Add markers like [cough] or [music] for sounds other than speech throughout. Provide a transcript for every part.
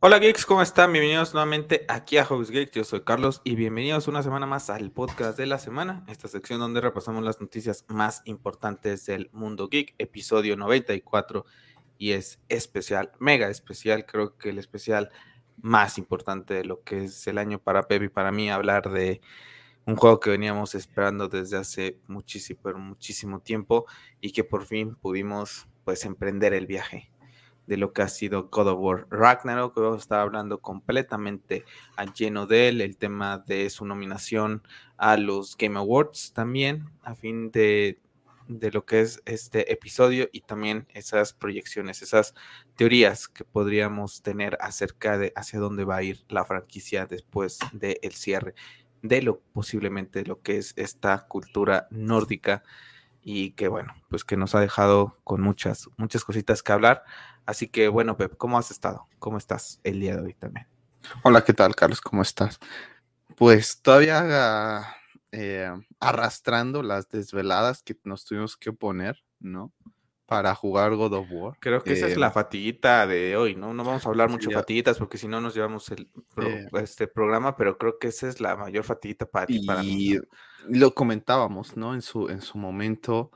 Hola geeks, ¿cómo están? Bienvenidos nuevamente aquí a Hobbies Geeks. Yo soy Carlos y bienvenidos una semana más al podcast de la semana, esta sección donde repasamos las noticias más importantes del mundo geek, episodio 94 y es especial, mega especial, creo que el especial más importante de lo que es el año para Pepe y para mí, hablar de un juego que veníamos esperando desde hace muchísimo, muchísimo tiempo y que por fin pudimos pues emprender el viaje de lo que ha sido God of War Ragnarok, que vamos a estar hablando completamente a lleno de él, el tema de su nominación a los Game Awards también, a fin de, de lo que es este episodio y también esas proyecciones, esas teorías que podríamos tener acerca de hacia dónde va a ir la franquicia después del cierre de lo posiblemente lo que es esta cultura nórdica y que bueno, pues que nos ha dejado con muchas, muchas cositas que hablar. Así que bueno, Pep, ¿cómo has estado? ¿Cómo estás el día de hoy también? Hola, ¿qué tal, Carlos? ¿Cómo estás? Pues todavía eh, arrastrando las desveladas que nos tuvimos que poner, ¿no? Para jugar God of War. Creo que esa es la eh, fatiguita de hoy, ¿no? No vamos a hablar mucho de fatiguitas porque si no nos llevamos el eh, este programa, pero creo que esa es la mayor fatiguita para ti, para mí. Lo comentábamos, ¿no? En su, en su momento,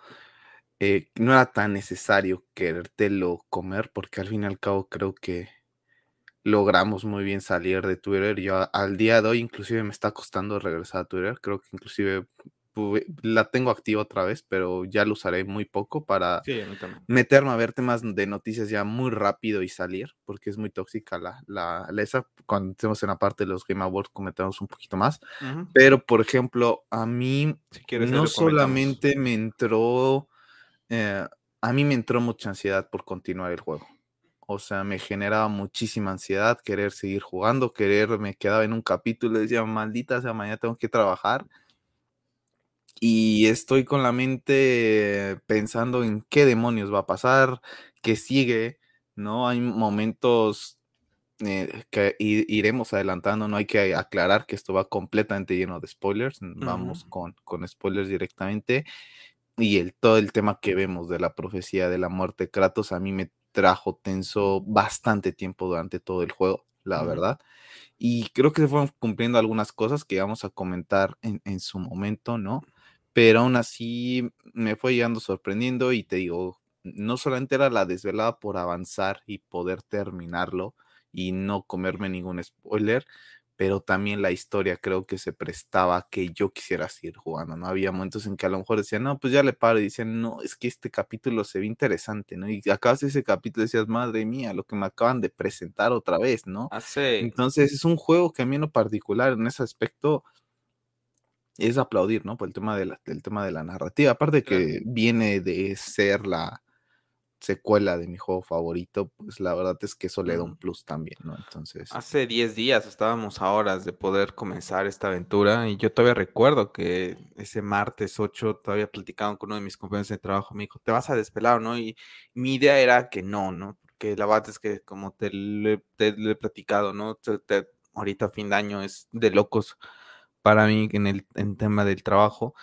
eh, no era tan necesario querértelo comer porque al fin y al cabo creo que logramos muy bien salir de Twitter. Yo al día de hoy inclusive me está costando regresar a Twitter. Creo que inclusive la tengo activa otra vez, pero ya lo usaré muy poco para meterme a ver temas de noticias ya muy rápido y salir, porque es muy tóxica la, la, esa. Cuando estemos en la parte de los Game Awards comentamos un poquito más. Pero, por ejemplo, a mí no solamente me entró, eh, a mí me entró mucha ansiedad por continuar el juego. O sea, me generaba muchísima ansiedad querer seguir jugando, querer, me quedaba en un capítulo y decía, maldita sea, mañana tengo que trabajar y estoy con la mente pensando en qué demonios va a pasar, qué sigue, ¿no? Hay momentos eh, que iremos adelantando, no hay que aclarar que esto va completamente lleno de spoilers, vamos con, con spoilers directamente. Y el, todo el tema que vemos de la profecía de la muerte de Kratos a mí me trajo tenso bastante tiempo durante todo el juego, la verdad. Y creo que se fueron cumpliendo algunas cosas que vamos a comentar en, en su momento, ¿no? Pero aún así me fue llegando sorprendiendo y te digo, no solamente era la desvelada por avanzar y poder terminarlo y no comerme ningún spoiler, pero también la historia creo que se prestaba a que yo quisiera seguir jugando, ¿no? Había momentos en que a lo mejor decían, no, pues ya le paro y dicen, no, es que este capítulo se ve interesante, ¿no? Y acabas ese capítulo decías, madre mía, lo que me acaban de presentar otra vez, ¿no? Así. Entonces es un juego que a mí en lo particular, en ese aspecto, es aplaudir, ¿no? Por el tema de la, del tema de la narrativa. Aparte que viene de ser la secuela de mi juego favorito, pues la verdad es que eso le da un plus también, ¿no? Entonces. Hace 10 días estábamos a horas de poder comenzar esta aventura y yo todavía recuerdo que ese martes 8 todavía platicaban con uno de mis compañeros de trabajo, me dijo, ¿te vas a despelar, no? Y mi idea era que no, ¿no? Porque la verdad es que como te le, he platicado, ¿no? ahorita fin de año es de locos para mí en el tema del trabajo.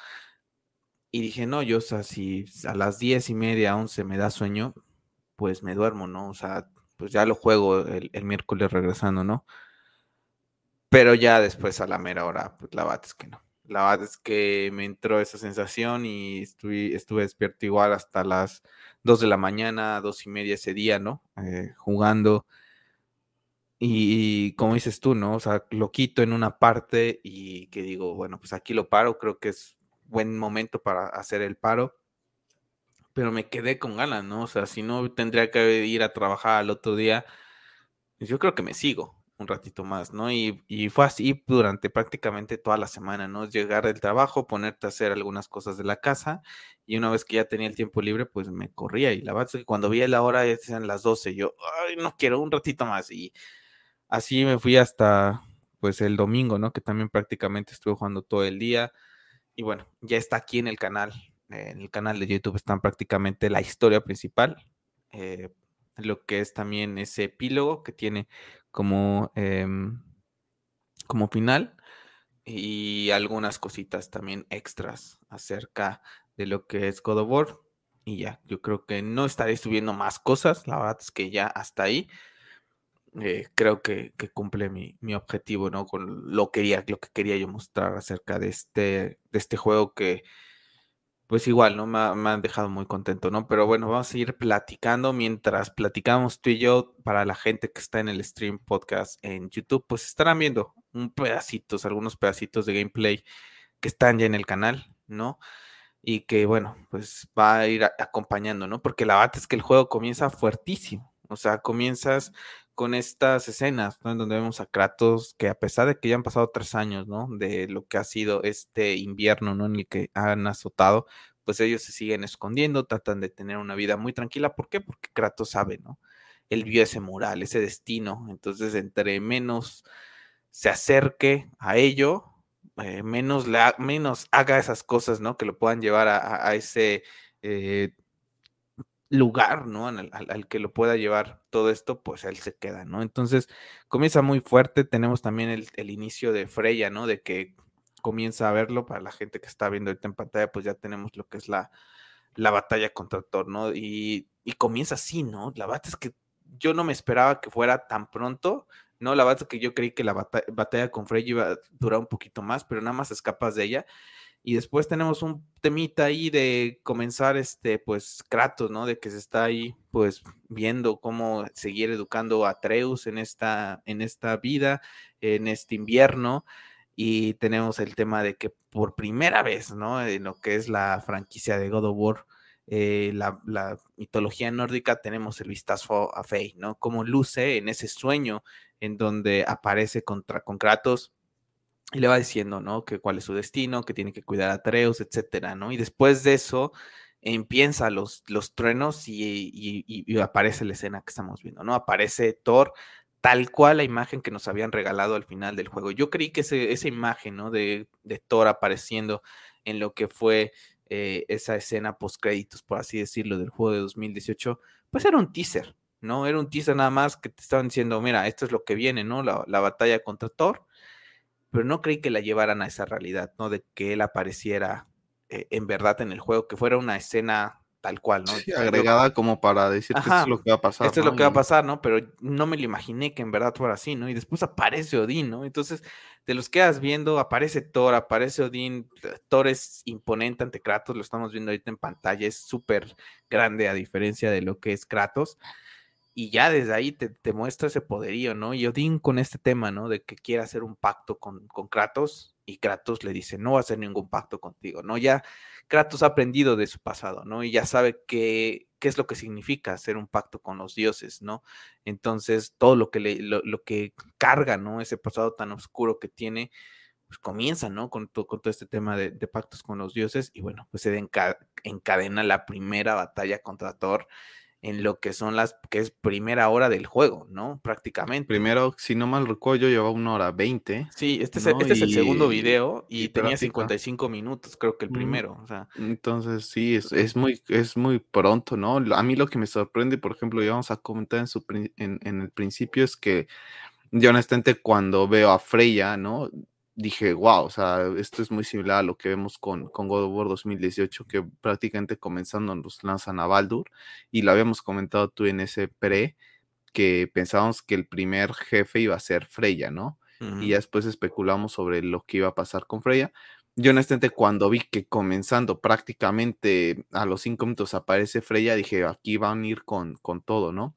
Y dije, no, yo, o sea, si a las diez y media, once me da sueño, pues me duermo, ¿no? O sea, pues ya lo juego el, miércoles regresando, ¿no? Pero ya después a la mera hora, pues la verdad es que no. La verdad es que me entró esa sensación y estuve, estuve despierto igual hasta las dos de la mañana, dos y media ese día, ¿no? Eh, jugando y, como dices tú, ¿no? O sea, lo quito en una parte y que digo, bueno, pues aquí lo paro, creo que es buen momento para hacer el paro, pero me quedé con ganas, ¿no? O sea, si no tendría que ir a trabajar al otro día, pues yo creo que me sigo un ratito más, ¿no? Y, y fue así durante prácticamente toda la semana, ¿no? Llegar del trabajo, ponerte a hacer algunas cosas de la casa y una vez que ya tenía el tiempo libre, pues me corría y la verdad es que cuando vi la hora, ya eran las 12, yo, ay, no quiero un ratito más y Así me fui hasta pues el domingo, ¿no? Que también prácticamente estuve jugando todo el día. Y bueno, ya está aquí en el canal. En el canal de YouTube están prácticamente la historia principal. Eh, lo que es también ese epílogo que tiene como, em, como final. Y algunas cositas también extras acerca de lo que es God of War. Y ya, yo creo que no estaré subiendo más cosas. La verdad es que ya hasta ahí eh, creo que, cumple mi, objetivo, ¿no? Con lo, quería, lo que quería yo mostrar acerca de este, de este juego que, pues igual, ¿no? Me, han dejado muy contento, ¿no? Pero bueno, vamos a ir platicando mientras platicamos tú y yo para la gente que está en el stream podcast en YouTube, pues estarán viendo un pedacitos, algunos pedacitos de gameplay que están ya en el canal, ¿no? Y que bueno, pues va a ir acompañando, ¿no? Porque la bata es que el juego comienza fuertísimo, o sea, comienzas con estas escenas, ¿no? En donde vemos a Kratos, que a pesar de que ya han pasado tres años, ¿no? De lo que ha sido este invierno, ¿no? En el que han azotado, pues ellos se siguen escondiendo, tratan de tener una vida muy tranquila. ¿Por qué? Porque Kratos sabe, ¿no? Él vio ese mural, ese destino. Entonces, entre menos se acerque a ello, eh, menos, le ha, menos haga esas cosas, ¿no? Que lo puedan llevar a, a ese eh, lugar, ¿no? Al, al, que lo pueda llevar todo esto, pues él se queda, ¿no? Entonces comienza muy fuerte, tenemos también el, el, inicio de Freya, ¿no? De que comienza a verlo, para la gente que está viendo ahorita en pantalla, pues ya tenemos lo que es la, la batalla contra Thor, ¿no? Y, y comienza así, ¿no? La verdad es que yo no me esperaba que fuera tan pronto, ¿no? La verdad es que yo creí que la batalla, batalla con Freya iba a durar un poquito más, pero nada más escapas de ella y después tenemos un temita ahí de comenzar, este, pues, Kratos, ¿no? De que se está ahí, pues, viendo cómo seguir educando a Atreus en esta, en esta vida, en este invierno. Y tenemos el tema de que por primera vez, ¿no? En lo que es la franquicia de God of War, eh, la, la, mitología nórdica, tenemos el vistazo a Faye, ¿no? Como luce en ese sueño en donde aparece contra, con Kratos y le va diciendo, ¿no? Que cuál es su destino, que tiene que cuidar a Atreus, etcétera, ¿no? Y después de eso empieza los, los truenos y, y, y, aparece la escena que estamos viendo, ¿no? Aparece Thor tal cual la imagen que nos habían regalado al final del juego. Yo creí que ese, esa imagen, ¿no? De, de, Thor apareciendo en lo que fue eh, esa escena post créditos, por así decirlo, del juego de 2018, pues era un teaser, ¿no? Era un teaser nada más que te estaban diciendo, mira, esto es lo que viene, ¿no? La, la batalla contra Thor pero no creí que la llevaran a esa realidad, ¿no? De que él apareciera eh, en verdad en el juego, que fuera una escena tal cual, ¿no? Sí, agregada como para decir que esto es lo que va a pasar. Esto ¿no? es lo que va a pasar, ¿no? Pero no me lo imaginé que en verdad fuera así, ¿no? Y después aparece Odín, ¿no? Entonces, te los quedas viendo, aparece Thor, aparece Odín, Thor es imponente ante Kratos, lo estamos viendo ahorita en pantalla, es súper grande a diferencia de lo que es Kratos y ya desde ahí te, muestra ese poderío, ¿no? Y Odín con este tema, ¿no? De que quiere hacer un pacto con, con, Kratos y Kratos le dice, no va a hacer ningún pacto contigo, ¿no? Ya Kratos ha aprendido de su pasado, ¿no? Y ya sabe qué, qué es lo que significa hacer un pacto con los dioses, ¿no? Entonces, todo lo que, le, lo, lo que carga, ¿no? Ese pasado tan oscuro que tiene, pues comienza, ¿no? Con, con todo este tema de, pactos con los dioses y bueno, pues se enca encadena la primera batalla contra Thor en lo que son las, que es primera hora del juego, ¿no? Prácticamente. Primero, si no mal recuerdo, yo llevaba una hora veinte. Sí, este, ¿no? es, este y, es, el segundo video y, y tenía 55 minutos, creo que el primero. O sea. Entonces, sí, es, es, muy, es muy pronto, ¿no? A mí lo que me sorprende, por ejemplo, ya vamos a comentar en, su, en, en el principio, es que yo honestamente cuando veo a Freya, ¿no? Dije, wow, o sea, esto es muy similar a lo que vemos con, con God of War 2018, que prácticamente comenzando nos lanzan a Baldur, y lo habíamos comentado tú en ese pre, que pensábamos que el primer jefe iba a ser Freya, ¿no? Uh -huh. Y ya después especulamos sobre lo que iba a pasar con Freya. Yo honestamente cuando vi que comenzando prácticamente a los cinco minutos aparece Freya, dije, aquí van a ir con, con todo, ¿no?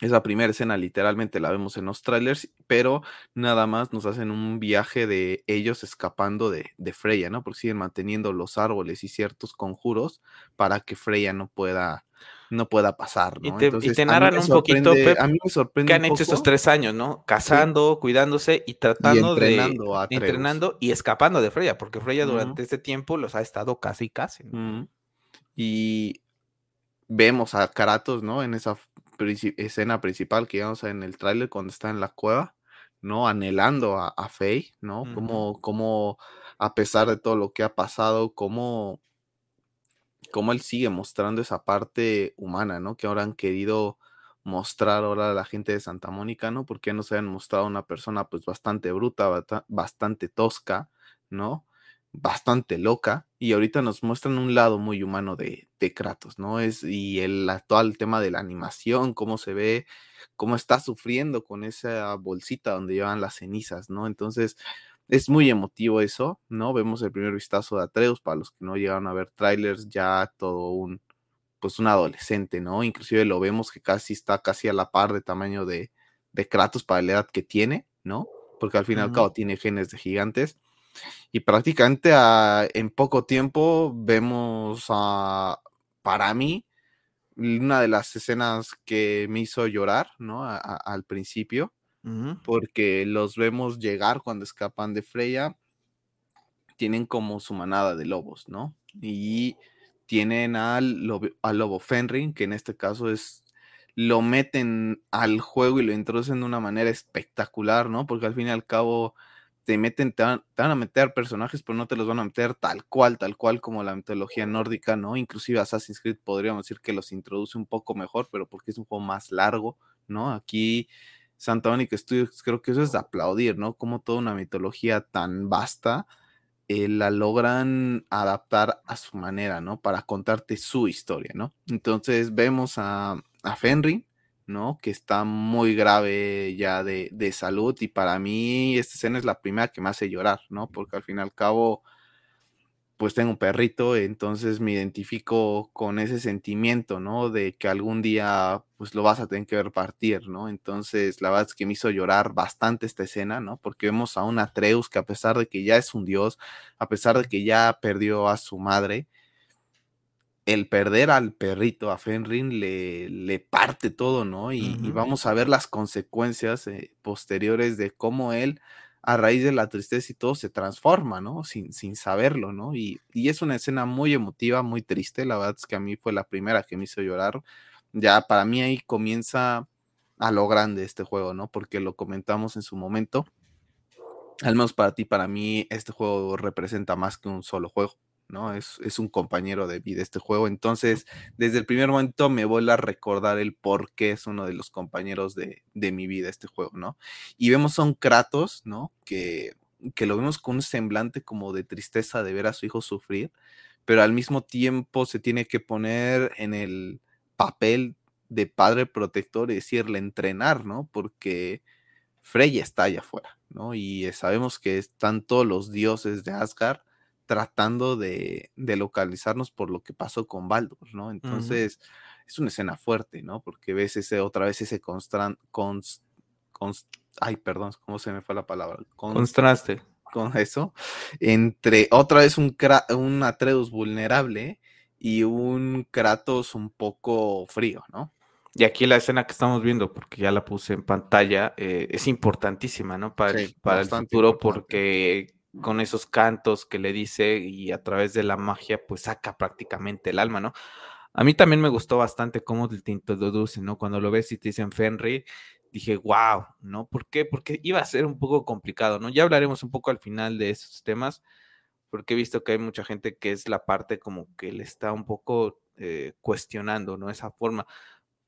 Esa primera escena literalmente la vemos en los trailers, pero nada más nos hacen un viaje de ellos escapando de, de, Freya, ¿no? Porque siguen manteniendo los árboles y ciertos conjuros para que Freya no pueda, no pueda pasar, ¿no? Y te, Entonces, y te narran un poquito, Pep, a mí me sorprende ¿qué han hecho estos tres años, no? Cazando, sí. cuidándose y tratando y entrenando de... entrenando y escapando de Freya, porque Freya uh -huh. durante este tiempo los ha estado casi casi, ¿no? Uh -huh. Y vemos a Kratos, ¿no? En esa escena principal que vamos en el tráiler cuando está en la cueva, ¿no? Anhelando a, a Faye, ¿no? Uh -huh. como, como a pesar de todo lo que ha pasado, como, como él sigue mostrando esa parte humana, ¿no? Que ahora han querido mostrar ahora a la gente de Santa Mónica, ¿no? Porque no se han mostrado una persona pues bastante bruta, bastante tosca, ¿no? Bastante loca y ahorita nos muestran un lado muy humano de, de Kratos, ¿no? Es, y el actual tema de la animación, cómo se ve, cómo está sufriendo con esa bolsita donde llevan las cenizas, ¿no? Entonces, es muy emotivo eso, ¿no? Vemos el primer vistazo de Atreus, para los que no llegaron a ver trailers, ya todo un, pues un adolescente, ¿no? Inclusive lo vemos que casi está casi a la par de tamaño de, de Kratos para la edad que tiene, ¿no? Porque al fin y al cabo tiene genes de gigantes. Y prácticamente a, en poco tiempo vemos a, para mí, una de las escenas que me hizo llorar, ¿no? A, al principio, porque los vemos llegar cuando escapan de Freya, tienen como su manada de lobos, ¿no? Y tienen al lobo, al lobo que en este caso es lo meten al juego y lo introducen de una manera espectacular, ¿no? Porque al fin y al cabo te meten, te van, a meter personajes, pero no te los van a meter tal cual, tal cual como la mitología nórdica, ¿no? Inclusive Assassin's Creed podríamos decir que los introduce un poco mejor, pero porque es un juego más largo, ¿no? Aquí Santa Mónica Studios creo que eso es aplaudir, ¿no? Como toda una mitología tan vasta eh, la logran adaptar a su manera, ¿no? Para contarte su historia, ¿no? Entonces vemos a, a Fenry, ¿no? Que está muy grave ya de, de, salud y para mí esta escena es la primera que me hace llorar, ¿no? Porque al fin y al cabo, pues tengo un perrito, entonces me identifico con ese sentimiento, ¿no? De que algún día, pues lo vas a tener que ver partir, ¿no? Entonces, la verdad es que me hizo llorar bastante esta escena, ¿no? Porque vemos a un Atreus que a pesar de que ya es un dios, a pesar de que ya perdió a su madre, el perder al perrito, a Fenrin, le, le parte todo, ¿no? Y, uh -huh. y, vamos a ver las consecuencias eh, posteriores de cómo él, a raíz de la tristeza y todo, se transforma, ¿no? Sin, sin saberlo, ¿no? Y, y, es una escena muy emotiva, muy triste. La verdad es que a mí fue la primera que me hizo llorar. Ya para mí ahí comienza a lo grande este juego, ¿no? Porque lo comentamos en su momento. Al menos para ti, para mí, este juego representa más que un solo juego. ¿No? Es, es, un compañero de vida este juego. Entonces, desde el primer momento me vuelve a recordar el por qué es uno de los compañeros de, de, mi vida este juego, ¿no? Y vemos a un Kratos, ¿no? Que, que lo vemos con un semblante como de tristeza de ver a su hijo sufrir, pero al mismo tiempo se tiene que poner en el papel de padre protector y decirle entrenar, ¿no? Porque Freya está allá afuera, ¿no? Y sabemos que están todos los dioses de Asgard tratando de, de, localizarnos por lo que pasó con Baldur, ¿no? Entonces, uh -huh. es una escena fuerte, ¿no? Porque ves ese, otra vez ese constant, const, const, ay, perdón, ¿cómo se me fue la palabra? Const, Contraste. Con eso, entre otra vez un, un Atreus vulnerable y un Kratos un poco frío, ¿no? Y aquí la escena que estamos viendo, porque ya la puse en pantalla, eh, es importantísima, ¿no? Para, sí, para el futuro, importante. porque con esos cantos que le dice y a través de la magia pues saca prácticamente el alma, ¿no? A mí también me gustó bastante cómo te introducen, ¿no? Cuando lo ves y te dicen Fenrir, dije, wow, ¿no? ¿Por qué? Porque iba a ser un poco complicado, ¿no? Ya hablaremos un poco al final de esos temas, porque he visto que hay mucha gente que es la parte como que le está un poco eh, cuestionando, ¿no? Esa forma.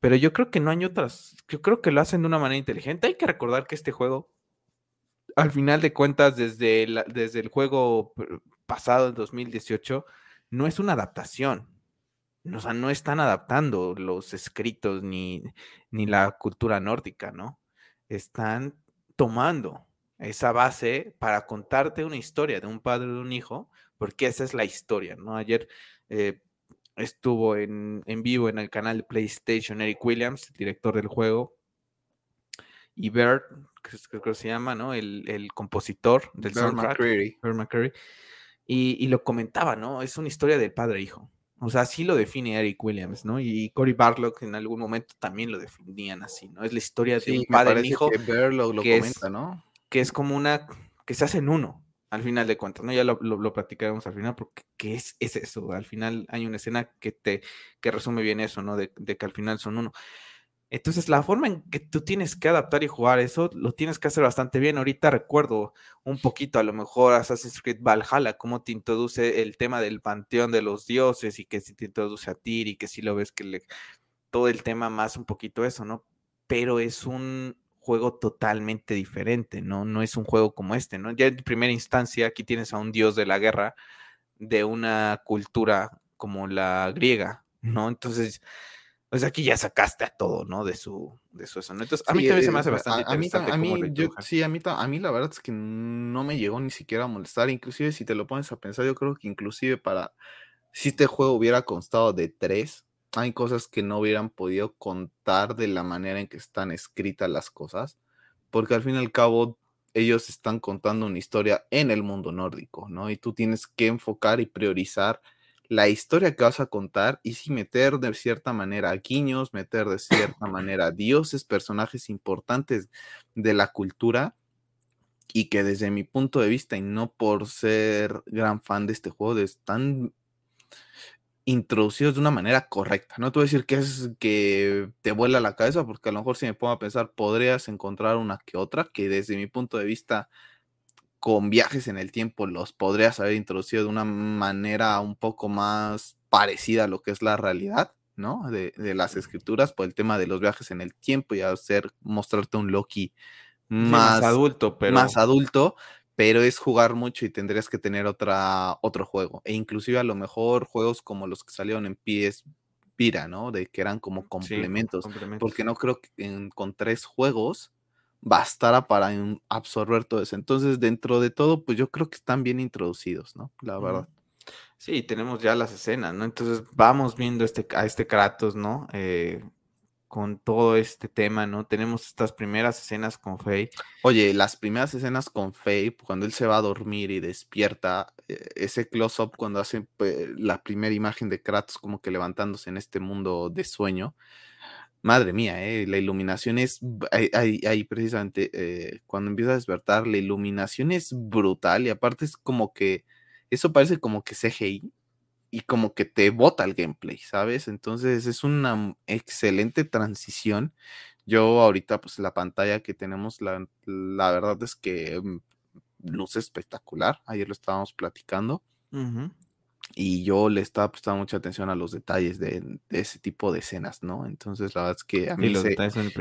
Pero yo creo que no hay otras, yo creo que lo hacen de una manera inteligente. Hay que recordar que este juego al final de cuentas, desde, desde el juego pasado, en 2018, no es una adaptación. O sea, no están adaptando los escritos ni, ni la cultura nórdica, ¿no? Están tomando esa base para contarte una historia de un padre de un hijo, porque esa es la historia, ¿no? Ayer eh, estuvo en, en vivo en el canal de PlayStation Eric Williams, el director del juego, y Bert, creo que se llama, ¿no? El, el compositor del Bert soundtrack. McCreary. Y, y, lo comentaba, ¿no? Es una historia del padre e hijo. O sea, así lo define Eric Williams, ¿no? Y Cory Barlock en algún momento también lo definían así, ¿no? Es la historia Sí, de un me padre e que Bear lo, que es- comenta, ¿no? que es como una, que se hacen uno, al final de cuentas, ¿no? Ya lo, lo, lo platicaremos al final, porque ¿qué es, es eso? Al final hay una escena que te, que resume bien eso, ¿no? De, de que al final son uno. Entonces, la forma en que tú tienes que adaptar y jugar eso, lo tienes que hacer bastante bien. Ahorita recuerdo un poquito, a lo mejor, Assassin's Creed Valhalla, cómo te introduce el tema del panteón de los dioses y que si te introduce a Tyr y que si lo ves que le... todo el tema más un poquito eso, ¿no? Pero es un juego totalmente diferente, ¿no? No es un juego como este, ¿no? Ya en primera instancia aquí tienes a un dios de la guerra de una cultura como la griega, ¿no? Entonces, pues aquí ya sacaste a todo, ¿no? De su, de su eso. Entonces, a mí también se me hace eh, bastante a, a mí, a mí, yo, sí, a mí, a mí la verdad es que no me llegó ni siquiera a molestar. Inclusive si te lo pones a pensar, yo creo que inclusive para si este juego hubiera constado de tres, hay cosas que no hubieran podido contar de la manera en que están escritas las cosas, porque al fin y al cabo ellos están contando una historia en el mundo nórdico, ¿no? Y tú tienes que enfocar y priorizar la historia que vas a contar y sí meter de cierta manera guiños, meter de cierta manera dioses, personajes importantes de la cultura y que desde mi punto de vista y no por ser gran fan de este juego, están introducidos de una manera correcta. No te voy a decir que es que te vuela la cabeza, porque a lo mejor si me pongo a pensar, podrías encontrar una que otra, que desde mi punto de vista, con viajes en el tiempo, los podrías haber introducido de una manera un poco más parecida a lo que es la realidad, ¿no? De, de las escrituras, por el tema de los viajes en el tiempo y hacer, mostrarte un Loki Sí, más adulto, pero más adulto, pero es jugar mucho y tendrías que tener otra, otro juego. E inclusive a lo mejor juegos como los que salieron en PS Vita, ¿no? De que eran como sí, complementos, complementos. porque no creo que en- con tres juegos bastara para absorber todo eso. Entonces, dentro de todo, pues yo creo que están bien introducidos, ¿no? La verdad. Sí, tenemos ya las escenas, ¿no? Entonces vamos viendo este, a este Kratos, ¿no? Eh, con todo este tema, ¿no? Tenemos estas primeras escenas con Faye. Oye, las primeras escenas con Faye, cuando él se va a dormir y despierta, eh, ese close-up cuando hace pues, la primera imagen de Kratos como que levantándose en este mundo de sueño. Madre mía, eh, la iluminación es, ahí, precisamente, eh, cuando empieza a despertar, la iluminación es brutal y aparte es como que, eso parece como que CGI y como que te bota el gameplay, ¿sabes? Entonces es una excelente transición. Yo ahorita, pues la pantalla que tenemos, la, la verdad es que mm, luce espectacular. Ayer lo estábamos platicando. Y yo le estaba prestando mucha atención a los detalles de, de ese tipo de escenas, ¿no? Entonces la verdad es que a mí, ese-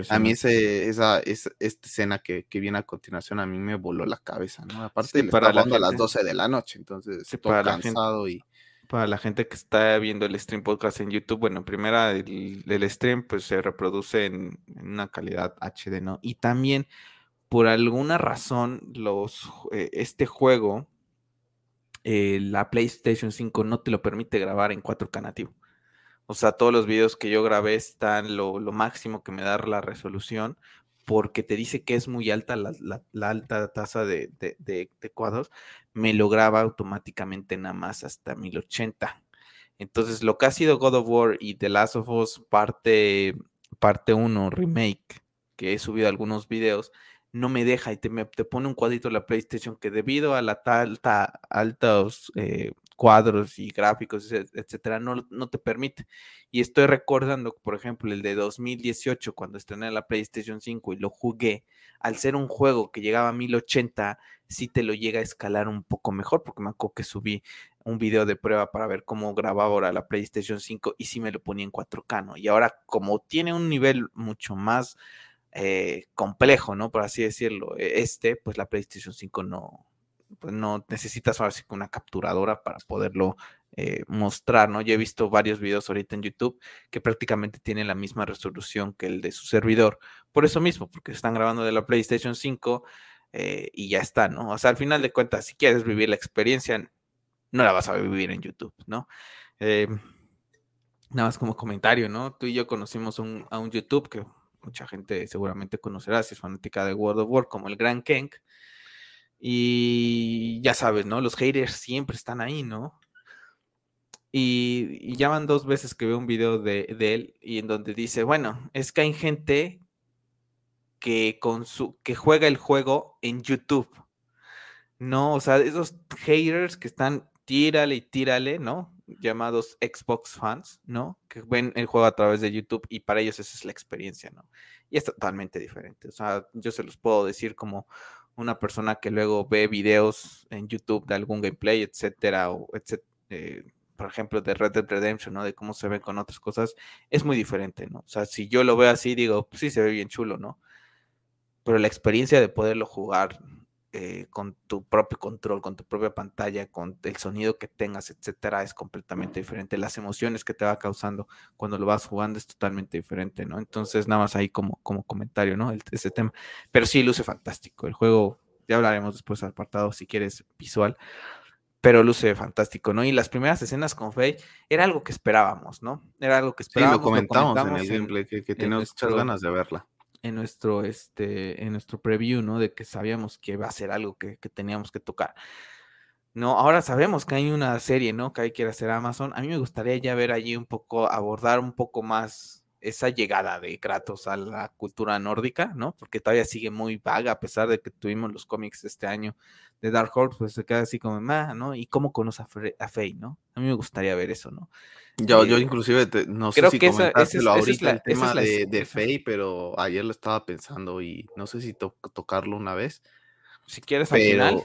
a mí ese, esa, esa- esta escena que, que viene a continuación a mí me voló la cabeza, ¿no? Aparte Sí, le para la jugando a las gente, 12 de la noche, entonces sí, para la gente, cansado y... para la gente que está viendo el stream podcast en YouTube, bueno, en primera el, el stream pues se reproduce en, en una calidad HD, ¿no? Y también por alguna razón los eh, este juego eh, la PlayStation 5 no te lo permite grabar en 4K nativo. O sea, todos los videos que yo grabé están lo, máximo que me da la resolución porque te dice que es muy alta la, alta tasa de, de- de- de cuadros, me lo graba automáticamente nada más hasta 1080. Entonces, lo que ha sido God of War y The Last of Us parte, parte 1 remake, que he subido algunos videos, no me deja y te, me- te pone un cuadrito en la PlayStation que debido a la ta- alta, altos eh, cuadros y gráficos, et- etcétera, no, no te permite. Y estoy recordando, por ejemplo, el de 2018, cuando estrené la PlayStation 5 y lo jugué, al ser un juego que llegaba a 1080, sí te lo llega a escalar un poco mejor, porque me acuerdo que subí un video de prueba para ver cómo grababa ahora la PlayStation 5 y sí me lo ponía en 4K, ¿no? Y ahora como tiene un nivel mucho más eh, complejo, ¿no? Por así decirlo, eh, este, pues la PlayStation 5 no, pues no necesitas ahora una capturadora para poderlo eh, mostrar, ¿no? Yo he visto varios videos ahorita en YouTube que prácticamente tienen la misma resolución que el de su servidor, por eso mismo, porque están grabando de la PlayStation 5 eh, y ya está, ¿no? O sea, al final de cuentas, si quieres vivir la experiencia, no la vas a vivir en YouTube, ¿no? Eh, nada más como comentario, ¿no? Tú y yo conocimos a un YouTube que mucha gente seguramente conocerá si es fanática de World of War, como el Gran Kenk. Y ya sabes, ¿no? Los haters siempre están ahí, ¿no? Y, ya van dos veces que veo un video de, de él y en donde dice, bueno, es que hay gente que, con su, que juega el juego en YouTube. No, o sea, esos haters que están tírale y tírale, ¿no? Llamados Xbox fans, ¿no? Que ven el juego a través de YouTube y para ellos esa es la experiencia, ¿no? Y es totalmente diferente. O sea, yo se los puedo decir como una persona que luego ve videos en YouTube de algún gameplay, etcétera, o etcétera, eh, por ejemplo, de Red Dead Redemption, ¿no? De cómo se ve con otras cosas, es muy diferente, ¿no? O sea, si yo lo veo así, digo, pues sí se ve bien chulo, ¿no? pero la experiencia de poderlo jugar eh, con tu propio control, con tu propia pantalla, con el sonido que tengas, etcétera, es completamente diferente. Las emociones que te va causando cuando lo vas jugando es totalmente diferente, ¿no? Entonces, nada más ahí como, como comentario, ¿no? ese tema. Pero sí, luce fantástico. El juego, ya hablaremos después al apartado si quieres visual, pero luce fantástico, ¿no? Y las primeras escenas con Faye era algo que esperábamos, ¿no? Era algo que esperábamos. Sí, lo comentamos, en el gameplay, que, que teníamos muchas ganas de verla en nuestro, este, en nuestro preview, ¿no? De que sabíamos que va a ser algo que, teníamos que tocar. No, ahora sabemos que hay una serie, ¿no? Que hay que hacer Amazon. A mí me gustaría ya ver allí un poco, abordar un poco más esa llegada de Kratos a la cultura nórdica, ¿no? Porque todavía sigue muy vaga, a pesar de que tuvimos los cómics este año de Dark Horse, pues se queda así como, ah, ¿no? ¿Y cómo conoce a, Faye, ¿no? A mí me gustaría ver eso, ¿no? Yo, yo eh, inclusive no sé si que comentártelo ahorita el tema de, de Faye, pero ayer lo estaba pensando y no sé si tocarlo una vez. Si quieres al final.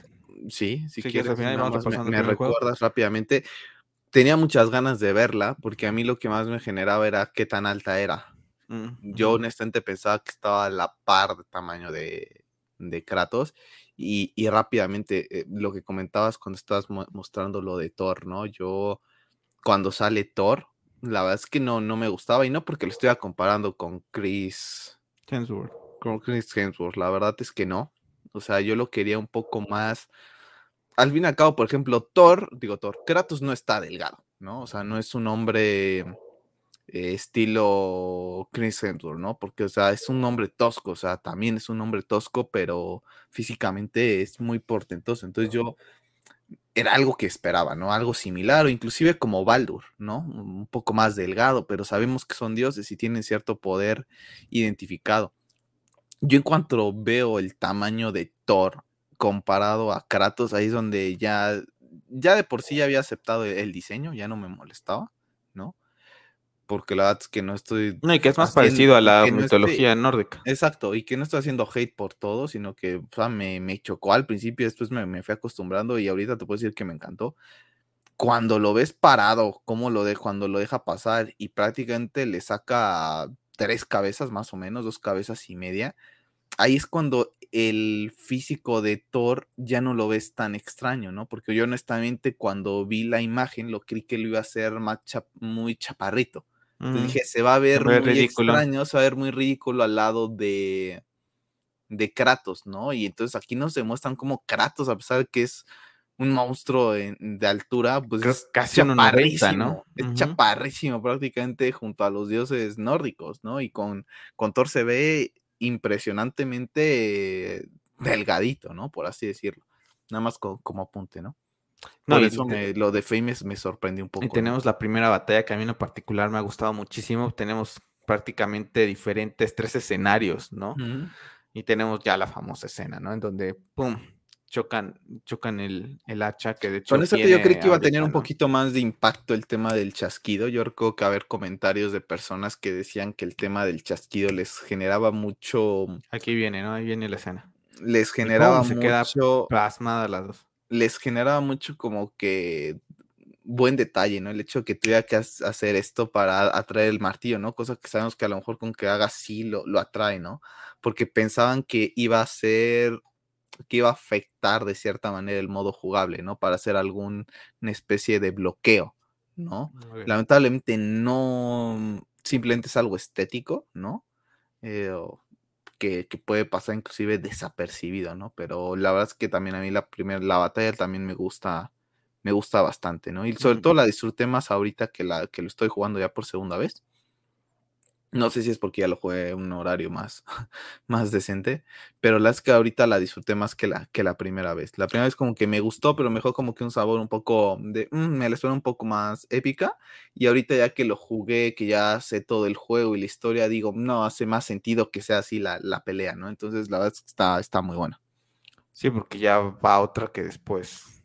Sí, si, quieres, al final, me, recuerdas rápidamente. Tenía muchas ganas de verla porque a mí lo que más me generaba era qué tan alta era. Mm, yo honestamente pensaba que estaba a la par de tamaño de, de Kratos y, y rápidamente eh, lo que comentabas cuando estabas mostrando lo de Thor, ¿no? Yo cuando sale Thor, la verdad es que no, no me gustaba y no porque lo estoy comparando con Chris Hemsworth. Con Chris Hemsworth, la verdad es que no. O sea, yo lo quería un poco más. Al fin y al cabo, por ejemplo, Thor, digo Thor, Kratos no está delgado, ¿no? O sea, no es un hombre eh, estilo Chris Hemsworth, ¿no? Porque, o sea, es un hombre tosco, o sea, también es un hombre tosco, pero físicamente es muy portentoso. Entonces yo era algo que esperaba, ¿no? Algo similar o inclusive como Baldur, ¿no? Un poco más delgado, pero sabemos que son dioses y tienen cierto poder identificado. Yo en cuanto veo el tamaño de Thor comparado a Kratos, ahí es donde ya, ya de por sí ya había aceptado el diseño, ya no me molestaba porque la verdad es que no estoy... No, y que es más parecido a la mitología nórdica. Exacto, y que no estoy haciendo hate por todo, sino que me, me, chocó al principio, después me, me, fui acostumbrando y ahorita te puedo decir que me encantó. Cuando lo ves parado, cómo lo deja, cuando lo deja pasar y prácticamente le saca tres cabezas más o menos, dos cabezas y media, ahí es cuando el físico de Thor ya no lo ves tan extraño, ¿no? Porque yo honestamente cuando vi la imagen lo creí que lo iba a hacer más muy chaparrito dije, se va a ver muy ridículo. extraño, se va a ver muy ridículo al lado de, de Kratos, ¿no? Y entonces aquí nos demuestran como Kratos, a pesar de que es un monstruo de altura, pues es casi chaparrísimo, ¿no? Es chaparrísimo prácticamente junto a los dioses nórdicos, ¿no? Y con, con Thor se ve impresionantemente delgadito, ¿no? Por así decirlo. Nada más como apunte, ¿no? No, eso lo de Famous me sorprendió un poco. Y tenemos la primera batalla que a mí en particular me ha gustado muchísimo. Tenemos prácticamente diferentes tres escenarios, ¿no? Y tenemos ya la famosa escena, ¿no? En donde, ¡pum! Chocan, chocan el, el hacha que de hecho. Con eso yo creí que iba a tener un poquito más de impacto el tema del chasquido. Yo recuerdo que haber comentarios de personas que decían que el tema del chasquido les generaba mucho. Aquí viene, ¿no? Ahí viene la escena. Les generaba mucho. Se queda plasmada las dos les generaba mucho como que buen detalle, ¿no? El hecho de que tuviera que hacer esto para atraer el martillo, ¿no? Cosa que sabemos que a lo mejor con que haga así lo, lo atrae, ¿no? Porque pensaban que iba a ser, que iba a afectar de cierta manera el modo jugable, ¿no? Para hacer alguna especie de bloqueo, ¿no? Lamentablemente no, simplemente es algo estético, ¿no? Eh, que, puede pasar inclusive desapercibido, ¿no? Pero la verdad es que también a mí la primera, la batalla también me gusta, me gusta bastante, ¿no? Y sobre todo la disfruté más ahorita que la que lo estoy jugando ya por segunda vez. No sé si es porque ya lo jugué en un horario más, [laughs] más decente, pero la es que ahorita la disfruté más que la, que la primera vez. La primera vez como que me gustó, pero mejor como que un sabor un poco de, mm, me la suena un poco más épica. Y ahorita ya que lo jugué, que ya sé todo el juego y la historia, digo, no, hace más sentido que sea así la, la pelea, ¿no? Entonces la verdad es que está, está muy buena. Sí, porque ya va otra que después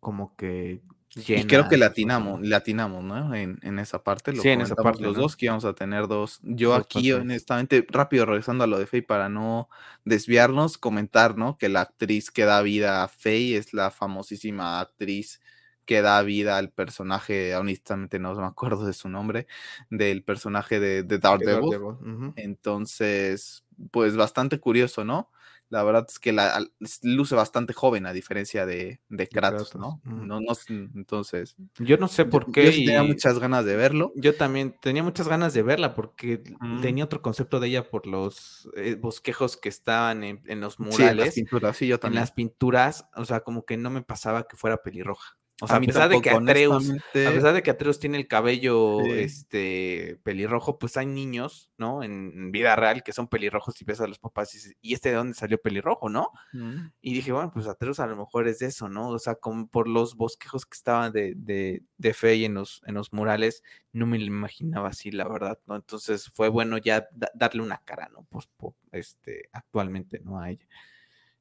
como que y creo que latinamos, latinamos, ¿no? En, esa parte. Lo sí, en esa parte. Los dos que íbamos a tener dos. Yo aquí, honestamente, rápido regresando a lo de Faye para no desviarnos, comentar, ¿no? Que la actriz que da vida a Faye es la famosísima actriz que da vida al personaje, honestamente no me acuerdo de su nombre, del personaje de, de Daredevil. Entonces, pues bastante curioso, ¿no? La verdad es que la, luce bastante joven a diferencia de, de Kratos, ¿no? ¿no? No, Entonces. Yo no sé por qué. Yo tenía muchas ganas de verlo. Yo también tenía muchas ganas de verla porque tenía otro concepto de ella por los eh, bosquejos que estaban en, los murales. Sí, en las pinturas, sí, yo también. En las pinturas, o sea, como que no me pasaba que fuera pelirroja. O sea, a, pesar de que Atreus, a pesar de que Atreus tiene el cabello este pelirrojo, pues hay niños, ¿no? En, vida real que son pelirrojos y ves a los papás y dices, ¿y este de dónde salió pelirrojo, no? Mm. Y dije, bueno, pues Atreus a lo mejor es eso, ¿no? O sea, como por los bosquejos que estaban de, de, de fe y en los, en los murales, no me lo imaginaba así, la verdad, ¿no? Entonces fue bueno ya darle una cara, ¿no? Pues, este, actualmente, ¿no? A ella.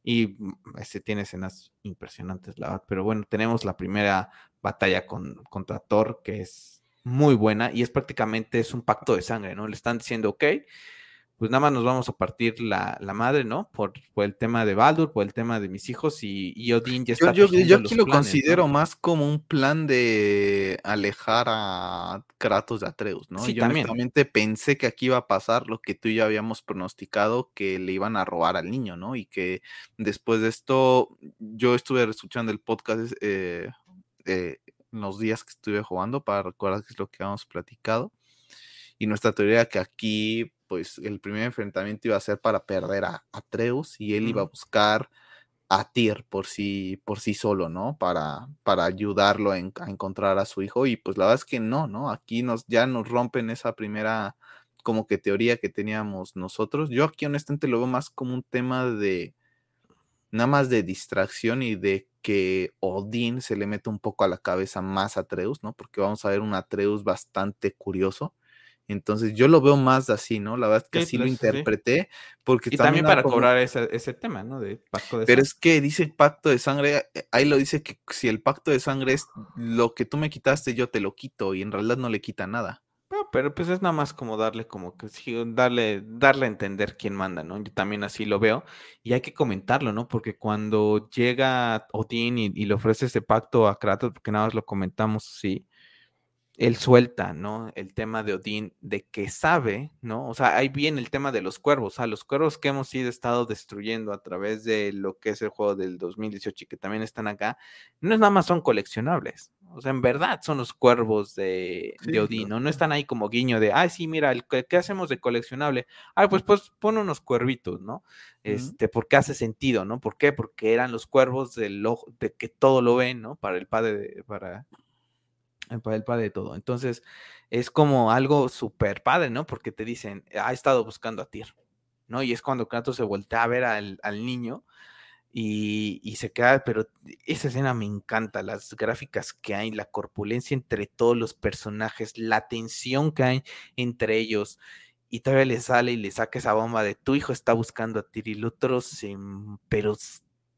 Y mm, este tiene escenas impresionantes, la verdad. Pero bueno, tenemos la primera batalla con, contra Thor, que es muy buena y es prácticamente es un pacto de sangre, ¿no? Le están diciendo, ok, pues nada más nos vamos a partir la, madre, ¿no? Por, el tema de Baldur, por el tema de mis hijos y, y Odín ya está. Yo, yo, aquí lo considero más como un plan de alejar a Kratos de Atreus, ¿no? Sí, yo también. pensé que aquí iba a pasar lo que tú y yo habíamos pronosticado, que le iban a robar al niño, ¿no? Y que después de esto, yo estuve escuchando el podcast eh, eh, los días que estuve jugando para recordar qué es lo que habíamos platicado. Y nuestra teoría que aquí pues el primer enfrentamiento iba a ser para perder a Atreus y él iba a buscar a Tyr por sí, por sí solo, ¿no? Para, para ayudarlo a, encontrar a su hijo. Y pues la verdad es que no, ¿no? Aquí nos, ya nos rompen esa primera como que teoría que teníamos nosotros. Yo aquí honestamente lo veo más como un tema de nada más de distracción y de que Odín se le mete un poco a la cabeza más a Atreus, ¿no? Porque vamos a ver un Atreus bastante curioso entonces yo lo veo más así, ¿no? La verdad es que así lo interpreté. Porque y también, para cobrar ese, ese, tema, ¿no? De pacto de Pero es que dice pacto de sangre, eh, ahí lo dice que si el pacto de sangre es lo que tú me quitaste, yo te lo quito y en realidad no le quita nada. pero pues es nada más como darle como que darle, darle a entender quién manda, ¿no? Yo también así lo veo y hay que comentarlo, ¿no? Porque cuando llega Odín y, y le ofrece ese pacto a Kratos, porque nada más lo comentamos así, él suelta, ¿no? El tema de Odín, de que sabe, ¿no? O sea, ahí viene el tema de los cuervos, o sea, los cuervos que hemos ido estado destruyendo a través de lo que es el juego del 2018 y que también están acá, no es nada más son coleccionables, o sea, en verdad son los cuervos de, Odín, ¿no? No están ahí como guiño de, ay, sí, mira, ¿qué hacemos de coleccionable? Ay, pues, pues pon unos cuervitos, ¿no? Este, porque hace sentido, ¿no? ¿Por qué? Porque eran los cuervos del ojo, de que todo lo ven, ¿no? Para el padre, para para el padre de todo. Entonces, es como algo súper padre, ¿no? Porque te dicen, ha estado buscando a Tyr, ¿no? Y es cuando Kratos se voltea a ver al, niño y, se queda, pero esa escena me encanta, las gráficas que hay, la corpulencia entre todos los personajes, la tensión que hay entre ellos. Y todavía le sale y le saca esa bomba de tu hijo está buscando a Tyr y el otro se, pero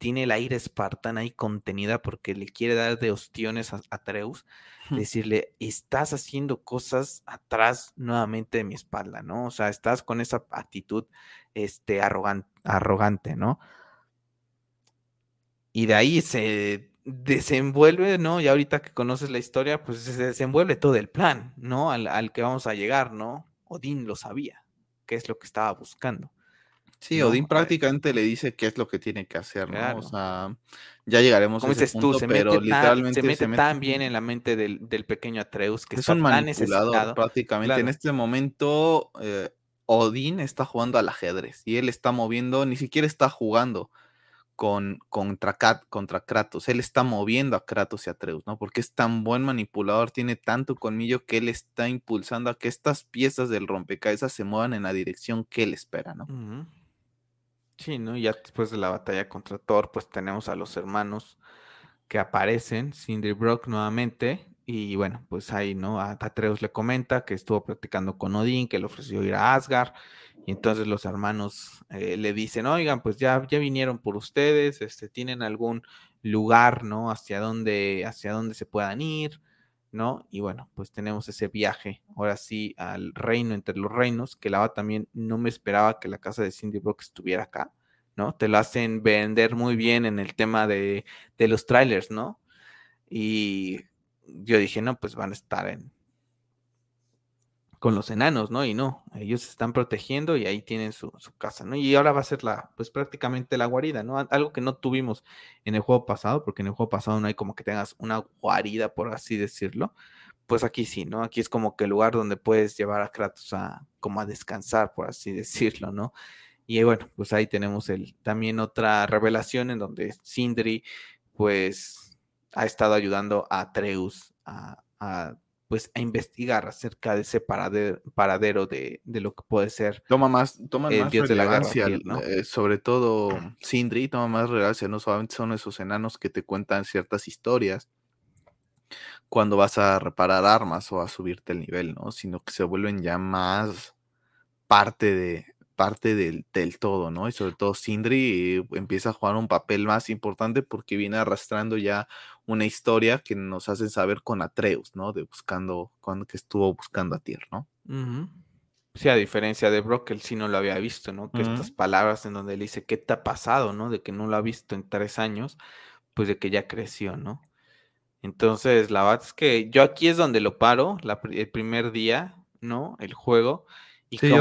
tiene el aire espartana ahí contenida porque le quiere dar de ostiones a Atreus, decirle, estás haciendo cosas atrás nuevamente de mi espalda, ¿no? O sea, estás con esa actitud este, arrogante, arrogante, ¿no? Y de ahí se desenvuelve, ¿no? Y ahorita que conoces la historia, pues se desenvuelve todo el plan, ¿no? Al, al que vamos a llegar, ¿no? Odín lo sabía, qué es lo que estaba buscando. Sí, Odín prácticamente le dice qué es lo que tiene que hacer, ¿no? O sea, ya llegaremos a ese punto, se pero mete literalmente tan, se mete, tan bien en la mente del, pequeño Atreus que es un manipulador prácticamente. En este momento, eh, Odín está jugando al ajedrez y él está moviendo, ni siquiera está jugando con, contra, contra Kratos, él está moviendo a Kratos y Atreus, ¿no? Porque es tan buen manipulador, tiene tanto colmillo que él está impulsando a que estas piezas del rompecabezas se muevan en la dirección que él espera, ¿no? Sí, ¿no? Ya después de la batalla contra Thor, pues tenemos a los hermanos que aparecen, Cindy Brock nuevamente, y bueno, pues ahí, ¿no? A Atreus le comenta que estuvo platicando con Odín, que le ofreció ir a Asgard, y entonces los hermanos eh, le dicen, oigan, pues ya, ya vinieron por ustedes, este, tienen algún lugar, ¿no? Hacia dónde, hacia dónde se puedan ir, ¿no? Y bueno, pues tenemos ese viaje, ahora sí, al reino entre los reinos, que la también no me esperaba que la casa de Cindy Brock estuviera acá, ¿no? Te lo hacen vender muy bien en el tema de, de los trailers, ¿no? Y yo dije, no, pues van a estar en, con los enanos, ¿no? Y no, ellos se están protegiendo y ahí tienen su, su, casa, ¿no? Y ahora va a ser la, pues prácticamente la guarida, ¿no? Algo que no tuvimos en el juego pasado, porque en el juego pasado no hay como que tengas una guarida, por así decirlo. Pues aquí sí, ¿no? Aquí es como que el lugar donde puedes llevar a Kratos a, como a descansar, por así [laughs] decirlo, ¿no? Y bueno, pues ahí tenemos el, también otra revelación en donde Sindri, pues, ha estado ayudando a Atreus a, a pues a investigar acerca de ese paradero, de, lo que puede ser toma más, toma más dios de la guerra, eh, sobre todo Sindri toma más relevancia, no solamente son esos enanos que te cuentan ciertas historias cuando vas a reparar armas o a subirte el nivel, ¿no? Sino que se vuelven ya más parte de, parte del, todo, ¿no? Y sobre todo Sindri eh, empieza a jugar un papel más importante porque viene arrastrando ya una historia que nos hace saber con Atreus, ¿no? De buscando, cuando que estuvo buscando a Tyr, ¿no? Sí, a diferencia de Brock, él sí no lo había visto, ¿no? Que estas palabras en donde él dice, ¿qué te ha pasado, no? De que no lo ha visto en tres años, pues de que ya creció, ¿no? Entonces, la verdad es que yo aquí es donde lo paro, el primer día, ¿no? El juego, y sí,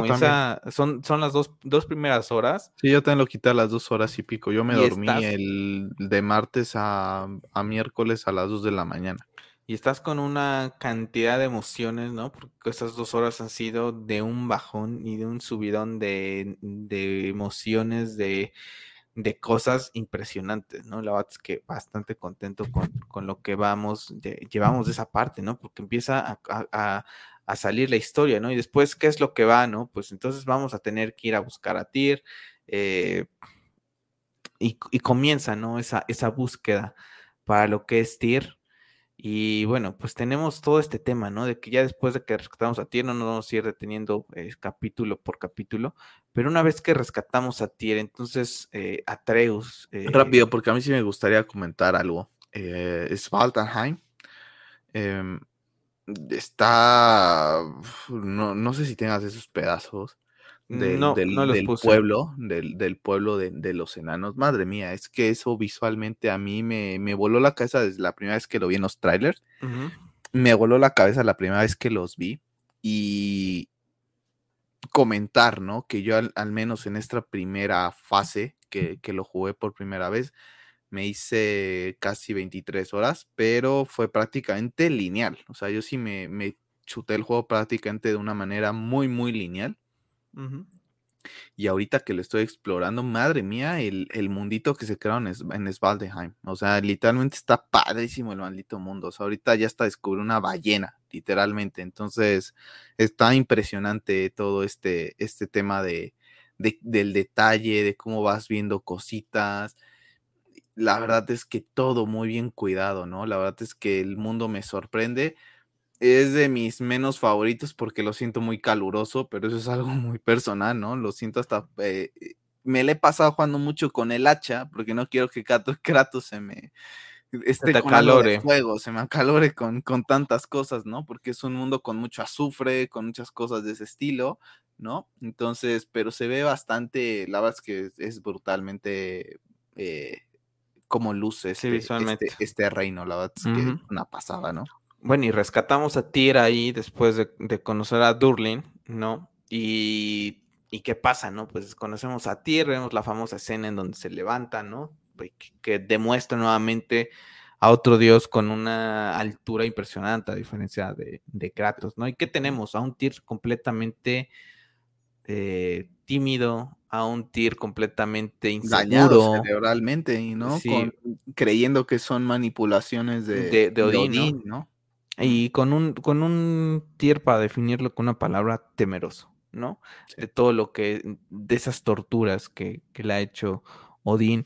son, son las dos, dos, primeras horas. Sí, yo también lo quité a las dos horas y pico. Yo me dormí el de martes a, a, miércoles a las dos de la mañana. Y estás con una cantidad de emociones, ¿no? Porque esas dos horas han sido de un bajón y de un subidón de, de emociones, de, de cosas impresionantes, ¿no? La verdad es que bastante contento con, con lo que vamos, de, llevamos de esa parte, ¿no? Porque empieza a, a salir la historia, ¿no? Y después, ¿qué es lo que va, no? Pues entonces vamos a tener que ir a buscar a Tyr eh, y, comienza, ¿no? Esa, esa búsqueda para lo que es Tyr. Y bueno, pues tenemos todo este tema, ¿no? De que ya después de que rescatamos a Tyr, no nos vamos a ir deteniendo eh, capítulo por capítulo, pero una vez que rescatamos a Tyr, entonces eh, Atreus. Rápido, porque a mí sí me gustaría comentar algo. es Valtenheim. Está, no, no sé si tengas esos pedazos del, del, pueblo, del, del pueblo de, los enanos. Madre mía, es que eso visualmente a mí me, me, voló la cabeza desde la primera vez que lo vi en los trailers. Me voló la cabeza la primera vez que los vi. Y comentar, ¿no? Que yo al, menos en esta primera fase que, que, lo jugué por primera vez, me hice casi 23 horas, pero fue prácticamente lineal. O sea, yo sí me, me chuté el juego prácticamente de una manera muy, muy lineal. Y ahorita que lo estoy explorando, madre mía, el, mundito que se creó en, en Svaldeheim. O sea, literalmente está padrísimo el maldito mundo. O sea, ahorita ya está descubriendo una ballena, literalmente. Entonces, está impresionante todo este, este tema de, del detalle, de cómo vas viendo cositas la verdad es que todo muy bien cuidado, ¿no? La verdad es que el mundo me sorprende. Es de mis menos favoritos porque lo siento muy caluroso, pero eso es algo [laughs] muy personal, ¿no? Lo siento hasta... Eh, me le he pasado jugando mucho con el hacha porque no quiero que Kratos [laughs] se me... Este calore. Fuego, se me acalore con, con tantas cosas, ¿no? Porque es un mundo con mucho azufre, con muchas cosas de ese estilo, ¿no? Entonces, pero se ve bastante, la verdad es que es, brutalmente eh, cómo luce este, este, este, reino, la verdad es que una pasada, ¿no? Bueno, y rescatamos a Tyr ahí después de, conocer a Durlin, ¿no? Y, y, qué pasa, ¿no? Pues conocemos a Tyr, vemos la famosa escena en donde se levanta, ¿no? Que, demuestra nuevamente a otro dios con una altura impresionante, a diferencia de, de Kratos, ¿no? ¿Y qué tenemos? A un Tyr completamente eh, tímido, a un Tyr completamente inseguro. cerebralmente, ¿no? creyendo que son manipulaciones de, de, Odín, ¿no? Y con un, con un Tyr, para definirlo con una palabra, temeroso, ¿no? De todo lo que, de esas torturas que, que le ha hecho Odín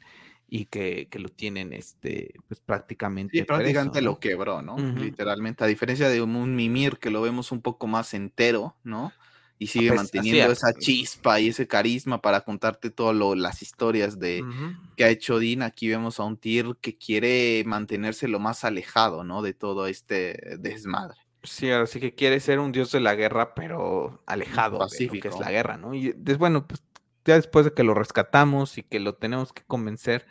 y que, que, lo tienen este pues prácticamente sí, prácticamente lo quebró no literalmente a diferencia de un Mimir que lo vemos un poco más entero no y sigue manteniendo esa chispa y ese carisma para contarte todas las historias de que ha hecho Dean. Aquí vemos a un Tyr que quiere mantenerse lo más alejado, ¿no? De todo este desmadre. Sí, ahora sí que quiere ser un dios de la guerra, pero alejado de lo que es la guerra, ¿no? Y bueno, pues ya después de que lo rescatamos y que lo tenemos que convencer,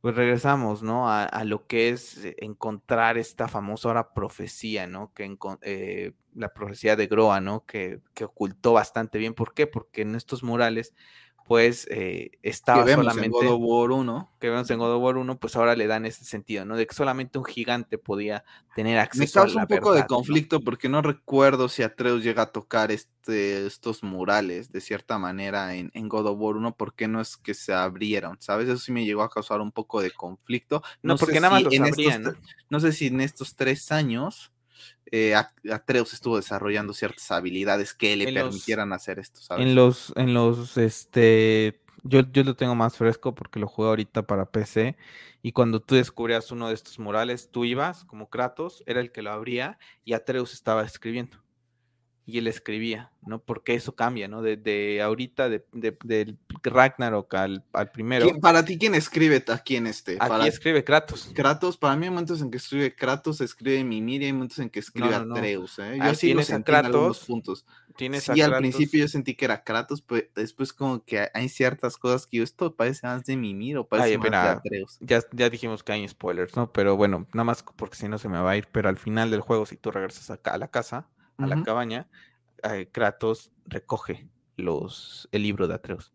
pues regresamos, ¿no? A, lo que es encontrar esta famosa ahora profecía, ¿no? Que eh, la profecía de Groa, ¿no? Que, que, ocultó bastante bien. ¿Por qué? Porque en estos murales pues eh, estaba que vemos solamente... en God of War 1. Que vemos en God of War 1, pues ahora le dan ese sentido, ¿no? De que solamente un gigante podía tener acceso Me causa un poco de conflicto porque no recuerdo si Atreus llega a tocar este, estos murales de cierta manera en, en, God of War 1, ¿por qué no es que se abrieron? ¿Sabes? Eso sí me llegó a causar un poco de conflicto. No, porque nada más los en abrían, estos, ¿no? sé si en estos tres años eh, Atreus estuvo desarrollando ciertas habilidades que le En permitieran hacer esto, ¿sabes? En los, en los, este, yo, yo lo tengo más fresco porque lo juego ahorita para PC. Y cuando tú descubrías uno de estos murales, tú ibas como Kratos, era el que lo abría y Atreus estaba escribiendo. Y él escribía, ¿no? Porque eso cambia, ¿no? De, de ahorita, de, de, del Ragnarok al, al primero. ¿Quién- para ti, ¿quién escribe aquí en este? Aquí Para escribe Kratos. Kratos, para mí hay momentos en que escribe Kratos, escribe Mimir y hay momentos en que escribe No. Atreus, ¿eh? Yo Ahí sí lo a sentí en algunos Kratos, puntos. Tienes Sí, a al Kratos- principio yo sentí que era Kratos, pero después como que hay ciertas cosas que yo, esto parece más de Mimir o parece Ay, más de Atreus. ya, ya dijimos que hay spoilers, ¿no? Pero bueno, nada más porque si no se me va a ir. Pero al final del juego, si tú regresas acá a la casa, a la cabaña, eh, Kratos recoge los, el libro de Atreus.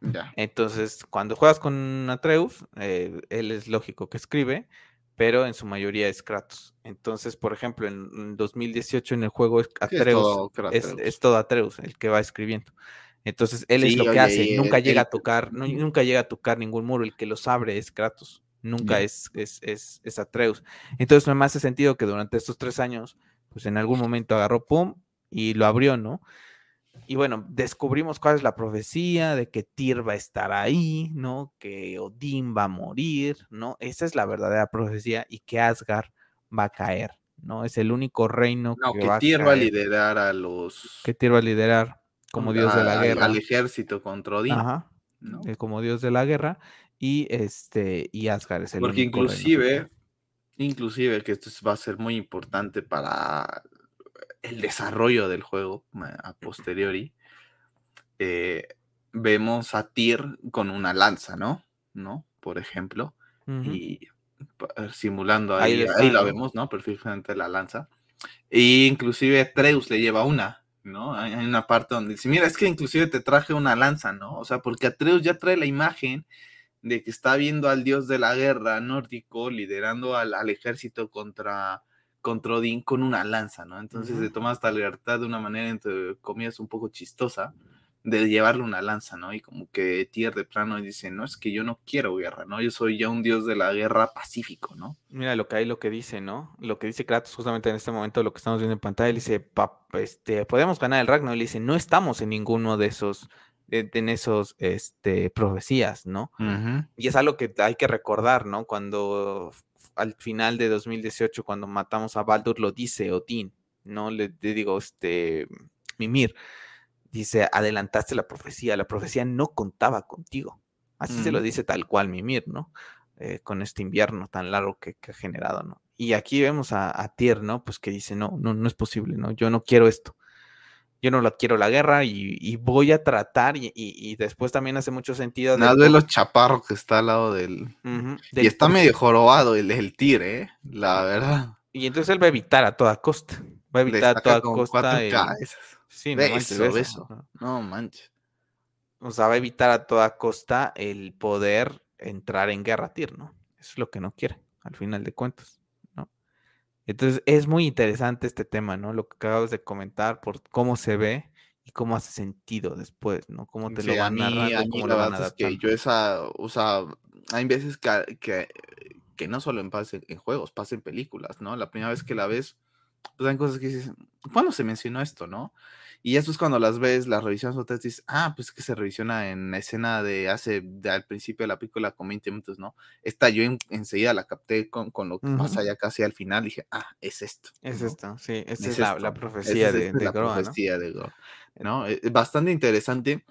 Ya. Entonces, cuando juegas con Atreus, eh, él es lógico que escribe, pero en su mayoría es Kratos. Entonces, por ejemplo, en, en 2018 en el juego es Sí, es Atreus, todo es, Atreus. es todo Atreus el que va escribiendo. Entonces, él es lo que hace, y nunca el- llega el- a tocar, no- nunca llega a tocar ningún muro, el que los abre es Kratos, nunca es, es, es Atreus. Entonces, me hace sentido que durante estos tres años, pues en algún momento agarró, pum, y lo abrió, ¿no? Y bueno, descubrimos cuál es la profecía de que Tyr va a estar ahí, ¿no? Que Odín va a morir, ¿no? Esa es la verdadera profecía y que Asgard va a caer, ¿no? Es el único reino No, que, que va Tyr a va a caer, liderar a los... que Tyr va a liderar como dios de la guerra. Al ejército contra Odín. Ajá, ¿no? eh, como dios de la guerra y este y Asgard es el Porque único inclusive. Inclusive que esto es- va a ser muy importante para el desarrollo del juego a posteriori, eh, vemos a Tyr con una lanza, ¿no? ¿No? Por ejemplo, y pa- simulando Ahí ahí, la ¿no? vemos, ¿no? Perfectamente la lanza. Y inclusive Atreus le lleva una, ¿no? Hay hay una parte donde dice, mira, es que inclusive te traje una lanza, ¿no? O sea, porque Atreus ya trae la imagen de que está viendo al dios de la guerra nórdico liderando al, al ejército contra, contra Odín con una lanza, ¿no? Entonces Ujú. se toma esta libertad de una manera, entre comillas, un poco chistosa de llevarle una lanza, ¿no? Y como que Tyr de plano dice, no, es que yo no quiero guerra, ¿no? Yo soy ya un dios de la guerra pacífico, ¿no? Mira lo que hay, lo que dice, ¿no? Lo que dice Kratos justamente en este momento, lo que estamos viendo en pantalla, él dice, "Pa- este, podemos ganar el Ragnarok, y le dice, no estamos en ninguno de esos, en esos, este, profecías, ¿no? Y es algo que hay que recordar, ¿no? Cuando al final de 2018, cuando matamos a Baldur, lo dice Odín, ¿no? Le, le digo, este, Mimir, dice, adelantaste la profecía, la profecía no contaba contigo. Así se lo dice tal cual Mimir, ¿no? Eh, con este invierno tan largo que, que ha generado, ¿no? Y aquí vemos a, a Tyr, ¿no? Pues que dice, no, no, no es posible, ¿no? Yo no quiero esto. Yo no la quiero la guerra y, y voy a tratar, y, y- y después también hace mucho sentido. Nada de los chaparros que está al lado del... Y del está medio jorobado el, el Tyr, ¿eh? La verdad. Y entonces él va a evitar a toda costa. Va a evitar a toda costa. el-. Sí, no manches, Beso, beso. No manches. O sea, va a evitar a toda costa el poder entrar en guerra a Tyr, ¿no? Eso es lo que no quiere, al final de cuentas. Entonces es muy interesante este tema, ¿no? Lo que acabas de comentar, por cómo se ve y cómo hace sentido después, ¿no? Cómo te Sí, lo a van mí, narrando a mí cómo la lo van verdad es que adaptando. yo esa, o sea, hay veces que, que, que no solo en, pase- en juegos, pasa en películas, ¿no? La primera vez que la ves, pues hay cosas que dices, ¿cuándo se mencionó esto, no? Y después cuando las ves, las revisiones otras dices, ah, pues que se revisiona en la escena de hace, de al principio de la película con 20 minutos, ¿no? Esta yo en- enseguida la capté con, con lo que más Ujú. allá casi al final, dije, ah, es esto. Es ¿no? esto, sí, esa es, Es la, esto, la esa profecía es- de, esta de la Groa, ¿no? profecía de Groa, ¿no? Es bastante interesante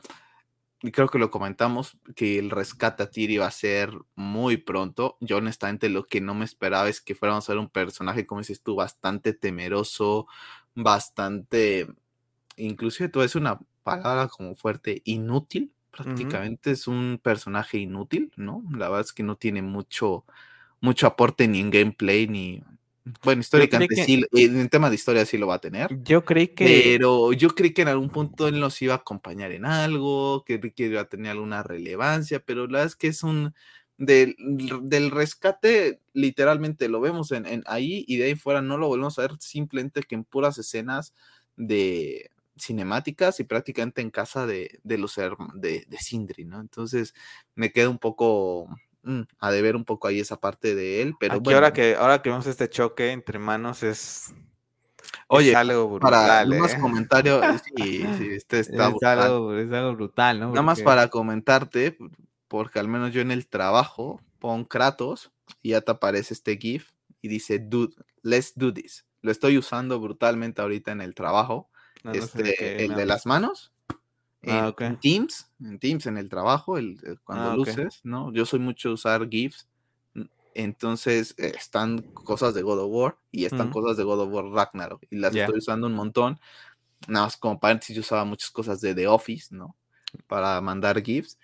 y creo que lo comentamos, que el rescate a Tyr iba a ser muy pronto. Yo honestamente lo que no me esperaba es que fuéramos a ver un personaje, como dices tú, bastante temeroso, bastante, inclusive tú es una palabra como fuerte, inútil. Prácticamente es un personaje inútil, ¿no? La verdad es que no tiene mucho, mucho aporte ni en gameplay ni, Bueno, históricamente sí, en tema de historia sí lo va a tener. Yo creí que. Pero yo creí que en algún punto él nos iba a acompañar en algo, que, que iba a tener alguna relevancia, pero la verdad es que es un. Del, del rescate, literalmente lo vemos en, en, ahí y de ahí fuera no lo volvemos a ver simplemente que en puras escenas de cinemáticas y prácticamente en casa de, de los de, de Sindri, ¿no? Entonces me queda un poco mm, a deber un poco ahí esa parte de él, pero Aquí ahora que ahora que vemos este choque entre manos es Oye, es algo brutal, para ¿eh? más comentarios, [laughs] sí, sí, este está es, brutal. algo, es algo brutal, ¿no? Nada más para comentarte, porque al menos yo en el trabajo pon Kratos y ya te aparece este GIF y dice, dude, let's do this. Lo estoy usando brutalmente ahorita en el trabajo. No, no sé de este, el de las manos. En, Ah, en Teams, en Teams, en el trabajo, el, el- cuando Ah, luces, ¿no? Yo soy mucho usar GIFs. Entonces eh, están cosas de God of War y están cosas de God of War Ragnarok y las Ya. estoy usando un montón. Nada más como paréntesis, yo usaba muchas cosas de The Office, ¿no? Para mandar GIFs.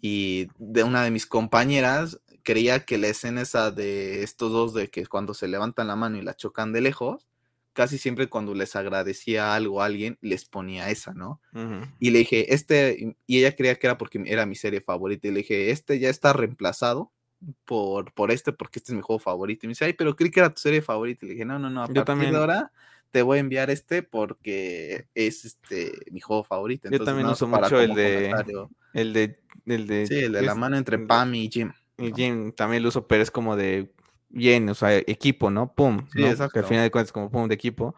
Y de una de mis compañeras creía que la escena esa de estos dos, de que cuando se levantan la mano y la chocan de lejos, casi siempre cuando les agradecía algo a alguien, les ponía esa, ¿no? Y le dije, este, y ella creía que era porque era mi serie favorita. Y le dije, este ya está reemplazado por, por este, porque este es mi juego favorito. Y me dice, ay, pero creí que era tu serie favorita. Y le dije, no, no, no, a Yo partir también- de ahora te voy a enviar este porque es este mi juego favorito. Yo también uso mucho el de-. El de el de Sí, el de la mano entre Pam y Jim. Y. Jim también lo uso, pero es como de bien, o sea, equipo, ¿no? Pum, Sí, ¿no? Que al final de cuentas es como pum de equipo.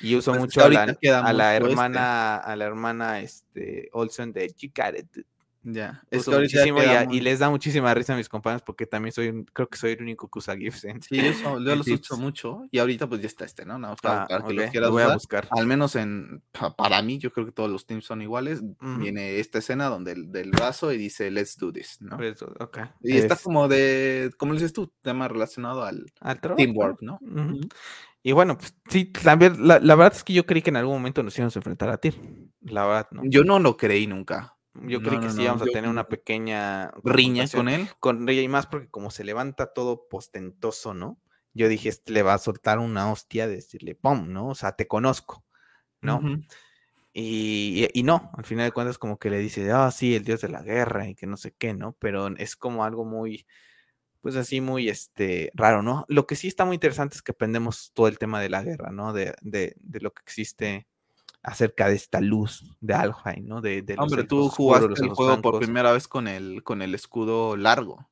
Y uso Pues, mucho a la, a la mucho este. hermana, a la hermana este Olsen de Chicaret. Ya, es que muchísimo y, les da muchísima risa a mis compañeros porque también soy, un- creo que soy el único que usa GIFs en, Sí, yo, uso- yo los uso mucho y ahorita pues ya está este, ¿no? Más para, Ah, que los quieras lo voy a usar. buscar. Al menos en, pa- para mí, yo creo que todos los teams son iguales. Viene esta escena donde el, del brazo y dice, let's do this, ¿no? Por eso, ok. Y está Es- como de, como dices tú, tema relacionado al teamwork, ¿no? Y bueno, pues sí, también la, la verdad es que yo creí que en algún momento nos íbamos a enfrentar a ti. La verdad, ¿no? Yo no lo creí nunca. Yo No, creí que no, sí no, íbamos a yo tener una no- pequeña Riña con él. con Rey y más porque como se levanta todo postentoso, ¿no? Yo dije, este le va a soltar una hostia de decirle, pum, ¿no? O sea, te conozco, ¿no? Y, y no, al final de cuentas como que le dice, ah, sí, el dios de la guerra y que no sé qué, ¿no? Pero es como algo muy, pues así muy, este, raro, ¿no? Lo que sí está muy interesante es que aprendemos todo el tema de la guerra, ¿no? De, de, de lo que existe acerca de esta luz de Alfheim, ¿no? De, de Hombre, tú jugaste el juego por primera vez con el, con el escudo largo.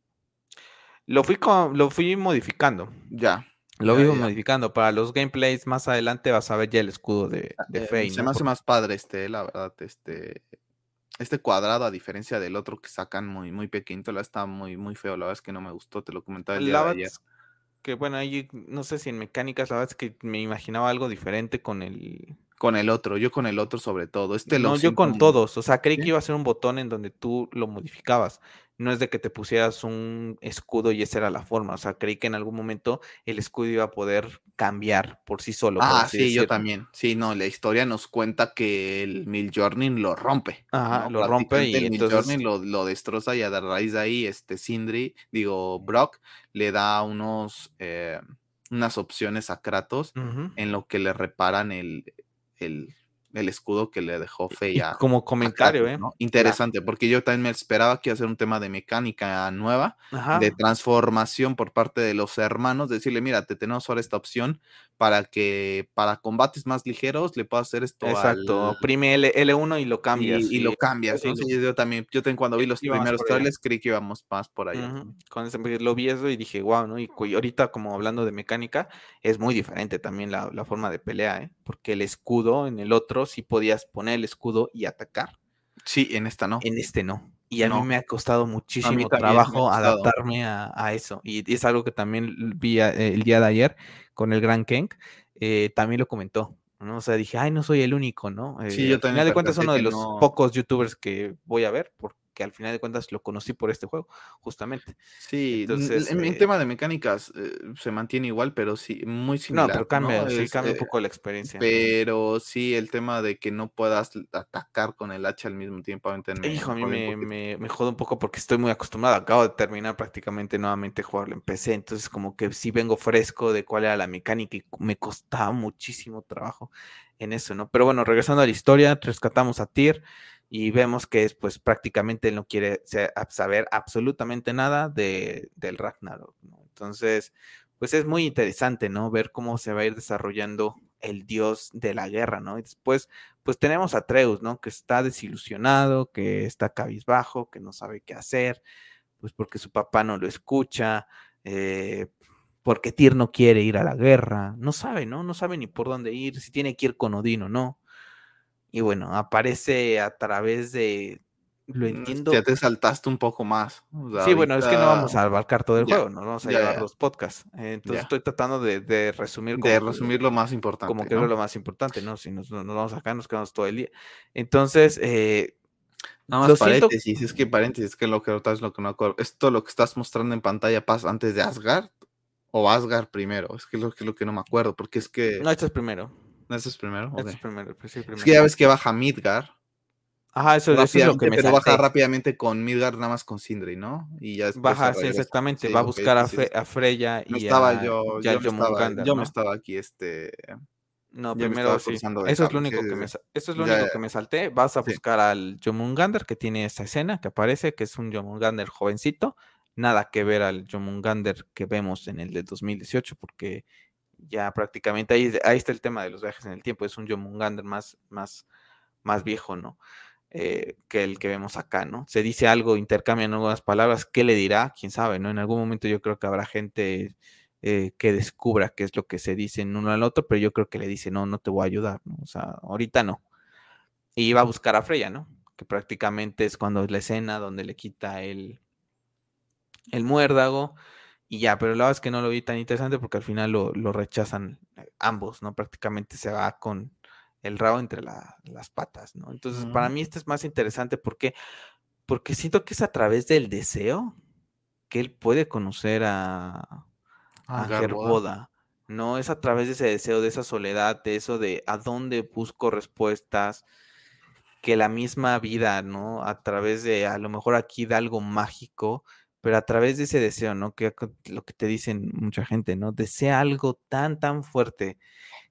Lo fui, con, lo fui modificando. Ya. Lo Ya, vivo ya. modificando. Para los gameplays más adelante vas a ver ya el escudo de, de Eh, Fey, se ¿no? me hace Por- más padre este, la verdad, este, este cuadrado, a diferencia del otro que sacan muy, muy pequeñito, la está muy, muy feo, la verdad es que no me gustó, te lo comentaba el día La de ayer. que bueno, ahí no sé si en mecánicas, la verdad es que me imaginaba algo diferente con el... Con el otro, yo con el otro sobre todo, este No, yo con todos, o sea, creí ¿Sí? que iba a ser un botón en donde tú lo modificabas. No es de que te pusieras un escudo y esa era la forma, o sea, creí que en algún momento el escudo iba a poder cambiar por sí solo. Ah, sí, yo también. Sí, no, la historia nos cuenta que el Miljornin lo rompe. Ajá, ¿no? lo rompe y el entonces- lo, lo destroza y a raíz de ahí, este Sindri, digo, Brock, le da unos, eh, unas opciones a Kratos en lo que le reparan el, el, el escudo que le dejó Feya. como comentario, ¿eh? Interesante, porque yo también me esperaba que iba a ser un tema de mecánica nueva, Ajá. de transformación por parte de los hermanos, decirle, mira, te tenemos ahora esta opción para que para combates más ligeros le puedas hacer esto Exacto, al- oprime L, L1 y lo cambias. y, y lo cambias, Sí, yo también, yo también cuando vi los primeros allá. trailers creí que íbamos más por allá. Con ese, porque lo vi eso y dije, wow, ¿no? Y, y ahorita, como hablando de mecánica, es muy diferente también la, la forma de pelea, ¿eh? Porque el escudo en el otro sí podías poner el escudo y atacar. Sí, en esta no. En este no. Y a No. mí me ha costado muchísimo trabajo costado. adaptarme a, a eso. Y es algo que también vi a- el día de ayer con el Gran Kenk. eh, también lo comentó. ¿no? O sea, dije, ay, no soy el único, ¿no? Sí, Eh, yo al también final de cuentas, percaté uno de los no- pocos youtubers que voy a ver, porque Que al final de cuentas lo conocí por este juego, justamente. Sí, Entonces, en, eh, tema de mecánicas eh, se mantiene igual, pero sí, muy similar. No, pero cambia, sí, cambia un poco la experiencia. Pero sí, el tema de que no puedas atacar con el hacha al mismo tiempo. Hijo, a mí me, me, me jode un poco porque estoy muy acostumbrado. Acabo de terminar prácticamente nuevamente jugarlo en PC, entonces como que sí vengo fresco de cuál era la mecánica y me costaba muchísimo trabajo en eso, ¿no? Pero bueno, regresando a la historia, rescatamos a Tyr y vemos que pues prácticamente no quiere saber absolutamente nada de, del Ragnarok, ¿no? Entonces, pues es muy interesante, ¿no? Ver cómo se va a ir desarrollando el dios de la guerra, ¿no? Y después, pues tenemos a Treus, ¿no? Que está desilusionado, que está cabizbajo, que no sabe qué hacer, pues porque su papá no lo escucha, eh, porque Tyr no quiere ir a la guerra, no sabe, ¿no? No sabe ni por dónde ir, si tiene que ir con Odín o no. Y bueno, aparece a través de, lo mm, entiendo. Ya te saltaste un poco más. sí, bueno, es que no vamos a abarcar todo el juego, no vamos a llevar los podcasts. Entonces estoy tratando de, resumir. de resumir lo más importante. Como que es lo más importante, ¿no? Si nos, vamos acá, nos quedamos todo el día. Entonces, eh, Nada más paréntesis, es que paréntesis, es que lo que es lo que no acuerdo. ¿Esto lo que estás mostrando en pantalla pasa antes de Asgard? ¿O Asgard primero? Es que es lo, que, lo que no me acuerdo, porque es que. No, esto es primero. ¿No, es primero? Esto es primero, pues sí, primero. Es que ya ves que baja Midgar. Ajá, eso, es lo que me Pero baja rápidamente con Midgar, nada más con Sindri, ¿no? Y ya Baja, sí, exactamente. Va a buscar a, a, Freya y estaba yo, yo, me estaba, yo me estaba aquí, este... No, primero sí. Eso es lo único que me, eso es lo único que me salté. Vas a buscar al Jomungander que tiene esa escena que aparece, que es un Jomungander jovencito. Nada que ver al Jomungander que vemos en el de 2018, porque ya prácticamente ahí, ahí está el tema de los viajes en el tiempo. Es un Jomungander más, más, más viejo, ¿no? Eh, que el que vemos acá, ¿no? Se dice algo, intercambian algunas palabras, ¿qué le dirá? Quién sabe, ¿no? En algún momento yo creo que habrá gente eh, que descubra qué es lo que se dice en uno al otro, pero yo creo que le dice, no, no te voy a ayudar, ¿no? O sea, ahorita no. Y va a buscar a Freya, ¿no? Que prácticamente es cuando es la escena donde le quita el, el muérdago y ya, pero la verdad es que no lo vi tan interesante porque al final lo, lo rechazan eh, ambos, ¿no? Prácticamente se va con el rabo entre las patas, ¿no? Entonces, para mí esto es más interesante porque, porque siento que es a través del deseo que él puede conocer a, a Gerboda. No es a través de ese deseo, de esa soledad, de eso de a dónde busco respuestas, que la misma vida, ¿no? A través de, a lo mejor aquí da algo mágico, pero a través de ese deseo, ¿no? Que lo que te dicen mucha gente, ¿no? Desea algo tan, tan fuerte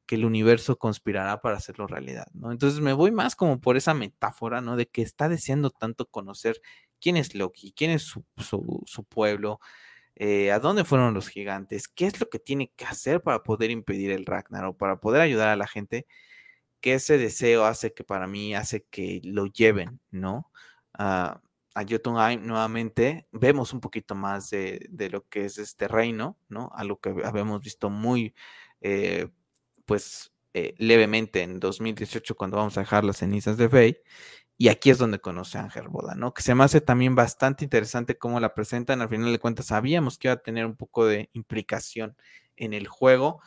que el universo conspirará para hacerlo realidad, ¿no? Entonces me voy más como por esa metáfora, ¿no? De que está deseando tanto conocer quién es Loki, quién es su, pueblo, eh, a dónde fueron los gigantes, qué es lo que tiene que hacer para poder impedir el Ragnarok, para poder ayudar a la gente, que ese deseo hace que para mí, hace que lo lleven, ¿no? A Jotunheim nuevamente vemos un poquito más de, lo que es este reino, ¿no? A lo que habíamos visto muy eh, pues eh, levemente en 2018 cuando vamos a dejar las cenizas de Faye. Y aquí es donde conoce a Ángel Boda, ¿no? Que se me hace también bastante interesante cómo la presentan. Al final de cuentas, sabíamos que iba a tener un poco de implicación en el juego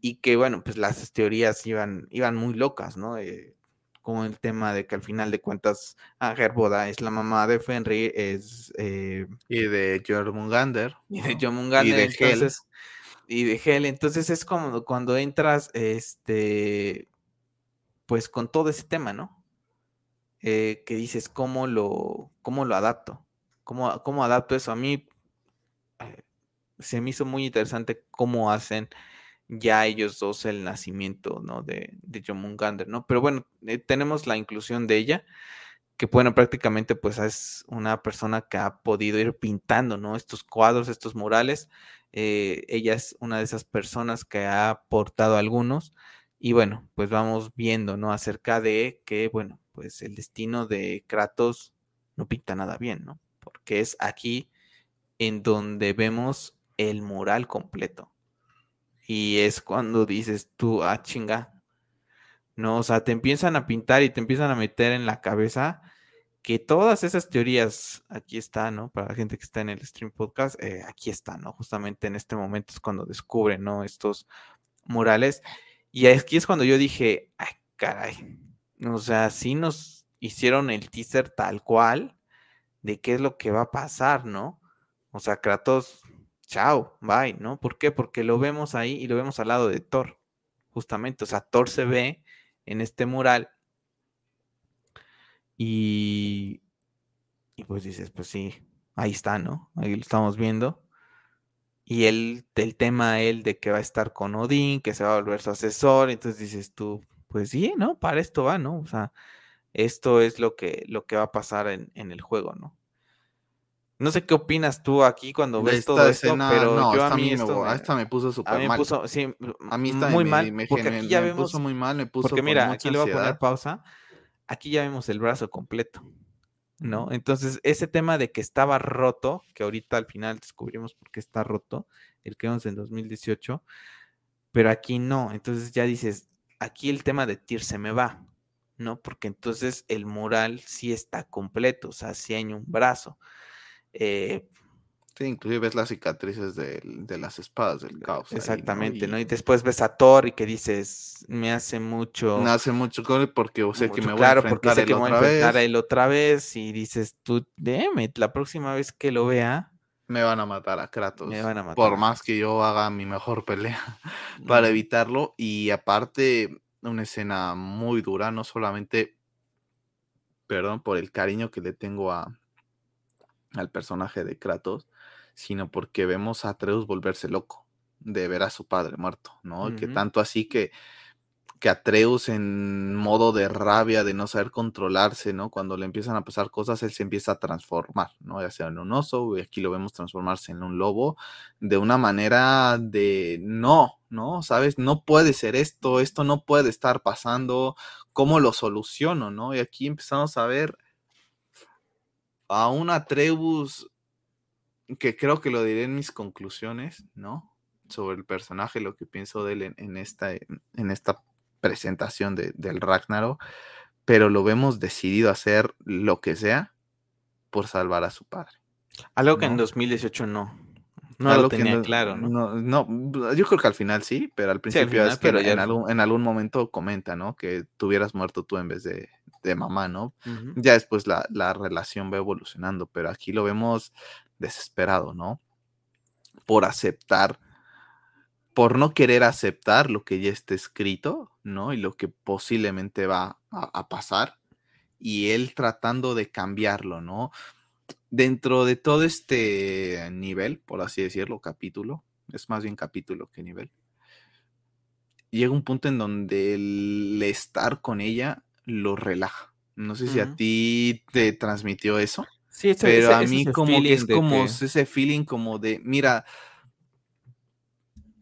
y que, bueno, pues las teorías iban, iban muy locas, ¿no? Eh, como el tema de que al final de cuentas Ángel Boda es la mamá de Fenry, es... Eh, y de Jormungander. Y de Jormungander. Y de entonces, y de gel. Entonces es como cuando entras, este, pues con todo ese tema, ¿no? Eh, que dices, ¿cómo lo, cómo lo adapto? ¿Cómo, ¿Cómo adapto eso? A mí eh, se me hizo muy interesante cómo hacen ya ellos dos el nacimiento, ¿no? De, de John ¿no? Pero bueno, eh, tenemos la inclusión de ella, que bueno, prácticamente pues es una persona que ha podido ir pintando, ¿no? Estos cuadros, estos murales, eh, ella es una de esas personas que ha aportado algunos. Y bueno, pues vamos viendo, ¿no? Acerca de que, bueno, pues el destino de Kratos no pinta nada bien, ¿no? Porque es aquí en donde vemos el mural completo. Y es cuando dices tú, ah, chinga. No, o sea, te empiezan a pintar y te empiezan a meter en la cabeza que todas esas teorías aquí están, ¿no? Para la gente que está en el stream podcast, eh, aquí están, ¿no? Justamente en este momento es cuando descubren, ¿no? Estos murales. Y aquí es cuando yo dije, ay, caray. O sea, sí nos hicieron el teaser tal cual, de qué es lo que va a pasar, ¿no? O sea, Kratos, chao, bye, ¿no? ¿Por qué? Porque lo vemos ahí y lo vemos al lado de Thor, justamente. O sea, Thor se ve en este mural y, y pues dices, pues sí, ahí está, ¿no? Ahí lo estamos viendo. Y él, el tema él de que va a estar con Odín, que se va a volver su asesor, entonces dices tú, pues sí, ¿no? Para esto va, ¿no? O sea, esto es lo que, lo que va a pasar en, el juego, ¿no? No sé qué opinas tú aquí cuando ves todo esto, pero yo a mí esto me, me puso súper mal. Puso, sí, a mí está muy mal, porque aquí ya vemos, muy mal, me puso porque mira, aquí le voy a poner pausa. Aquí ya vemos el brazo completo. ¿no? Entonces, ese tema de que estaba roto, que ahorita al final descubrimos por qué está roto, el que vimos en 2018, pero aquí no. Entonces ya dices, aquí el tema de Tyr se me va, ¿no? Porque entonces el mural sí está completo, o sea, sí hay un brazo. Eh, Sí, inclusive ves las cicatrices de, las espadas del caos. Exactamente, ¿no? Y... después ves a Thor y que dices, me hace mucho. Me hace mucho porque sé que me voy a enfrentar porque sé que voy a enfrentar a él otra vez. Y dices, tú, déjame, la próxima vez que lo vea. Me van a matar a Kratos. Me van a matar. Por más que yo haga mi mejor pelea [laughs] para evitarlo. Y aparte, una escena muy dura, no solamente, perdón, por el cariño que le tengo a, al personaje de Kratos, sino porque vemos a Atreus volverse loco de ver a su padre muerto, ¿no? Que tanto así que, que Atreus en modo de rabia, de no saber controlarse, ¿no? Cuando le empiezan a pasar cosas, él se empieza a transformar, ¿no? Ya sea en un oso, y aquí lo vemos transformarse en un lobo, de una manera de no, ¿no? ¿Sabes? No puede ser esto, esto no puede estar pasando, ¿cómo lo soluciono, ¿no? Y aquí empezamos a ver a un Atreus que creo que lo diré en mis conclusiones, ¿no? Sobre el personaje, lo que pienso de él en, esta, en esta presentación de, del Ragnarok, pero lo vemos decidido a hacer lo que sea por salvar a su padre. Algo que en 2018 no. No lo tenía claro, ¿no? ¿no? yo creo que al final sí, pero al principio es que en, algún, en algún momento comenta, ¿no? Que tuvieras muerto tú en vez de, de mamá, ¿no? Ya después la, la, relación va evolucionando, pero aquí lo vemos desesperado, ¿no? Por aceptar, por no querer aceptar lo que ya está escrito, ¿no? Y lo que posiblemente va a, pasar, y él tratando de cambiarlo, ¿no? Dentro de todo este nivel, por así decirlo, capítulo, es más bien capítulo que nivel, llega un punto en donde el estar con ella lo relaja. No sé si a ti te transmitió eso. Sí, pero a mí como que es como ese feeling como de, mira,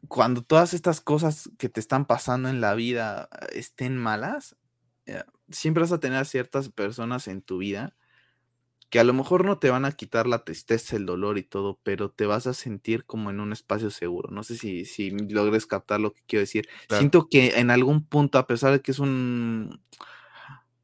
cuando todas estas cosas que te están pasando en la vida estén malas, eh, siempre vas a tener ciertas personas en tu vida que a lo mejor no te van a quitar la tristeza, el dolor y todo, pero te vas a sentir como en un espacio seguro. No sé si, si logres captar lo que quiero decir. Siento que en algún punto, a pesar de que es un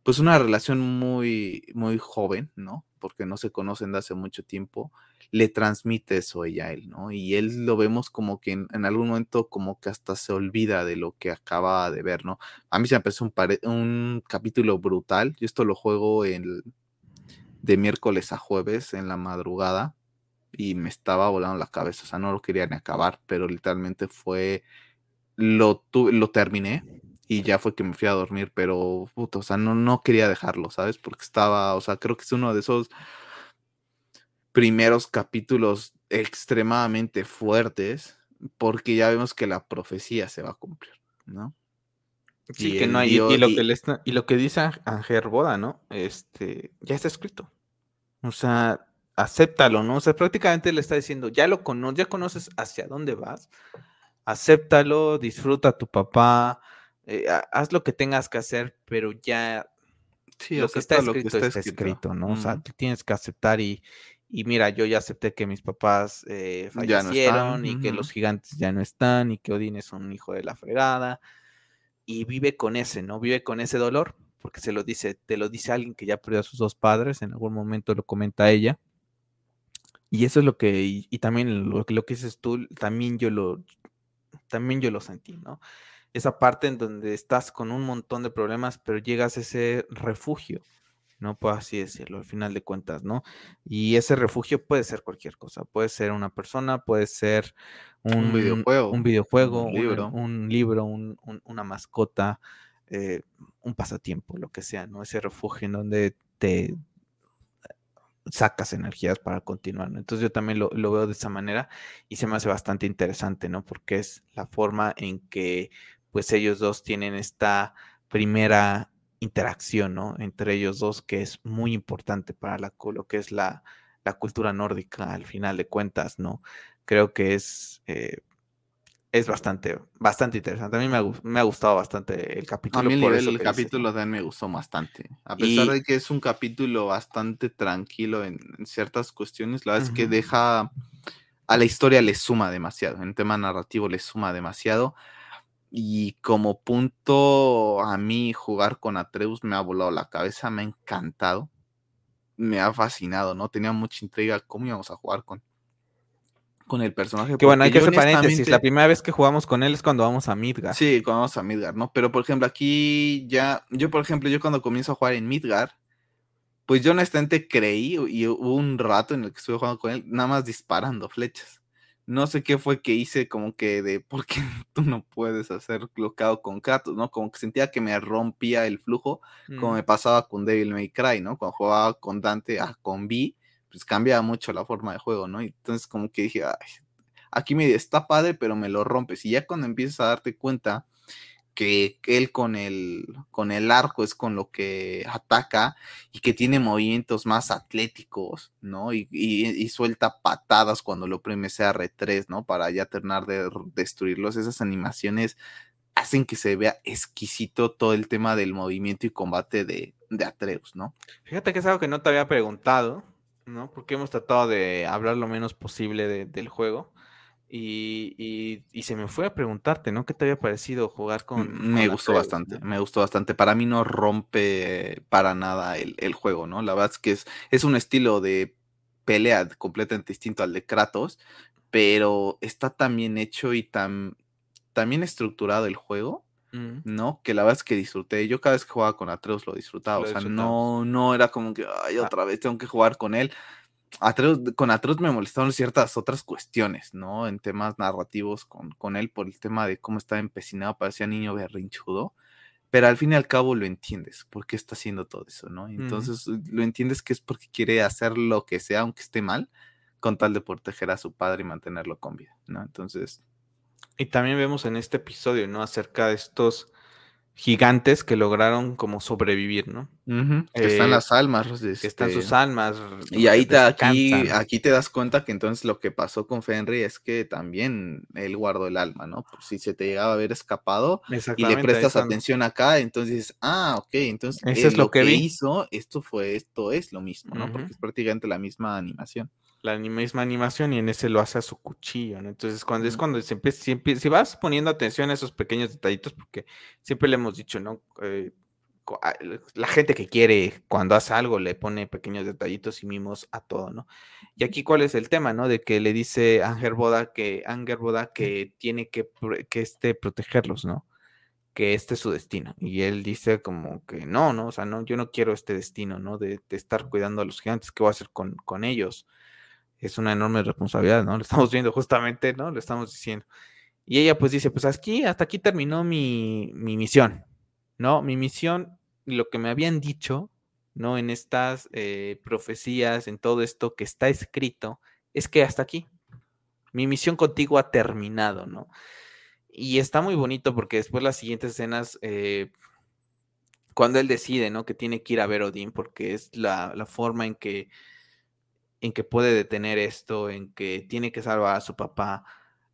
pues una relación muy, muy joven, ¿no? Porque no se conocen de hace mucho tiempo, le transmite eso ella a él, ¿no? Y él lo vemos como que en, algún momento como que hasta se olvida de lo que acaba de ver, ¿no? A mí se me parece un, un capítulo brutal, yo esto lo juego en, de miércoles a jueves en la madrugada y me estaba volando la cabeza, o sea, no lo quería ni acabar, pero literalmente fue, lo, lo terminé y ya fue que me fui a dormir, pero, puto, o sea, no, no quería dejarlo, ¿sabes? Porque estaba, o sea, creo que es uno de esos primeros capítulos extremadamente fuertes, porque ya vemos que la profecía se va a cumplir, ¿no? Sí, que no hay, y, lo que y lo que dice Ángel Boda, ¿no? Este, ya está escrito. O sea, acéptalo, ¿no? O sea, prácticamente le está diciendo, ya lo conoces, ya conoces hacia dónde vas, acéptalo, disfruta a tu papá, eh, haz lo que tengas que hacer, pero ya lo que está escrito está, escrito, ¿no? O sea, tienes que aceptar y, y mira, yo ya acepté que mis papás eh, fallecieron y que los gigantes ya no están y que Odín es un hijo de la fregada y vive con ese, ¿no? Vive con ese dolor porque se lo dice, te lo dice alguien que ya perdió a sus dos padres, en algún momento lo comenta ella. Y eso es lo que, y, también lo, lo que dices tú, también yo lo, también yo lo sentí, ¿no? esa parte en donde estás con un montón de problemas, pero llegas a ese refugio, ¿no? Puedo así decirlo, al final de cuentas, ¿no? Y ese refugio puede ser cualquier cosa, puede ser una persona, puede ser un, videojuego, un, videojuego, un libro, un, libro una mascota, eh, un pasatiempo, lo que sea, ¿no? Ese refugio en donde te sacas energías para continuar, ¿no? Entonces yo también lo, lo veo de esa manera y se me hace bastante interesante, ¿no? Porque es la forma en que pues ellos dos tienen esta primera interacción, ¿no? Entre ellos dos, que es muy importante para la, lo que es la, la cultura nórdica, al final de cuentas, ¿no? Creo que es, eh, es bastante, bastante interesante. A mí me ha, me ha, gustado bastante el capítulo. A mí el, capítulo de me gustó bastante. A pesar de que es un capítulo bastante tranquilo en, ciertas cuestiones, la verdad es que deja a la historia le suma demasiado. En tema narrativo le suma demasiado. Y como punto, a mí jugar con Atreus me ha volado la cabeza, me ha encantado, me ha fascinado, ¿no? Tenía mucha intriga cómo íbamos a jugar con, con el personaje. Que bueno, hay que hacer paréntesis, la primera vez que jugamos con él es cuando vamos a Midgar. Sí, cuando vamos a Midgar, ¿no? Pero por ejemplo, aquí ya, yo por ejemplo, yo cuando comienzo a jugar en Midgar, pues yo honestamente creí y hubo un rato en el que estuve jugando con él, nada más disparando flechas no sé qué fue que hice como que de [laughs] por qué tú no puedes hacer bloqueado con Kratos, ¿no? Como que sentía que me rompía el flujo, como me mm. pasaba con Devil May Cry, ¿no? Cuando jugaba con Dante, ah, con B, pues cambiaba mucho la forma de juego, ¿no? Entonces como que dije, aquí me está padre, pero me lo rompes. Y ya cuando empiezas a darte cuenta que él con el, con el arco es con lo que ataca y que tiene movimientos más atléticos, ¿no? Y, suelta patadas cuando lo oprime R3, ¿no? Para ya terminar de destruirlos. Esas animaciones hacen que se vea exquisito todo el tema del movimiento y combate de, de Atreus, ¿no? Fíjate que es algo que no te había preguntado, ¿no? Porque hemos tratado de hablar lo menos posible del juego. Y, se me fue a preguntarte, ¿no? ¿Qué te había parecido jugar con... Me gustó bastante, me gustó bastante. Para mí no rompe para nada el, juego, ¿no? La verdad es que es, es un estilo de pelea completamente distinto al de Kratos, pero está tan bien hecho y tan, bien estructurado el juego, mm. ¿no? Que la verdad es que disfruté. Yo cada vez que jugaba con Atreus lo disfrutaba, o sea, no, no era como que, ay, ah. otra vez tengo que jugar con él con Atreus me molestaron ciertas otras cuestiones, ¿no? En temas narrativos con, con él por el tema de cómo estaba empecinado, parecía niño berrinchudo, pero al fin y al cabo lo entiendes, por qué está haciendo todo eso, ¿no? Entonces lo entiendes que es porque quiere hacer lo que sea, aunque esté mal, con tal de proteger a su padre y mantenerlo con vida, ¿no? Entonces... Y también vemos en este episodio, ¿no? Acerca de estos gigantes que lograron como sobrevivir, ¿no? que están eh, las almas. que están sus almas. Y ahí te, aquí, aquí te das cuenta que entonces lo que pasó con Fenry es que también él guardó el alma, ¿no? Pues si se te llegaba a haber escapado y le prestas atención acá, entonces, ah, ok, entonces Eso es lo que, hizo, esto fue, esto es lo mismo, ¿no? Porque es prácticamente la misma animación la misma animación y en ese lo hace a su cuchillo, ¿no? Entonces, cuando es cuando se empieza, si, vas poniendo atención a esos pequeños detallitos, porque siempre le hemos dicho, ¿no? Eh, la gente que quiere, cuando hace algo, le pone pequeños detallitos y mimos a todo, ¿no? Y aquí, ¿cuál es el tema, no? De que le dice Anger Boda que, Anger Boda que tiene que, que este, protegerlos, ¿no? Que este es su destino. Y él dice como que no, ¿no? O sea, no, yo no quiero este destino, ¿no? De, de estar cuidando a los gigantes, ¿qué voy a hacer con, con ellos? Es una enorme responsabilidad, ¿no? [laughs] Lo estamos viendo justamente, ¿no? Lo estamos diciendo. Y ella pues dice, pues aquí, hasta aquí terminó mi, misión, ¿no? Mi misión, lo que me habían dicho, ¿no? En estas eh, profecías, en todo esto que está escrito, es que hasta aquí. Mi misión contigo ha terminado, ¿no? Y está muy bonito porque después las siguientes escenas, eh, cuando él decide, ¿no? Que tiene que ir a ver Odín porque es la, la forma en que en que puede detener esto, en que tiene que salvar a su papá,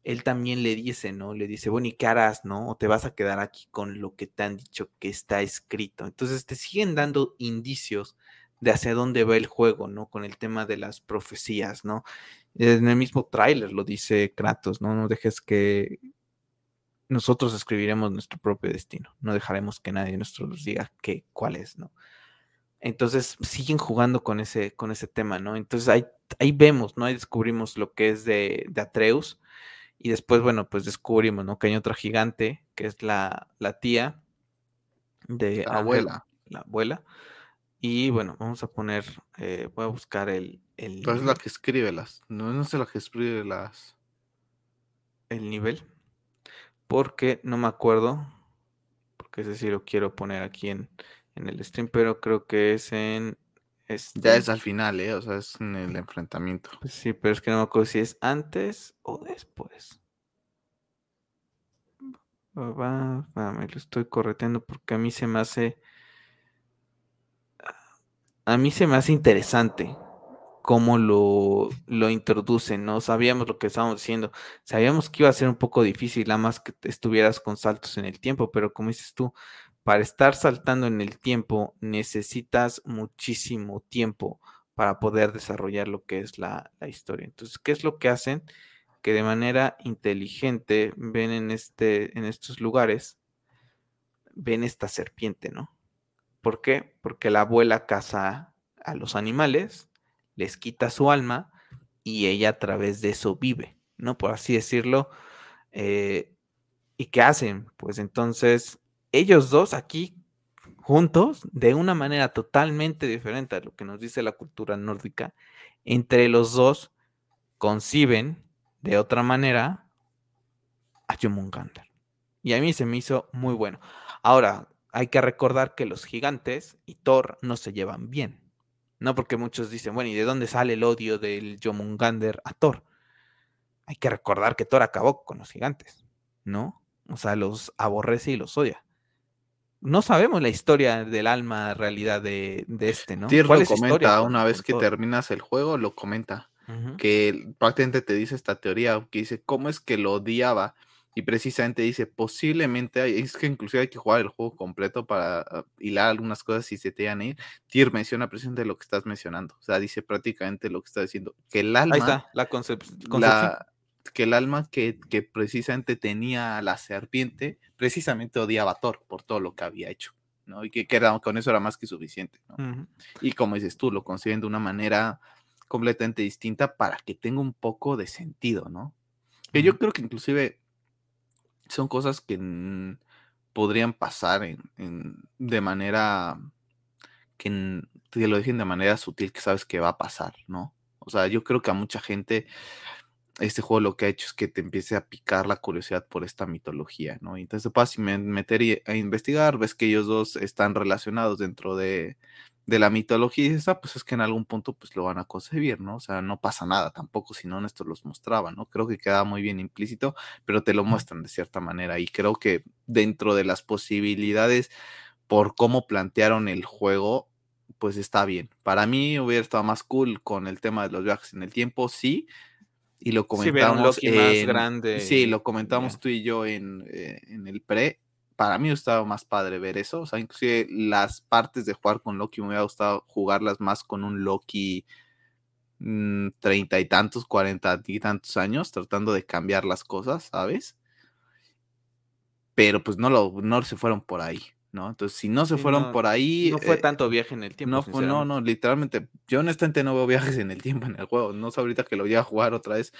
él también le dice, ¿no? Le dice, bueno, ¿y qué harás, no? O te vas a quedar aquí con lo que te han dicho que está escrito. Entonces te siguen dando indicios de hacia dónde va el juego, ¿no? Con el tema de las profecías, ¿no? En el mismo tráiler lo dice Kratos, ¿no? No dejes que nosotros escribiremos nuestro propio destino, no dejaremos que nadie nos diga qué, cuál es, ¿no? Entonces siguen jugando con ese, con ese tema, ¿no? Entonces ahí, ahí vemos, ¿no? Ahí descubrimos lo que es de, Atreus. Y después, bueno, pues descubrimos, ¿no? Que hay otra gigante, que es la, la tía de la abuela. La abuela. Y bueno, vamos a poner, eh, voy a buscar el, el es la que escribe las. No, no sé la que escribe las. el nivel porque no me acuerdo porque ese sí lo quiero poner aquí en, en el stream pero creo que es en Ya este es al final, ¿eh? O sea, es en el enfrentamiento. pues sí pero es que no me acuerdo si es antes o después va, va, me lo estoy correteando porque a mí se me hace a mí se me hace interesante cómo lo, lo introducen, ¿no? Sabíamos lo que estábamos diciendo, sabíamos que iba a ser un poco difícil, nada más que estuvieras con saltos en el tiempo, pero como dices tú, para estar saltando en el tiempo necesitas muchísimo tiempo para poder desarrollar lo que es la, historia. Entonces, ¿qué es lo que hacen? Que de manera inteligente ven en, este, en estos lugares, ven esta serpiente, ¿no? ¿Por qué? Porque la abuela caza a los animales, les quita su alma y ella a través de eso vive, ¿no? Por así decirlo. Eh, ¿Y qué hacen? Pues entonces ellos dos aquí juntos, de una manera totalmente diferente a lo que nos dice la cultura nórdica, entre los dos conciben de otra manera a Jomungandr. Y a mí se me hizo muy bueno. Ahora, hay que recordar que los gigantes y Thor no se llevan bien. No porque muchos dicen, bueno, ¿y de dónde sale el odio del Jomungander a Thor? Hay que recordar que Thor acabó con los gigantes, ¿no? O sea, los aborrece y los odia. No sabemos la historia del alma realidad de, de este, ¿no? Tyr ¿Cuál lo es su historia comenta una vez que terminas el juego, lo comenta. Que prácticamente te dice esta teoría, que dice cómo es que lo odiaba. Y precisamente dice, posiblemente, hay- es que inclusive hay que jugar el juego completo para ah, hilar algunas cosas si se te van a ir. Tyr menciona precisamente lo que estás mencionando. O sea, dice prácticamente lo que está diciendo. Que el alma Ahí está, la concep- concepción. la, que el alma que, que precisamente tenía la serpiente, precisamente odiaba a Thor por todo lo que había hecho, ¿no? Y que, que era- con eso era más que suficiente, ¿no? Y como dices tú, lo conciben de una manera completamente distinta para que tenga un poco de sentido, ¿no? Que yo creo que inclusive son cosas que podrían pasar en, en- de manera que te lo dejen de manera sutil que sabes que va a pasar, ¿no? O sea, yo creo que a mucha gente este juego lo que ha hecho es que te empiece a picar la curiosidad por esta mitología, ¿no? Y entonces te puedas inme- meter y- a investigar, ves que ellos dos están relacionados dentro de, de la mitología y dices, ah, pues es que en algún punto pues lo van a concebir, ¿no? O sea, no pasa nada tampoco, si no, esto los mostraba, ¿no? Creo que queda muy bien implícito, pero te lo muestran de cierta manera y creo que dentro de las posibilidades por cómo plantearon el juego, pues está bien. Para mí hubiera estado más cool con el tema de los viajes en el tiempo, sí, y lo Sí, ver un comentamos más grande sí, lo comentamos tú y yo en, eh, en el pre. Para mí estaba más padre ver eso. O sea, inclusive las partes de jugar con Loki me hubiera gustado jugarlas más con un Loki mm, treinta y tantos, cuarenta y tantos años, tratando de cambiar las cosas, ¿sabes? Pero pues no lo, no se fueron por ahí, ¿no? Entonces, si no se Sí, fueron no- por ahí. No fue eh, tanto viaje en el tiempo. no, fue- no, no, literalmente, yo honestamente no veo viajes en el tiempo en el juego. No sé ahorita que lo voy a jugar otra vez,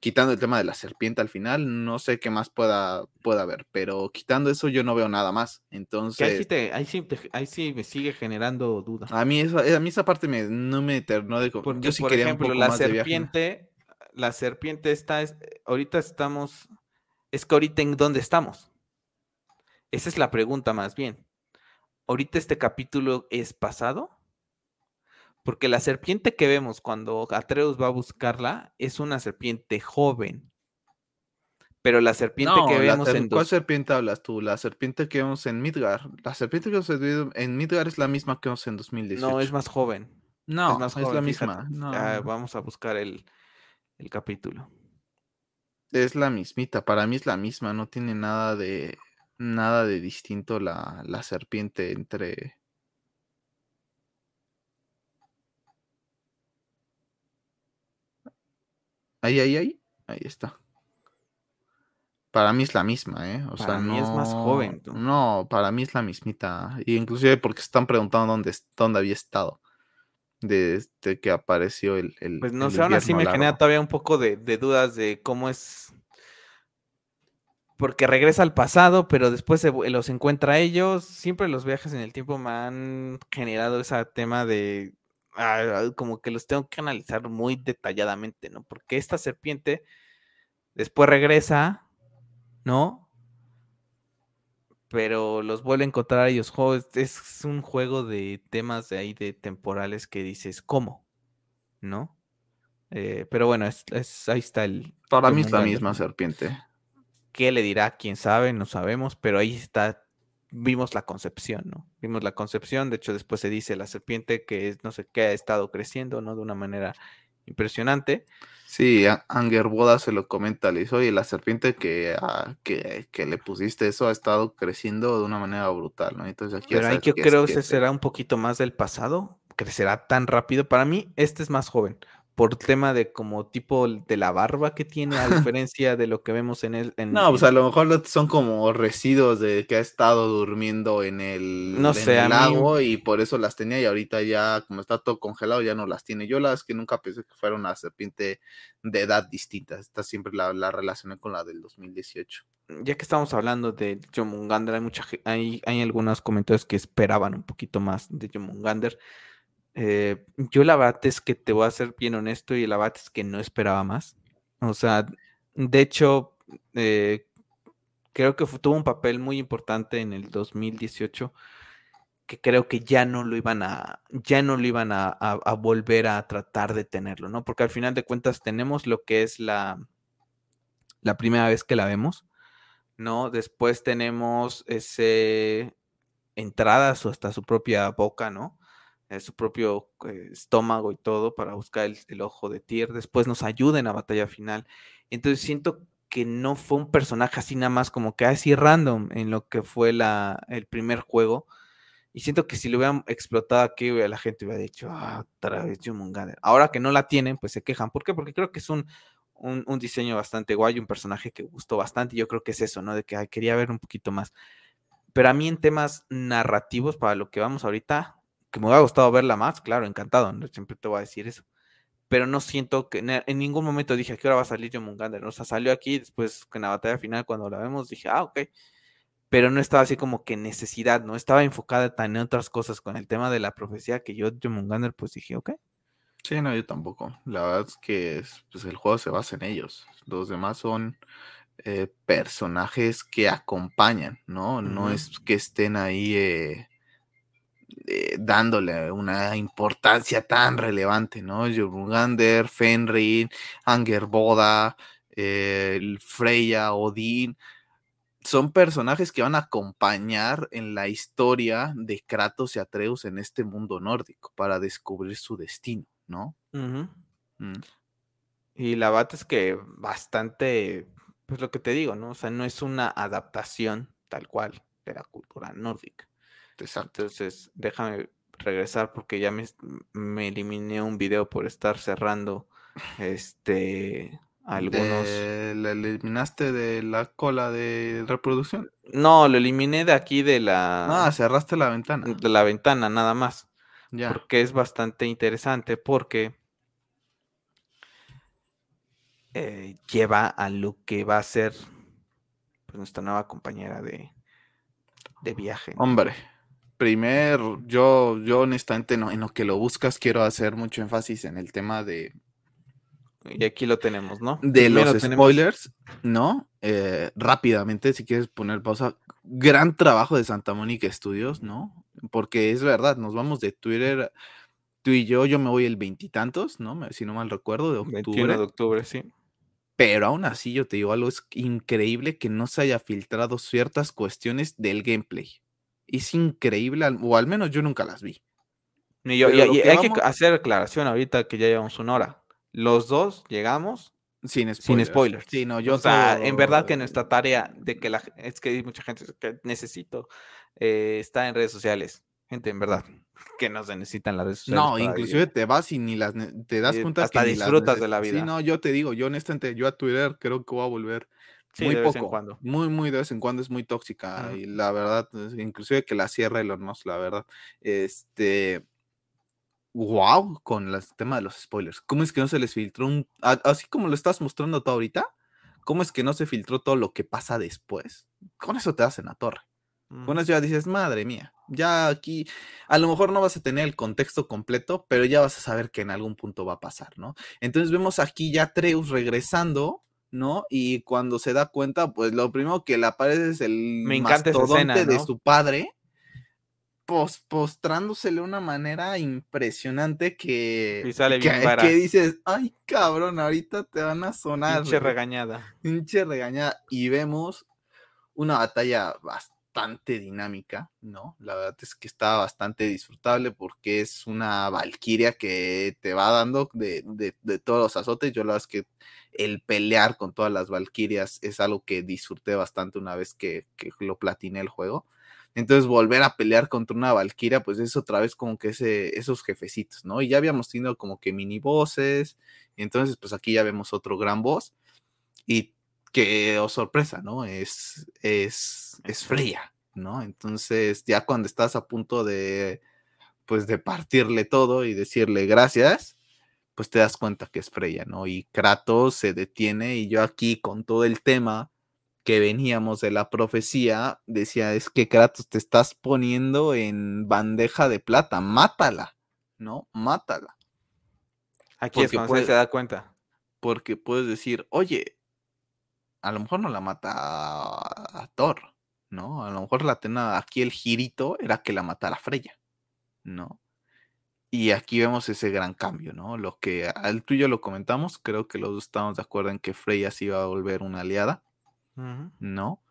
quitando el tema de la serpiente al final, no sé qué más pueda, pueda haber, pero quitando eso yo no veo nada más. Que ahí sí, Entonces, te, ahí, sí te- ahí sí me sigue generando duda. a mí, esa, a mí esa parte me, no me terminó de... Porque, yo sí por quería ejemplo, un poco la más de viaje. serpiente, la serpiente está, es- ahorita estamos, es que ahorita en dónde estamos. Esa es la pregunta más bien. ¿Ahorita este capítulo es pasado? Porque la serpiente que vemos cuando Atreus va a buscarla es una serpiente joven. Pero la serpiente No, que vemos ser- en ¿cuál dos... serpiente hablas tú? La serpiente que vemos en Midgar. La serpiente que vemos en en Midgar es la misma que vemos en 2018. No, es más joven. No, es más es la misma. No, Ah, no. vamos a buscar el, el capítulo. Es la mismita, para mí es la misma, no tiene nada de nada de distinto la, la serpiente entre. Ahí, ahí, ahí, ahí está. Para mí es la misma, ¿eh? O sea, Para mí es más joven, tú. No, para mí es la mismita. Y inclusive porque están preguntando dónde, dónde había estado. Desde que apareció el, el, Pues no el sé, aún así me genera todavía un poco de, de dudas de cómo es. Porque regresa al pasado, pero después se, los encuentra a ellos. Siempre los viajes en el tiempo me han generado ese tema de ah, como que los tengo que analizar muy detalladamente, ¿no? Porque esta serpiente después regresa, ¿no? Pero los vuelve a encontrar a ellos. Es un juego de temas de ahí de temporales que dices, ¿cómo? ¿No? Eh, pero bueno, es, ahí está el. Para mí es la misma serpiente. ¿Qué le dirá? Quién sabe, no sabemos, pero ahí está. Vimos la concepción, ¿no? Vimos la concepción, de hecho, después se dice la serpiente que es, no sé qué, ha estado creciendo, ¿no? De una manera impresionante. Sí, Anger Boda se lo comenta, le dice, oye, la serpiente que, ah, que, que, le pusiste eso ha estado creciendo de una manera brutal, ¿no? Entonces aquí Pero ahí yo creo que será un poquito más del pasado, crecerá tan rápido. Para mí, este es más joven por tema de como tipo de la barba que tiene, a [laughs] diferencia de lo que vemos en el... no, pues a lo mejor son como residuos de que ha estado durmiendo en el, no sé, lago y por eso las tenía y ahorita ya, como está todo congelado, ya no las tiene. Yo las que nunca pensé que fuera una serpiente de edad distinta. Esta siempre la, la relacioné con la del 2018. Ya que estamos hablando de Jomungander, hay, mucha, hay, hay algunos comentarios que esperaban un poquito más de Jomungander. Eh, yo la verdad es que te voy a ser bien honesto y la verdad es que no esperaba más. O sea, de hecho, eh, creo que tuvo un papel muy importante en el 2018 que creo que ya no lo iban a, ya no lo iban a, volver a tratar de tenerlo, ¿no? Porque al final de cuentas tenemos lo que es la, la primera vez que la vemos, ¿no? Después tenemos ese entradas o hasta su propia boca, ¿no? Eh, su propio eh, estómago y todo para buscar el, ojo de Tyr. Después nos ayuda en la batalla final. Entonces siento que no fue un personaje así nada más como que así random en lo que fue la, el primer juego. Y siento que si lo hubieran explotado aquí, la gente hubiera dicho, ah, otra vez Ahora que no la tienen, pues se quejan. ¿Por qué? Porque creo que es un, un, diseño bastante guay, un personaje que gustó bastante. Yo creo que es eso, ¿no? De que quería ver un poquito más. Pero a mí en temas narrativos, para lo que vamos ahorita, que me hubiera gustado verla más, claro, encantado, siempre te voy a decir eso. Pero no siento que en ningún momento dije, ¿a qué hora va a salir John Mungander? O sea, salió aquí, después en la batalla final, cuando la vemos, dije, ah, ok. Pero no estaba así como que necesidad, no estaba enfocada tan en otras cosas con el tema de la profecía que yo, John Mungander, pues dije, ok. Sí, no, yo tampoco. La verdad es que pues, el juego se basa en ellos. Los demás son eh, personajes que acompañan, ¿no? No es que estén ahí eh, eh, dándole una importancia tan relevante, ¿no? Jormungandr, Fenrir, Angerboda, eh, Freya, Odín, son personajes que van a acompañar en la historia de Kratos y Atreus en este mundo nórdico para descubrir su destino, ¿no? Mm. Y la bata es que bastante, pues lo que te digo, ¿no? O sea, no es una adaptación tal cual de la cultura nórdica. Entonces, déjame regresar porque ya me, me eliminé un video por estar cerrando este algunos. ¿La eliminaste de la cola de reproducción? No, lo eliminé de aquí de la. Ah, cerraste la ventana. De la ventana, nada más. Ya. Porque es bastante interesante porque eh, lleva a lo que va a ser pues, nuestra nueva compañera de, de viaje. Hombre primer, yo, yo honestamente no, en lo que lo buscas quiero hacer mucho énfasis en el tema de... Y aquí lo tenemos, ¿no? De los spoilers, ¿no? Eh, rápidamente, si quieres poner pausa, gran trabajo de Santa Mónica Studios, ¿no? Porque es verdad, nos vamos de Twitter, tú y yo, yo me voy el veintitantos, ¿no? Si no mal recuerdo, de octubre. 21 de octubre, sí. Pero aún así, yo te digo algo, es increíble que no se haya filtrado ciertas cuestiones del gameplay es increíble, o al menos yo nunca las vi. Y, hay que hacer aclaración ahorita que ya llevamos una hora. Los dos llegamos sin spoilers. Sin Sí, yo o sea, en verdad que nuestra tarea de que la es que hay mucha gente que necesito eh, está en redes sociales. Gente, en verdad, que no se necesitan las redes sociales. No, inclusive te vas y ni las te das cuenta hasta disfrutas de la vida. Sí, no, yo te digo, yo honestamente, yo a Twitter creo que voy a volver muy poco. cuando. Muy, muy de vez en cuando es muy tóxica. Y la verdad, inclusive que la cierra Elon Musk, la verdad. Este. Wow, con el tema de los spoilers. ¿Cómo es que no se les filtró un. Así como lo estás mostrando tú ahorita? ¿cómo es que no se filtró todo lo que pasa después? Con eso te hacen la torre. Con eso ya dices, madre mía, ya aquí a lo mejor no vas a tener el contexto completo, pero ya vas a saber que en algún punto va a pasar, ¿no? Entonces vemos aquí ya Treus regresando, ¿no? Y cuando se da cuenta, pues lo primero que le aparece es el Me encanta escena, de su padre, pos- postrándosele de una manera impresionante que, Y sale que, bien que dices, ay cabrón, ahorita te van a sonar. Pinche güey" regañada. pinche regañada y vemos una batalla bastante dinámica, ¿no? La verdad es que está bastante disfrutable porque es una valquiria que te va dando de, de- todos los azotes. Yo la verdad es que el pelear con todas las valquirias es algo que disfruté bastante una vez que, que lo platiné el juego. Entonces volver a pelear contra una valquiria, pues es otra vez como que ese, esos jefecitos, ¿no? Y ya habíamos tenido como que mini y entonces pues aquí ya vemos otro gran boss. Y que, oh sorpresa, ¿no? Es, es, es Freya, ¿no? Entonces, ya cuando estás a punto de, pues, de partirle todo y decirle gracias, pues te das cuenta que es Freya, ¿no? Y Kratos se detiene y yo aquí con todo el tema que veníamos de la profecía, decía, es que Kratos te estás poniendo en bandeja de plata, mátala, ¿no? Mátala. Aquí es cuando puede- se da cuenta. porque puedes decir, oye, a lo mejor no la mata a, Thor, ¿no? A lo mejor la tenía aquí el girito era que la matara Freya, ¿no? Y aquí vemos ese gran cambio, ¿no? Lo que al tú y yo lo comentamos, creo que los dos estamos de acuerdo en que Freya se iba a volver una aliada. ¿no?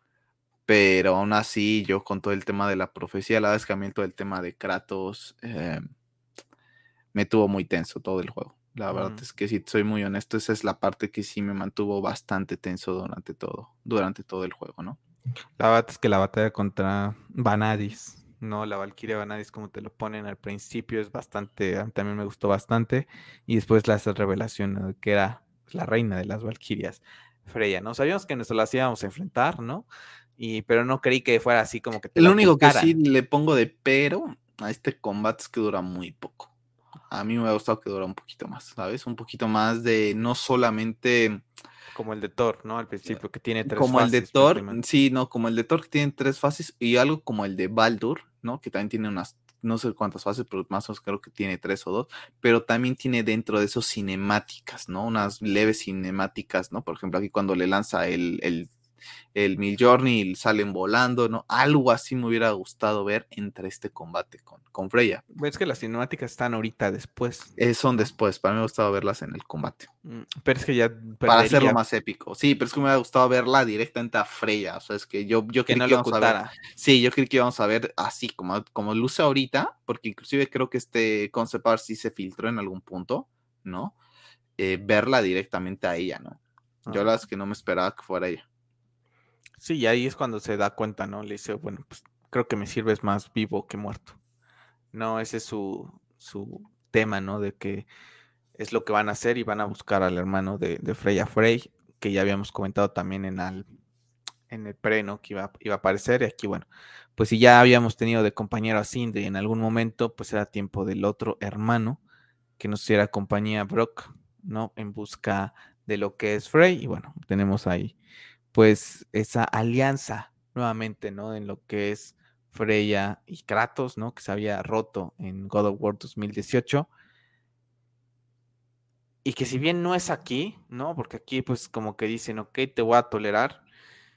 Pero aún así, yo con todo el tema de la profecía, la verdad es que a mí todo el tema de Kratos eh, me tuvo muy tenso todo el juego. La verdad es que si soy muy honesto, esa es la parte que sí me mantuvo bastante tenso durante todo, durante todo el juego, ¿no? La verdad es que la batalla contra Vanadis, no, la Valkyria Vanadis como te lo ponen al principio es bastante, también me gustó bastante y después la revelación ¿no? de que era la reina de las Valkyrias, Freya, ¿no? Sabíamos que nos las íbamos a enfrentar, ¿no? Y pero no creí que fuera así como que te El único que sí le pongo de pero a este combate es que dura muy poco. A mí me ha gustado que dura un poquito más, ¿sabes? Un poquito más de no solamente como el de Thor, ¿no? Al principio que tiene tres como el de fases, Thor, sí, no, como el de Thor que tiene tres fases y algo como el de Baldur, ¿no? Que también tiene unas, no sé cuántas fases, pero más o menos creo que tiene tres o dos, pero también tiene dentro de esos cinemáticas, ¿no? Unas leves cinemáticas, ¿no? Por ejemplo, aquí cuando le lanza el, el, el Midjourney y salen volando, ¿no? Algo así me hubiera gustado ver entre este combate con, con Freya. Es que las cinemáticas están ahorita después. Eh, son después, para mí me ha gustado verlas en el combate. Mm, Pero es que ya Para hacerlo más épico. Sí, pero es que me hubiera gustado verla directamente a Freya. O sea, es que yo, yo que creí no que lo íbamos a ver. Sí, yo creo que íbamos a ver así como, como luce ahorita, porque inclusive creo que este concept art sí se filtró en algún punto, ¿no? Eh, verla directamente a ella, ¿no? Yo la Ah. verdad es que no me esperaba que fuera ella. Sí, y ahí es cuando se da cuenta, ¿no? Le dice, bueno, pues creo que me sirves más vivo que muerto. No, ese es su, su tema, ¿no? De que es lo que van a hacer y van a buscar al hermano de, de Freya Frey, que ya habíamos comentado también en, al, en el pre, ¿no? Que iba, iba a aparecer. Y aquí, bueno, pues si ya habíamos tenido de compañero a Sindri en algún momento, pues era tiempo del otro hermano que nos hiciera compañía Brock, ¿no? En busca de lo que es Frey. Y bueno, tenemos ahí pues esa alianza nuevamente, ¿no? En lo que es Freya y Kratos, ¿no? Que se había roto en God of War 2018. Y que si bien no es aquí, ¿no? Porque aquí pues como que dicen, ok, te voy a tolerar.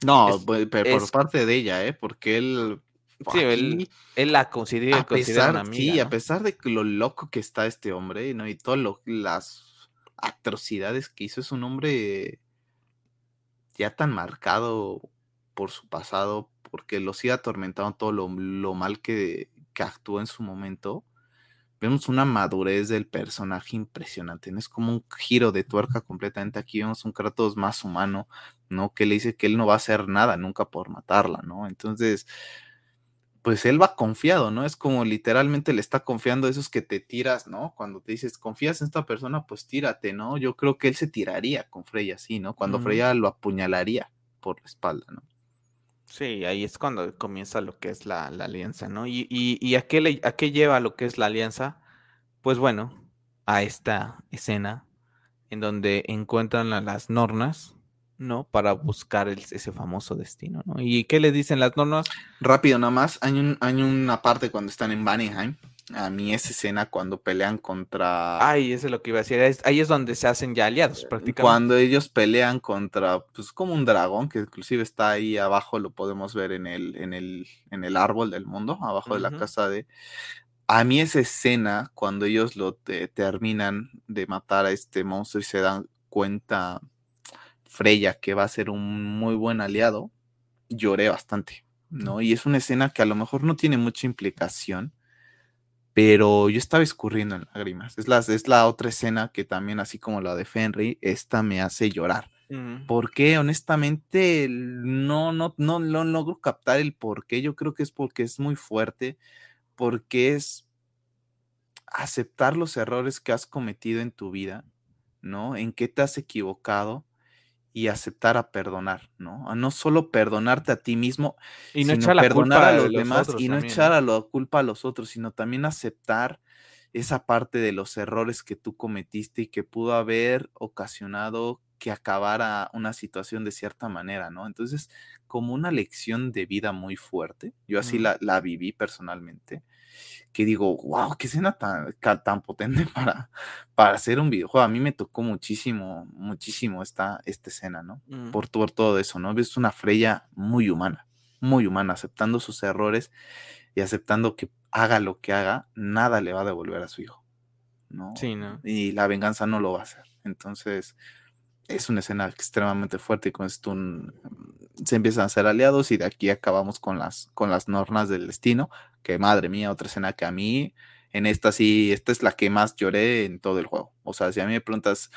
No, Es- pues, pero por es- parte de ella, ¿eh? Porque él. Sí, él, él la considera, a considera pesar, una amiga, sí, a pesar de lo loco que está este hombre, ¿no? Y todas las atrocidades que hizo, es un hombre ya tan marcado por su pasado, porque lo sigue atormentando todo lo, lo mal que, que actuó en su momento. Vemos una madurez del personaje impresionante, ¿no? Es como un giro de tuerca completamente. Aquí vemos un Kratos más humano, ¿no? Que le dice que él no va a hacer nada nunca por matarla, ¿no? Entonces, pues él va confiado, ¿no? Es como literalmente le está confiando a esos que te tiras, ¿no? Cuando te dices, confías en esta persona, pues tírate, ¿no? Yo creo que él se tiraría con Freya, así, ¿no? Cuando Ujú. Freya lo apuñalaría por la espalda, ¿no? Sí, ahí es cuando comienza lo que es la, la alianza, ¿no? Y, y, y a, qué le- a qué lleva lo que es la alianza? Pues bueno, a esta escena en donde encuentran a las Nornas, ¿no? Para buscar ese famoso destino, ¿no? ¿Y qué le dicen las normas? Rápido nada más, hay, un, hay una parte cuando están en Vanheim, a mí esa escena cuando pelean contra... Ay, eso es lo que iba a decir, ahí es donde se hacen ya aliados prácticamente. Cuando ellos pelean contra, pues como un dragón, que inclusive está ahí abajo, lo podemos ver en el, en el, en el árbol del mundo, abajo de la casa de... A mí esa escena, cuando ellos lo terminan de matar a este monstruo y se dan cuenta Freya que va a ser un muy buen aliado, lloré bastante, ¿no? Y es una escena que a lo mejor no tiene mucha implicación, pero yo estaba escurriendo en lágrimas. Es la, es la otra escena que también, así como la de Fenry, esta me hace llorar. Porque honestamente no, no, no, no logro captar el por qué. Yo creo que es porque es muy fuerte, porque es aceptar los errores que has cometido en tu vida, ¿no? En qué te has equivocado y aceptar a perdonar, ¿no? A no solo perdonarte a ti mismo, y no echar la perdonar a los, demás y no echar a la culpa a los otros, sino también aceptar esa parte de los errores que tú cometiste y que pudo haber ocasionado que acabara una situación de cierta manera, ¿no? Entonces, como una lección de vida muy fuerte, yo así la, la viví personalmente, que digo, wow, qué escena tan, tan potente [laughs] para, para hacer un videojuego. A mí me tocó muchísimo, muchísimo esta, esta escena, ¿no? Mm. Por, por, todo eso, ¿no? Es una Freya muy humana, muy humana, aceptando sus errores y aceptando que haga lo que haga, nada le va a devolver a su hijo, ¿no? Sí, ¿no? Y la venganza no lo va a hacer. Entonces, es una escena extremadamente fuerte y con esto se empiezan a hacer aliados y de aquí acabamos con las, con las normas del destino, que madre mía, otra escena que a mí, en esta sí, esta es la que más lloré en todo el juego. O sea, si a mí me preguntas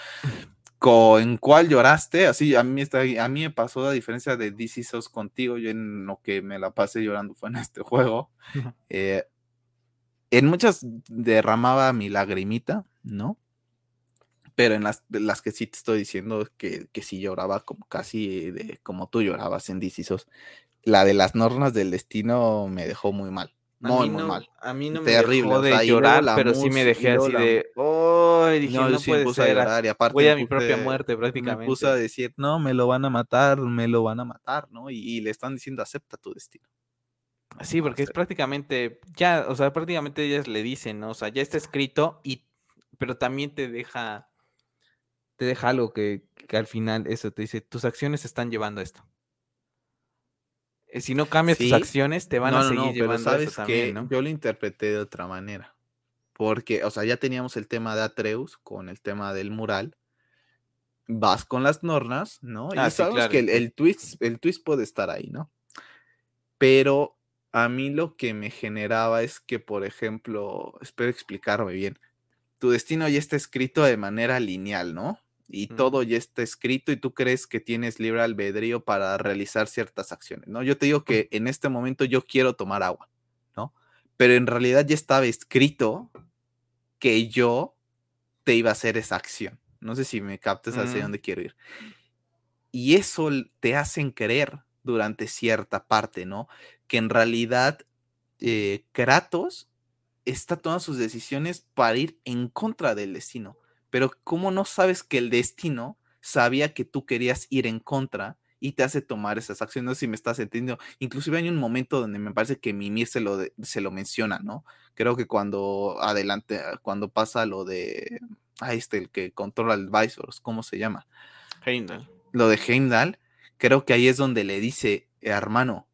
en cuál lloraste, así a mí, está, a mí me pasó a diferencia de DC SOS contigo, yo en lo que me la pasé llorando fue en este juego. Eh, en muchas derramaba mi lagrimita, ¿no? pero en las, las que sí te estoy diciendo que, que sí lloraba como casi de, como tú llorabas en Dicisos, la de las normas del destino me dejó muy mal. Muy, muy mal. A mí no me dejó de llorar, pero sí me dejé así de, oh, dije, no, puede ser. A llorar, y aparte voy a mi propia muerte prácticamente. Me puse a decir, no, me lo van a matar, me lo van a matar, ¿no? Y, y le están diciendo, acepta tu destino. Sí, porque es prácticamente, ya, o sea, prácticamente ellas le dicen, ¿no? O sea, ya está escrito, y, pero también te deja te deja algo que, al final eso te dice, tus acciones están llevando a esto. Eh, si no cambias tus acciones, te van a seguir llevando a esto también, ¿no? Yo lo interpreté de otra manera. Porque, o sea, ya teníamos el tema de Atreus con el tema del mural. Vas con las nornas, ¿no? y ah, sabes que el, twist, el twist puede estar ahí, ¿no? Pero a mí lo que me generaba es que, por ejemplo, espero explicarme bien, tu destino ya está escrito de manera lineal, ¿no? Y todo ya está escrito y tú crees que tienes libre albedrío para realizar ciertas acciones, ¿no? Yo te digo que en este momento yo quiero tomar agua, ¿no? Pero en realidad ya estaba escrito que yo te iba a hacer esa acción. No sé si me captes hacia mm. dónde quiero ir. Y eso te hacen creer durante cierta parte, ¿no? Que en realidad eh, Kratos está tomando sus decisiones para ir en contra del destino pero ¿cómo no sabes que el destino sabía que tú querías ir en contra y te hace tomar esas acciones? No sé si me estás entendiendo. Inclusive hay un momento donde me parece que Mimir se lo, se lo menciona, ¿no? Creo que cuando adelante, cuando pasa lo de, ah, este, el que controla el Visors, ¿cómo se llama? Heimdall. Lo de Heimdall, creo que ahí es donde le dice, hermano,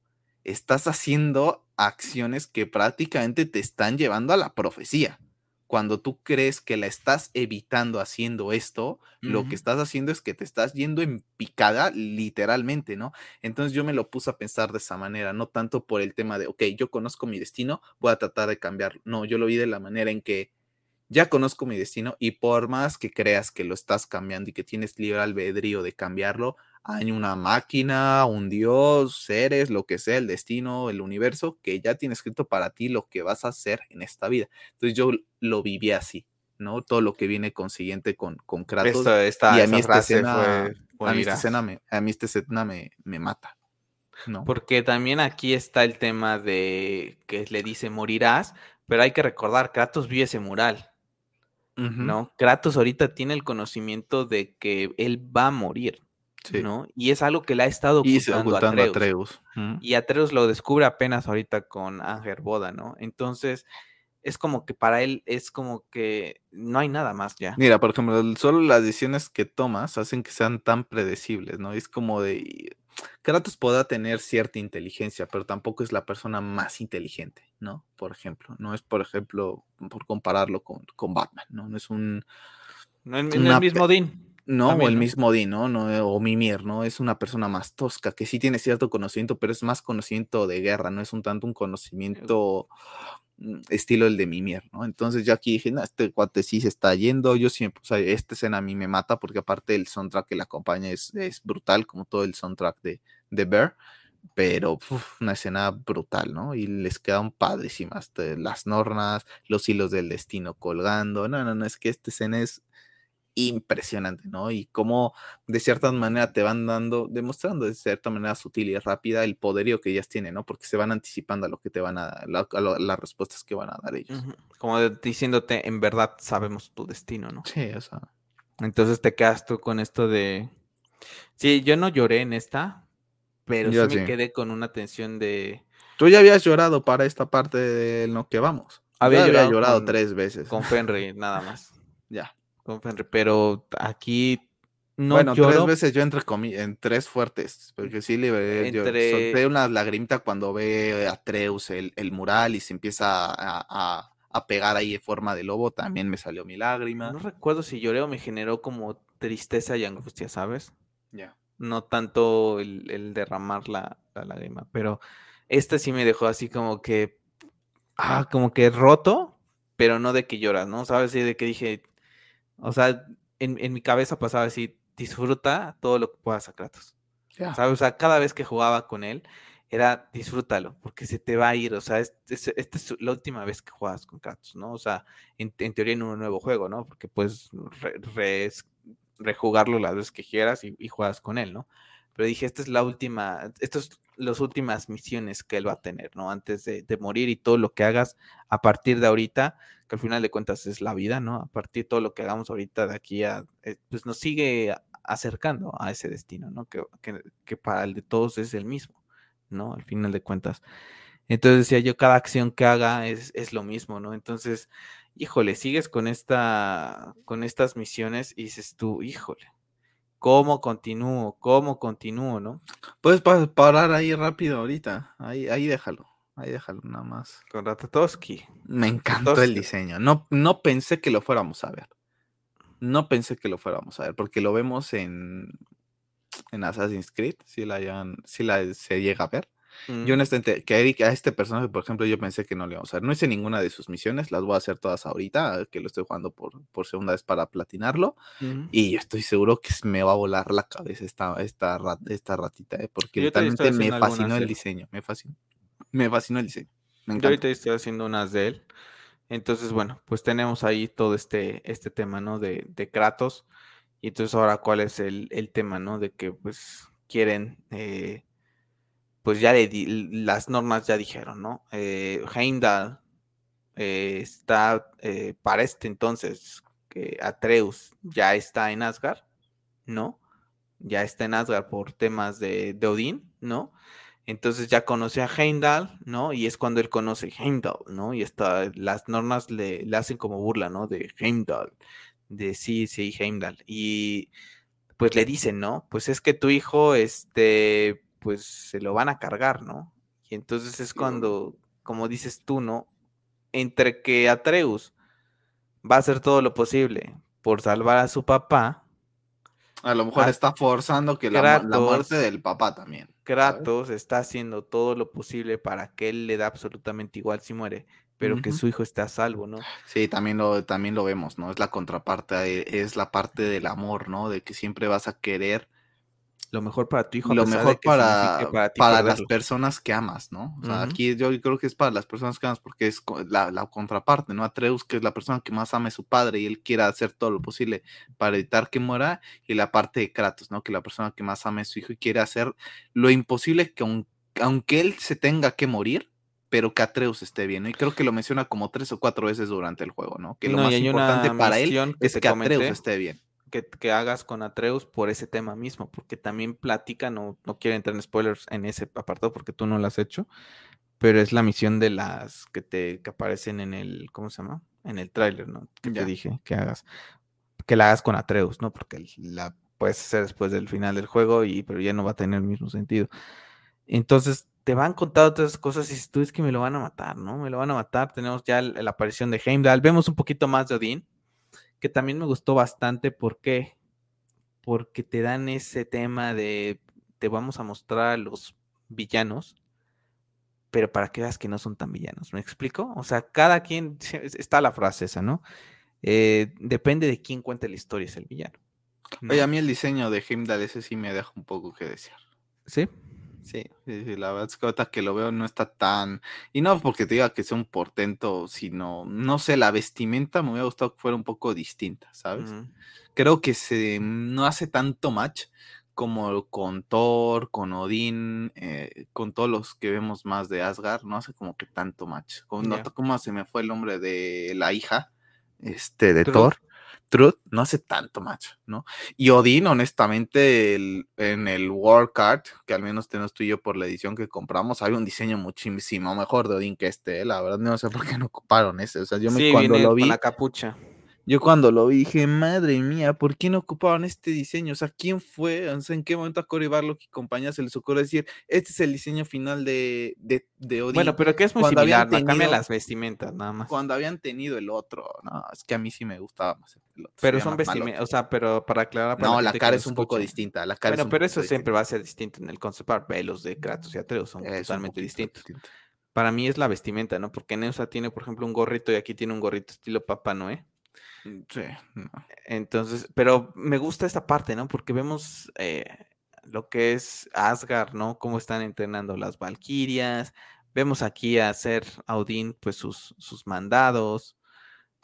estás haciendo acciones que prácticamente te están llevando a la profecía cuando tú crees que la estás evitando haciendo esto, lo que estás haciendo es que te estás yendo en picada literalmente, ¿no? Entonces yo me lo puse a pensar de esa manera, no tanto por el tema de, ok, yo conozco mi destino, voy a tratar de cambiarlo. No, yo lo vi de la manera en que ya conozco mi destino y por más que creas que lo estás cambiando y que tienes libre albedrío de cambiarlo, hay una máquina, un dios, seres, lo que sea, el destino, el universo, que ya tiene escrito para ti lo que vas a hacer en esta vida. Entonces yo lo viví así, ¿no? Todo lo que viene consiguiente con, con Kratos. y a mí esta escena, a mí esta escena, me, a mí esta escena me, me mata. ¿no? Porque también aquí está el tema de que le dice morirás, pero hay que recordar, Kratos vio ese mural. ¿No? Kratos ahorita tiene el conocimiento de que él va a morir. ¿No? Y es algo que le ha estado ocultando, a Atreus. Y Atreus lo descubre apenas ahorita con Ángel Boda, ¿no? Entonces, es como que para él es como que no hay nada más ya. Mira, por ejemplo, solo las decisiones que tomas hacen que sean tan predecibles, ¿no? Es como de Kratos podrá tener cierta inteligencia, pero tampoco es la persona más inteligente, ¿no? Por ejemplo, no es, por ejemplo, por compararlo con, con Batman, ¿no? No es un... No es el mismo Dean. No, o el mismo Dean, ¿no? ¿no? O Mimir, ¿no? Es una persona más tosca, que sí tiene cierto conocimiento, pero es más conocimiento de guerra, no es un tanto un conocimiento mm, estilo el de Mimir, ¿no? Entonces yo aquí dije, no, este cuate sí se está yendo, yo siempre, o sea, esta escena a mí me mata porque aparte el soundtrack que la acompaña es, es brutal, como todo el soundtrack de, de Bear, pero una escena brutal, ¿no? Y les quedan padrísimas las normas, los hilos del destino colgando, no, no, no, es que esta escena es impresionante, ¿no? Y cómo de cierta manera te van dando, demostrando de cierta manera sutil y rápida el poderío que ellas tienen, ¿no? Porque se van anticipando a lo que te van a, las respuestas que van a dar ellos. Como diciéndote, en verdad sabemos tu destino, ¿no? Sí, o sea. Entonces te quedas tú con esto de... Sí, yo no lloré en esta, pero sí me quedé con una tensión de... Tú ya habías llorado para esta parte de lo que vamos. Había, llorado, tres veces. Con Fenry, [laughs] nada más. ya Fenry, pero aquí no bueno, tres veces yo entre en tres fuertes, porque sí le yo solté una lagrimita cuando ve a Treus el, el mural y se empieza a, a, pegar ahí en forma de lobo, también me salió mi lágrima. No recuerdo si lloré o me generó como tristeza y angustia, ¿sabes? Ya. No tanto el, el derramar la, la, lágrima, pero esta sí me dejó así como que, ah, como que roto, pero no de que lloras, ¿no? ¿Sabes? Sí, de que dije, o sea, en, mi cabeza pasaba así, disfruta todo lo que puedas a Kratos. ¿Sabes? O sea, cada vez que jugaba con él, era disfrútalo, porque se te va a ir. O sea, esta es, la última vez que juegas con Kratos, ¿no? O sea, en, teoría en un nuevo juego, ¿no? Porque puedes rejugarlo las veces que quieras y, y, juegas con él, ¿no? Pero dije, esta es la última, estas son las últimas misiones que él va a tener, ¿no? Antes de, morir y todo lo que hagas a partir de ahorita que al final de cuentas es la vida, ¿no? A partir de todo lo que hagamos ahorita de aquí a, eh, pues nos sigue acercando a ese destino, ¿no? Que, para el de todos es el mismo, ¿no? Al final de cuentas. Entonces decía yo, cada acción que haga es, es lo mismo, ¿no? Entonces, híjole, sigues con esta, con estas misiones y dices tú, híjole, ¿cómo continúo? ¿Cómo continúo, no? Puedes parar ahí rápido ahorita, ahí, ahí déjalo. Ahí déjalo nada más. Con Ratatowski. Me encantó el diseño. No, no pensé que lo fuéramos a ver. No pensé que lo fuéramos a ver, porque lo vemos en, en Assassin's Creed, si la, si la se llega a ver. Yo honestamente, que a, Eric, a este personaje, por ejemplo, yo pensé que no le íbamos a ver. No hice ninguna de sus misiones, las voy a hacer todas ahorita, que lo estoy jugando por, por segunda vez para platinarlo. Y estoy seguro que me va a volar la cabeza esta, esta, esta ratita, ¿eh? porque totalmente me fascinó el diseño, me fascinó me fascinó el diseño. Yo ahorita estoy haciendo unas de él. Entonces, bueno, pues tenemos ahí todo este, este tema, ¿no? De, de Kratos. Y entonces ahora, ¿cuál es el, tema, ¿no? De que pues quieren, eh, pues ya le las normas ya dijeron, ¿no? Eh, Heimdall eh, está, eh, para este entonces, que Atreus ya está en Asgard, ¿no? Ya está en Asgard por temas de, de Odín, ¿no? Entonces ya conoce a Heimdall, ¿no? Y es cuando él conoce a Heimdall, ¿no? Y está, las normas le, le, hacen como burla, ¿no? De Heimdall, de sí, sí, Heimdall. Y pues le dicen, ¿no? Pues es que tu hijo, este, pues se lo van a cargar, ¿no? Y entonces es cuando, como dices tú, ¿no? Entre que Atreus va a hacer todo lo posible por salvar a su papá. A lo mejor está forzando que la, la muerte del papá también. Kratos está haciendo todo lo posible para que él le da absolutamente igual si muere, pero que su hijo esté a salvo, ¿no? Sí, también lo, también lo vemos, ¿no? Es la contraparte, es la parte del amor, ¿no? De que siempre vas a querer lo mejor para tu hijo. Lo mejor para, para, las personas que amas, ¿no? O sea, aquí yo creo que es para las personas que amas porque es la, la, contraparte, ¿no? Atreus, que es la persona que más ama a su padre y él quiere hacer todo lo posible para evitar que muera, y la parte de Kratos, ¿no? Que la persona que más ama a su hijo y quiere hacer lo imposible que aunque él se tenga que morir, pero que Atreus esté bien. ¿no? Y creo que lo menciona como tres o cuatro veces durante el juego, ¿no? Que lo más importante para él es que Atreus esté bien. Que, hagas con Atreus por ese tema mismo, porque también platica, no, no quiero entrar en spoilers en ese apartado porque tú no lo has hecho, pero es la misión de las que te que aparecen en el, ¿cómo se llama? En el tráiler, ¿no? Que te dije que hagas, que la hagas con Atreus, ¿no? Porque la puedes hacer después del final del juego, y, pero ya no va a tener el mismo sentido. Entonces, te van contando todas esas cosas y tú es que me lo van a matar, ¿no? Me lo van a matar. Tenemos ya la aparición de Heimdall. Vemos un poquito más de Odín, que también me gustó bastante. ¿Por qué? Porque te dan ese tema de te vamos a mostrar a los villanos, pero para que veas que no son tan villanos. ¿Me explico? O sea, cada quien, [laughs] está la frase esa, ¿no? Eh, depende de quién cuente la historia, es el villano. Oye, a mí el diseño de Heimdall ese sí me deja un poco que desear. ¿Sí? Sí, la verdad es que ahorita que lo veo no está tan... Y no porque te diga que sea un portento, sino, no sé, la vestimenta me hubiera gustado que fuera un poco distinta, ¿sabes? Creo que se no hace tanto match como con Thor, con Odín, eh, con todos los que vemos más de Asgard, no hace como que tanto match. Como, ¿Cómo se me fue el nombre de la hija este, de Thor? Truth no hace tanto macho, ¿no? Y Odín, honestamente, en el World Card, que al menos tenemos tú y yo por la edición que compramos, hay un diseño muchísimo mejor de Odín que este, ¿eh? la verdad no sé por qué no ocuparon ese, o sea, yo me cuando lo vi con la capucha. Yo cuando lo vi dije, madre mía, ¿por qué no ocupaban este diseño? O sea, ¿quién fue? O sea, ¿en qué momento a Cory Barlock y compañía se les ocurrió decir, este es el diseño final de, de, de Odín? Bueno, pero que es muy similar, no cambia las vestimentas nada más. Cuando habían tenido el otro, no, es que a mí sí me gustaba más el otro. Pero son vestimentas, o sea, pero para aclarar... no, la, cara es un poco distinta, la cara bueno, pero eso siempre va a ser distinto en el concept art, los de Kratos y Atreus son totalmente distintos. Para mí es la vestimenta, ¿no? Porque Neusa tiene, por ejemplo, un gorrito y aquí tiene un gorrito estilo Papá Noé. Sí. Entonces, pero me gusta esta parte, ¿no? Porque vemos eh, lo que es Asgard, ¿no? Cómo están entrenando las Valquirias. Vemos aquí a hacer Audin, pues sus, sus mandados,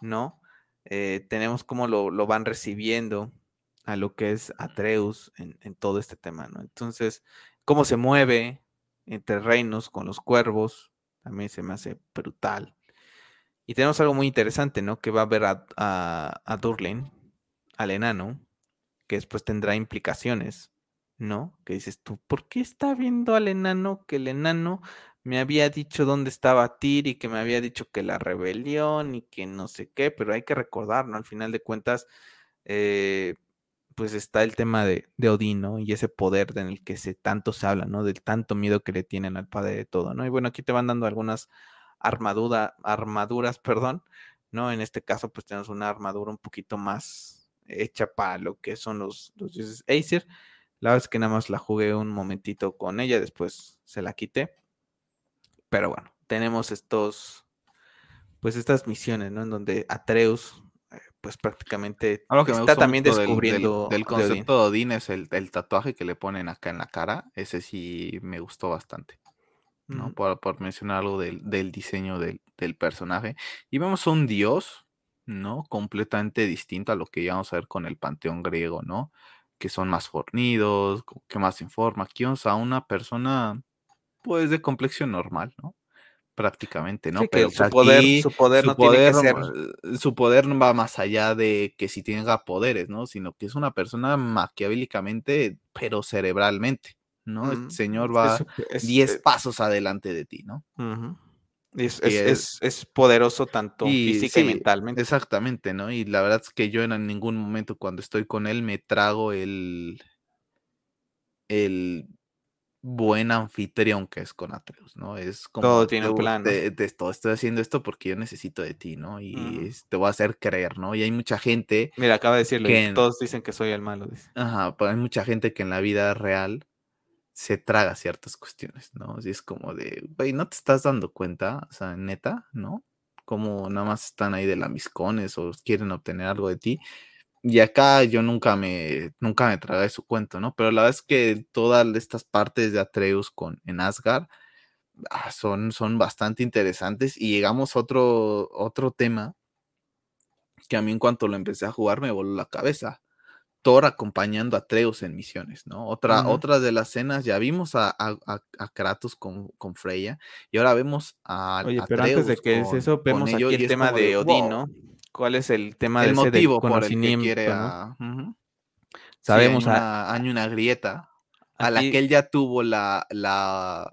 ¿no? Eh, tenemos cómo lo, lo, van recibiendo a lo que es Atreus en, en, todo este tema, ¿no? Entonces, cómo se mueve entre reinos con los cuervos, también se me hace brutal. Y tenemos algo muy interesante, ¿no? Que va a ver a, a, al enano, que después tendrá implicaciones, ¿no? Que dices tú, ¿por qué está viendo al enano que el enano me había dicho dónde estaba Tyr y que me había dicho que la rebelión y que no sé qué, pero hay que recordar, ¿no? Al final de cuentas, eh, pues está el tema de, de Odín, ¿no? Y ese poder en el que se tanto se habla, ¿no? Del tanto miedo que le tienen al padre de todo, ¿no? Y bueno, aquí te van dando algunas armadura, armaduras, perdón, ¿no? En este caso, pues tenemos una armadura un poquito más hecha para lo que son los, los dioses Acer. La verdad es que nada más la jugué un momentito con ella, después se la quité. Pero bueno, tenemos estos, pues estas misiones, ¿no? En donde Atreus, eh, pues prácticamente está también descubriendo. Del, concepto de Odín es el, el, tatuaje que le ponen acá en la cara. Ese sí me gustó bastante. ¿No? Por, mencionar algo del, diseño del, personaje. Y vemos a un dios, ¿no? Completamente distinto a lo que íbamos a ver con el panteón griego, ¿no? Que son más fornidos, que más en forma. Aquí vamos a una persona, pues, de complexión normal, ¿no? Prácticamente, ¿no? Pero su, poder, su poder, no tiene que ser... Su poder no va más allá de que si tenga poderes, ¿no? Sino que es una persona maquiavélicamente, pero cerebralmente. ¿No? El señor va 10 eh pasos adelante de ti, ¿no? es, poderoso tanto física y mentalmente. Exactamente, ¿no? Y la verdad es que yo en ningún momento cuando estoy con él me trago el, el buen anfitrión que es con Atreus, ¿no? Es como todo tiene un plan. De, esto, estoy haciendo esto porque yo necesito de ti, ¿no? Y te voy a hacer creer, ¿no? Y hay mucha gente. Mira, acaba de decirlo, todos dicen que soy el malo. Dice. Ajá, pero hay mucha gente que en la vida real se traga ciertas cuestiones, ¿no? Y es como de, güey, ¿no te estás dando cuenta? O sea, neta, ¿no? Como nada más están ahí de lamiscones o quieren obtener algo de ti. Y acá yo nunca me, nunca me tragué su cuento, ¿no? Pero la verdad es que todas estas partes de Atreus con, en Asgard ah, son, son bastante interesantes. Y llegamos a otro, otro tema que a mí en cuanto lo empecé a jugar me voló la cabeza. Thor acompañando a Atreus en misiones, ¿no? Otra, otra de las escenas, ya vimos a, Kratos con, con, Freya y ahora vemos a Oye, pero antes de que es eso, vemos aquí el tema de, Odín, ¿no? ¿Cuál es el tema el de ese del motivo por el que quiere no? a. Sí, hay Sabemos a una hay una grieta a la que él ya tuvo la la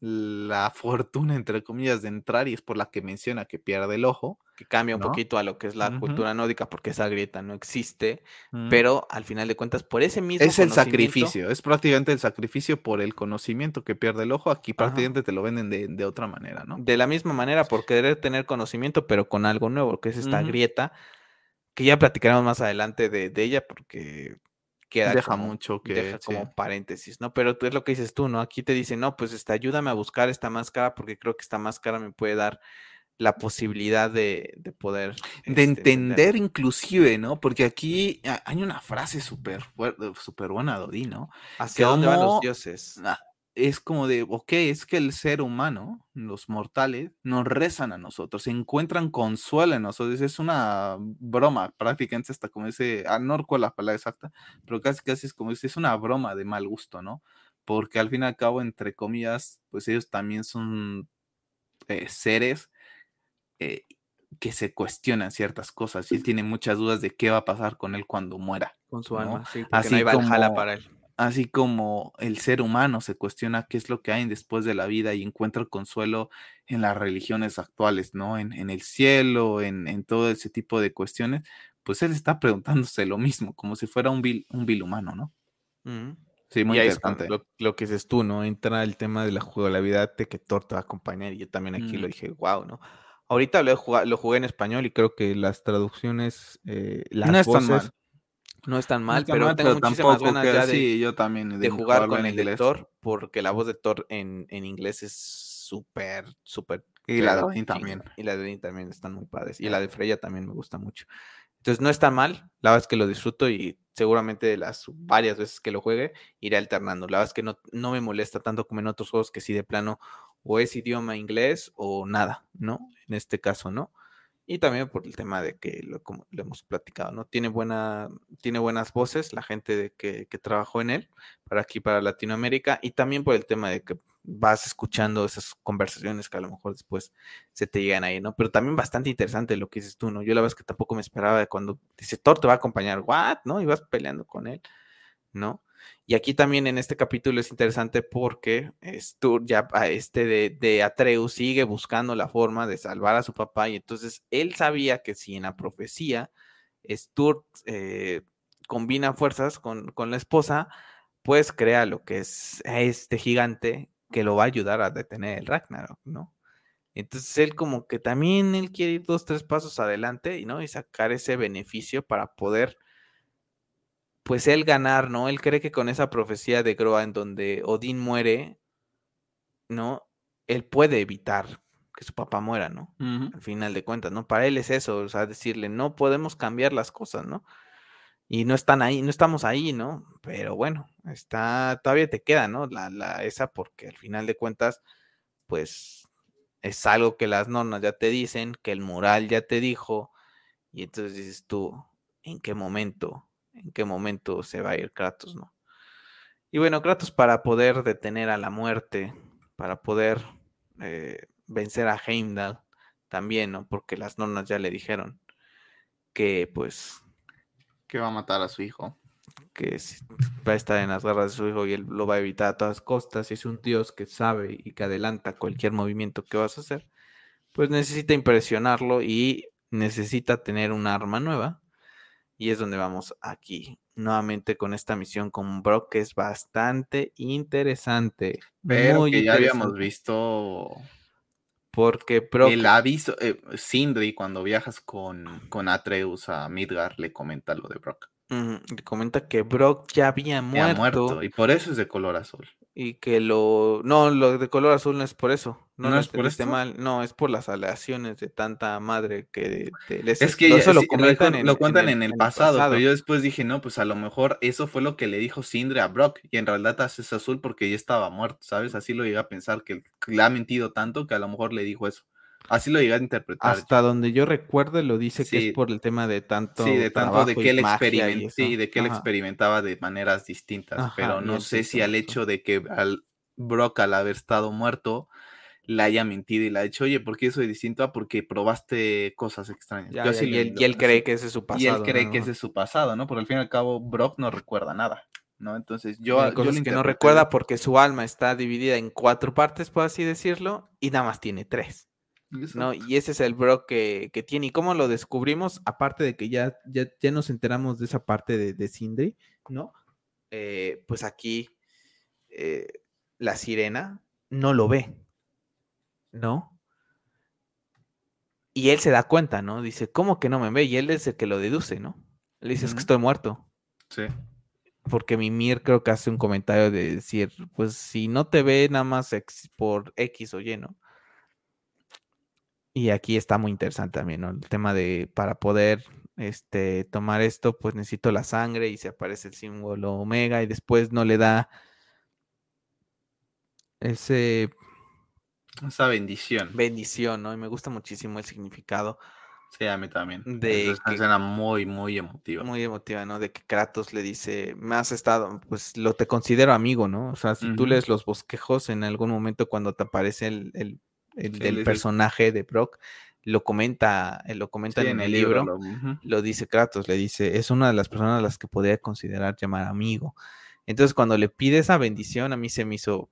la fortuna, entre comillas, de entrar, y es por la que menciona que pierde el ojo, que cambia un ¿no? poquito a lo que es la cultura nórdica, porque esa grieta no existe, Mm. pero al final de cuentas, por ese mismo Es el sacrificio, es prácticamente el sacrificio por el conocimiento que pierde el ojo, aquí Ajá. prácticamente te lo venden de de otra manera, ¿no? De la misma manera, por querer tener conocimiento, pero con algo nuevo, que es esta grieta, que ya platicaremos más adelante de de ella, porque queda Deja como mucho que deja sí. como paréntesis, ¿no? Pero es lo que dices tú, ¿no? Aquí te dicen: "No, pues, este, ayúdame a buscar esta máscara, porque creo que esta máscara me puede dar la posibilidad de de poder, De este, entenderlo". entender inclusive, ¿no? Porque aquí ha hay una frase súper fuer superbuena de Odín, ¿no? ¿Hacia dónde van los dioses? ah, es como de, okey, es que el ser humano, los mortales, nos rezan a nosotros, encuentran consuelo en nosotros, es una broma, prácticamente hasta como dice, ah, no recuerdo la palabra exacta, pero casi, casi es como dice, es una broma de mal gusto, ¿no? Porque al fin y al cabo, entre comillas, pues ellos también son, eh, seres, eh, que se cuestionan ciertas cosas, y él tiene muchas dudas de qué va a pasar con él cuando muera, Con su ¿no? alma, sí, porque no Así hay como para él. así como el ser humano se cuestiona qué es lo que hay después de la vida y encuentra consuelo en las religiones actuales, ¿no? En en el cielo, en en todo ese tipo de cuestiones, pues él está preguntándose lo mismo, como si fuera un vil un vil humano, ¿no? Sí, muy Y ahí es cuando interesante. lo lo que dices tú, ¿no? Entra el tema de la jugabilidad de que Thor te va a acompañar, y yo también aquí lo Mm. dije, guau, ¿no? Ahorita lo he jugado lo jugué en español y creo que las traducciones, eh, No están mal. no están No mal, pero mal, tengo pero muchísimas ganas que ya de sí, yo también, de de jugar con el de. Thor, porque la voz de Thor en en inglés es súper, súper, Y la de Odín también. y la de Odín también están muy padres, y la de Freya también me gusta mucho. Entonces, no está mal, la verdad es que lo disfruto y seguramente las varias veces que lo juegue, iré alternando. La verdad es que no no me molesta tanto como en otros juegos que sí de plano o es idioma inglés o nada, ¿no? En este caso, ¿no? Y también por el tema de que lo como lo hemos platicado, ¿no? Tiene buena tiene buenas voces la gente de que que trabajó en él, para aquí, para Latinoamérica, y también por el tema de que vas escuchando esas conversaciones que a lo mejor después se te llegan ahí, ¿no? Pero también bastante interesante lo que dices tú, ¿no? Yo la verdad es que tampoco me esperaba de cuando dice: "Thor te va a acompañar", ¿what? ¿No? Y vas peleando con él, ¿no? Y aquí también en este capítulo es interesante porque Stur ya a este de de Atreus sigue buscando la forma de salvar a su papá, y entonces él sabía que si en la profecía Stur, eh, combina fuerzas con con la esposa, pues crea lo que es este gigante que lo va a ayudar a detener el Ragnarok, ¿no? Entonces él como que también él quiere ir 2, 3 pasos adelante, ¿no? Y sacar ese beneficio para poder pues él ganar, ¿no? Él cree que con esa profecía de Groa en donde Odín muere ¿no? Él puede evitar que su papá muera, ¿no? Al final de cuentas, ¿no? Para él es eso, o sea, decirle: "No podemos cambiar las cosas", ¿no? Y no están ahí, no estamos ahí, ¿no? Pero bueno, está todavía te queda, ¿no? La la esa, porque al final de cuentas, pues, es algo que las normas ya te dicen, que el mural ya te dijo, y entonces dices tú: "¿En qué momento en qué momento se va a ir Kratos?", ¿no? Y bueno, Kratos para poder detener a la muerte, para poder, eh, vencer a Heimdall también, ¿no? Porque las nornas ya le dijeron que, pues Que va a matar a su hijo. que va a estar en las garras de su hijo y él lo va a evitar a todas costas, y es un dios que sabe y que adelanta cualquier movimiento que vas a hacer, pues necesita impresionarlo y necesita tener un arma nueva, y es donde vamos aquí, nuevamente con esta misión con Brock, que es bastante interesante, Pero muy que ya habíamos visto Porque Brock el aviso, eh, Sindri, cuando viajas con con Atreus a Midgard, le comenta lo de Brock. Comenta que Brock ya había Ya muerto y por eso es de color azul. y que lo no, lo de color azul no es por eso, no ¿No lo es por esto? mal, no, es por las aleaciones de tanta madre que les Es que lo ya eso lo comentan recuerdo en lo en cuentan en el en el pasado, pero yo después dije: "No, pues a lo mejor eso fue lo que le dijo Sindri a Brock, y en realidad es azul porque ya estaba muerto", ¿sabes? Así lo llegué a pensar, que le ha mentido tanto que a lo mejor le dijo eso. Así lo llegué a interpretar yo. Hasta donde yo recuerde, lo dice que es Sí. por el tema de Sí, tanto de tanto de que él magia experimen y sí, eso, de que él ajá. experimentaba de maneras distintas, Ajá, pero no sé si al hecho de que al Brock, al haber estado muerto, le haya mentido y le ha dicho, oye, ¿por qué soy distinto? Ah, porque probaste cosas extrañas. Ya, Yo ya, sí y, él, y entiendo él cree que ese es su pasado. Y él cree ¿no? que ese es su pasado, ¿no? Porque al fin y al cabo Brock no recuerda nada, ¿no? Entonces yo, Hay yo cosas que no recuerda porque su alma está dividida en cuatro partes, por así decirlo, y nada más tiene tres. ¿No? Y ese es el Brock que, que tiene. ¿Y cómo lo descubrimos? Aparte de que ya, ya, ya nos enteramos de esa parte de, de Sindri, ¿no? Eh, pues aquí eh, la sirena no lo ve, ¿no? Y él se da cuenta, ¿no? Dice, ¿cómo que no me ve? Y él es el que lo deduce, ¿no? Le dice, es que estoy muerto. Sí. Porque Mimir creo que hace un comentario de decir, pues si no te ve nada más por X o Y, ¿no? Y aquí está muy interesante también, ¿no? El tema de para poder este, tomar esto, pues necesito la sangre y se aparece el símbolo omega y después no le da ese Esa bendición. bendición, ¿no? Y me gusta muchísimo el significado Sí, a mí también. De es una que- escena muy, muy emotiva. muy emotiva, ¿no? De que Kratos le dice, me has estado, pues lo te considero amigo, ¿no? O sea, si tú lees los bosquejos en algún momento cuando te aparece el, el, el del personaje de Brock, lo comenta, eh, lo comenta Sí, en, el libro, lo- lo dice Kratos, le dice, es una de las personas a las que podría considerar llamar amigo. Entonces, cuando le pide esa bendición, a mí se me hizo,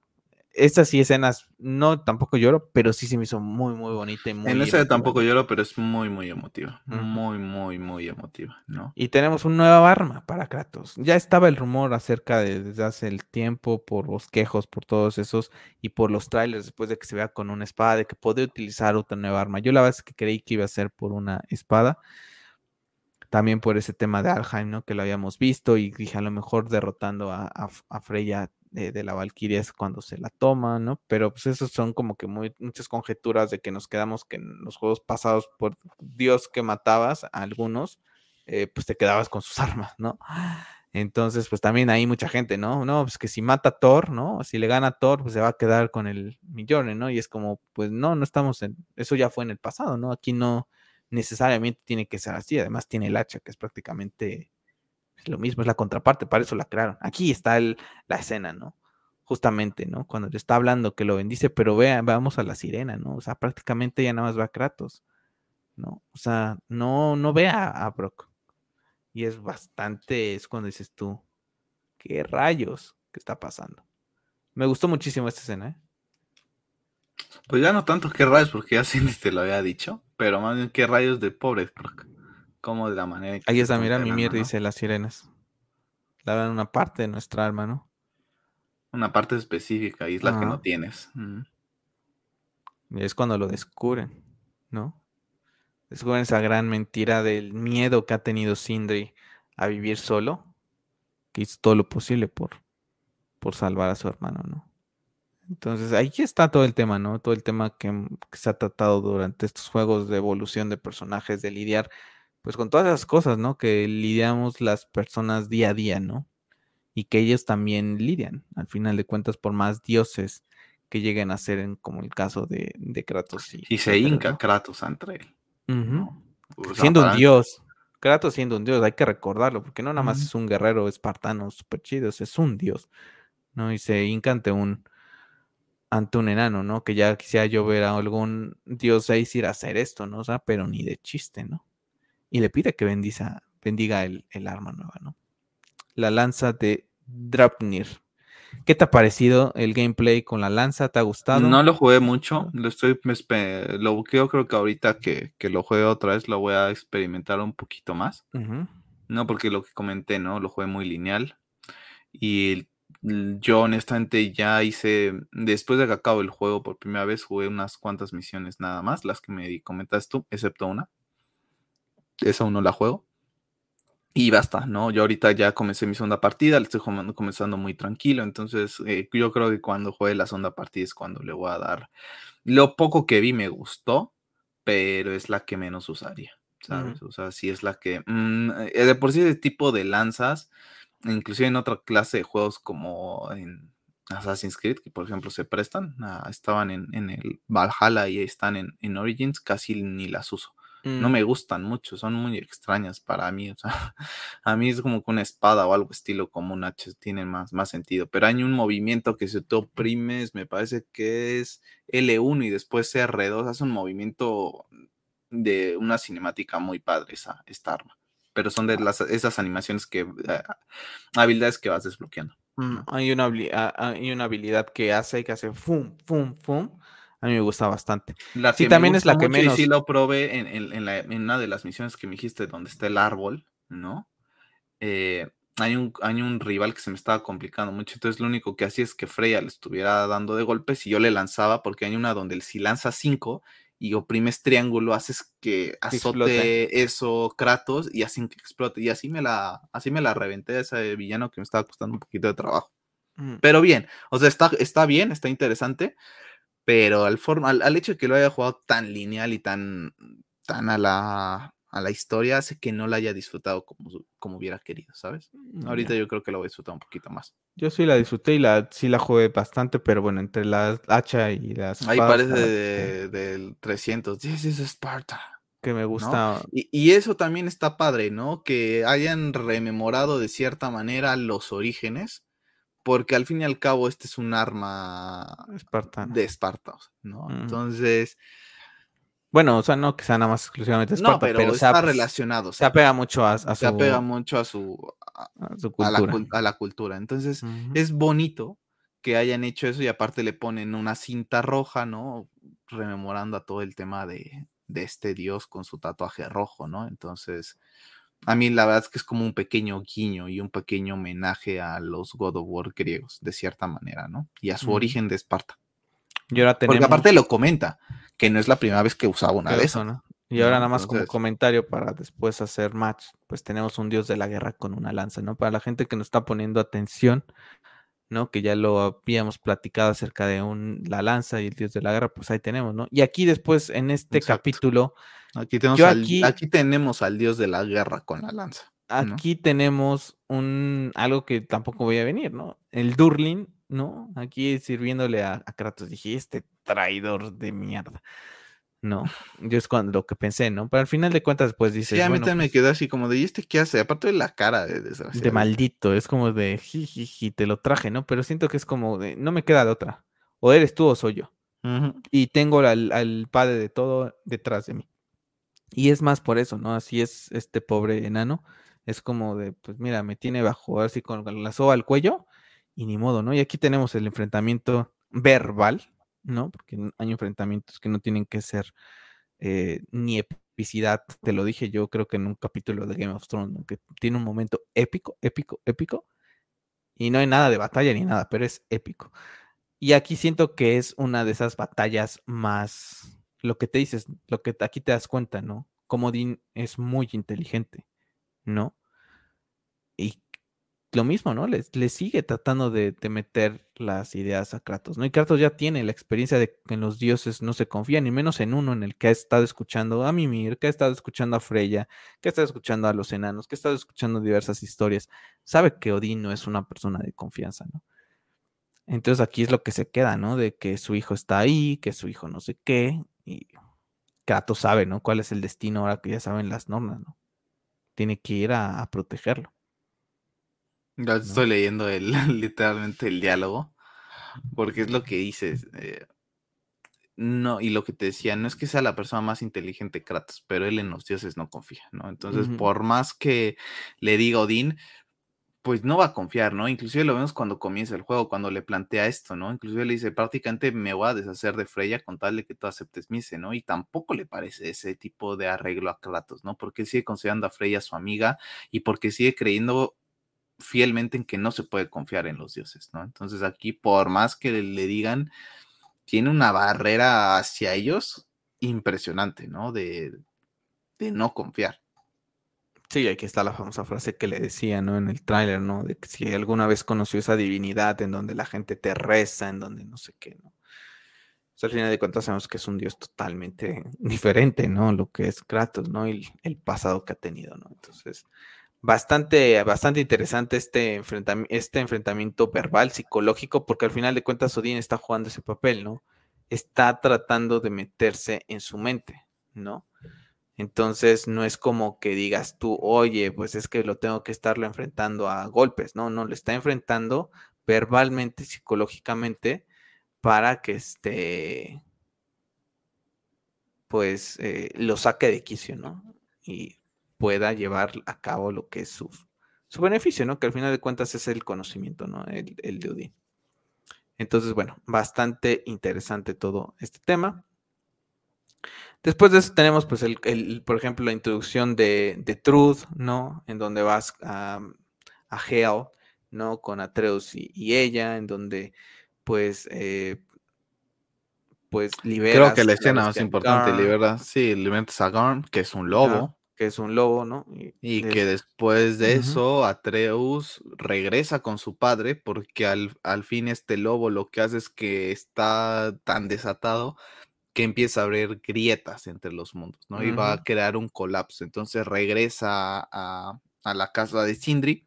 estas sí escenas, no tampoco lloro, pero sí se me hizo muy, muy bonita y muy En emotiva, tampoco lloro, pero es muy, muy emotiva. Muy, muy, muy emotiva, ¿no? Y tenemos una nueva arma para Kratos. Ya estaba el rumor acerca de desde hace el tiempo, por bosquejos, por todos esos, y por los trailers, después de que se vea con una espada, de que podría utilizar otra nueva arma. Yo la verdad es que creí que iba a ser por una espada. También por ese tema de Alheim, ¿no? Que lo habíamos visto y dije a lo mejor derrotando a, a, a Freya de, la Valkyria es cuando se la toma, ¿no? Pero pues esos son como que muy, muchas conjeturas de que nos quedamos que en los juegos pasados por Dios que matabas a algunos, eh, pues te quedabas con sus [laughs] armas, ¿no? Entonces, pues también hay mucha gente, ¿no? No, pues que si mata a Thor, ¿no? Si le gana Thor, pues se va a quedar con el millón, ¿no? Y es como, pues no, no estamos en, eso ya fue en el pasado, ¿no? Aquí no necesariamente tiene que ser así, además tiene el hacha, que es prácticamente es lo mismo, es la contraparte, para eso la crearon. Aquí está el, la escena, ¿no? Justamente, ¿no? Cuando le está hablando que lo bendice, pero vea, vamos a la sirena, ¿no? O sea, prácticamente ya nada más va a Kratos, ¿no? O sea, no, no ve a, Brock. Y es bastante, es cuando dices tú, ¿qué rayos? ¿Qué está pasando? Me gustó muchísimo esta escena, ¿eh? Pues ya no tanto qué rayos, porque ya [laughs] Cindy te lo había dicho, pero más bien qué rayos de pobre Brock. Como de la manera en que Ahí está, mira, Mimir ¿no? dice las sirenas. La dan una parte de nuestra alma, ¿no? Una parte específica y es la que no tienes. Mm. Y es cuando lo descubren, ¿no? Descubren esa gran mentira del miedo que ha tenido Sindri a vivir solo, que hizo todo lo posible por, por salvar a su hermano, ¿no? Entonces ahí está todo el tema, ¿no? Todo el tema que, que se ha tratado durante estos juegos de evolución de personajes, de lidiar, pues con todas las cosas, ¿no? Que lidiamos las personas día a día, ¿no? Y que ellos también lidian, al final de cuentas, por más dioses que lleguen a ser, en, como el caso de, de Kratos. Y, Y se hinca ¿no? Kratos ante él. Siendo un dios. Kratos siendo un dios, hay que recordarlo, porque no nada más es un guerrero espartano súper chido, es un dios, ¿no? Y se hinca ante un, ante un enano, ¿no? Que ya quisiera yo ver a algún dios Aesir hacer esto, ¿no? O sea, pero ni de chiste, ¿no? Y le pide que bendiza, bendiga el, el arma nueva, ¿no? La lanza de Draupnir. ¿Qué te ha parecido el gameplay con la lanza? ¿Te ha gustado? No lo jugué mucho, lo estoy, lo yo creo que ahorita que, que lo juegue otra vez lo voy a experimentar un poquito más, no porque lo que comenté, ¿no? Lo jugué muy lineal y yo honestamente ya hice, después de que acabo el juego por primera vez, jugué unas cuantas misiones nada más, las que me di- comentaste tú, excepto una, esa aún no la juego. Y basta, ¿no? Yo ahorita ya comencé mi segunda partida, le estoy jugando- comenzando muy tranquilo, entonces eh, yo creo que cuando juegue la segunda partida es cuando le voy a dar. Lo poco que vi me gustó, pero es la que menos usaría, ¿sabes? O sea, sí es la que... mm, eh, de por sí ese tipo de lanzas, inclusive en otra clase de juegos como en Assassin's Creed, que por ejemplo se prestan, ah, estaban en, en el Valhalla y están en, en Origins, casi ni las uso. No Mm, me gustan mucho, son muy extrañas para mí. O sea, [laughs] a mí es como que una espada o algo estilo como un hacha tiene más, más sentido. Pero hay un movimiento que si tú oprimes, me parece que es L1 y después R2, hace un movimiento de una cinemática muy padre esa, esta arma. Pero son de Ah. las, esas animaciones que, eh, habilidades que vas desbloqueando. mm, hay, una, ah, hay una habilidad que hace que hace fum, fum, fum. A mí me gusta bastante. La Sí, que también es la que mucho y sí menos. lo probé en, en- en la- en una de las misiones que me dijiste donde está el árbol, ¿no? Eh, hay, un, hay un rival que se me estaba complicando mucho, entonces lo único que hacía es que Freya le estuviera dando de golpes y yo le lanzaba, porque hay una donde si lanzas 5 y oprimes triángulo, haces que Que explote. azote eso Kratos y hacen que explote. Y así me la, así me la reventé a ese villano que me estaba costando un poquito de trabajo. Mm, Pero bien, o sea, está, está bien, está interesante, pero al, forma, al, al hecho de que lo haya jugado tan lineal y tan, tan a, la, a la historia hace que no la haya disfrutado como, como hubiera querido, ¿sabes? mm, Ahorita yo creo que lo voy a disfrutar un poquito más. Yo sí la disfruté y la, sí la jugué bastante, pero bueno, entre la hacha y las Ahí parece la que, de- del 300, This is Sparta, que me ¿no? gusta. Y, y eso también está padre, ¿no? Que hayan rememorado de cierta manera los orígenes, porque al fin y al cabo este es un arma Espartana. de Esparta, ¿no? Entonces, Bueno, o sea, no que sea nada más exclusivamente no, Esparta, pero, pero, se, está ap- relacionado, se apega mucho a, a Se apega su, mucho a su, a, a su a la, cultura. cul- a la cultura. Entonces, es bonito que hayan hecho eso y aparte le ponen una cinta roja, ¿no? Rememorando a todo el tema de, de este dios con su tatuaje rojo, ¿no? Entonces, a mí la verdad es que es como un pequeño guiño y un pequeño homenaje a los God of War griegos, de cierta manera, ¿no? Y a su origen de Esparta. Y ahora Porque tenemos. aparte lo comenta, que no es la primera vez que usaba una que de esas. ¿no? Y ahora ¿no? nada más como comentario para después hacer match, pues tenemos un dios de la guerra con una lanza, ¿no? Para la gente que nos está poniendo atención, ¿no? Que ya lo habíamos platicado acerca de un, la lanza y el dios de la guerra, pues ahí tenemos, ¿no? Y aquí después en este Exacto. capítulo, Aquí tenemos, al, aquí- aquí tenemos al dios de la guerra con la lanza. ¿no? aquí tenemos un algo que tampoco voy a venir, ¿no? El Durlin, ¿no? Aquí sirviéndole a, a Kratos, dije, este traidor de mierda. No, yo es cuando lo que pensé, ¿no? Pero al final de cuentas, pues dices, Sí, a mí bueno, también me pues, quedó así como de, ¿y este qué hace? Aparte de la cara de desgraciado. de maldito, es como de jijiji, te lo traje, ¿no? Pero siento que es como de, no me queda de otra. O eres tú o soy yo. Y tengo al, al padre de todo detrás de mí. Y es más por eso, ¿no? Así es este pobre enano. Es como de, pues mira, me tiene bajo, así con la soga al cuello y ni modo, ¿no? Y aquí tenemos el enfrentamiento verbal, ¿no? Porque hay enfrentamientos que no tienen que ser eh, ni epicidad, te lo dije yo creo que en un capítulo de Game of Thrones, ¿no? que tiene un momento épico, épico, épico, y no hay nada de batalla ni nada, pero es épico. Y aquí siento que es una de esas batallas más, lo que te dices, lo que aquí te das cuenta, ¿no? Como Dean es muy inteligente, ¿no? Y lo mismo, ¿no? Le, le sigue tratando de, meter las ideas a Kratos, ¿no? Y Kratos ya tiene la experiencia de que en los dioses no se confía, ni menos en uno en el que ha estado escuchando a Mimir, que ha estado escuchando a Freya, que ha estado escuchando a los enanos, que ha estado escuchando diversas historias. Sabe que Odín no es una persona de confianza, ¿no? Entonces aquí es lo que se queda, ¿no? De que su hijo está ahí, que su hijo no sé qué, y Kratos sabe, ¿no? Cuál es el destino ahora que ya saben las normas, ¿no? Tiene que ir a, a protegerlo. Ya estoy leyendo el, [laughs] literalmente el diálogo, porque es lo que dices. eh, no, y lo que te decía, no es que sea la persona más inteligente Kratos, pero él en los dioses no confía, ¿no? Entonces, por más que le diga Odín, pues no va a confiar, ¿no? Inclusive lo vemos cuando comienza el juego, cuando le plantea esto, ¿no? Inclusive le dice, prácticamente me voy a deshacer de Freya con tal de que tú aceptes Mise, ¿no? Y tampoco le parece ese tipo de arreglo a Kratos, ¿no? Porque sigue considerando a Freya su amiga y porque sigue creyendo fielmente en que no se puede confiar en los dioses, ¿no? Entonces aquí, por más que le, digan, tiene una barrera hacia ellos impresionante, ¿no? De no confiar. Sí, aquí está la famosa frase que le decía, ¿no? En el tráiler, ¿no? De que si alguna vez conoció esa divinidad en donde la gente te reza, en donde no sé qué, ¿no? Sea, al final de cuentas sabemos que es un dios totalmente [laughs] diferente, ¿no? Lo que es Kratos, ¿no? Y el pasado que ha tenido, ¿no? Entonces, bastante, bastante interesante este, enfrentami este enfrentamiento verbal, psicológico, porque al final de cuentas Odín está jugando ese papel, ¿no? Está tratando de meterse en su mente, ¿no? Entonces no es como que digas tú, oye, pues es que lo tengo que estarlo enfrentando a golpes, no, no, lo está enfrentando verbalmente, psicológicamente, para que este, pues eh, lo saque de quicio, ¿no? Y pueda llevar a cabo lo que es su, su beneficio, ¿no? Que al final de cuentas es el conocimiento, ¿no? El, el de. Entonces, bueno, bastante interesante todo este tema. Después de eso tenemos, pues, el, el por ejemplo, la introducción de, de, Truth, ¿no? En donde vas a, a Hell, ¿no? Con Atreus y, y, ella, en donde, pues, eh, pues liberas. Creo que la escena más importante, liberas, sí, liberas a Garn, que es un lobo. Que es un lobo, ¿no? Y, y que después de uh -huh. eso, Atreus regresa con su padre, porque al, al fin este lobo lo que hace es que está tan desatado que empieza a abrir grietas entre los mundos, ¿no? Uh -huh. Y va a crear un colapso. Entonces regresa a, a la casa de Sindri.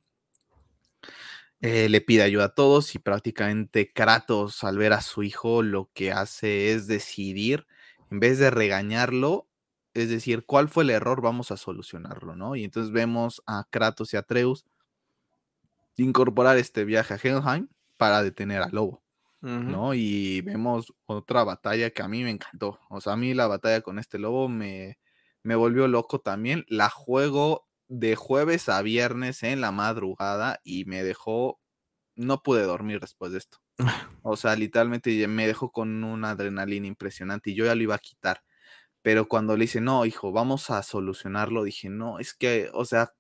Eh, le pide ayuda a todos y prácticamente Kratos al ver a su hijo lo que hace es decidir, en vez de regañarlo, es decir, ¿cuál fue el error? Vamos a solucionarlo, ¿no? Y entonces vemos a Kratos y a Atreus incorporar este viaje a Helheim para detener al lobo. Uh -huh. ¿no? Y vemos otra batalla que a mí me encantó. O sea, a mí la batalla con este lobo me, me volvió loco también. La juego de jueves a viernes en la madrugada y me dejó, no pude dormir después de esto. [laughs] O sea, literalmente me dejó con una adrenalina impresionante y yo ya lo iba a quitar. Pero cuando le dice, no, hijo, vamos a solucionarlo, dije, no, es que, o sea,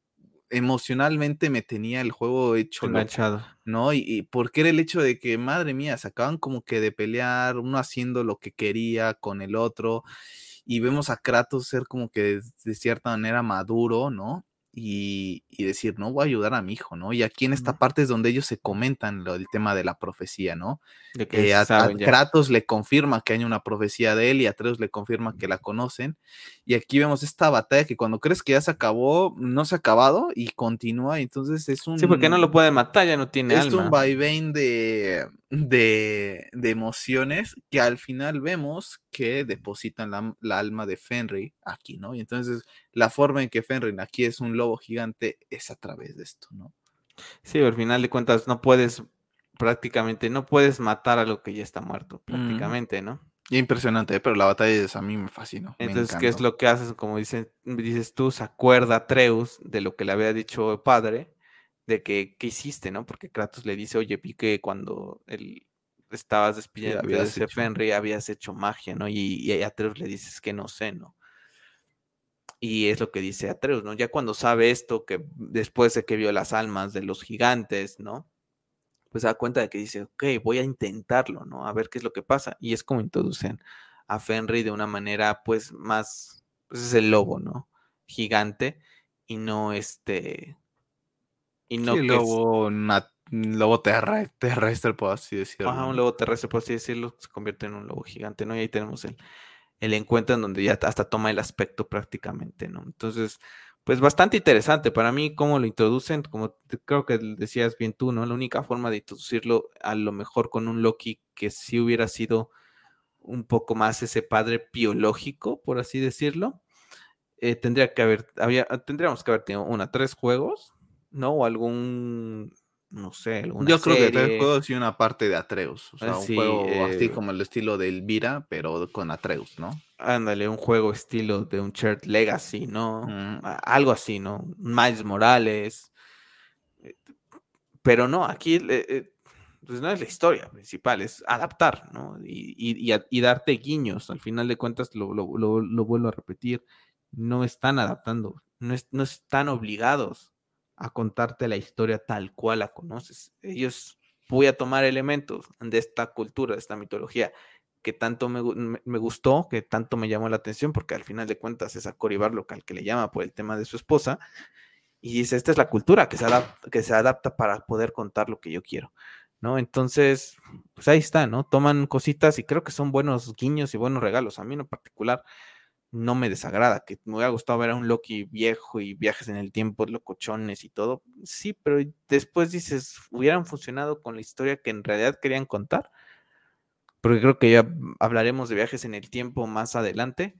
emocionalmente me tenía el juego hecho enganchado, loco, ¿no? Y, y, porque era el hecho de que, madre mía, se acaban como que de pelear, uno haciendo lo que quería con el otro, y vemos a Kratos ser como que de, de cierta manera maduro, ¿no? Y, y, decir, no voy a ayudar a mi hijo, ¿no? Y aquí en esta parte es donde ellos se comentan lo, el tema de la profecía, ¿no? De que eh, a, a, Kratos le confirma que hay una profecía de él y a Atreus le confirma que la conocen. Y aquí vemos esta batalla que cuando crees que ya se acabó, no se ha acabado y continúa. Entonces es un. Sí, porque no lo puede matar, ya no tiene es alma. Es un vaivén de, de, de, emociones que al final vemos que depositan la, la alma de Fenrir aquí, ¿no? Y entonces la forma en que Fenrir aquí es un lobo gigante es a través de esto, ¿no? Sí, al final de cuentas no puedes prácticamente, no puedes matar a lo que ya está muerto, prácticamente, mm. ¿no? Impresionante, pero la batalla de a mí me fascinó. Entonces, me ¿qué es lo que haces? Como dices, dices tú, se acuerda a Treus de lo que le había dicho el padre, de que, ¿qué hiciste, no? Porque Kratos le dice, oye, vi que cuando él estabas despidiendo de ese hecho. Fenrir habías hecho magia, ¿no? Y, y a Atreus le dices que no sé, ¿no? Y es lo que dice Atreus, ¿no? Ya cuando sabe esto, que después de que vio las almas de los gigantes, ¿no? Pues se da cuenta de que dice, ok, voy a intentarlo, ¿no? A ver qué es lo que pasa. Y es como introducen a Fenrir de una manera, pues, más, pues es el lobo, ¿no? Gigante y no este... Y no sí, que lobo, es... una, lobo terrestre, terrestre, por así decirlo. Ajá, un lobo terrestre, por así decirlo, se convierte en un lobo gigante, ¿no? Y ahí tenemos el, el encuentro en donde ya hasta toma el aspecto prácticamente, ¿no? Entonces, pues bastante interesante para mí cómo lo introducen, como creo que decías bien tú, ¿no? La única forma de introducirlo a lo mejor con un Loki que sí hubiera sido un poco más ese padre biológico, por así decirlo, eh, tendría que haber, había, tendríamos que haber tenido una, tres juegos, ¿no? O algún no sé, alguna Yo creo serie. que tres juegos y una parte de Atreus. O sea, sí, un juego eh, así como el estilo de Elvira, pero con Atreus, ¿no? Ándale, un juego estilo de un Church Legacy, ¿no? Mm. Algo así, ¿no? Miles Morales. Eh, pero no, aquí eh, pues no es la historia principal, es adaptar, ¿no? Y, y, y, y darte guiños. Al final de cuentas, lo, lo, lo, lo, vuelvo a repetir, no están adaptando, no, es, no están obligados a contarte la historia tal cual la conoces. Ellos voy a tomar elementos de esta cultura, de esta mitología, que tanto me, me, gustó, que tanto me llamó la atención, porque al final de cuentas es a Coribar local que le llama por el tema de su esposa, y dice, esta es la cultura que se adapta, que se adapta para poder contar lo que yo quiero, ¿no? Entonces, pues ahí está, ¿no? Toman cositas y creo que son buenos guiños y buenos regalos. A mí en particular no me desagrada, que me hubiera gustado ver a un Loki viejo y viajes en el tiempo, locochones y todo. Sí, pero después dices, hubieran funcionado con la historia que en realidad querían contar. Porque creo que ya hablaremos de viajes en el tiempo más adelante.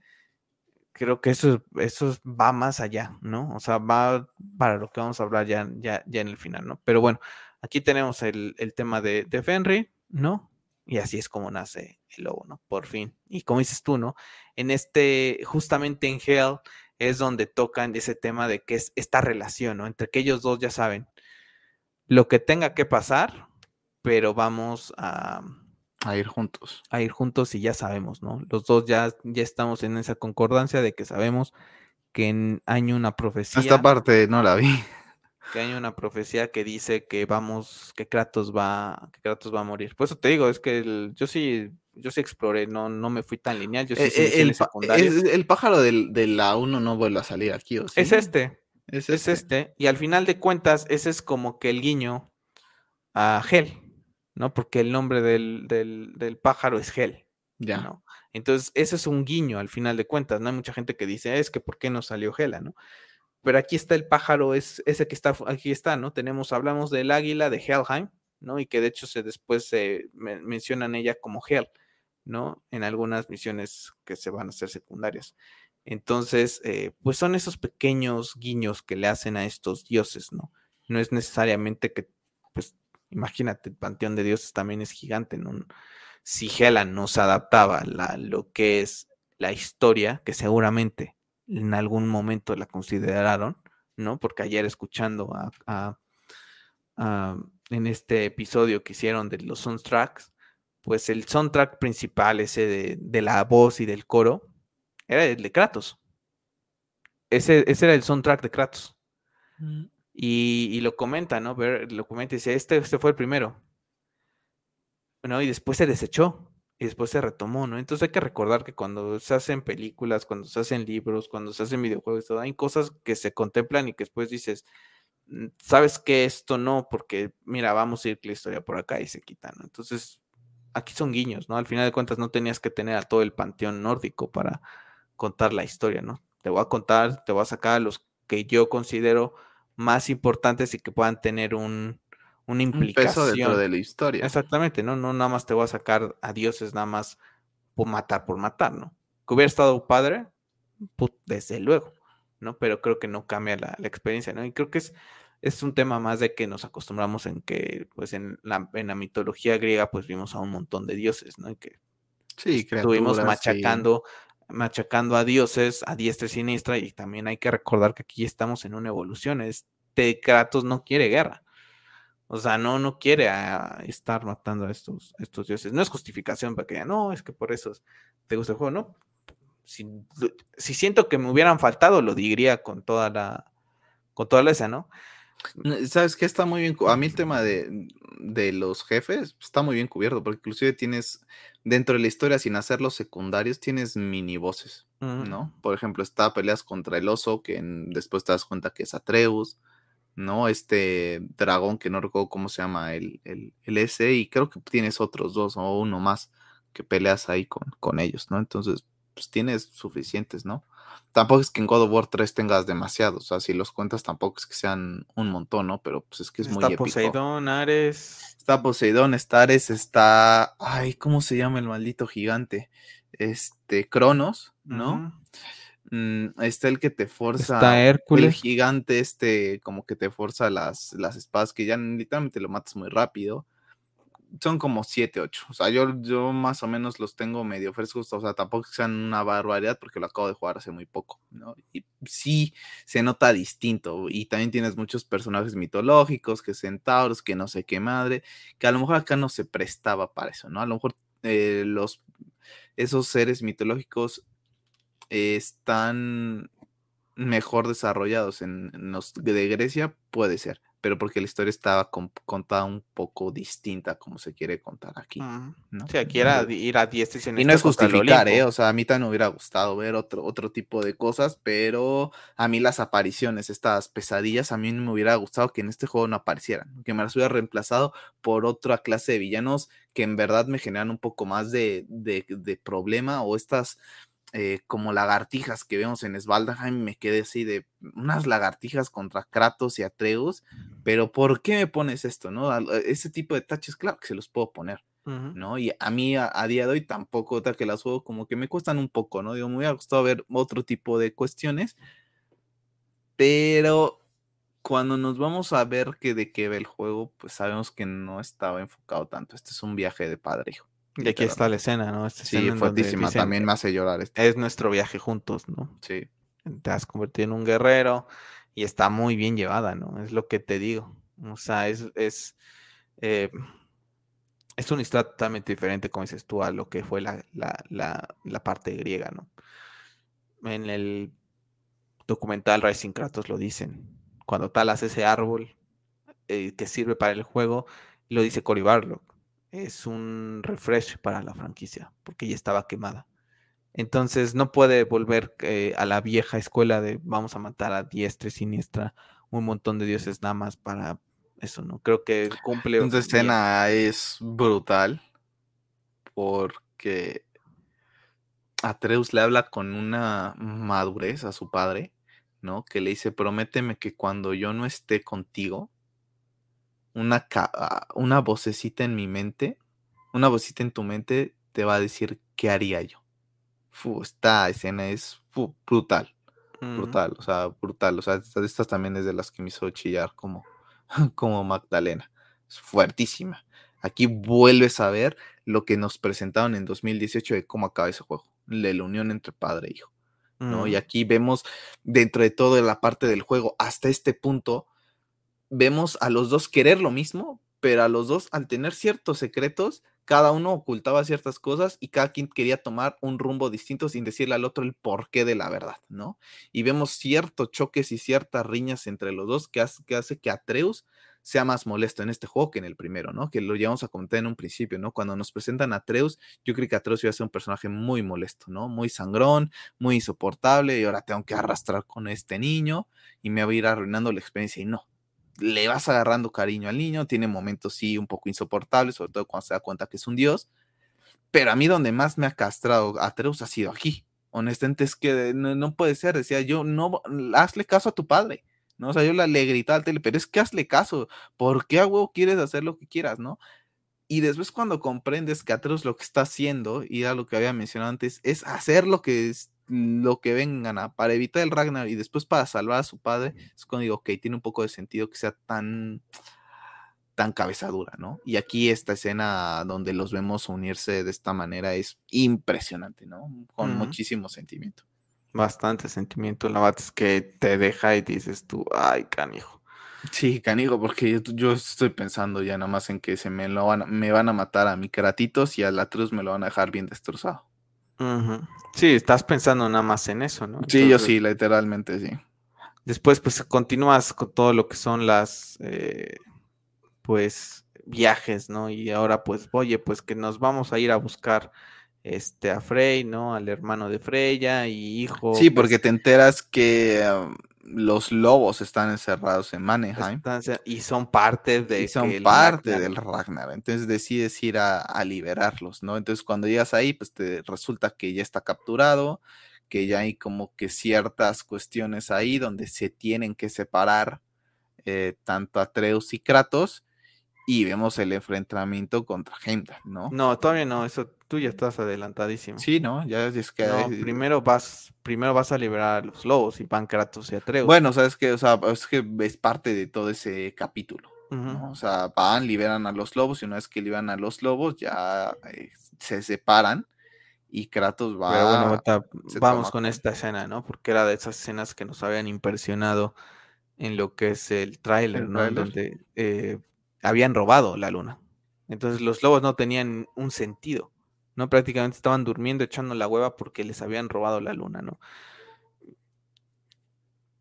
creo que eso, eso va más allá, ¿no? O sea, va para lo que vamos a hablar ya, ya, ya en el final, ¿no? Pero bueno, aquí tenemos el, el tema de, de Fenry, ¿no? Y así es como nace el lobo, ¿no? Por fin. Y como dices tú, ¿no? En este, justamente en Hell, es donde tocan ese tema de que es esta relación, ¿no? Entre que ellos dos ya saben lo que tenga que pasar, pero vamos a, a ir juntos. A ir juntos y ya sabemos, ¿no? Los dos ya, ya estamos en esa concordancia de que sabemos que en, hay una profecía. Esta parte no la vi. Que hay una profecía que dice que vamos, que Kratos va, que Kratos va a morir. Por eso te digo, es que el, yo sí, yo sí exploré, no, no me fui tan lineal, yo sí, eh, el, el, pájaro del, de la 1 no vuelve a salir aquí, ¿o sí? Es este. Es este. es este. Y al final de cuentas, ese es como que el guiño a Hel. ¿no? Porque el nombre del, del, pájaro es Hel. Ya. ¿no? Entonces, ese es un guiño al final de cuentas, ¿no? Hay mucha gente que dice, es que ¿por qué no salió Hela, ¿no? Pero aquí está el pájaro, es ese que está, aquí está, ¿no? Tenemos, hablamos del águila de Helheim, ¿no? Y que de hecho se después se mencionan ella como Hel, ¿no? En algunas misiones que se van a hacer secundarias. Entonces, eh, pues son esos pequeños guiños que le hacen a estos dioses, ¿no? No es necesariamente que, pues, Imagínate, el Panteón de Dioses también es gigante. ¿no? Si Hela no se adaptaba a lo que es la historia, que seguramente en algún momento la consideraron, ¿no? Porque ayer escuchando a, en este episodio que hicieron de los soundtracks, pues el soundtrack principal, ese de, de la voz y del coro, era el de Kratos. Ese, ese era el soundtrack de Kratos. Mm. Y, lo comenta, ¿no? Ver, lo comenta y dice, este, este fue el primero. ¿no? Y después se desechó y después se retomó, ¿no? Entonces hay que recordar que cuando se hacen películas, cuando se hacen libros, cuando se hacen videojuegos, todo, hay cosas que se contemplan y que después dices, mm, sabes que esto no, porque mira, vamos a ir la historia por acá y se quita, ¿no? Entonces, aquí son guiños, ¿no? Al final de cuentas no tenías que tener a todo el panteón nórdico para contar la historia, ¿no? Te voy a contar, te voy a sacar a los que yo considero más importantes y que puedan tener un, una implicación. Un peso dentro de la historia. Exactamente, ¿no? No nada más te voy a sacar a dioses nada más por matar por matar, ¿no? Que hubiera estado padre, desde luego, ¿no? Pero creo que no cambia la, experiencia, ¿no? Y creo que es, es un tema más de que nos acostumbramos en que, pues en la, en la mitología griega, pues vimos a un montón de dioses, ¿no? Y que sí, pues, estuvimos machacando machacando a dioses a diestra y siniestra y también hay que recordar que aquí estamos en una evolución. Este Kratos no quiere guerra. O sea, no, no quiere estar matando a estos, estos dioses. No es justificación para que no, es que por eso te gusta el juego, ¿no? Si, si, siento que me hubieran faltado, lo diría con toda la, con toda la esa, ¿no? ¿Sabes qué? Está muy bien. A mí el tema de, de, los jefes está muy bien cubierto, porque inclusive tienes dentro de la historia, sin hacer los secundarios, tienes mini voces, ¿no? Por ejemplo, está peleas contra el oso, que después te das cuenta que es Atreus, ¿no? Este dragón, que no recuerdo cómo se llama el, el, el S, y creo que tienes otros dos o uno más que peleas ahí con, con ellos, ¿no? Entonces, pues tienes suficientes, ¿no? Tampoco es que en God of War 3 tengas demasiados, o sea, si los cuentas tampoco es que sean un montón, ¿no? Pero pues es que es muy épico. Está Poseidón, Ares. Está Poseidón, está Ares, está... Ay, ¿cómo se llama el maldito gigante? Este, Cronos, ¿no? Mm, está el que te forza... Está Hércules. El gigante este, como que te forza las, las espadas, que ya literalmente lo matas muy rápido son como 7, 8. O sea, yo, yo más o menos los tengo medio frescos. O sea, tampoco sean una barbaridad porque lo acabo de jugar hace muy poco, ¿no? Y sí se nota distinto. Y también tienes muchos personajes mitológicos, que centauros, que no sé qué madre, que a lo mejor acá no se prestaba para eso, ¿no? A lo mejor eh, los, esos seres mitológicos están mejor desarrollados en los de Grecia, puede ser pero porque la historia estaba contada un poco distinta como se quiere contar aquí. ¿no? Sí, aquí era ir a 10 y no es justificar, ¿eh? O sea, a mí también me hubiera gustado ver otro, otro tipo de cosas, pero a mí las apariciones, estas pesadillas, a mí me hubiera gustado que en este juego no aparecieran, que me las hubiera reemplazado por otra clase de villanos que en verdad me generan un poco más de, de, de problema o estas eh, como lagartijas que vemos en Svaldheim, me quedé así de unas lagartijas contra Kratos y Atreus, pero ¿por qué me pones esto, no? Ese tipo de taches, claro que se los puedo poner, ¿no? Y a mí a, día de hoy tampoco, otra que las juego, como que me cuestan un poco, ¿no? Digo, me hubiera gustado ver otro tipo de cuestiones, pero cuando nos vamos a ver que de qué ve el juego, pues sabemos que no estaba enfocado tanto. Este es un viaje de padre hijo. Y aquí está la escena, ¿no? sí, fuertísima. También me hace llorar. Este. Es nuestro viaje juntos, ¿no? Sí. Te has convertido en un guerrero y está muy bien llevada, ¿no? Es lo que te digo. O sea, es, es, eh, es una historia totalmente diferente, como dices tú, a lo que fue la, la parte griega, ¿no? En el documental Rising Kratos lo dicen cuando talas ese árbol eh, que sirve para el juego, lo dice Cory Barlock. Es un refresh para la franquicia, porque ya estaba quemada. Entonces no puede volver eh, a la vieja escuela de vamos a matar a diestra y siniestra un montón de dioses nada más para eso, ¿no? Creo que cumple. Esta escena es brutal porque Atreus le habla con una madurez a su padre ¿no? Que le dice, prométeme que cuando yo no esté contigo, una, ah, una vocecita en mi mente, una vocecita en tu mente te va a decir qué haría yo. esta escena es brutal, brutal, o sea, brutal. O sea, estas, también es de las que me hizo chillar como, [laughs] como Magdalena. Es fuertísima. Aquí vuelves a ver lo que nos presentaron en 2018 de cómo acaba ese juego, de la unión entre padre e hijo. Y aquí vemos dentro de toda la parte del juego, hasta este punto, vemos a los dos querer lo mismo, pero a los dos, al tener ciertos secretos, cada uno ocultaba ciertas cosas y cada quien quería tomar un rumbo distinto sin decirle al otro el porqué de la verdad, ¿no? Y vemos ciertos choques y ciertas riñas entre los dos que hace que, Atreus sea más molesto en este juego que en el primero, ¿no? Que lo llevamos a comentar en un principio, ¿no? Cuando nos presentan a Atreus, yo creo que Atreus iba a ser un personaje muy molesto, ¿no? Muy sangrón, muy insoportable, y ahora tengo que arrastrar con este niño y me va a ir arruinando la experiencia, y no. Le vas agarrando cariño al niño, tiene momentos sí un poco insoportables, sobre todo cuando se da cuenta que es un dios, pero a mí donde más me ha castrado Atreus ha sido aquí. Honestamente es que no, no puede ser, decía yo, no, hazle caso a tu padre ¿no? O sea, yo le gritaba al tele, pero es que hazle caso, ¿por qué a huevo quieres hacer lo que quieras, no? Y después cuando comprendes que Atreus lo que está haciendo, y era lo que había mencionado antes, es hacer lo que es lo que vengan a, para evitar el Ragnar y después para salvar a su padre, es cuando digo, ok, tiene un poco de sentido que sea tan tan cabezadura, ¿no? Y aquí esta escena donde los vemos unirse de esta manera es impresionante, ¿no? Con muchísimo sentimiento bastante sentimiento. La verdad es que te deja y dices tú, ay, canijo. Sí, canijo, porque yo, estoy pensando ya nada más en que se me lo van, me van a matar a mi caratitos y al Atrus me lo van a dejar bien destrozado. Sí, estás pensando nada más en eso, ¿no? sí, yo sí, literalmente sí. Después, pues continúas con todo lo que son las, eh, pues, viajes, ¿no? Y ahora, pues, oye, pues que nos vamos a ir a buscar este, a Frey, ¿no? Al hermano de Freya y hijo. Sí, porque te enteras que um, los lobos están encerrados en Mannheim. y son parte de... son parte del Ragnar. Entonces decides ir a, liberarlos, ¿no? Entonces cuando llegas ahí, pues te resulta que ya está capturado, que ya hay como que ciertas cuestiones ahí donde se tienen que separar eh, tanto Atreus y Kratos y vemos el enfrentamiento contra Heimdall, ¿no? No, todavía no, eso tú ya estás adelantadísimo. Sí, ¿no? Ya es que... No, primero vas, primero vas a liberar a los lobos y van Kratos y Atreus. Bueno, sabes que, o sea, es que es parte de todo ese capítulo, ¿no? O sea, van, liberan a los lobos y una vez que liberan a los lobos ya eh, se separan y Kratos va... Pero bueno, vamos con esta escena, ¿no? Porque era de esas escenas que nos habían impresionado en lo que es el tráiler, ¿no? Donde eh, habían robado la luna. Entonces los lobos no tenían un sentido, ¿no? Prácticamente estaban durmiendo echando la hueva porque les habían robado la luna, ¿no?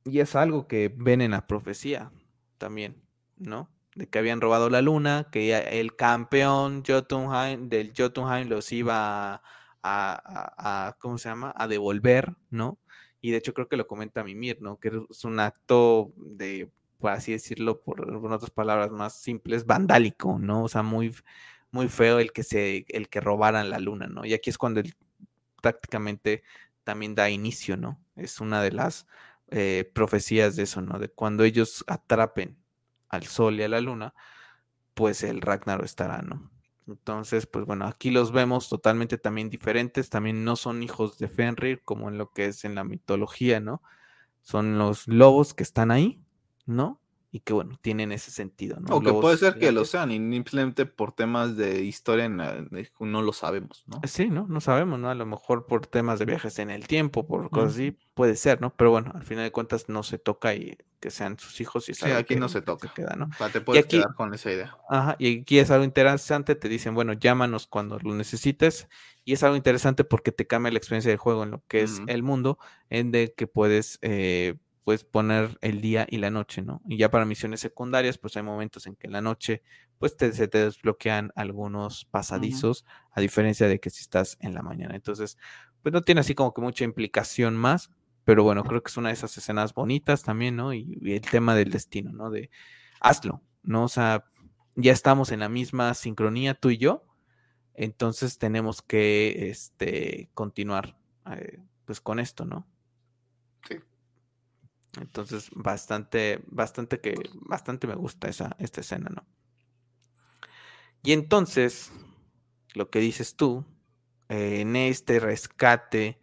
Y es algo que ven en la profecía también, ¿no? De que habían robado la luna, que el campeón Jotunheim, del Jotunheim los iba a, a, ¿cómo se llama? A devolver, ¿no? Y de hecho creo que lo comenta Mimir, ¿no? Que es un acto de por así decirlo, por, otras palabras más simples, vandálico, ¿no? O sea, muy, muy feo el que se, el que robaran la luna, ¿no? Y aquí es cuando prácticamente también da inicio, ¿no? Es una de las eh, profecías de eso, ¿no? De cuando ellos atrapen al sol y a la luna, pues el Ragnarok estará, ¿no? Entonces, pues bueno, aquí los vemos totalmente también diferentes, también no son hijos de Fenrir como en lo que es en la mitología, ¿no? Son los lobos que están ahí, ¿no? y que bueno, tienen ese sentido, ¿no? O que puede ser que lo sean y simplemente por temas de historia no lo sabemos, ¿no? Sí, ¿no? No sabemos, ¿no? A lo mejor por temas de viajes en el tiempo, por cosas así, puede ser, ¿no? Pero bueno, al final de cuentas no se toca y que sean sus hijos y Sí, aquí no se toca. queda, ¿no? O sea, te puedes quedar con esa idea. Ajá, y aquí es algo interesante, te dicen, bueno, llámanos cuando lo necesites, y es algo interesante porque te cambia la experiencia del juego en lo que es el mundo, en de que puedes eh, pues poner el día y la noche, ¿no? Y ya para misiones secundarias, pues hay momentos en que en la noche, pues se te desbloquean algunos pasadizos, a diferencia de que si estás en la mañana. Entonces, pues no tiene así como que mucha implicación más, pero bueno, creo que es una de esas escenas bonitas también, ¿no? Y, el tema del destino, ¿no? De hazlo, ¿no? O sea, ya estamos en la misma sincronía tú y yo, entonces tenemos que, este, continuar, eh, pues con esto, ¿no? Entonces, bastante, bastante que, bastante me gusta esa, esta escena, ¿no? Y entonces, lo que dices tú, eh, en este rescate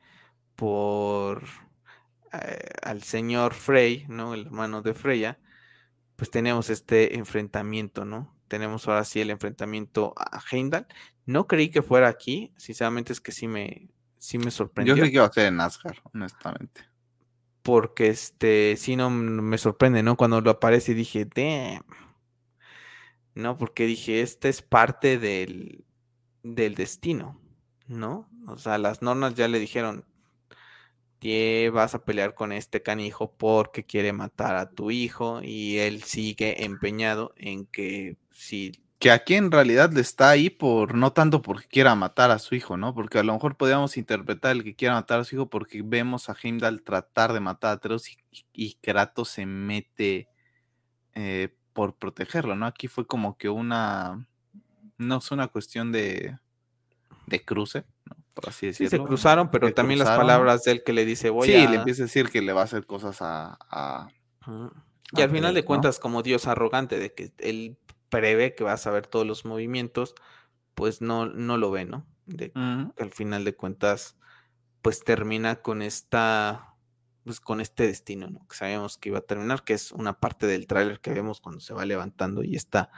por eh, al señor Frey, ¿no? El hermano de Freya, pues tenemos este enfrentamiento, ¿no? Tenemos ahora sí el enfrentamiento a Heimdall. No creí que fuera aquí, sinceramente es que sí me, sí me sorprendió. Yo creí que iba a ser en Asgard, honestamente porque este, sí no me sorprende, ¿no? Cuando lo aparece dije, damn. No, porque dije, esta es parte del, del destino, ¿no? O sea, las normas ya le dijeron, te vas a pelear con este canijo porque quiere matar a tu hijo y él sigue empeñado en que si que aquí en realidad le está ahí por no tanto porque quiera matar a su hijo, ¿no? Porque a lo mejor podríamos interpretar el que quiera matar a su hijo porque vemos a Heimdall tratar de matar a Atreus y, Kratos se mete eh, por protegerlo, ¿no? Aquí fue como que una, no es una cuestión de, de cruce, ¿no? Por así decirlo. Sí, se cruzaron, pero también las palabras de él que le dice, voy a... Sí, le empieza a decir que le va a hacer cosas a... y al final de cuentas, como Dios arrogante, de que él prevé que vas a ver todos los movimientos, pues no, no lo ve, ¿no? De, al final de cuentas, pues termina con esta, pues con este destino, ¿no? Que sabíamos que iba a terminar, que es una parte del tráiler que vemos cuando se va levantando y está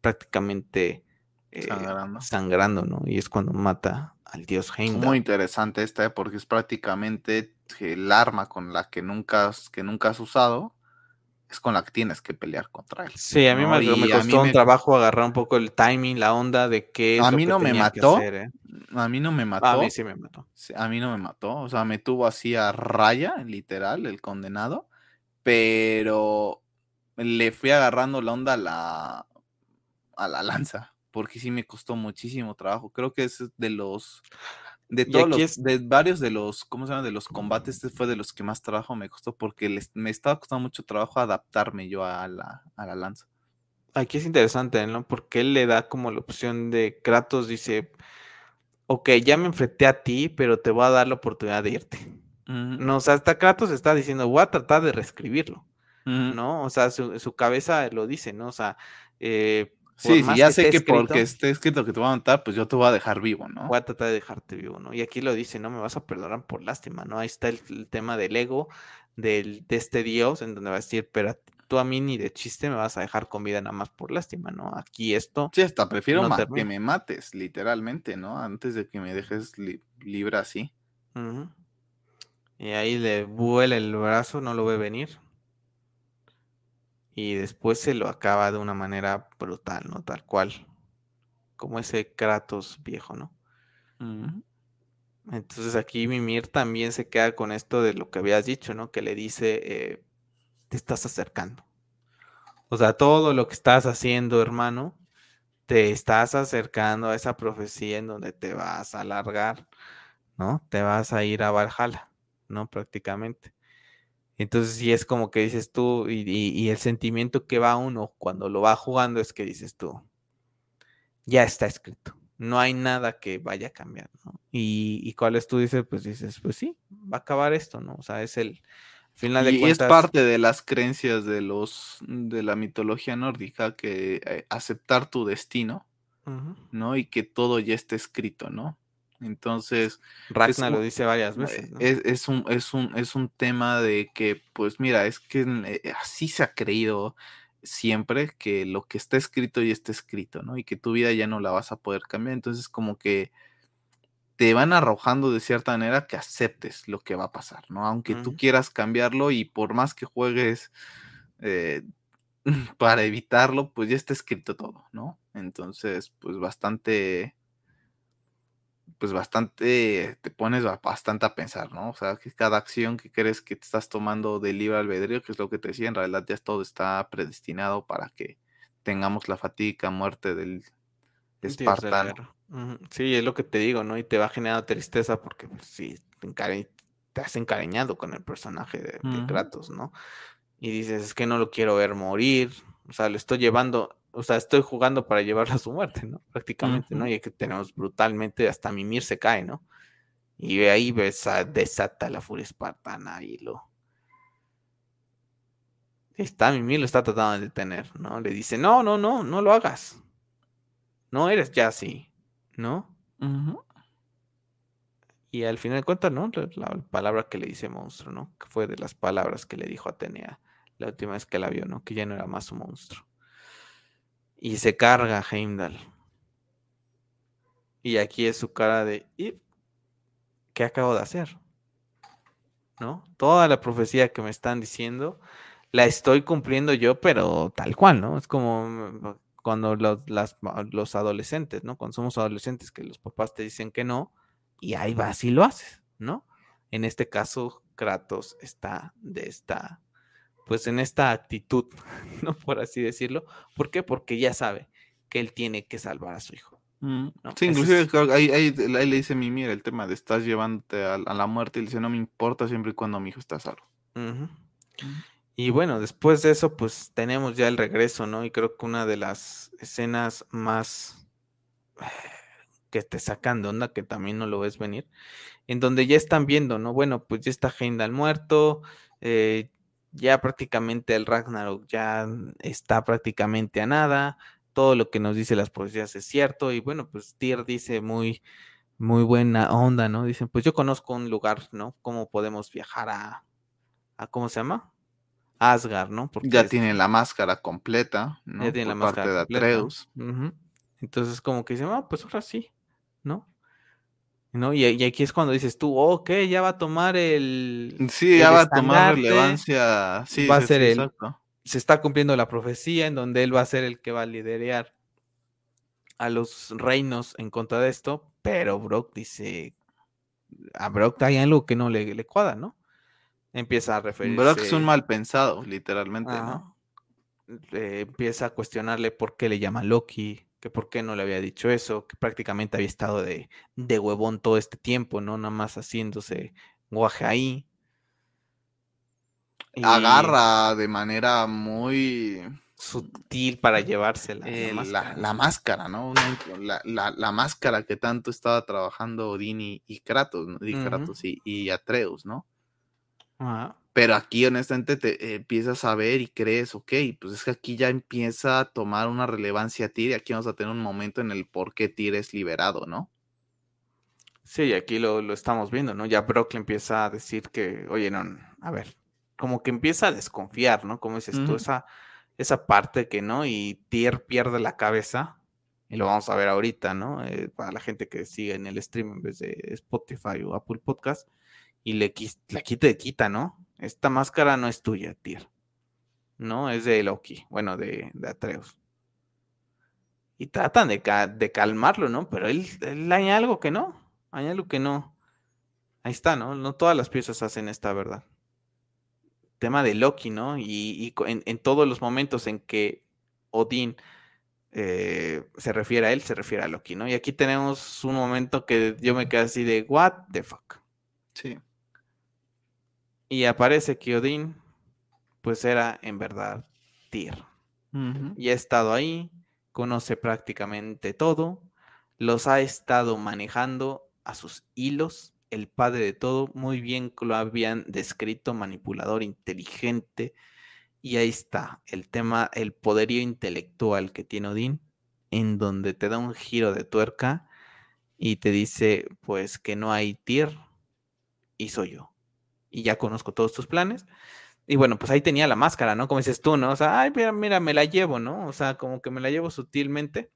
prácticamente eh, sangrando. sangrando. ¿no? Y es cuando mata al dios Heimdall. Muy interesante esta, ¿eh? porque es prácticamente el arma con la que nunca, que nunca has usado es con la que tienes que pelear contra él. Sí, a mí me, costó un trabajo agarrar un poco el timing, la onda de qué a mí no me mató. ¿eh? A mí no me mató. A mí sí me mató. A mí no me mató. O sea, me tuvo así a raya, literal, el condenado. Pero le fui agarrando la onda a la, a la [laughs] lanza. Porque sí me costó muchísimo trabajo. Creo que es de los de todos los, de varios de los, ¿cómo se llama? De los combates, este fue de los que más trabajo me costó porque me estaba costando mucho trabajo adaptarme yo a la, a la lanza. Aquí es interesante, ¿no? Porque él le da como la opción de Kratos, dice, ok, ya me enfrenté a ti, pero te voy a dar la oportunidad de irte. No, o sea, hasta Kratos está diciendo, voy a tratar de reescribirlo, ¿no? O sea, su, su, cabeza lo dice, ¿no? O sea, eh, Sí, sí, ya sé que porque esté escrito que te voy a matar, pues yo te voy a dejar vivo, ¿no? Voy a tratar de dejarte vivo, ¿no? Y aquí lo dice, no me vas a perdonar por lástima, ¿no? Ahí está el, tema del ego, del, de este Dios, en donde va a decir, pero tú a mí ni de chiste me vas a dejar con vida nada más por lástima, ¿no? Aquí esto. Sí, hasta prefiero que me mates, literalmente, ¿no? Antes de que me dejes libre así. Y ahí le vuela el brazo, no lo ve venir y después se lo acaba de una manera brutal, ¿no? Tal cual, como ese Kratos viejo, ¿no? Entonces aquí Mimir también se queda con esto de lo que habías dicho, ¿no? Que le dice, eh, te estás acercando. O sea, todo lo que estás haciendo, hermano, te estás acercando a esa profecía en donde te vas a alargar, ¿no? Te vas a ir a Valhalla, ¿no? Prácticamente. Entonces, sí es como que dices tú, y, el sentimiento que va uno cuando lo va jugando es que dices tú, ya está escrito, no hay nada que vaya a cambiar, ¿no? Y, y cuáles tú dices, pues dices, pues sí, va a acabar esto, ¿no? O sea, es el final de y es parte de las creencias de los de la mitología nórdica que eh, aceptar tu destino ¿no? Y que todo ya está escrito, ¿no? Entonces. Ragnar lo dice varias veces. Es, un, es, un, es un tema de que, pues mira, es que eh, así se ha creído siempre que lo que está escrito ya está escrito, ¿no? Y que tu vida ya no la vas a poder cambiar. Entonces, como que te van arrojando de cierta manera que aceptes lo que va a pasar, ¿no? Aunque tú quieras cambiarlo y por más que juegues eh, [laughs] para evitarlo, pues ya está escrito todo, ¿no? Entonces, pues bastante, pues bastante, te pones bastante a pensar, ¿no? O sea, que cada acción que crees que te estás tomando de libre albedrío, que es lo que te decía, en realidad ya todo está predestinado para que tengamos la fatiga muerte del espartano. Sí, es lo que te digo, ¿no? Y te va generando tristeza porque pues, sí, te, has encariñado con el personaje de, Kratos, ¿no? Y dices, es que no lo quiero ver morir, o sea, lo estoy llevando, o sea, estoy jugando para llevarlo a su muerte, ¿no? Prácticamente, ¿no? Y que tenemos brutalmente, hasta Mimir se cae, ¿no? Y ahí desata la furia espartana y lo... Está, Mimir lo está tratando de detener, ¿no? Le dice, no, no, no, no lo hagas. No eres ya así. ¿no? Y al final de cuentas, ¿no? La, palabra que le dice monstruo, ¿no? Que fue de las palabras que le dijo Atenea la última vez que la vio, ¿no? Que ya no era más un monstruo. Y se carga Heimdall. Y aquí es su cara de, ¿qué acabo de hacer? ¿No? Toda la profecía que me están diciendo la estoy cumpliendo yo, pero tal cual, ¿no? Es como cuando los, los adolescentes, ¿no? Cuando somos adolescentes que los papás te dicen que no, y ahí vas y lo haces, ¿no? En este caso, Kratos está de esta, pues en esta actitud, [laughs] ¿no? Por así decirlo. ¿Por qué? Porque ya sabe que él tiene que salvar a su hijo. Mm, sí, inclusive ahí, le dice mi mira el tema de estás llevándote a, la muerte y le dice no me importa siempre y cuando mi hijo está salvo. Y bueno, después de eso, pues tenemos ya el regreso, ¿no? Y creo que una de las escenas más [sighs] que te sacan de onda, que también no lo ves venir, en donde ya están viendo, ¿no? Bueno, pues ya está Heimdall muerto, eh, ya prácticamente el Ragnarok ya está prácticamente a nada, todo lo que nos dice las profecías es cierto, y bueno, pues Tyr dice muy, muy buena onda, ¿no? Dicen, pues yo conozco un lugar, ¿no? ¿Cómo podemos viajar a, a ¿cómo se llama? Asgard, ¿no? Porque ya tiene la máscara completa, ¿no? Ya tiene la máscara de Atreus. Entonces, como que dice, ah, pues ahora sí, ¿no? ¿No? Y, aquí es cuando dices tú, ok, ya va a tomar el. Sí, ya va a tomar relevancia. Sí, va a ser el. Se está cumpliendo la profecía en donde él va a ser el que va a liderar a los reinos en contra de esto, pero Brock dice. A Brock hay algo que no le, le cuadra, ¿no? empieza a referirse. Brock es un mal pensado, literalmente, ¿no? Eh, empieza a cuestionarle por qué le llama Loki, que por qué no le había dicho eso, que prácticamente había estado de, de huevón todo este tiempo, ¿no? Nada más haciéndose guaje ahí. Agarra de manera muy sutil para llevársela. la, máscara. La, máscara, ¿no? La, máscara que tanto estaba trabajando Odin y, Kratos, ¿no? y, Kratos y Atreus, ¿no? Pero aquí honestamente te empiezas a ver y crees, ok, pues es que aquí ya empieza a tomar una relevancia Tyr y aquí vamos a tener un momento en el por qué Tyr es liberado, ¿no? Sí, aquí lo, estamos viendo, ¿no? Ya Brock le empieza a decir que, oye, no, a ver, como que empieza a desconfiar, ¿no? Como dices tú, esa, esa parte que, ¿no? Y Tyr pierde la cabeza, y lo vamos a ver ahorita, ¿no? Eh, para la gente que sigue en el stream en vez de Spotify o Apple Podcast y le, la quita de quita, ¿no? Esta máscara no es tuya, Tyr. No, es de Loki, bueno, de, Atreus. Y tratan de, de, calmarlo, ¿no? Pero él, él hay algo que no, hay algo que no. Ahí está, ¿no? No todas las piezas hacen esta verdad. Tema de Loki, ¿no? Y, en, todos los momentos en que Odín eh, se refiere a él, se refiere a Loki, ¿no? Y aquí tenemos un momento que yo me quedé así de, what the fuck. Sí. Y aparece que Odín, pues era en verdad Tyr. Y ha estado ahí, conoce prácticamente todo, los ha estado manejando a sus hilos, el padre de todo, muy bien lo habían descrito, manipulador, inteligente, y ahí está el tema, el poderío intelectual que tiene Odín, en donde te da un giro de tuerca y te dice, pues que no hay tier y soy yo. Y ya conozco todos tus planes. Y bueno, pues ahí tenía la máscara, ¿no? Como dices tú, ¿no? O sea, ay, mira, mira, me la llevo, ¿no? O sea, como que me la llevo sutilmente.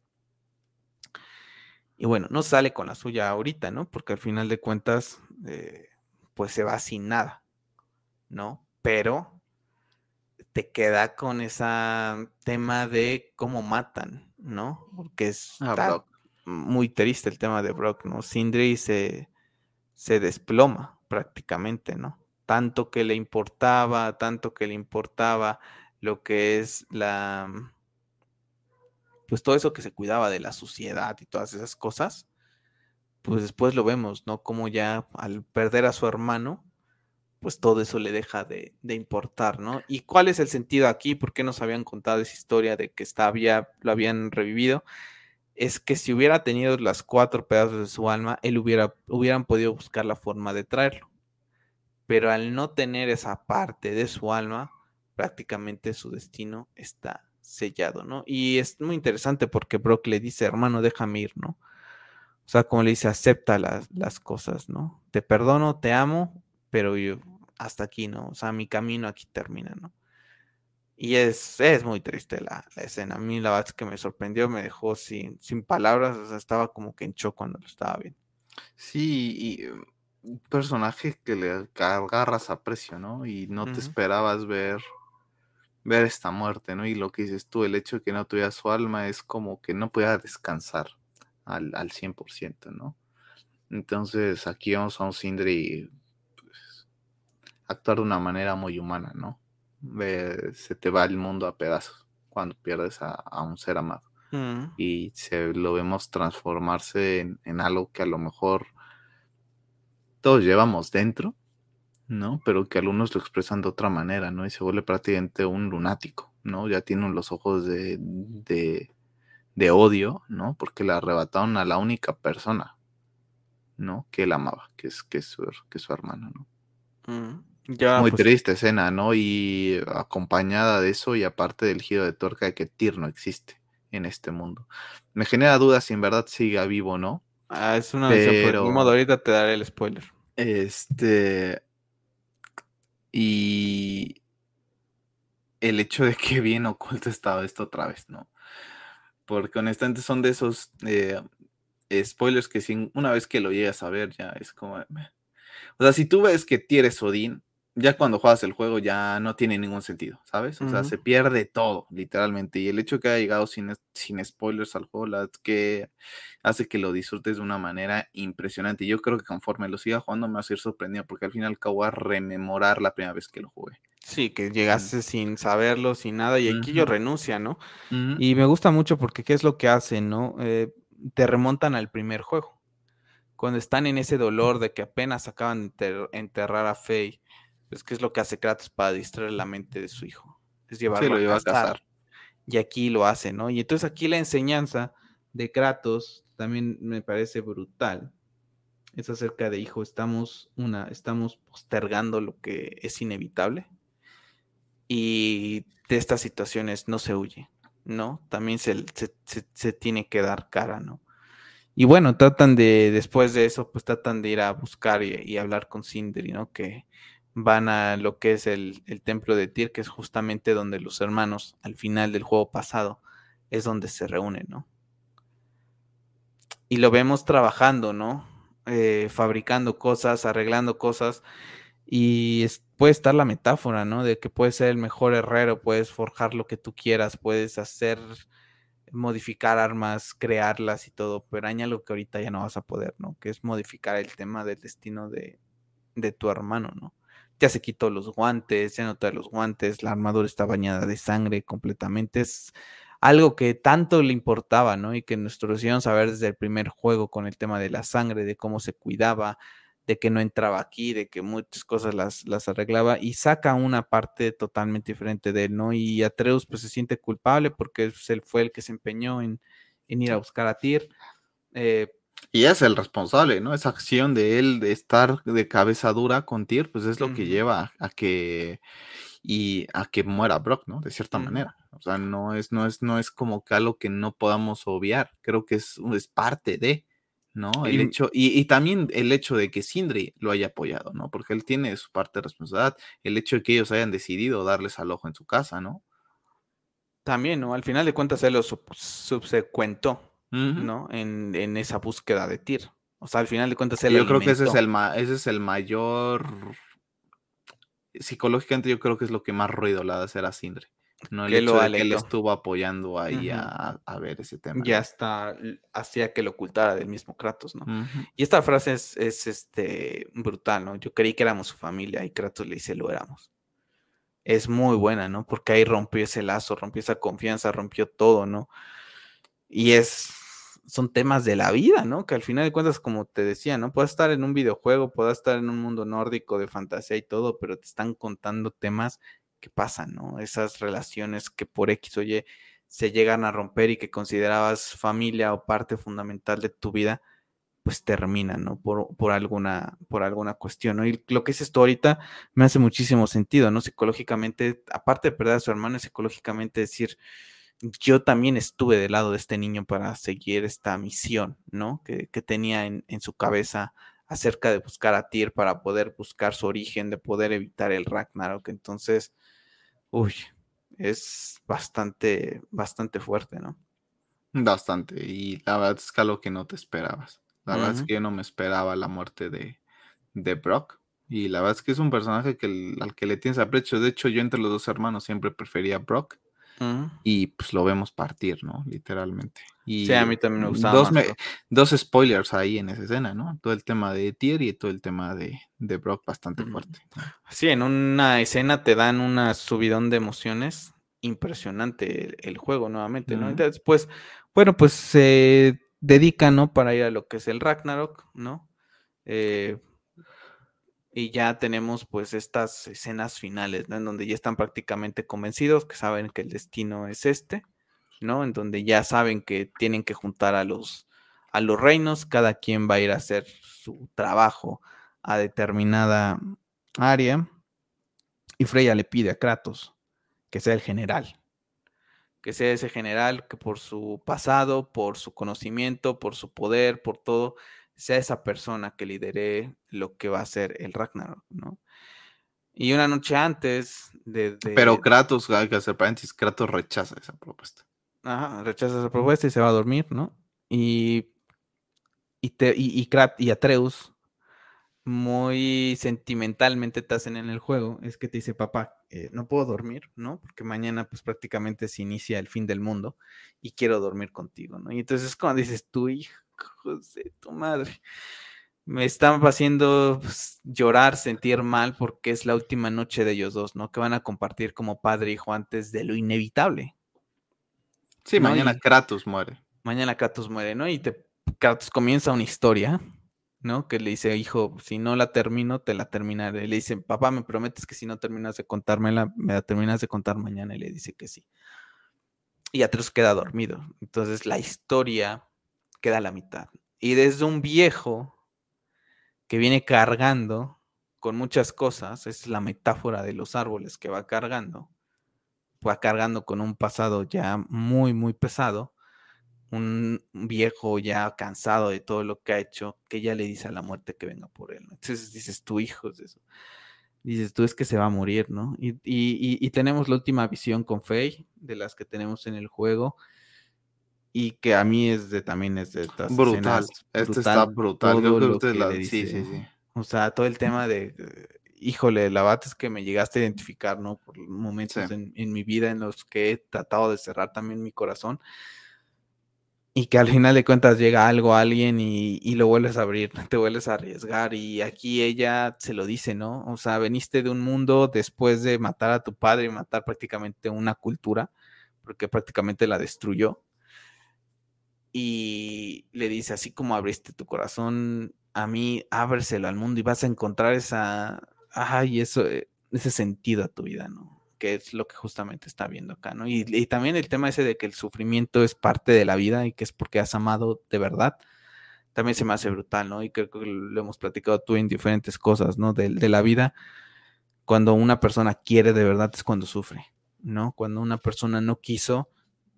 Y bueno, no sale con la suya ahorita, ¿no? Porque al final de cuentas, eh, pues se va sin nada, ¿no? Pero te queda con ese tema de cómo matan, ¿no? Porque es ah, muy triste el tema de Brock, ¿no? Sindri se, se desploma prácticamente, ¿no? Tanto que le importaba, tanto que le importaba lo que es la, pues todo eso que se cuidaba de la suciedad y todas esas cosas, pues después lo vemos, ¿no? Como ya al perder a su hermano, pues todo eso le deja de, importar, ¿no? ¿Y cuál es el sentido aquí? ¿Por qué nos habían contado esa historia de que está, lo habían revivido? Es que si hubiera tenido las cuatro pedazos de su alma, él hubiera, hubieran podido buscar la forma de traerlo. Pero al no tener esa parte de su alma, prácticamente su destino está sellado, ¿no? Y es muy interesante porque Brock le dice, hermano, déjame ir, ¿no? O sea, como le dice, acepta las, las cosas, ¿no? Te perdono, te amo, pero yo hasta aquí, ¿no? O sea, mi camino aquí termina, ¿no? Y es, es muy triste la, escena. A mí la verdad es que me sorprendió, me dejó sin, sin palabras, o sea, estaba como que en shock cuando lo estaba viendo. Sí, y um, un personaje que le agarras a precio, ¿no? Y no te esperabas ver, ver esta muerte, ¿no? Y lo que dices tú, el hecho de que no tuviera su alma es como que no pueda descansar al, al 100%, ¿no? Entonces aquí vamos a un Sindri actuar de una manera muy humana, ¿no? se te va el mundo a pedazos cuando pierdes a, un ser amado. Mm. Y se, lo vemos transformarse en, algo que a lo mejor todos llevamos dentro, ¿no? Pero que algunos lo expresan de otra manera, ¿no? Y se vuelve prácticamente un lunático, ¿no? Ya tiene los ojos de, de, odio, ¿no? Porque le arrebataron a la única persona, ¿no? Que él amaba, que es, que su, que su hermana, ¿no? Mm. Muy pues triste escena, ¿no? Y acompañada de eso y aparte del giro de tuerca de que Tyr no existe en este mundo. Me genera dudas si en verdad siga vivo o no. Ah, es una Pero... De modo, ahorita te daré el spoiler. Este... Y el hecho de que bien oculto estaba esto otra vez, ¿no? Porque honestamente son de esos eh, spoilers que sin, una vez que lo llegas a ver ya es como... O sea, si tú ves que Tyr es Odín, ya cuando juegas el juego ya no tiene ningún sentido, ¿sabes? O sea, se pierde todo, literalmente. Y el hecho que haya llegado sin, sin spoilers al juego, la que hace que lo disfrutes de una manera impresionante. Y yo creo que conforme lo siga jugando me va a ser sorprendido, porque al final acabo a rememorar la primera vez que lo jugué. Sí, que llegaste sin saberlo, sin nada, y aquí yo renuncia, ¿no? Y me gusta mucho porque ¿qué es lo que hacen, no? Eh, te remontan al primer juego. Cuando están en ese dolor de que apenas acaban de enterrar a Faye es que es lo que hace Kratos para distraer la mente de su hijo. Es llevarlo a, casar. Y aquí lo hace, ¿no? Y entonces aquí la enseñanza de Kratos también me parece brutal. Es acerca de, hijo, estamos, una, estamos postergando lo que es inevitable. Y de estas situaciones no se huye, ¿no? También se, se tiene que dar cara, ¿no? Y bueno, tratan de, después de eso, pues tratan de ir a buscar y, y hablar con Sindri, ¿no? Que van a lo que es el, templo de Tyr, que es justamente donde los hermanos al final del juego pasado es donde se reúnen, ¿no? Y lo vemos trabajando, ¿no? Eh, fabricando cosas, arreglando cosas. Y puede estar la metáfora, ¿no? De que puedes ser el mejor herrero, puedes forjar lo que tú quieras, puedes hacer, modificar armas, crearlas y todo, pero hay algo que ahorita ya no vas a poder, ¿no? Que es modificar el tema del destino de, de tu hermano, ¿no? Ya se quitó los guantes, ya no trae los guantes, la armadura está bañada de sangre completamente. Es algo que tanto le importaba, ¿no? Y que íbamos a ver desde el primer juego con el tema de la sangre, de cómo se cuidaba, de que no entraba aquí, de que muchas cosas las, las arreglaba y saca una parte totalmente diferente de él, ¿no? Y Atreus pues se siente culpable porque él fue el que se empeñó en, ir a buscar a Tyr. Eh, Y es el responsable, ¿no? Esa acción de él de estar de cabeza dura con Tyr, pues es lo que lleva a que y a que muera Brock, ¿no? De cierta manera. O sea, no es, no es, no es como que algo que no podamos obviar. Creo que es, es parte de, ¿no? El hecho, y, y, también el hecho de que Sindri lo haya apoyado, ¿no? Porque él tiene su parte de responsabilidad. El hecho de que ellos hayan decidido darles al ojo en su casa, ¿no? También, ¿no? Al final de cuentas, él lo subsecuentó, ¿no? En, en, esa búsqueda de Tyr. O sea, al final de cuentas, él Yo creo que ese es, el ese es el mayor psicológicamente yo creo que es lo que más ruido le ha de hacer a Sindri. No el hecho de que él estuvo apoyando ahí a, ver ese tema. Ya está, hacía que lo ocultara del mismo Kratos, ¿no? Y esta frase es, este, brutal, ¿no? Yo creí que éramos su familia y Kratos le dice, lo éramos. Es muy buena, ¿no? Porque ahí rompió ese lazo, rompió esa confianza, rompió todo, ¿no? Y es, son temas de la vida, ¿no? Que al final de cuentas, como te decía, ¿no? Puedes estar en un videojuego, puedes estar en un mundo nórdico de fantasía y todo, pero te están contando temas que pasan, ¿no? Esas relaciones que por X o Y se llegan a romper y que considerabas familia o parte fundamental de tu vida, pues terminan, ¿no? Por, por, alguna, por alguna cuestión, ¿no? Y lo que es esto ahorita me hace muchísimo sentido, ¿no? Psicológicamente, aparte de perder a su hermano, psicológicamente decir, yo también estuve del lado de este niño para seguir esta misión, ¿no? Que, tenía en, su cabeza acerca de buscar a Tyr para poder buscar su origen, de poder evitar el Ragnarok. Entonces, uy, es bastante, bastante fuerte, ¿no? Bastante. Y la verdad es que algo que no te esperabas. La verdad es que yo no me esperaba la muerte de, de Brock. Y la verdad es que es un personaje que, al que le tienes aprecio. De hecho, yo entre los dos hermanos siempre prefería a Brock y pues lo vemos partir, ¿no? Literalmente. Y sí, a mí también me gustaba. Dos, dos spoilers ahí en esa escena, ¿no? Todo el tema de Tyr y todo el tema de, de Brock bastante fuerte. Sí, en una escena te dan una subidón de emociones impresionante el, juego nuevamente, ¿no? después, bueno, pues se dedica, ¿no? Para ir a lo que es el Ragnarok, ¿no? Eh, y ya tenemos pues estas escenas finales, ¿no? En donde ya están prácticamente convencidos, que saben que el destino es este, ¿no? En donde ya saben que tienen que juntar a los, a los reinos, cada quien va a ir a hacer su trabajo a determinada área. Y Freya le pide a Kratos que sea el general, que sea ese general que por su pasado, por su conocimiento, por su poder, por todo, sea esa persona que lidere lo que va a ser el Ragnarok, ¿no? Y una noche antes de... Pero Kratos, hay que hacer paréntesis, Kratos rechaza esa propuesta. Ajá, rechaza esa propuesta y se va a dormir, ¿no? Y, y, y, y, Atreus, muy sentimentalmente te hacen en el juego, es que te dice, papá, eh, no puedo dormir, ¿no? Porque mañana pues prácticamente se inicia el fin del mundo y quiero dormir contigo, ¿no? Y entonces cuando dices, tu hijo, José, tu madre. Me están haciendo pues, llorar, sentir mal, porque es la última noche de ellos dos, ¿no? Que van a compartir como padre e hijo antes de lo inevitable. Sí, mañana Kratos muere. Mañana Kratos muere, ¿no? Y te, Kratos comienza una historia, ¿no? Que le dice, hijo, si no la termino, te la terminaré. Le dice, papá, ¿me prometes que si no terminas de contármela, me la terminas de contar mañana? Y le dice que sí. Y Atreus queda dormido. Entonces la historia queda la mitad. Y desde un viejo que viene cargando con muchas cosas, es la metáfora de los árboles que va cargando, va cargando con un pasado ya muy, muy pesado, un viejo ya cansado de todo lo que ha hecho, que ya le dice a la muerte que venga por él. Entonces dices, tu hijo es eso. Dices, tú es que se va a morir, ¿no? Y, y tenemos la última visión con Faye, de las que tenemos en el juego, y que a mí es de también es de estas brutal. Este está brutal. sí, sí, sí. O sea, todo el tema de, híjole, la bata es que me llegaste a identificar, ¿no? Por momentos en, mi vida en los que he tratado de cerrar también mi corazón. Y que al final de cuentas llega algo a alguien y, y, lo vuelves a abrir, [laughs] te vuelves a arriesgar. Y aquí ella se lo dice, ¿no? O sea, veniste de un mundo después de matar a tu padre y matar prácticamente una cultura, porque prácticamente la destruyó y le dice, así como abriste tu corazón a mí, ábreselo al mundo y vas a encontrar esa, ay, eso, eh, ese sentido a tu vida, ¿no? Que es lo que justamente está viendo acá, ¿no? Y, también el tema ese de que el sufrimiento es parte de la vida y que es porque has amado de verdad, también se me hace brutal, ¿no? Y creo que lo hemos platicado tú en diferentes cosas, ¿no? De la vida. Cuando una persona quiere de verdad es cuando sufre, ¿no? Cuando una persona no quiso,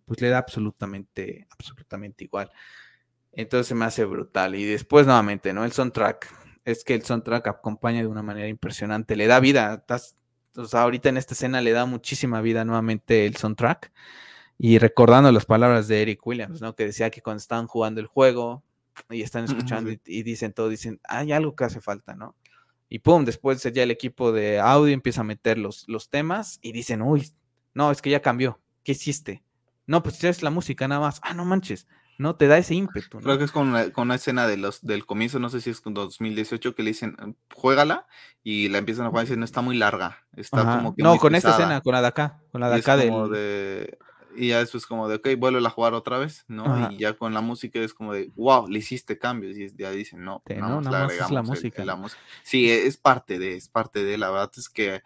pues le da absolutamente, absolutamente igual. Entonces se me hace brutal. Y después nuevamente, ¿no? El soundtrack. Es que el soundtrack acompaña de una manera impresionante. Le da vida. Estás, o sea, ahorita en esta escena le da muchísima vida nuevamente el soundtrack. Y recordando las palabras de Eric Williams, ¿no? Que decía que cuando estaban jugando el juego y están escuchando y, dicen todo, dicen, hay algo que hace falta, ¿no? Y pum, después ya el equipo de audio empieza a meter los, los temas y dicen, uy, no, es que ya cambió. ¿Qué hiciste? No, pues es la música nada más. Ah, no manches. No, te da ese ímpetu. Creo que es con una, escena de los, del comienzo, no sé si es con 2018, que le dicen, juégala, y la empiezan a jugar y dicen, no, está muy larga. Está como que No, con esta escena, con la de acá, con la de acá de... Y ya después como de, ok, vuelve a jugar otra vez, ¿no? Y ya con la música es como de, wow, le hiciste cambios. Y ya dicen, no, no, nada más es la música. la música. Sí, es parte de, es parte de, la verdad es que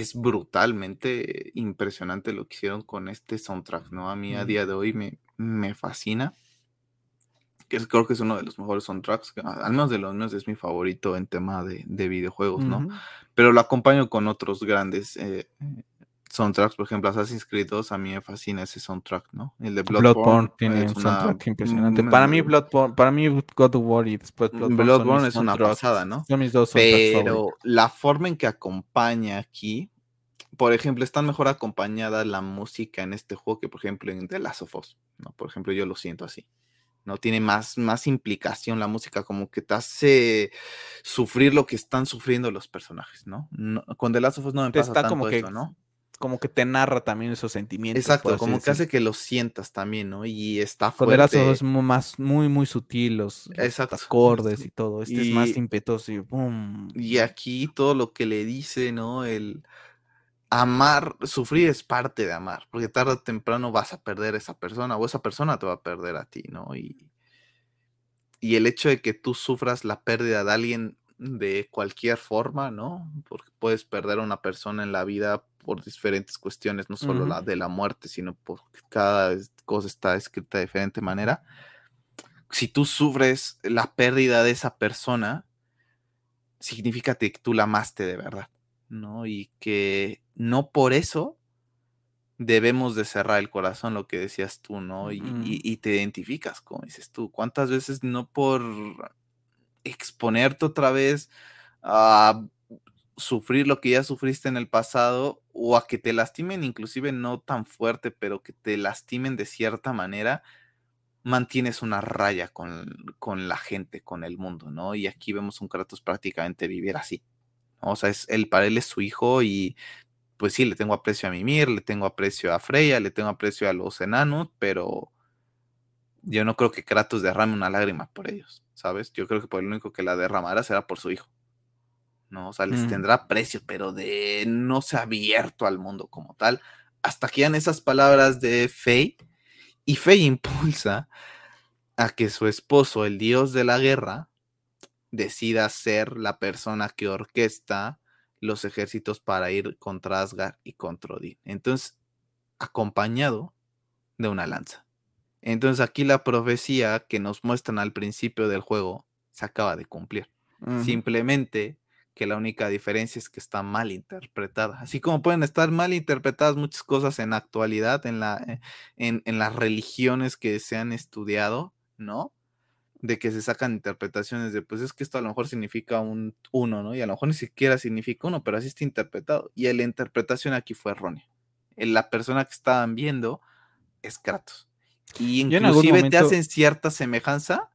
es brutalmente impresionante lo que hicieron con este soundtrack, ¿no? A mí a día de hoy me, me fascina. Que creo que es uno de los mejores soundtracks, al menos de los míos es mi favorito en tema de, videojuegos, ¿no? Pero lo acompaño con otros grandes eh, soundtracks, por ejemplo, Assassin's Creed 2, a mí me fascina ese soundtrack, ¿no? El de Bloodborne. tiene un soundtrack impresionante. para mí, Bloodborne, para mí, God of War y después Bloodborne, es una pasada, ¿no? Son mis dos Pero la forma en que acompaña aquí, por ejemplo, está mejor acompañada la música en este juego que, por ejemplo, en The Last of Us, ¿no? Por ejemplo, yo lo siento así. ¿no? Tiene más, más implicación la música, como que te hace sufrir lo que están sufriendo los personajes, ¿no? con The Last of Us no me pasa tanto como que, eso, ¿no? Como que te narra también esos sentimientos. Exacto, como que hace que los sientas también, ¿no? Y está fuerte. Con es más, muy, muy sutil, los, acordes y todo. Este es más impetuoso y boom. Y aquí todo lo que le dice, ¿no? El amar, sufrir es parte de amar, porque tarde o temprano vas a perder a esa persona o esa persona te va a perder a ti, ¿no? Y, y el hecho de que tú sufras la pérdida de alguien de cualquier forma, ¿no? Porque puedes perder a una persona en la vida por diferentes cuestiones, no solo la de la muerte, sino porque cada cosa está escrita de diferente manera. Si tú sufres la pérdida de esa persona, significa que tú la amaste de verdad, ¿no? Y que no por eso debemos de cerrar el corazón, lo que decías tú, ¿no? Y, y te identificas, como dices tú. ¿Cuántas veces no por exponerte otra vez a sufrir lo que ya sufriste en el pasado o a que te lastimen, inclusive no tan fuerte, pero que te lastimen de cierta manera, mantienes una raya con, la gente, con el mundo, ¿no? Y aquí vemos un Kratos prácticamente vivir así. O sea, es, él para él es su hijo y pues sí, le tengo aprecio a Mimir, le tengo aprecio a Freya, le tengo aprecio a los enanos, pero yo no creo que Kratos derrame una lágrima por ellos, ¿sabes? Yo creo que por el único que la derramará será por su hijo. ¿No? O sea, les mm. tendrá precio, pero de no se ha abierto al mundo como tal. Hasta que dan esas palabras de Faye, y Faye impulsa a que su esposo, el dios de la guerra, decida ser la persona que orquesta los ejércitos para ir contra Asgard y contra Odín. Entonces, acompañado de una lanza. Entonces aquí la profecía que nos muestran al principio del juego se acaba de cumplir. Simplemente que la única diferencia es que está mal interpretada. Así como pueden estar mal interpretadas muchas cosas en actualidad, en, la, eh, en, en las religiones que se han estudiado, ¿no? De que se sacan interpretaciones de, pues es que esto a lo mejor significa un uno, ¿no? Y a lo mejor ni siquiera significa uno, pero así está interpretado. Y la interpretación aquí fue errónea. La persona que estaban viendo es Kratos. Y inclusive te hacen cierta semejanza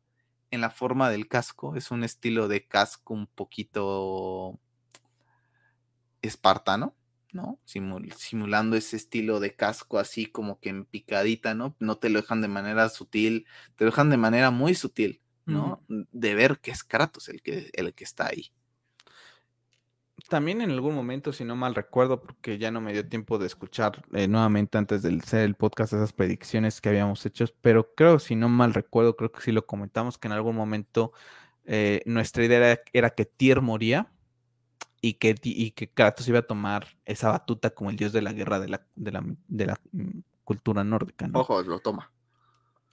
en la forma del casco. Es un estilo de casco un poquito espartano, ¿no? simulando ese estilo de casco así como que en picadita, ¿no? No te lo dejan de manera sutil, te lo dejan de manera muy sutil, ¿no? De ver que es Kratos el que, el que está ahí. También en algún momento, si no mal recuerdo, porque ya no me dio tiempo de escuchar eh, nuevamente antes de hacer el podcast esas predicciones que habíamos hecho, pero creo, si no mal recuerdo, creo que sí lo comentamos, que en algún momento eh, nuestra idea era, que Tyr moría y que, y que Kratos iba a tomar esa batuta como el dios de la guerra de la, de la, de la mm, cultura nórdica. Ojo, lo toma.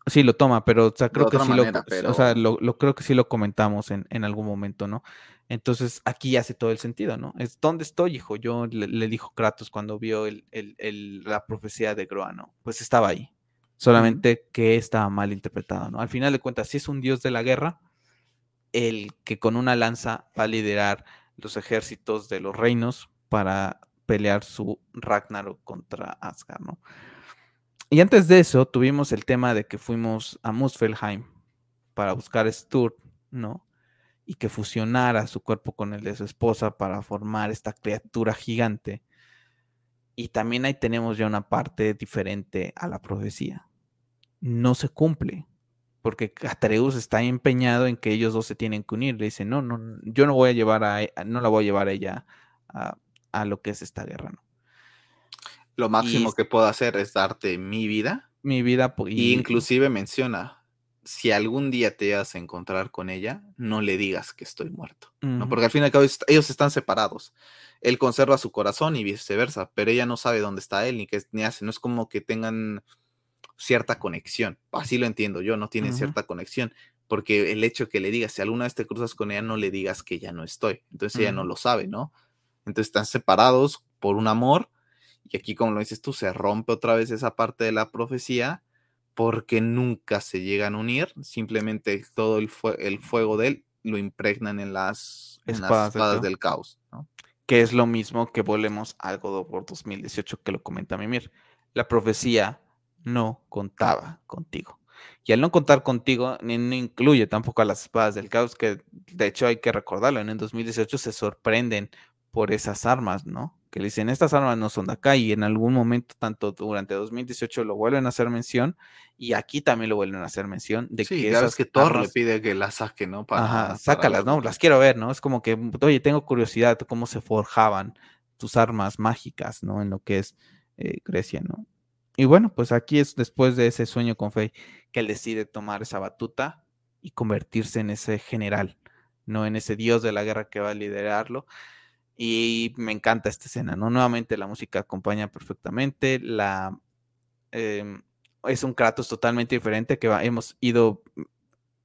Sí, lo toma, pero o sea, De creo que sí lo, manera, o sea, pero lo, lo- creo que sí lo comentamos en, en algún momento, ¿no? Entonces aquí hace todo el sentido, ¿no? Es ¿dónde estoy, hijo? Yo le, le dijo Kratos cuando vio el, el- el- la profecía de Groa, ¿no? Pues estaba ahí. Solamente que estaba mal interpretado, ¿no? Al final de cuentas, si es un dios de la guerra, el que con una lanza va a liderar los ejércitos de los reinos para pelear su Ragnarok contra Asgard, ¿no? Y antes de eso tuvimos el tema de que fuimos a Muspelheim para buscar a Sturd, ¿no? Y que fusionara su cuerpo con el de su esposa para formar esta criatura gigante. Y también ahí tenemos ya una parte diferente a la profecía. No se cumple, porque Atreus está empeñado en que ellos dos se tienen que unir. Le dice, no, no, yo no voy a llevar a, e- no la voy a llevar a ella a, a lo que es esta guerra, ¿no? lo Y máximo que puedo hacer es darte mi vida. mi vida, Y y inclusive menciona, si algún día te vas a encontrar con ella, no le digas que estoy muerto, ¿no? Porque al fin y al cabo ellos están separados. Él conserva su corazón y viceversa, pero ella no sabe dónde está él ni qué ni hace. No es como que tengan cierta conexión. Así lo entiendo yo, no tienen cierta conexión. Porque el hecho que le digas, si alguna vez te cruzas con ella, no le digas que ya no estoy. Entonces ella no Ujú. lo sabe, ¿no? Entonces están separados por un amor. Y aquí, como lo dices tú, se rompe otra vez esa parte de la profecía porque nunca se llegan a unir. Simplemente todo el, fue- el fuego de él lo impregnan en las, en Espadas del espadas caos. del caos, ¿no? que es lo mismo que volvemos al God of War 2018 que lo comenta Mimir. La profecía no contaba contigo. Y al no contar contigo, ni- no incluye tampoco a las espadas del caos, que de hecho hay que recordarlo, en el 2018 se sorprenden por esas armas, ¿no? Que le dicen, estas armas no son de acá y en algún momento, tanto durante 2018 lo vuelven a hacer mención y aquí también lo vuelven a hacer mención de Sí, que ves esas que Thor le pide que la saque, ¿no? Para, Ajá, para sácalas, ¿no? Las quiero ver, ¿no? Es como que, oye, tengo curiosidad de cómo se forjaban tus armas mágicas, ¿no? En lo que es eh, Grecia, ¿no? Y bueno, pues aquí es después de ese sueño con Faye que él decide tomar esa batuta y convertirse en ese general, ¿no? En ese dios de la guerra que va a liderarlo. Y me encanta esta escena, ¿no? Nuevamente la música acompaña perfectamente, la... em, es un Kratos totalmente diferente que va- hemos ido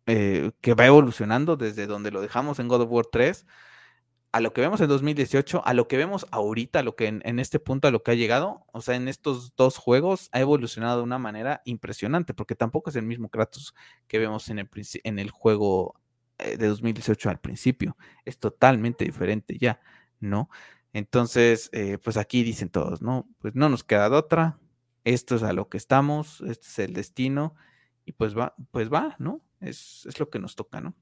eh, que va evolucionando desde donde lo dejamos en God of War 3 a lo que vemos en 2018, a lo que vemos ahorita, a lo que en, en este punto a lo que ha llegado, o sea, en estos dos juegos ha evolucionado de una manera impresionante, porque tampoco es el mismo Kratos que vemos en el, en el juego eh, de 2018 al principio, es totalmente diferente ya, ¿no? Entonces, eh, pues aquí dicen todos, ¿no? Pues no nos queda de otra, esto es a lo que estamos, este es el destino, y pues va, pues va, ¿no? Es, es lo que nos toca, ¿no?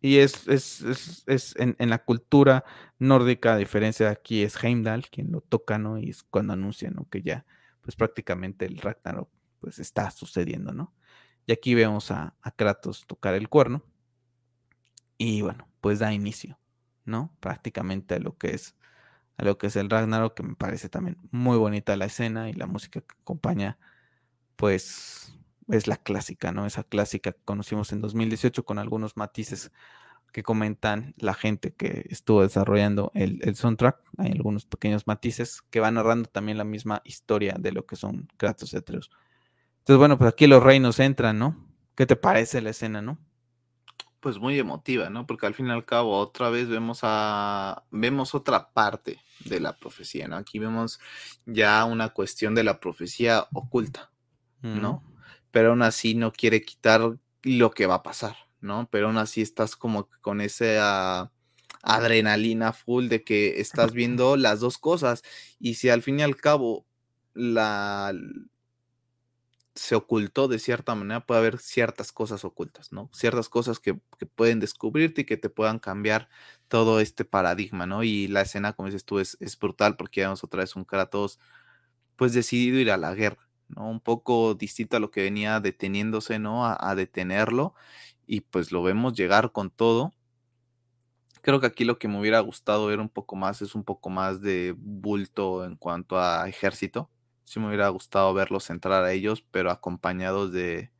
Y es, es, es, es en, en la cultura nórdica, a diferencia de aquí, es Heimdall quien lo toca, ¿no? Y es cuando anuncia, ¿no? Que ya, pues prácticamente el Ragnarok, pues está sucediendo, ¿no? Y aquí vemos a, a Kratos tocar el cuerno. Y bueno, pues da inicio, ¿no? Prácticamente a lo que es, a lo que es el Ragnarok, que me parece también muy bonita la escena y la música que acompaña, pues es la clásica, ¿no? Esa clásica que conocimos en 2018 con algunos matices que comentan la gente que estuvo desarrollando el, el soundtrack. Hay algunos pequeños matices que van narrando también la misma historia de lo que son Kratos y. Entonces, bueno, pues aquí los reinos entran, ¿no? ¿Qué te parece la escena, no? Pues muy emotiva, ¿no? Porque al fin y al cabo otra vez vemos a vemos otra parte de la profecía, ¿no? Aquí vemos ya una cuestión de la profecía oculta, ¿no? Ujú. Pero aún así no quiere quitar lo que va a pasar, ¿no? Pero aún así estás como con esa adrenalina full de que estás viendo las dos cosas y si al fin y al cabo la se ocultó de cierta manera, puede haber ciertas cosas ocultas, ¿no? Ciertas cosas que, que pueden descubrirte y que te puedan cambiar todo este paradigma, ¿no? Y la escena, como dices tú, es, brutal porque vemos otra vez un Kratos, pues decidido ir a la guerra, ¿no? Un poco distinto a lo que venía deteniéndose, ¿no? A, a detenerlo y pues lo vemos llegar con todo. Creo que aquí lo que me hubiera gustado ver un poco más es un poco más de bulto en cuanto a ejército. Sí me hubiera gustado verlos entrar a ellos, pero acompañados de,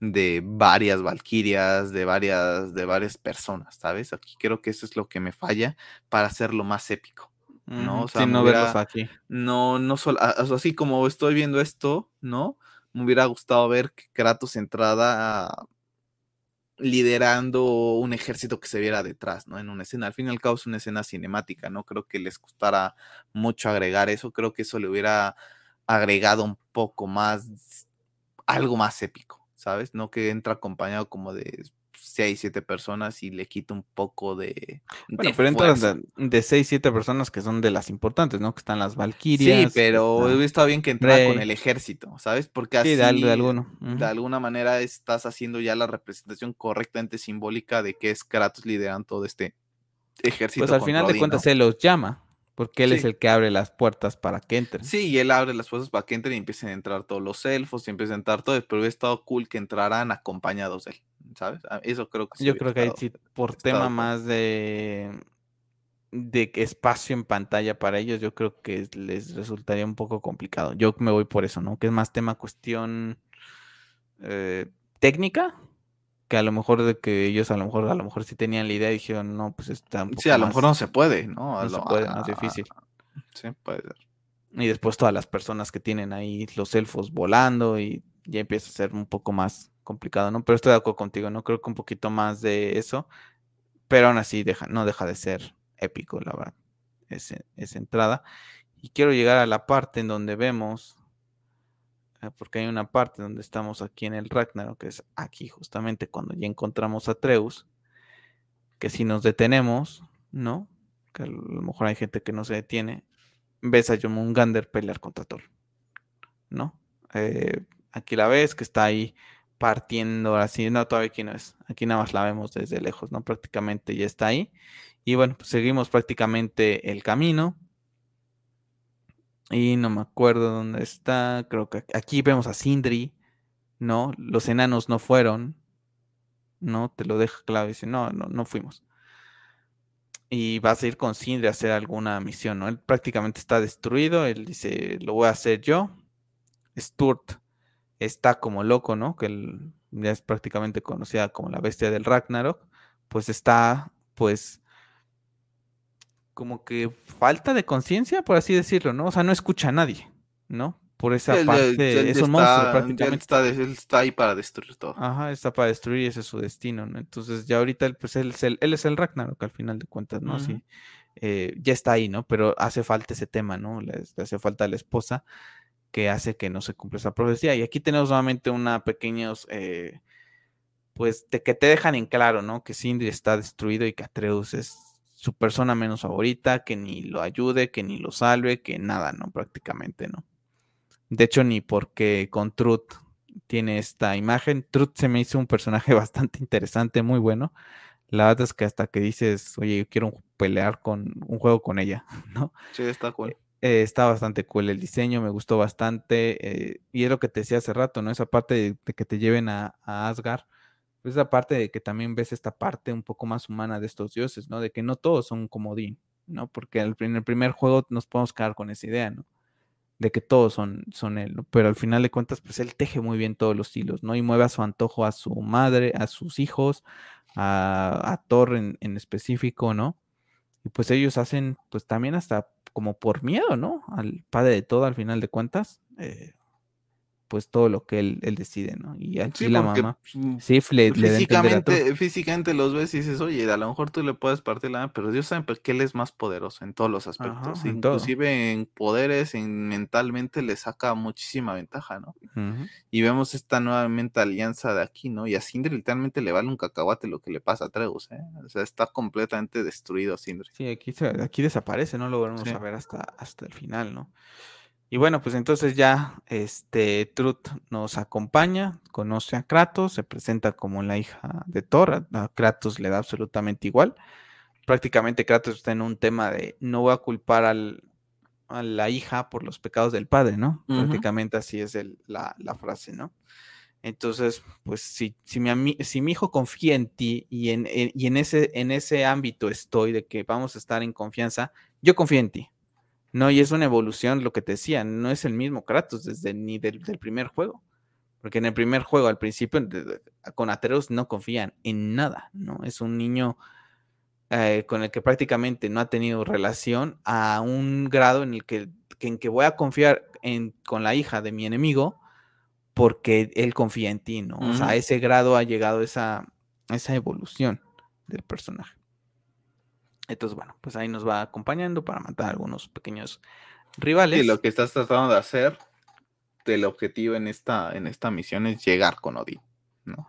de varias valquirias, de varias, de varias personas, ¿sabes? Aquí creo que eso es lo que me falla para hacerlo más épico, ¿no? O sea, Sin no verlos hubiera, aquí. no, no solo, así como estoy viendo esto, ¿no? me hubiera gustado ver que Kratos entrada liderando un ejército que se viera detrás, ¿no? En una escena. Al fin y al cabo es una escena cinemática, ¿no? Creo que les costara mucho agregar eso. Creo que eso le hubiera agregado un poco más, algo más épico, ¿sabes? No que entra acompañado como de seis, siete personas y le quita un poco de. Bueno, pero entran de, de, seis, siete personas que son de las importantes, ¿no? Que están las Valkyrias. Sí, pero he estado bien que entra con el ejército, ¿sabes? Porque así, sí, de, de, alguno. Uh -huh. de alguna manera estás haciendo ya la representación correctamente simbólica de que es Kratos liderando todo este ejército. Pues al final de cuentas se los llama. Porque él sí. es el que abre las puertas para que entren. Sí, y él abre las puertas para que entren y empiecen a entrar todos los elfos y empiecen a entrar todos, pero hubiera estado cool que entraran acompañados de él, ¿sabes? Ah, Eso creo que sí Yo creo que ahí sí, por tema más de, de espacio en pantalla para ellos, yo creo que les resultaría un poco complicado. Yo me voy por eso, ¿no? Que es más tema cuestión eh, técnica, que a lo mejor de que ellos a lo mejor a lo mejor sí tenían la idea y dijeron no pues está un poco sí a lo mejor no se puede no, no se puede más difícil sí puede ser. Y después todas las personas que tienen ahí los elfos volando y ya empieza a ser un poco más complicado no pero estoy de acuerdo contigo no creo que un poquito más de eso pero aún así deja no deja de ser épico la verdad esa entrada. Y quiero llegar a la parte en donde vemos porque hay una parte donde estamos aquí en el Ragnarok, que es aquí justamente cuando ya encontramos a Treus, que si nos detenemos, ¿no? Que a lo mejor hay gente que no se detiene, ves a Jormungandr pelear contra Thor, ¿no? Eh, aquí la ves que está ahí partiendo así, no, todavía aquí no es, aquí nada más la vemos desde lejos, ¿no? Prácticamente ya está ahí. Y bueno, pues seguimos prácticamente el camino, y no me acuerdo dónde está. Creo que aquí vemos a Sindri, ¿no? Los enanos no fueron, ¿no? Te lo deja claro. Dice, no, no, no fuimos. Y vas a ir con Sindri a hacer alguna misión, ¿no? Él prácticamente está destruido. Él dice, lo voy a hacer yo. Sturt está como loco, ¿no? Que él ya es prácticamente conocida como la bestia del Ragnarok. Pues está, pues como que falta de conciencia, por así decirlo, ¿no? O sea, no escucha a nadie, ¿no? Por esa Él- parte, él- él es un está- monstruo prácticamente. está, él está ahí para destruir todo. Ajá, está para destruir y ese es su destino, ¿no? Entonces ya ahorita él, pues él es el, él es el Ragnarok al final de cuentas, ¿no? Así, eh, ya está ahí, ¿no? Pero hace falta ese tema, ¿no? Le, le hace falta la esposa que hace que no se cumpla esa profecía. Y aquí tenemos nuevamente una pequeños, eh, pues, de que te dejan en claro, ¿no? Que Sindri está destruido y que Atreus es su persona menos favorita, que ni lo ayude, que ni lo salve, que nada, ¿no? Prácticamente, ¿no? De hecho, ni porque con Truth tiene esta imagen. Truth se me hizo un personaje [laughs] bastante interesante, muy bueno. La verdad es que hasta que dices, oye, yo quiero pelear con un juego con ella, [laughs] ¿no? Sí, está cool. Eh, está bastante cool el diseño, me gustó bastante. eh, y es lo que te decía hace rato, ¿no? Esa parte de, de que te lleven a, a Asgard. Pues Esa parte de que también ves esta parte un poco más humana de estos dioses, ¿no? De que no todos son como Odín, ¿no? Porque en el primer juego nos podemos quedar con esa idea, ¿no? De que todos son, son él, ¿no? Pero al final de cuentas, pues él teje muy bien todos los hilos, ¿no? Y mueve a su antojo a su madre, a sus hijos, a, a Thor en, en específico, ¿no? Y pues ellos hacen, pues también hasta como por miedo, ¿no? Al padre de todo, al final de cuentas, eh, pues todo lo que él, él decide, ¿no? Y aquí Sí, la mamá, Sif le, le a a Thor. físicamente, físicamente los ves y dices, oye, a lo mejor tú le puedes partir la mano, pero Dios sabe qué él es más poderoso en todos los aspectos. en todo. Inclusive en poderes, en mentalmente le saca muchísima ventaja, ¿no? Y vemos esta nuevamente alianza de aquí, ¿no? Y a Sindri literalmente le vale un cacahuate lo que le pasa a Treus, ¿eh? O sea, está completamente destruido Sindri. Sí, aquí, se- aquí desaparece, no lo volvemos Sí. a ver hasta, hasta el final, ¿no? Y bueno, pues entonces ya este Truth nos acompaña, conoce a Kratos, se presenta como la hija de Thor, a, Kratos le da absolutamente igual. Prácticamente Kratos está en un tema de no voy a culpar al, a la hija por los pecados del padre, ¿no? Prácticamente así es el- la, la frase, ¿no? Entonces, pues si, si, mi, si mi hijo confía en ti y, en, en- y en, ese, en ese ámbito estoy de que vamos a estar en confianza, yo confío en ti. No, y es una evolución, lo que te decía, no es el mismo Kratos desde ni del, del primer juego. Porque en el primer juego, al principio, con Atreus no confían en nada, ¿no? Es un niño eh, con el que prácticamente no ha tenido relación a un grado en el que, que- en que voy a confiar en, con la hija de mi enemigo porque él confía en ti, ¿no? O sea, a ese grado ha llegado esa, esa evolución del personaje. Entonces, bueno, pues ahí nos va acompañando para matar algunos pequeños rivales. Y lo que estás tratando de hacer, el objetivo en esta, en esta misión es llegar con Odín, ¿no?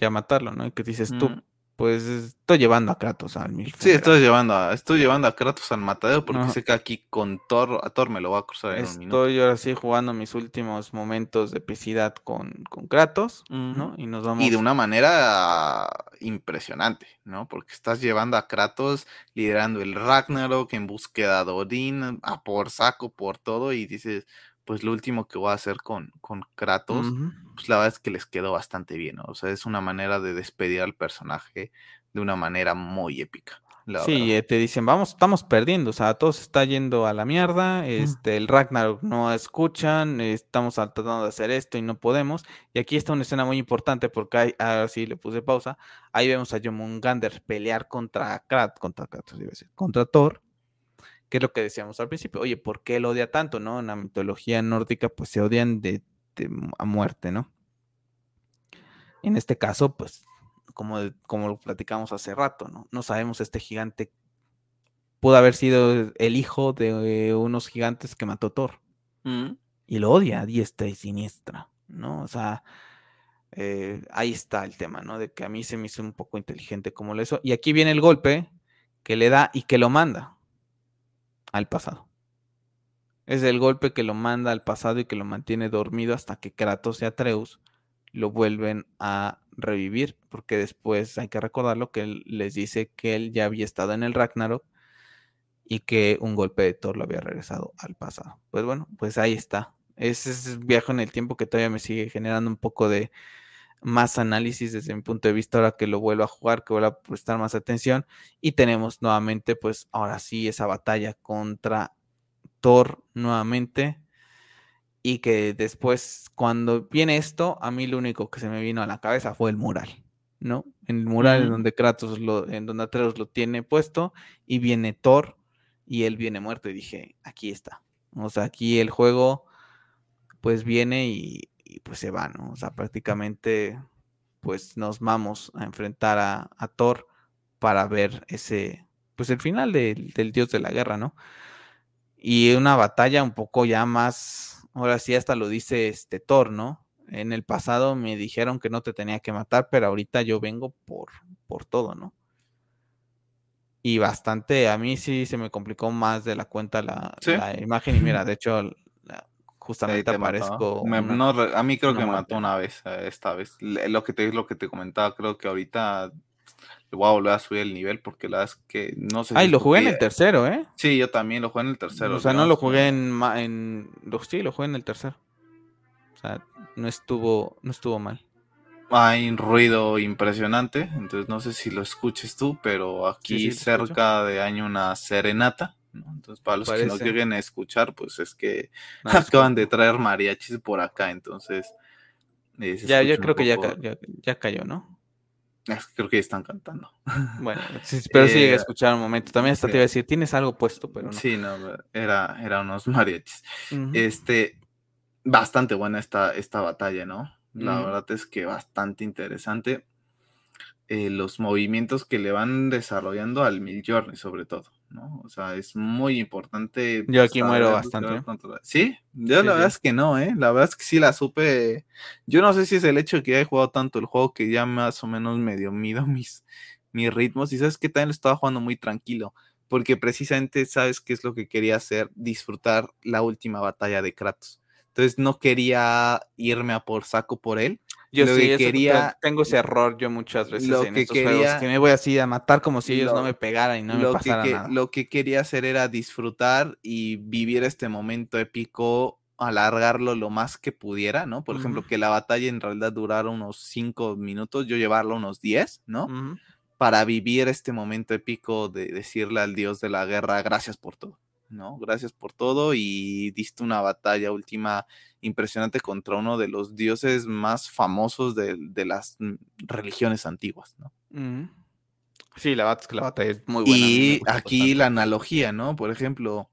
Ya matarlo, ¿no? Y que dices tú, pues estoy llevando a Kratos al mil. Sí, estoy llevando a, estoy llevando a Kratos al matadero porque sé que aquí con Thor, a Thor me lo va a cruzar en un minuto. Estoy ahora sí jugando mis últimos momentos de epicidad con, con Kratos, ¿no? Y nos vamos. Y de una manera impresionante, ¿no? Porque estás llevando a Kratos liderando el Ragnarok en búsqueda de Odín, a por saco, por todo, y dices, pues lo último que voy a hacer con, con Kratos, pues la verdad es que les quedó bastante bien, ¿no? O sea, es una manera de despedir al personaje de una manera muy épica. Sí, eh, te dicen, vamos, estamos perdiendo, o sea, todo se está yendo a la mierda, este, el Ragnarok no escuchan, estamos tratando de hacer esto y no podemos. Y aquí está una escena muy importante porque hay, ahora sí le puse pausa, ahí vemos a Jomungander pelear contra Krat, contra Kratos, contra Thor, que es lo que decíamos al principio, oye, ¿por qué él odia tanto, no? En la mitología nórdica, pues se odian de, a muerte, ¿no? En este caso, pues, como, como lo platicamos hace rato, ¿no? No sabemos este gigante pudo haber sido el hijo de unos gigantes que mató Thor. Mm. Y lo odia a diestra y siniestra, ¿no? O sea, eh, ahí está el tema, ¿no? De que a mí se me hizo un poco inteligente como lo hizo. Y aquí viene el golpe que le da y que lo manda al pasado. Es el golpe que lo manda al pasado y que lo mantiene dormido hasta que Kratos y Atreus lo vuelven a revivir, porque después hay que recordarlo que él les dice que él ya había estado en el Ragnarok y que un golpe de Thor lo había regresado al pasado. Pues bueno, pues ahí está. Ese es viaje en el tiempo que todavía me sigue generando un poco de más análisis desde mi punto de vista ahora que lo vuelvo a jugar, que vuelvo a prestar más atención y tenemos nuevamente pues ahora sí esa batalla contra Thor nuevamente y que después cuando viene esto a mí lo único que se me vino a la cabeza fue el mural, ¿no? En el mural en donde Kratos lo, en donde Atreus lo tiene puesto y viene Thor y él viene muerto y dije, aquí está. O sea, aquí el juego pues viene y, y pues se va, ¿no? O sea, prácticamente pues nos vamos a enfrentar a, Thor para ver ese, pues el final del dios de la guerra, ¿no? Y una batalla un poco ya más, ahora sí hasta lo dice este Thor, ¿no? En el pasado me dijeron que no te tenía que matar, pero ahorita yo vengo por, por todo, ¿no? Y bastante, a mí sí se me complicó más de la cuenta la, la imagen. Y mira, de hecho, justamente aparezco. a mí creo que me mató una vez, eh, esta vez. Lo que te lo que te comentaba, creo que ahorita le voy a volver a subir el nivel porque la verdad es que no sé. Ay, lo jugué en el tercero, ¿eh? Sí, yo también lo jugué en el tercero. O sea, no lo jugué en, en. Sí, lo jugué en el tercero. O sea, no estuvo, no estuvo mal. Hay un ruido impresionante, entonces no sé si lo escuches tú, pero aquí cerca de año una serenata. Entonces, para los que no lleguen a escuchar, pues es que [laughs] acaban de traer mariachis por acá, entonces... Eh, ya, yo creo que ya, ya, cayó, ¿no? Creo que ya están cantando. [laughs] Bueno, pero sí llegué a eh, escuchar un momento. También hasta te iba a decir, tienes algo puesto, pero no. Sí, no, era, era unos [laughs] mariachis. Este, bastante buena esta, esta batalla, ¿no? La verdad es que bastante interesante. Eh, los movimientos que le van desarrollando al Midjourney, sobre todo. ¿No? O sea, es muy importante. Yo aquí muero bastante. Sí, yo la verdad es que no, ¿eh? La verdad es que sí la supe. Yo no sé si es el hecho de que haya jugado tanto el juego que ya más o menos medio mido [laughs] mis, mis ritmos. Y sabes que también lo estaba jugando muy tranquilo. Porque precisamente sabes qué es lo que quería hacer, disfrutar la última batalla de Kratos. Entonces no quería irme a por saco por él, yo sí, quería, tengo ese error yo muchas veces en estos juegos, que me voy así a matar como si ellos no me pegaran y no me pasara nada. Lo que quería hacer era disfrutar y vivir este momento épico, alargarlo lo más que pudiera, ¿no? Por ejemplo, que la batalla en realidad durara unos 5 minutos, yo llevarlo unos 10, ¿no? Para vivir este momento épico de decirle al dios de la guerra, gracias por todo. ¿No? Gracias por todo y diste una batalla última impresionante contra uno de los dioses más famosos de, las mm, religiones antiguas, ¿no? Sí, la, la batalla es muy buena. Y aquí la analogía, ¿no? Por ejemplo,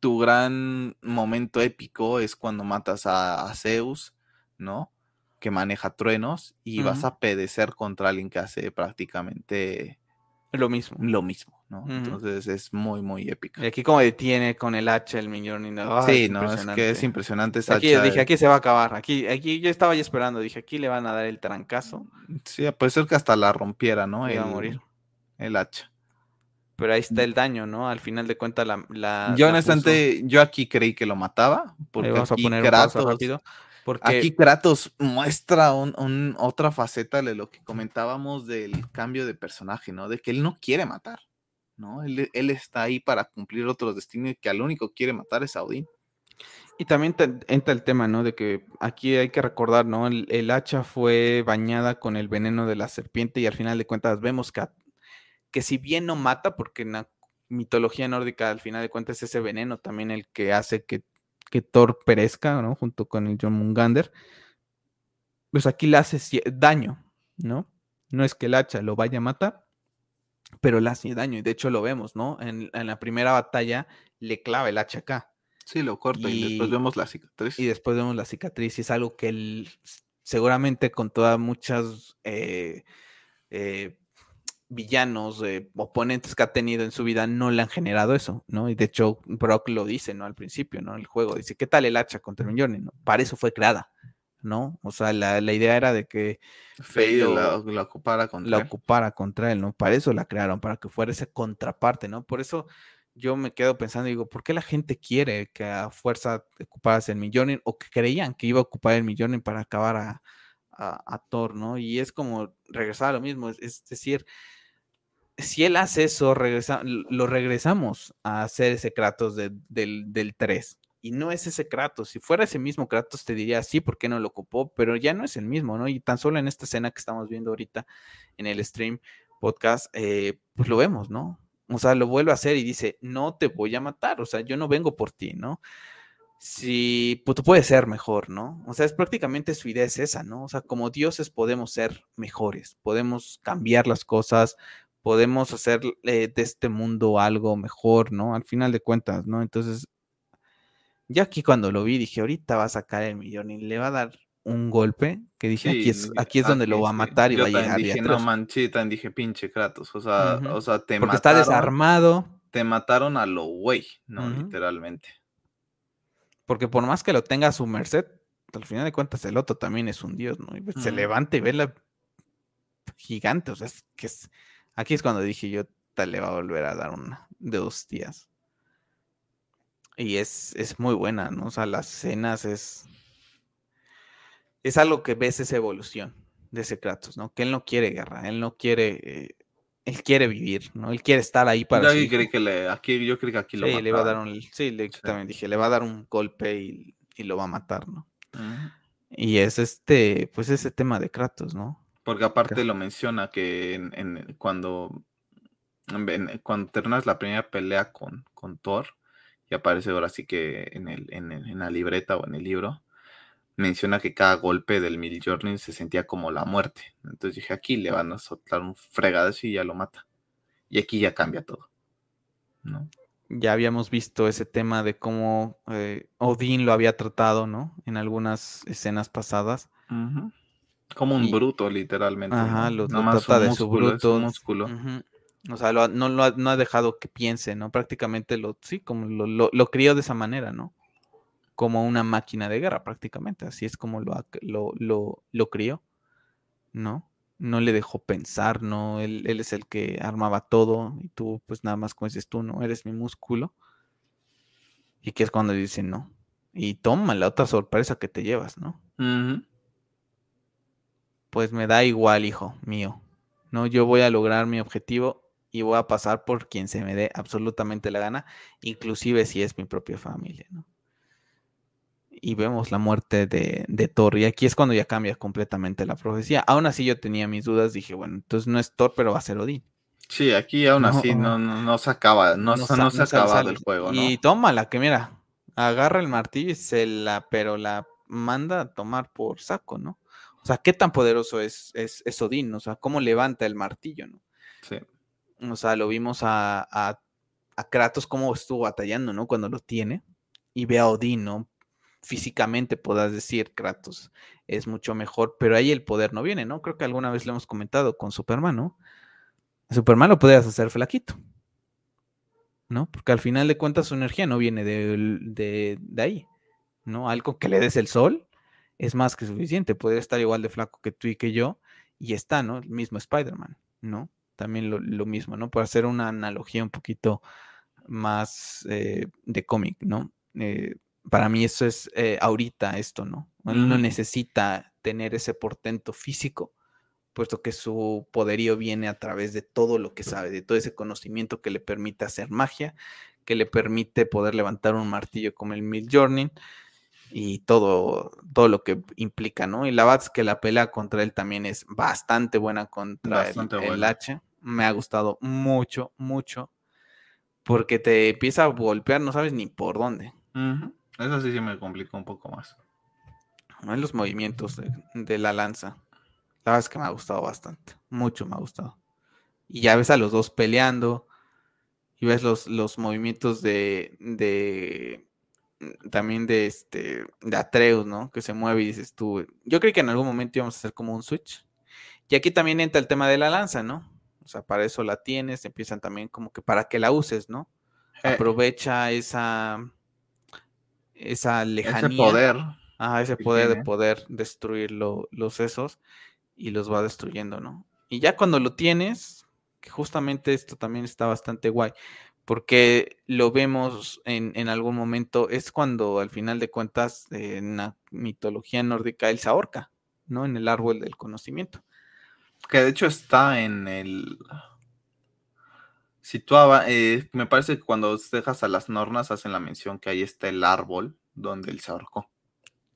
tu gran momento épico es cuando matas a, Zeus ¿no? Que maneja truenos y vas a pedecer contra alguien que hace prácticamente lo mismo. Lo mismo, ¿no? Entonces es muy, muy épico. Y aquí como detiene con el hacha el millón y nada. sí, no, es que es impresionante esa aquí, Dije, aquí se va a acabar. Aquí, aquí yo estaba ya esperando. Dije, aquí le van a dar el trancazo. Sí, puede ser que hasta la rompiera, ¿no? Iba a morir. El hacha. Pero ahí está el daño, ¿no? Al final de cuentas la... la yo honestamente, yo aquí creí que lo mataba. Porque vamos a poner Kratos, rápido. Porque... Aquí Kratos muestra un, otra faceta de lo que comentábamos del cambio de personaje, ¿no? De que él no quiere matar, ¿no? Él, está ahí para cumplir otros destinos y que al único que quiere matar es a. Y también entra el tema, ¿no? De que aquí hay que recordar, ¿no? El, hacha fue bañada con el veneno de la serpiente y al final de cuentas vemos que, que si bien no mata, porque en la mitología nórdica al final de cuentas es ese veneno también el que hace que que Thor perezca, ¿no? Junto con el John Mungander, pues aquí le hace daño, ¿no? No es que el hacha lo vaya a matar, pero le hace daño. Y de hecho lo vemos, ¿no? En, la primera batalla le clava el hacha acá. Sí, lo corta y, después vemos la cicatriz. Y después vemos la cicatriz y es algo que él seguramente con todas muchas eh, eh, villanos, eh, oponentes que ha tenido en su vida no le han generado eso, ¿no? Y de hecho, Brock lo dice, ¿no? Al principio, ¿no? El juego dice, ¿qué tal el hacha contra Mjolnir? ¿no? Para eso fue creada, ¿no? O sea, la, idea era de que Fade la, ocupara contra la él. ocupara contra él, ¿no? Para eso la crearon, para que fuera esa contraparte, ¿no? Por eso yo me quedo pensando, digo, ¿por qué la gente quiere que a fuerza ocuparas el Mjolnir o que creían que iba a ocupar el Mjolnir para acabar a, a, Thor, ¿no? Y es como regresar a lo mismo, es decir, si él hace eso, lo regresamos a hacer ese Kratos del, del 3. Y no es ese Kratos. Si fuera ese mismo Kratos, te diría sí, ¿por qué no lo ocupó? Pero ya no es el mismo, ¿no? Y tan solo en esta escena que estamos viendo ahorita en el stream podcast, eh, pues lo vemos, ¿no? O sea, lo vuelve a hacer y dice, no te voy a matar, o sea, yo no vengo por ti, ¿no? Si, pues tú puedes ser mejor, ¿no? O sea, es prácticamente su idea es esa, ¿no? O sea, como dioses podemos ser mejores, podemos cambiar las cosas, podemos hacer eh, de este mundo algo mejor, ¿no? Al final de cuentas, ¿no? Entonces, ya aquí cuando lo vi, dije, ahorita va a sacar el millón y le va a dar un golpe que dije, aquí es, aquí es donde lo va a matar y va a llegar. Dije, no manchita, dije, pinche Kratos, o sea, o sea, te Porque está desarmado. Te mataron a lo güey, ¿no? Literalmente. Porque por más que lo tenga a su merced, al final de cuentas el otro también es un dios, ¿no? Y pues se levanta y ve la gigante, o sea, es que es, Aquí es cuando dije yo, tal le va a volver a dar una de dos días. Y es, es muy buena, ¿no? O sea, las escenas es. Es algo que ves esa evolución de ese Kratos, ¿no? Que él no quiere guerra, él no quiere. Eh, él quiere vivir, ¿no? Él quiere estar ahí para. Yo, creo que, le, aquí, yo creo que aquí lo sí, le va a dar un. Sí, le, también dije, le va a dar un golpe y, lo va a matar, ¿no? Y es este, pues ese tema de Kratos, ¿no? Porque aparte lo menciona que en, cuando, cuando terminas la primera pelea con, con Thor, y aparece ahora sí que en, el, en, la libreta o en el libro, menciona que cada golpe del Mil se sentía como la muerte. Entonces dije, aquí le van a soltar un fregado y ya lo mata. Y aquí ya cambia todo. ¿no? Ya habíamos visto ese tema de cómo eh, Odín lo había tratado, ¿no? En algunas escenas pasadas. Como un bruto, literalmente. Ajá, lo, trata de su bruto. músculo. O sea, no, lo ha, no ha dejado que piense, ¿no? Prácticamente lo, sí, como lo, lo, crió de esa manera, ¿no? Como una máquina de guerra, prácticamente. Así es como lo, lo, lo, crió, ¿no? No le dejó pensar, ¿no? Él, él es el que armaba todo y tú, pues nada más como dices tú, ¿no? Eres mi músculo. Y que es cuando dicen, no. Y toma la otra sorpresa que te llevas, ¿no? pues me da igual, hijo mío. No, yo voy a lograr mi objetivo y voy a pasar por quien se me dé absolutamente la gana, inclusive si es mi propia familia, ¿no? Y vemos la muerte de, de, Thor, y aquí es cuando ya cambia completamente la profecía. Aún así yo tenía mis dudas, dije, bueno, entonces no es Thor, pero va a ser Odín. Sí, aquí aún así no, no, se acaba, no, no, se, acaba el juego, ¿no? Y tómala, que mira, agarra el martillo y se la, pero la manda a tomar por saco, ¿no? O sea, ¿qué tan poderoso es, es, Odín? O sea, ¿cómo levanta el martillo, no? Sí. O sea, lo vimos a, a, Kratos cómo estuvo batallando, ¿no? Cuando lo tiene. Y ve a Odín, ¿no? físicamente puedas decir Kratos es mucho mejor, pero ahí el poder no viene, ¿no? Creo que alguna vez lo hemos comentado con Superman, ¿no? Superman lo podías hacer flaquito, ¿no? Porque al final de cuentas su energía no viene de, de ahí, ¿no? Algo que le des el sol es más que suficiente, puede estar igual de flaco que tú y que yo, y está, ¿no? El mismo Spider-Man, ¿no? También lo, mismo, ¿no? Por hacer una analogía un poquito más eh, de cómic, ¿no? Eh, para mí eso es eh, ahorita esto, ¿no? Él no necesita tener ese portento físico, puesto que su poderío viene a través de todo lo que sabe, de todo ese conocimiento que le permite hacer magia, que le permite poder levantar un martillo como el Mid Journey y todo, todo lo que implica, ¿no? Y la es que la pelea contra él también es bastante buena contra el, H. Me ha gustado mucho, mucho, porque te empieza a golpear, no sabes ni por dónde. Eso sí, sí me complicó un poco más. En los movimientos de, la lanza. La verdad es que me ha gustado bastante. Mucho me ha gustado. Y ya ves a los dos peleando. Y ves los, los movimientos de, de Mm, también de este de Atreus, ¿no? Que se mueve y dices tú, yo creo que en algún momento íbamos a hacer como un switch. Y aquí también entra el tema de la lanza, ¿no? O sea, para eso la tienes, empiezan también como que para que la uses, ¿no? Eh. Aprovecha esa esa lejanía. Ese poder. Ajá, ese poder de poder destruir los sesos y los va destruyendo, ¿no? Y ya cuando lo tienes, que justamente esto también está bastante guay porque lo vemos en, algún momento, es cuando al final de cuentas en la mitología nórdica él se ahorca, ¿no? En el árbol del conocimiento. Que de hecho está en el... Situaba, eh, me parece que cuando dejas a las nornas hacen la mención que ahí está el árbol donde él se ahorcó.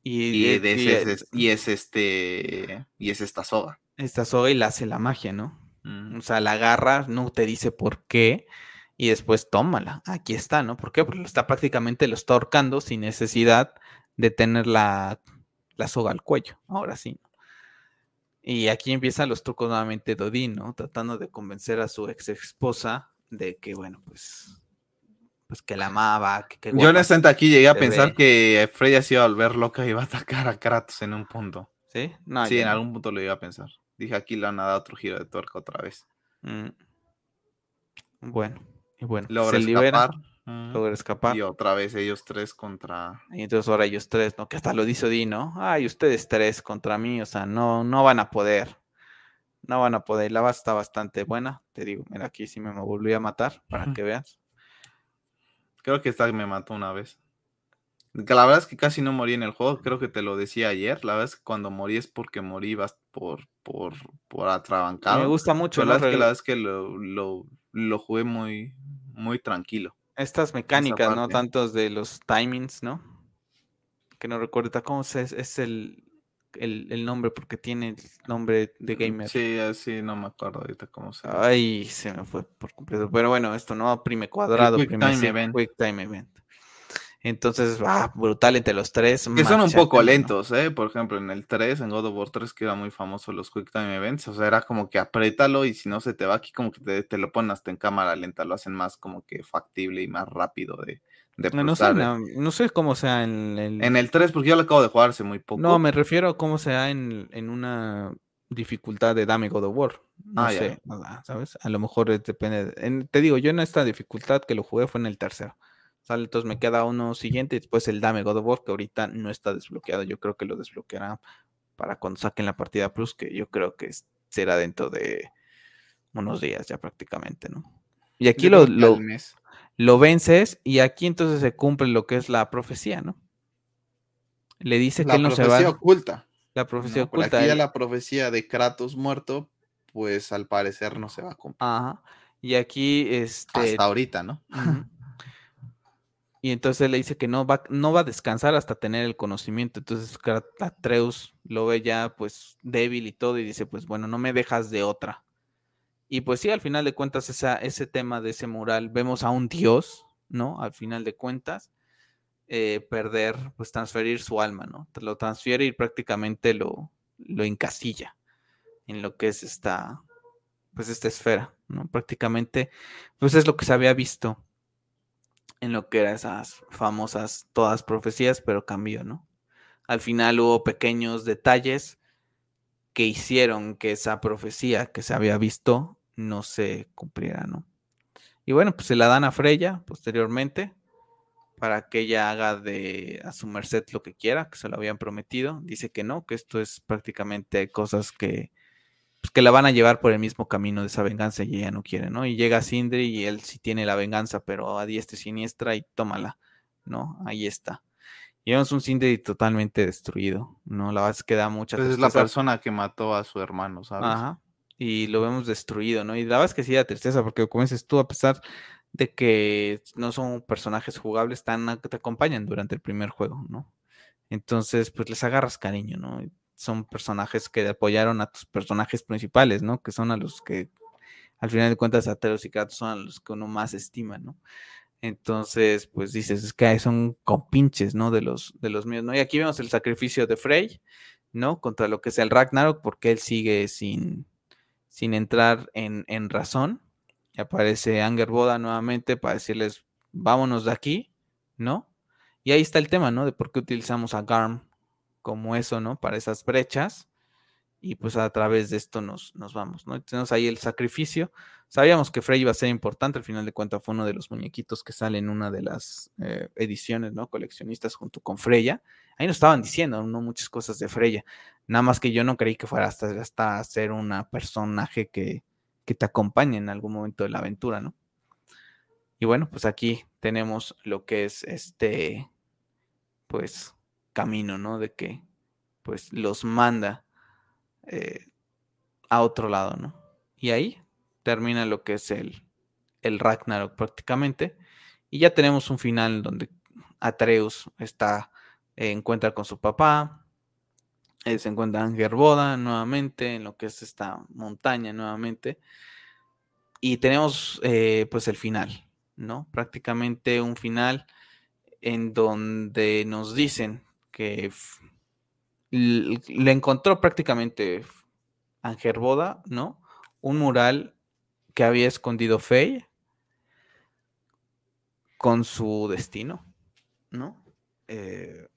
Y, es, y es este y es esta soga. Esta soga y la hace la magia, ¿no? O sea, la agarra, no te dice por qué, y después tómala. Aquí está, ¿no? ¿Por qué? Porque está prácticamente lo está ahorcando sin necesidad de tener la, soga al cuello. Ahora sí. Y aquí empiezan los trucos nuevamente de ¿no? Tratando de convencer a su ex esposa de que, bueno, pues, pues que la amaba. Que, Yo honestamente aquí llegué a pensar que Freya se iba a volver loca y iba a atacar a Kratos en un punto. ¿Sí? sí, en algún punto lo iba a pensar. Dije, aquí le han dado otro giro de tuerca otra vez. Mm. Bueno. Y bueno, se libera, logra escapar. Y otra vez ellos tres contra. Y entonces ahora ellos tres, ¿no? Que hasta lo dice Dino. Ay, ustedes tres contra mí, o sea, no, no van a poder. No van a poder. La base está bastante buena. Te digo, mira, aquí sí me volví a matar, para que veas. Creo que esta me mató una vez. Que la verdad es que casi no morí en el juego, creo que te lo decía ayer. La verdad es que cuando morí es porque morí por, por, por atrabancado. Me gusta mucho. La, verdad es que, la verdad es que lo, lo, lo jugué muy, muy tranquilo. Estas mecánicas, ¿no? Tantos de los timings, ¿no? Que no recuerdo cómo es, es el, el, nombre, porque tiene el nombre de gamer. Sí, así no me acuerdo ahorita cómo se llama. Ay, se me fue por completo. Pero bueno, esto no, prime cuadrado, quick time event. Quick time event. Entonces, ah, brutal entre los tres. Que son un poco lentos, ¿eh? Por ejemplo, en el 3, en God of War 3, que era muy famoso los Quick Time Events. O sea, era como que apriétalo y si no se te va aquí, como que te, lo ponen hasta en cámara lenta. Lo hacen más como que factible y más rápido de, de no, sé, no, sé cómo sea en el... En el 3, porque yo lo acabo de jugar hace muy poco. No, me refiero a cómo sea en, en una dificultad de Dame God of War. No ah, sé, ¿sabes? A lo mejor depende. te digo, yo en esta dificultad que lo jugué fue en el tercero. ¿Sale? Entonces me queda uno siguiente y después el Dame God of War, que ahorita no está desbloqueado. Yo creo que lo desbloqueará para cuando saquen la partida Plus, que yo creo que será dentro de unos días ya prácticamente, ¿no? Y aquí lo, lo, vences y aquí entonces se cumple lo que es la profecía, ¿no? Le dice que él no se va. La profecía oculta. La profecía oculta. Aquí ya la profecía de Kratos muerto, pues al parecer no se va a cumplir. Ajá. Y aquí, este. Hasta ahorita, ¿no? Y entonces le dice que no va, no va a descansar hasta tener el conocimiento. Entonces Atreus lo ve ya pues débil y todo y dice, pues bueno, no me dejas de otra. Y pues sí, al final de cuentas ese tema de ese mural, vemos a un dios, ¿no? Al final de cuentas, eh, perder, pues transferir su alma, ¿no? Lo transfiere y prácticamente lo, lo encasilla en lo que es esta, pues esta esfera, ¿no? Prácticamente, pues es lo que se había visto en lo que eran esas famosas todas profecías, pero cambió, ¿no? Al final hubo pequeños detalles que hicieron que esa profecía que se había visto no se cumpliera, ¿no? Y bueno, pues se la dan a Freya posteriormente para que ella haga de a su merced lo que quiera, que se lo habían prometido. Dice que no, que esto es prácticamente cosas que, pues, que la van a llevar por el mismo camino de esa venganza y ella no quiere, ¿no? Y llega Sindri y él sí tiene la venganza, pero a diestra y siniestra y tómala, ¿no? Ahí está. Y vemos un Sindri totalmente destruido, ¿no? La verdad es que da mucha Pues es la persona que mató a su hermano, ¿sabes? Ajá. Y lo vemos destruido, ¿no? Y la verdad es que sí da tristeza, porque como dices tú, a pesar de que no son personajes jugables, están, te acompañan durante el primer juego, ¿no? Entonces, pues les agarras cariño, ¿no? Son personajes que apoyaron a tus personajes principales, ¿no? Que son a los que, al final de cuentas, Ateros y Kratos son a los que uno más estima, ¿no? Entonces, pues dices, es que son compinches, ¿no? De los, de los míos, ¿no? Y aquí vemos el sacrificio de Frey, ¿no? Contra lo que es el Ragnarok, porque él sigue sin, sin entrar en, en razón. Y aparece Anger Boda nuevamente para decirles, vámonos de aquí, ¿no? Y ahí está el tema, ¿no? De por qué utilizamos a Garm como eso, ¿no? Para esas brechas y pues a través de esto nos, nos vamos, ¿no? Tenemos ahí el sacrificio. Sabíamos que Frey iba a ser importante, al final de cuentas fue uno de los muñequitos que sale en una de las eh, ediciones, ¿no? Coleccionistas junto con Freya. Ahí nos estaban diciendo, ¿no? Muchas cosas de Freya. Nada más que yo no creí que fuera hasta, hasta ser una personaje que, que te acompañe en algún momento de la aventura, ¿no? Y bueno, pues aquí tenemos lo que es este, pues, camino, ¿no? De que, pues, los manda eh, a otro lado, ¿no? Y ahí termina lo que es el, el Ragnarok prácticamente. Y ya tenemos un final donde Atreus está, eh, encuentra con su papá, eh, se encuentra Angerboda nuevamente en lo que es esta montaña nuevamente. Y tenemos pues el final, ¿no? Prácticamente un final en donde nos dicen que le encontró prácticamente Angerboda, ¿no? Un mural que había escondido Fey con su destino, ¿no? Eh,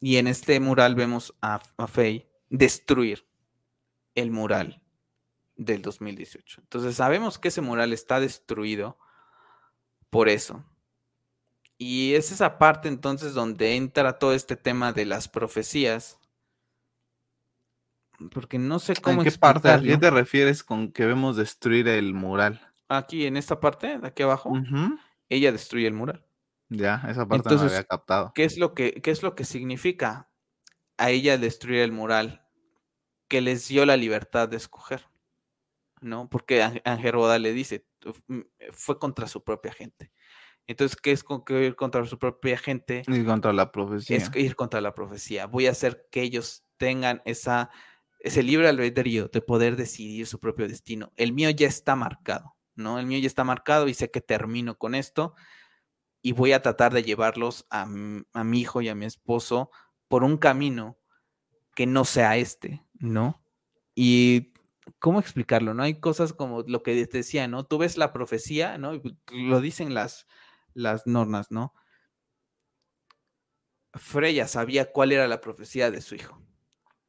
y en este mural vemos a, a Fey destruir el mural del 2018. Entonces sabemos que ese mural está destruido por eso. Y es esa parte entonces donde entra todo este tema de las profecías porque no sé cómo ¿En qué parte? ¿A qué te refieres con que vemos destruir el mural? Aquí, en esta parte, de aquí abajo, ella destruye el mural. Ya, esa parte no había captado. ¿qué es, lo que, ¿Qué es lo que significa a ella destruir el mural? Que les dio la libertad de escoger, ¿no? Porque Ángel le dice, fue contra su propia gente. Entonces, ¿qué es con que ir contra su propia gente? Ir contra la profecía. Es ir contra la profecía. Voy a hacer que ellos tengan esa ese libre albedrío de poder decidir su propio destino. El mío ya está marcado, ¿no? El mío ya está marcado y sé que termino con esto y voy a tratar de llevarlos a, a mi hijo y a mi esposo por un camino que no sea este, ¿no? Y ¿cómo explicarlo? ¿No? Hay cosas como lo que te decía, ¿no? Tú ves la profecía, ¿no? Lo dicen las, las normas, ¿no? Freya sabía cuál era la profecía de su hijo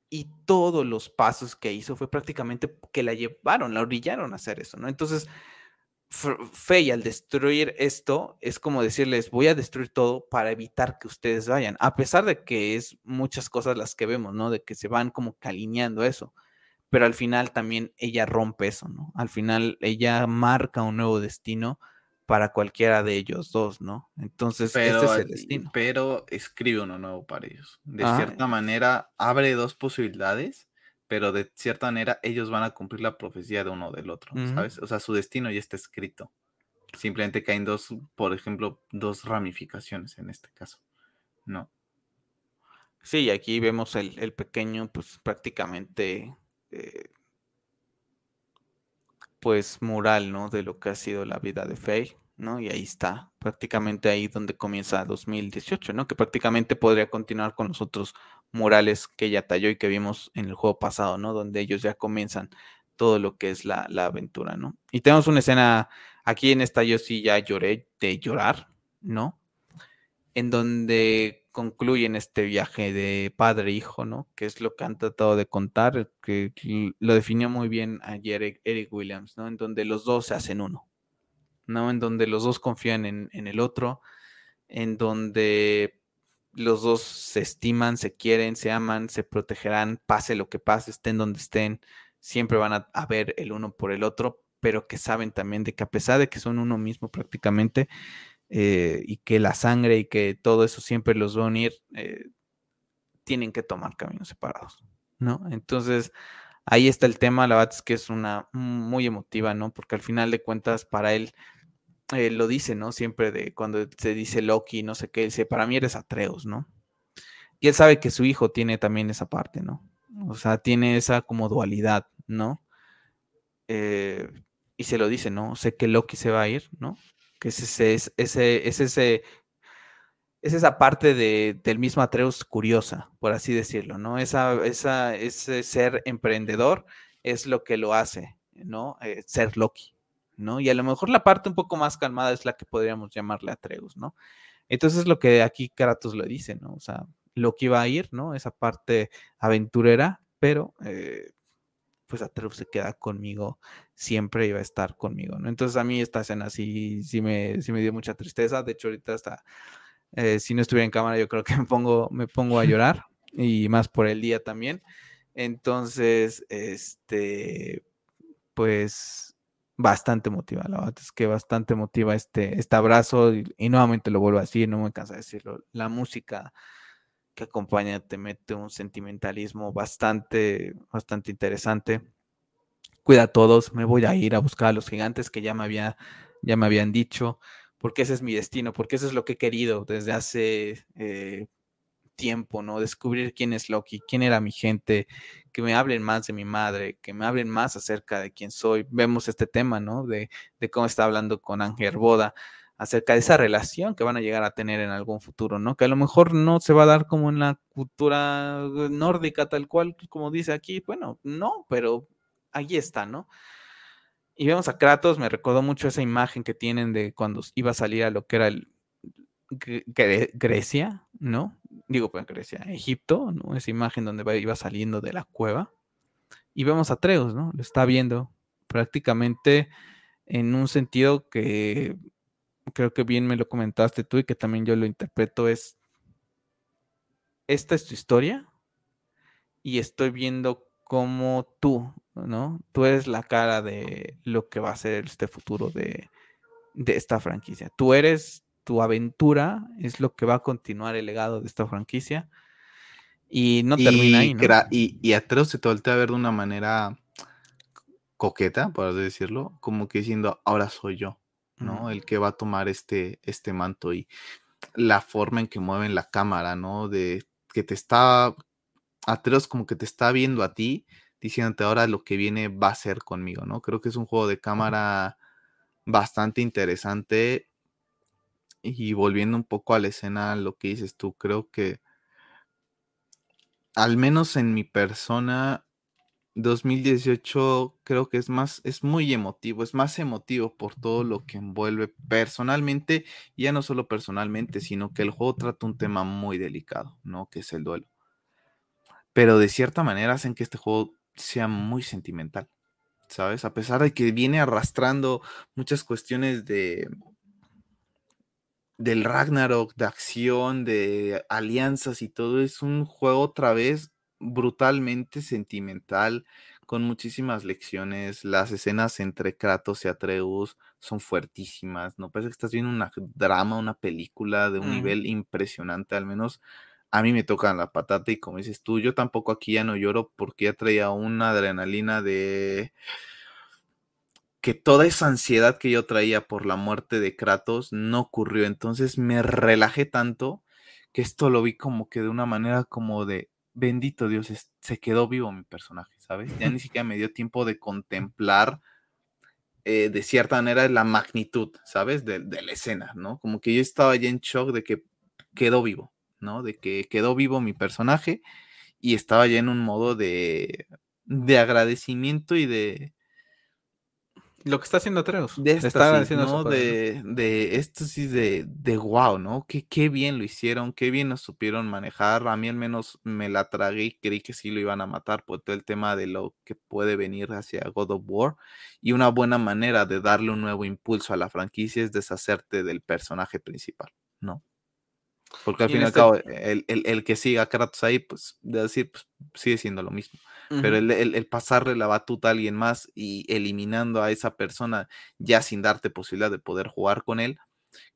y todos los pasos que hizo fue prácticamente que la llevaron, la orillaron a hacer eso, ¿no? Entonces, Fey al destruir esto es como decirles, voy a destruir todo para evitar que ustedes vayan, a pesar de que es muchas cosas las que vemos, ¿no? De que se van como calineando eso, pero al final también ella rompe eso, ¿no? Al final ella marca un nuevo destino para cualquiera de ellos dos, ¿no? Entonces, pero, este es el destino. Pero escribe uno nuevo para ellos. De cierta manera, abre dos posibilidades, pero de cierta manera ellos van a cumplir la profecía de uno del otro, ¿sabes? O sea, su destino ya está escrito. Simplemente caen dos, por ejemplo, dos ramificaciones en este caso, ¿no? Sí, aquí vemos el, pequeño, pues prácticamente eh, pues mural, ¿no? De lo que ha sido la vida de Faye, ¿no? Y ahí está, prácticamente ahí donde comienza 2018, ¿no? Que prácticamente podría continuar con los otros murales que ella talló y que vimos en el juego pasado, ¿no? Donde ellos ya comienzan todo lo que es la, la aventura, ¿no? Y tenemos una escena, aquí en esta yo sí ya lloré de llorar, ¿no? en donde concluyen este viaje de padre-hijo, ¿no? Que es lo que han tratado de contar, que lo definió muy bien ayer Eric Williams, ¿no? En donde los dos se hacen uno, ¿no? En donde los dos confían en, en el otro, en donde los dos se estiman, se quieren, se aman, se protegerán, pase lo que pase, estén donde estén, siempre van a, ver el uno por el otro, pero que saben también de que a pesar de que son uno mismo prácticamente, eh, y que la sangre y que todo eso siempre los va a unir, eh, tienen que tomar caminos separados, ¿no? Entonces, ahí está el tema, la verdad es que es una muy emotiva, ¿no? Porque al final de cuentas, para él, eh, lo dice, ¿no? Siempre de cuando se dice Loki, no sé qué, dice, para mí eres Atreus, ¿no? Y él sabe que su hijo tiene también esa parte, ¿no? O sea, tiene esa como dualidad, ¿no? Eh, y se lo dice, ¿no? Sé que Loki se va a ir, ¿no? Que es ese, es ese, es ese, es esa parte de, del mismo Atreus curiosa, por así decirlo, ¿no? Esa, esa, ese ser emprendedor es lo que lo hace, ¿no? Eh, ser Loki, ¿no? Y a lo mejor la parte un poco más calmada es la que podríamos llamarle Atreus, ¿no? Entonces es lo que aquí Kratos lo dice, ¿no? O sea, lo que iba a ir, ¿no? Esa parte aventurera, pero eh, pues Atreus se queda conmigo, siempre iba a estar conmigo, ¿no? Entonces a mí esta escena sí, sí, me, sí me dio mucha tristeza, de hecho ahorita hasta, eh, si no estuviera en cámara yo creo que me pongo, me pongo a llorar, y más por el día también. Entonces, este, pues bastante motiva, la verdad es que bastante motiva este, este abrazo y, nuevamente lo vuelvo a decir, no me cansa de decirlo, la música que acompaña te mete un sentimentalismo bastante, bastante interesante. Cuida a todos, me voy a ir a buscar a los gigantes que ya me, había, ya me habían dicho, porque ese es mi destino, porque eso es lo que he querido desde hace eh, tiempo, ¿no? Descubrir quién es Loki, quién era mi gente, que me hablen más de mi madre, que me hablen más acerca de quién soy. Vemos este tema, ¿no? De, de cómo está hablando con Ángel Boda acerca de esa relación que van a llegar a tener en algún futuro, ¿no? Que a lo mejor no se va a dar como en la cultura nórdica tal cual, como dice aquí, bueno, no, pero ahí está, ¿no? Y vemos a Kratos, me recordó mucho esa imagen que tienen de cuando iba a salir a lo que era el Grecia, ¿no? Digo, pues Grecia, Egipto, ¿no? Esa imagen donde iba saliendo de la cueva. Y vemos a Treus, ¿no? Lo está viendo prácticamente en un sentido que creo que bien me lo comentaste tú y que también yo lo interpreto, es, esta es tu historia y estoy viendo cómo tú, ¿no? Tú eres la cara de lo que va a ser este futuro de, de esta franquicia. Tú eres, tu aventura es lo que va a continuar el legado de esta franquicia. Y no termina ahí. ¿no? Y, y Atreus se te voltea a ver de una manera coqueta, por así decirlo, como que diciendo, ahora soy yo. ¿No? El que va a tomar este, este manto y la forma en que mueven la cámara, ¿no? De que te está, Atreus como que te está viendo a ti, diciéndote ahora lo que viene va a ser conmigo, ¿no? Creo que es un juego de cámara bastante interesante y volviendo un poco a la escena, lo que dices tú, creo que al menos en mi persona 2018 creo que es más, es muy emotivo, es más emotivo por todo lo que envuelve personalmente, ya no solo personalmente, sino que el juego trata un tema muy delicado, ¿no? Que es el duelo. Pero de cierta manera hacen que este juego sea muy sentimental, ¿sabes? A pesar de que viene arrastrando muchas cuestiones de del Ragnarok, de acción, de alianzas y todo, es un juego otra vez brutalmente sentimental, con muchísimas lecciones. Las escenas entre Kratos y Atreus son fuertísimas, ¿no? Parece que estás viendo una drama, una película de un nivel impresionante, al menos a mí me tocan la patata y como dices tú, yo tampoco aquí ya no lloro porque ya traía una adrenalina de que toda esa ansiedad que yo traía por la muerte de Kratos no ocurrió, entonces me relajé tanto que esto lo vi como que de una manera como de, bendito Dios, se quedó vivo mi personaje, ¿sabes? Ya ni [laughs] siquiera me dio tiempo de contemplar eh, de cierta manera la magnitud, ¿sabes? De, la escena, ¿no? Como que yo estaba ya en shock de que quedó vivo, ¿no? De que quedó vivo mi personaje y estaba ya en un modo de, de agradecimiento y de, Lo que está haciendo Atreus. De está. De, de éxtasis de, de wow, ¿no? Qué, qué bien lo hicieron, qué bien lo supieron manejar. A mí al menos me la tragué y creí que sí lo iban a matar por todo el tema de lo que puede venir hacia God of War. Y una buena manera de darle un nuevo impulso a la franquicia es deshacerte del personaje principal, ¿no? Porque al fin y al este- cabo, el, el- el que siga a Kratos ahí, pues, de decir, pues, sigue siendo lo mismo. Pero el, el- el pasarle la batuta a alguien más y eliminando a esa persona ya sin darte posibilidad de poder jugar con él,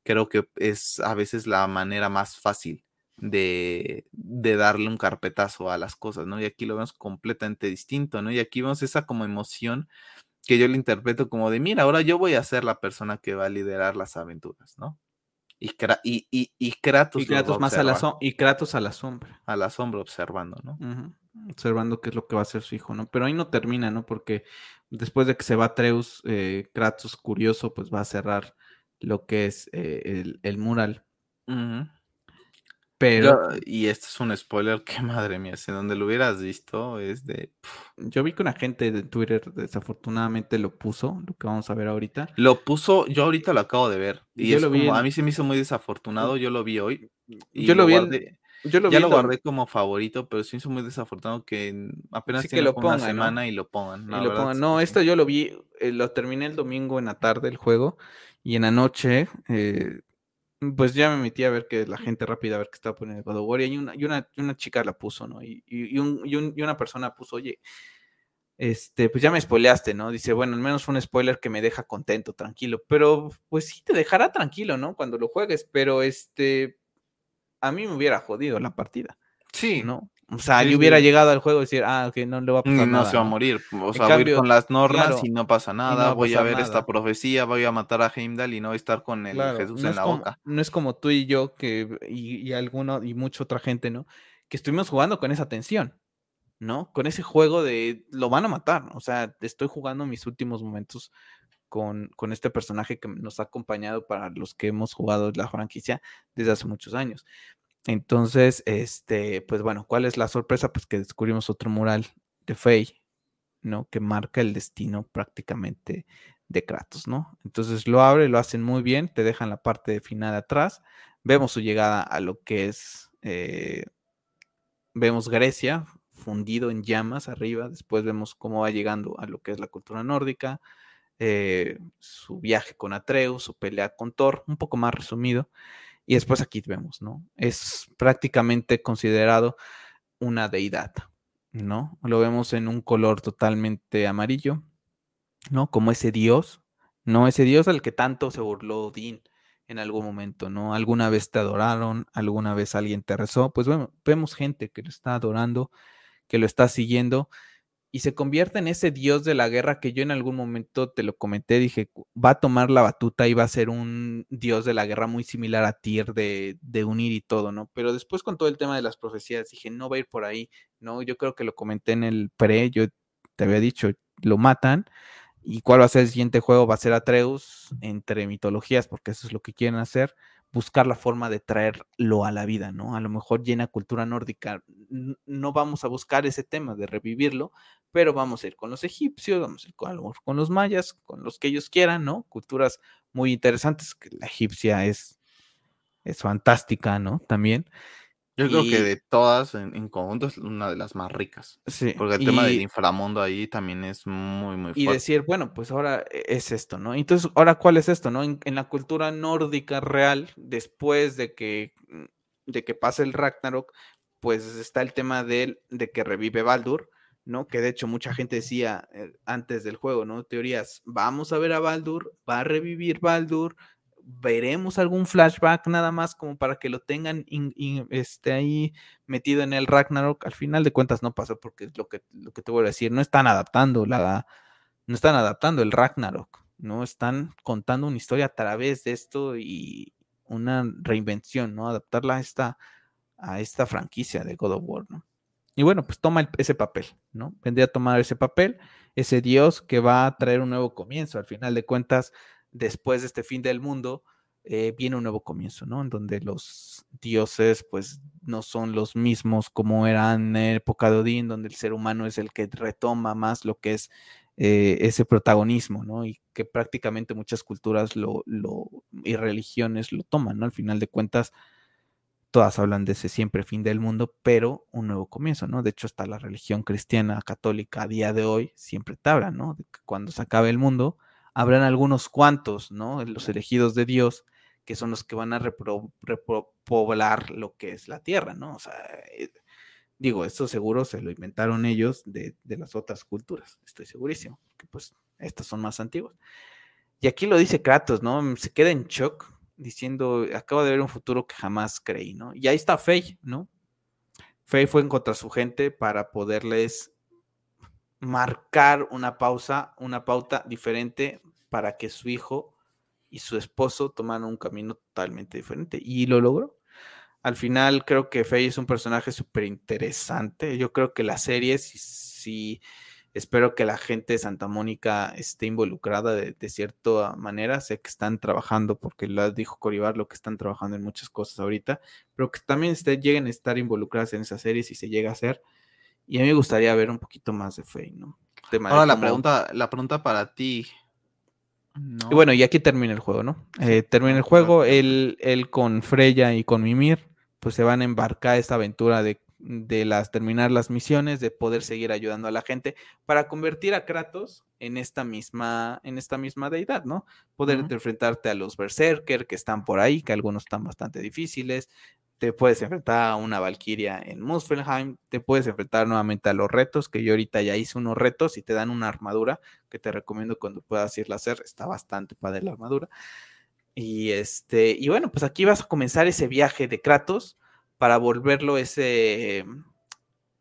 creo que es a veces la manera más fácil de, de darle un carpetazo a las cosas, ¿no? Y aquí lo vemos completamente distinto, ¿no? Y aquí vemos esa como emoción que yo le interpreto como de, mira, ahora yo voy a ser la persona que va a liderar las aventuras, ¿no? Y, y, y, y Kratos, Y Kratos más a la, y Kratos a la sombra. a la sombra observando, ¿no? Observando qué es lo que va a hacer su hijo, ¿no? Pero ahí no termina, ¿no? Porque después de que se va Atreus, eh, Kratos, curioso, pues va a cerrar lo que es eh, el, el mural. Pero Yo- y este es un spoiler que madre mía, si donde lo hubieras visto es de... yo vi que una gente de Twitter desafortunadamente lo puso, lo que vamos a ver ahorita. Lo puso, yo ahorita lo acabo de ver. Y Yo es lo vi como, a mí se me hizo muy desafortunado, yo lo vi hoy. Y Yo lo vi guardé, Yo lo ya vi lo guardé como favorito, pero sí hizo muy desafortunado que en- apenas Sí, que lo como una pongan, ¿no? semana y lo pongan. y lo verdad pongan. es No, sí. esto yo lo vi, eh, lo terminé el domingo en la tarde el juego y en la noche, eh, pues ya me metí a ver que la gente rápida a ver qué estaba poniendo God of War y una, y una, y una chica la puso, ¿no? Y, y, un- y un- y una persona puso, oye, este, pues ya me spoileaste, ¿no? Dice, bueno, al menos fue un spoiler que me deja contento, tranquilo, pero pues sí te dejará tranquilo, ¿no? Cuando lo juegues, pero este, a mí me hubiera jodido la partida, Sí, ¿no? O sea, Sí, yo hubiera sí. llegado al juego y decir, ah, ok, no le va a pasar no nada. se va a ¿no? morir. O sea, voy a ir con las normas claro, y no pasa no nada. voy a ver nada. esta profecía, voy a matar a Heimdall y no voy a estar con el Claro, Jesús no en la como, boca. no es como tú y yo que y, y alguno y mucha otra gente, ¿no? Que estuvimos jugando con esa tensión, ¿no? Con ese juego de lo van a matar, o sea, estoy jugando mis últimos momentos con, este personaje que nos ha acompañado para los que hemos jugado la franquicia desde hace muchos años. Entonces, este, pues bueno, ¿cuál es la sorpresa? Pues que descubrimos otro mural de Faye, ¿no? Que marca el destino prácticamente de Kratos, ¿no? Entonces lo abre, lo hacen muy bien, te dejan la parte de final atrás, vemos su llegada a lo que es, eh, vemos Grecia fundido en llamas arriba, después vemos cómo va llegando a lo que es la cultura nórdica, eh, su viaje con Atreus, su pelea con Thor, un poco más resumido, y después aquí vemos, ¿no? Es prácticamente considerado una deidad, ¿no? Lo vemos en un color totalmente amarillo, ¿no? Como ese dios, ¿no? Ese dios al que tanto se burló Odín en algún momento, ¿no? Alguna vez te adoraron, alguna vez alguien te rezó, pues vemos gente que lo está adorando, que lo está siguiendo y se convierte en ese dios de la guerra que yo en algún momento te lo comenté, dije, va a tomar la batuta y va a ser un dios de la guerra muy similar a Tyr de, de unir y todo, ¿no? Pero después con todo el tema de las profecías dije, no va a ir por ahí, ¿no? Yo creo que lo comenté en el pre, yo te había dicho, lo matan. ¿Y cuál va a ser el siguiente juego? Va a ser Atreus entre mitologías, porque eso es lo que quieren hacer, buscar la forma de traerlo a la vida, ¿no? A lo mejor llena cultura nórdica. No vamos a buscar ese tema de revivirlo, pero vamos a ir con los egipcios, vamos a ir con los mayas, con los que ellos quieran, ¿no? Culturas muy interesantes, que la egipcia es, es fantástica, ¿no? También. Yo creo que Y- de todas en, en conjunto es una de las más ricas. Sí, Porque el tema del y- inframundo ahí también es muy, muy y fuerte. decir, bueno, pues ahora e- es esto, ¿no? Entonces, ahora, ¿cuál es esto, no? En, en la cultura nórdica real, después de que, mm, de que pase el Ragnarok, pues está el tema de, de que revive Baldur, ¿no? Que de hecho mucha gente decía eh, antes del juego, ¿no? Teorías, vamos a ver a Baldur, va a revivir Baldur, veremos algún flashback nada más como para que lo tengan in- este, ahí metido en el Ragnarok. Al final de cuentas no pasó porque es lo que, lo que te voy a decir, no están adaptando la, no están adaptando el Ragnarok, no están contando una historia a través de esto y una reinvención, ¿no? Adaptarla a esta, a esta franquicia de God of War, ¿no? Y bueno, pues toma ese papel, ¿no? Vendría a tomar ese papel, ese Dios que va a traer un nuevo comienzo. Al final de cuentas, después de este fin del mundo, eh, viene un nuevo comienzo, ¿no? En donde los dioses, pues, no son los mismos como eran en época de Odín, donde el ser humano es el que retoma más lo que es eh, ese protagonismo, ¿no? Y que prácticamente muchas culturas lo, lo, y religiones lo toman, ¿no? Al final de cuentas, todas hablan de ese siempre fin del mundo, pero un nuevo comienzo, ¿no? De hecho, hasta la religión cristiana católica a día de hoy siempre te habla, ¿no? De que cuando se acabe el mundo, habrán algunos cuantos, ¿no? Los elegidos de Dios, que son los que van a repoblar lo que es la tierra, ¿no? O sea, eh, digo, esto seguro se lo inventaron ellos de, las otras culturas, estoy segurísimo, que pues estas son más antiguas. Y aquí lo dice Kratos, ¿no? Se queda en shock diciendo, acabo de ver un futuro que jamás creí, ¿no? Y ahí está Faye, ¿no? Faye fue en contra su gente para poderles marcar una pausa, una pauta diferente para que su hijo y su esposo tomaran un camino totalmente diferente. Y lo logró. Al final creo que Faye es un personaje súper interesante. Yo creo que la serie, si, si Espero que la gente de Santa Mónica esté involucrada de, cierta manera. Sé que están trabajando, porque lo dijo Coribar, lo que están trabajando en muchas cosas ahorita, pero que también lleguen a estar involucradas en esa serie si se llega a hacer. Y a mí me gustaría ver un poquito más de Faye, ¿no? Ahora la pregunta, la pregunta para ti. Y bueno, y aquí termina el juego, ¿no? Eh, termina el juego, él, él con Freya y con Mimir, pues se van a embarcar a esta aventura de de las terminar las misiones, de poder seguir ayudando a la gente para convertir a Kratos en esta misma en esta misma deidad, ¿no? Poder enfrentarte a los berserker que están por ahí, que algunos están bastante difíciles. Te puedes enfrentar a una Valkyria en Muspelheim, te puedes enfrentar nuevamente a los retos, que yo ahorita ya hice unos retos y te dan una armadura que te recomiendo cuando puedas irla a hacer, está bastante padre la armadura. Y este, y bueno, pues aquí vas a comenzar ese viaje de Kratos para volverlo ese,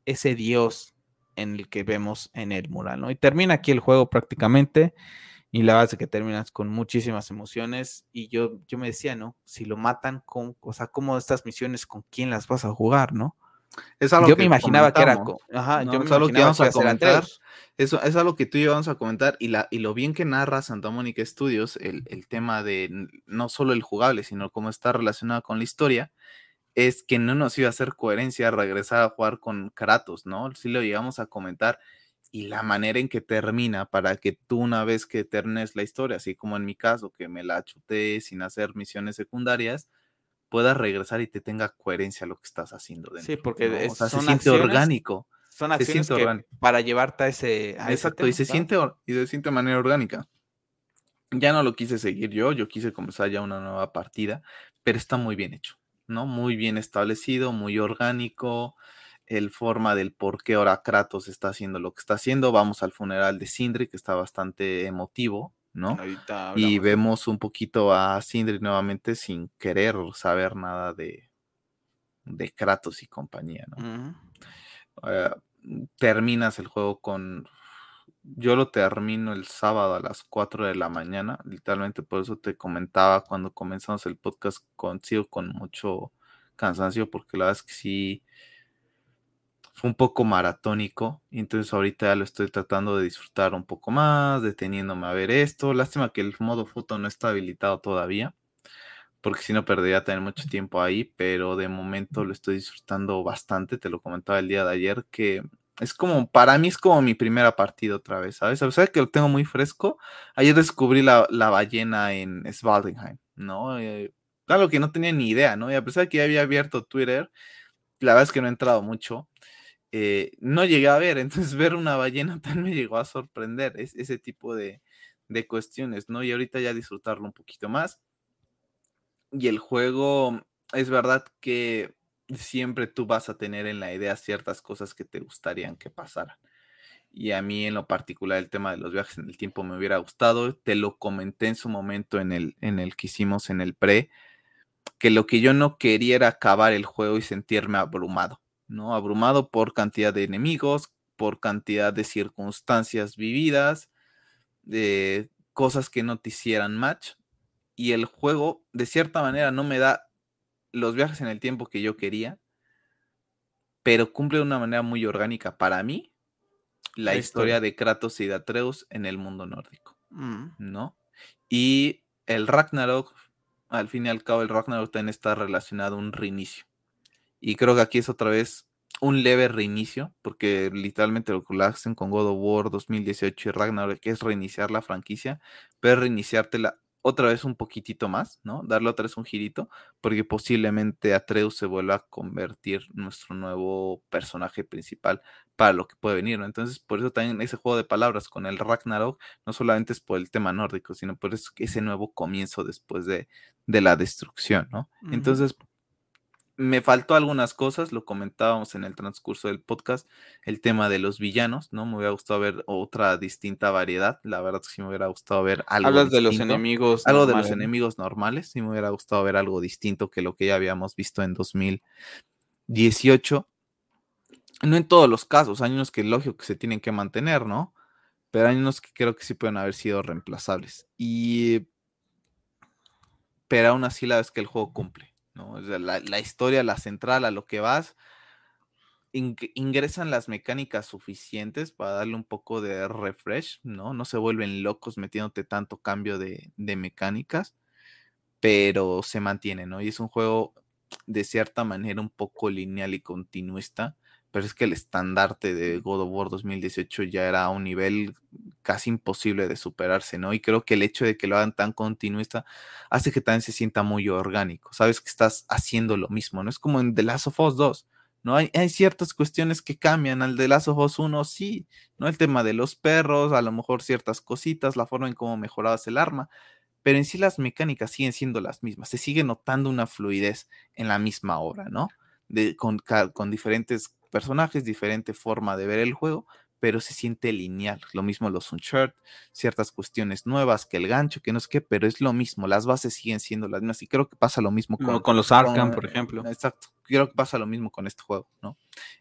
ese dios en el que vemos en el mural, ¿no? Y termina aquí el juego prácticamente y la base que terminas con muchísimas emociones y yo, yo me decía, ¿no? Si lo matan, con, o sea, ¿cómo estas misiones, con quién las vas a jugar, ¿no? Es algo yo me imaginaba que era, ajá, yo me es algo que vamos a comentar. Eso es algo que tú y yo vamos a comentar y, la, y lo bien que narra Santa Mónica Studios, el, el tema de no solo el jugable, sino cómo está relacionado con la historia, es que no nos iba a hacer coherencia regresar a jugar con Kratos, ¿no? Sí lo llegamos a comentar y la manera en que termina para que tú una vez que termines la historia, así como en mi caso, que me la chuté sin hacer misiones secundarias, puedas regresar y te tenga coherencia lo que estás haciendo dentro. Sí, porque se siente orgánico. Son acciones que para llevarte a ese... Exacto, y, se siente, y se siente de manera orgánica. Ya no lo quise seguir yo, yo quise comenzar ya una nueva partida, pero está muy bien hecho. ¿no? Muy bien establecido, muy orgánico, el forma del por qué ahora Kratos está haciendo lo que está haciendo. Vamos al funeral de Sindri, que está bastante emotivo, ¿no? Y vemos un poquito a Sindri nuevamente sin querer saber nada de, de Kratos y compañía, ¿no? Eh, terminas el juego con yo lo termino el sábado a las 4 de la mañana, literalmente por eso te comentaba cuando comenzamos el podcast consigo con mucho cansancio, porque la verdad es que sí fue un poco maratónico, entonces ahorita ya lo estoy tratando de disfrutar un poco más, deteniéndome a ver esto. Lástima que el modo foto no está habilitado todavía, porque si no perdería tener mucho tiempo ahí, pero de momento lo estoy disfrutando bastante, te lo comentaba el día de ayer, que es como, para mí es como mi primera partida otra vez, ¿sabes? A pesar que lo tengo muy fresco, ayer descubrí la, ballena en Svaldenheim, ¿no? Eh, algo que no tenía ni idea, ¿no? Y a pesar de que ya había abierto Twitter, la verdad es que no he entrado mucho, eh, no llegué a ver, entonces [laughs] ver una ballena también me llegó a sorprender, es, ese tipo de, de cuestiones, ¿no? Y ahorita ya disfrutarlo un poquito más. Y el juego, es verdad que siempre tú vas a tener en la idea ciertas cosas que te gustarían que pasaran. Y a mí en lo particular el tema de los viajes en el tiempo me hubiera gustado. Te lo comenté en su momento en el, en el que hicimos en el pre, que lo que yo no quería era acabar el juego y sentirme abrumado, ¿no? Abrumado por cantidad de enemigos, por cantidad de circunstancias vividas, de cosas que no te hicieran match. Y el juego, de cierta manera, no me da los viajes en el tiempo que yo quería, pero cumple de una manera muy orgánica para mí la, historia. de Kratos y de Atreus en el mundo nórdico, mm. ¿no? Y el Ragnarok, al fin y al cabo, el Ragnarok también está relacionado a un reinicio. Y creo que aquí es otra vez un leve reinicio, porque literalmente lo que lo hacen con God of War 2018 y Ragnarok, que es reiniciar la franquicia, pero reiniciártela otra vez un poquitito más, ¿no? Darle otra vez un girito, porque posiblemente Atreus se vuelva a convertir nuestro nuevo personaje principal para lo que puede venir, ¿no? Entonces, por eso también ese juego de palabras con el Ragnarok, no solamente es por el tema nórdico, sino por ese nuevo comienzo después de, de la destrucción, ¿no? Entonces, me faltó algunas cosas, lo comentábamos en el transcurso del podcast, el tema de los villanos, ¿no? Me hubiera gustado ver otra distinta variedad, la verdad es que sí me hubiera gustado ver algo Hablas de los enemigos. Algo de los enemigos normales, sí me hubiera gustado ver algo distinto que lo que ya habíamos visto en 2018. No en todos los casos, hay unos que lógico que se tienen que mantener, ¿no? Pero hay unos que creo que sí pueden haber sido reemplazables. Y... Pero aún así la vez que el juego cumple la, historia, la central, a lo que vas, ingresan las mecánicas suficientes para darle un poco de refresh, ¿no? No se vuelven locos metiéndote tanto cambio de, de mecánicas, pero se mantiene, ¿no? Y es un juego de cierta manera un poco lineal y continuista pero es que el estandarte de God of War 2018 ya era a un nivel casi imposible de superarse, ¿no? Y creo que el hecho de que lo hagan tan continuista hace que también se sienta muy orgánico, sabes que estás haciendo lo mismo, ¿no? Es como en The Last of Us 2, ¿no? Hay, hay ciertas cuestiones que cambian al The Last of Us 1, sí, ¿no? El tema de los perros, a lo mejor ciertas cositas, la forma en cómo mejorabas el arma, pero en sí las mecánicas siguen siendo las mismas, se sigue notando una fluidez en la misma obra, ¿no? De, con, con diferentes personajes, diferente forma de ver el juego, pero se siente lineal. Lo mismo los Uncharted, ciertas cuestiones nuevas que el gancho, que no es qué, pero es lo mismo. Las bases siguen siendo las mismas. Y creo que pasa lo mismo con, con los Arkham, por ejemplo. Exacto. Creo que pasa lo mismo con este juego, ¿no?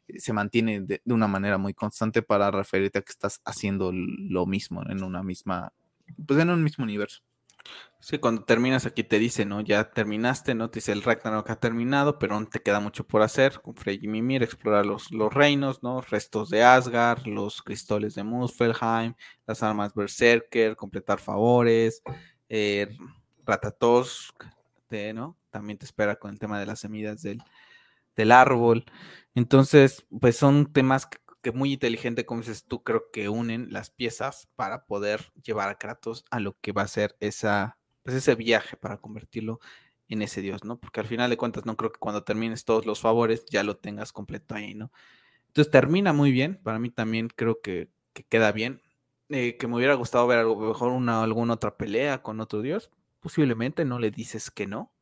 Eh, se mantiene de, una manera muy constante para referirte a que estás haciendo lo mismo en una misma, pues en un mismo universo. Sí, cuando terminas aquí te dice, ¿no? Ya terminaste, ¿no? Te dice el Ragnarok ha terminado, pero aún te queda mucho por hacer con Frey y Mimir, explorar los, los reinos, ¿no? Restos de Asgard, los cristales de Muspelheim, las armas Berserker, completar favores, eh, Ratatosk, ¿no? También te espera con el tema de las semillas del, del árbol. Entonces, pues son temas que, que muy inteligente, como dices tú, creo que unen las piezas para poder llevar a Kratos a lo que va a ser esa pues ese viaje para convertirlo en ese Dios, ¿no? Porque al final de cuentas no creo que cuando termines todos los favores ya lo tengas completo ahí, ¿no? Entonces termina muy bien, para mí también creo que, queda bien. Eh, que me hubiera gustado ver algo mejor una alguna otra pelea con otro Dios, posiblemente no le dices que no,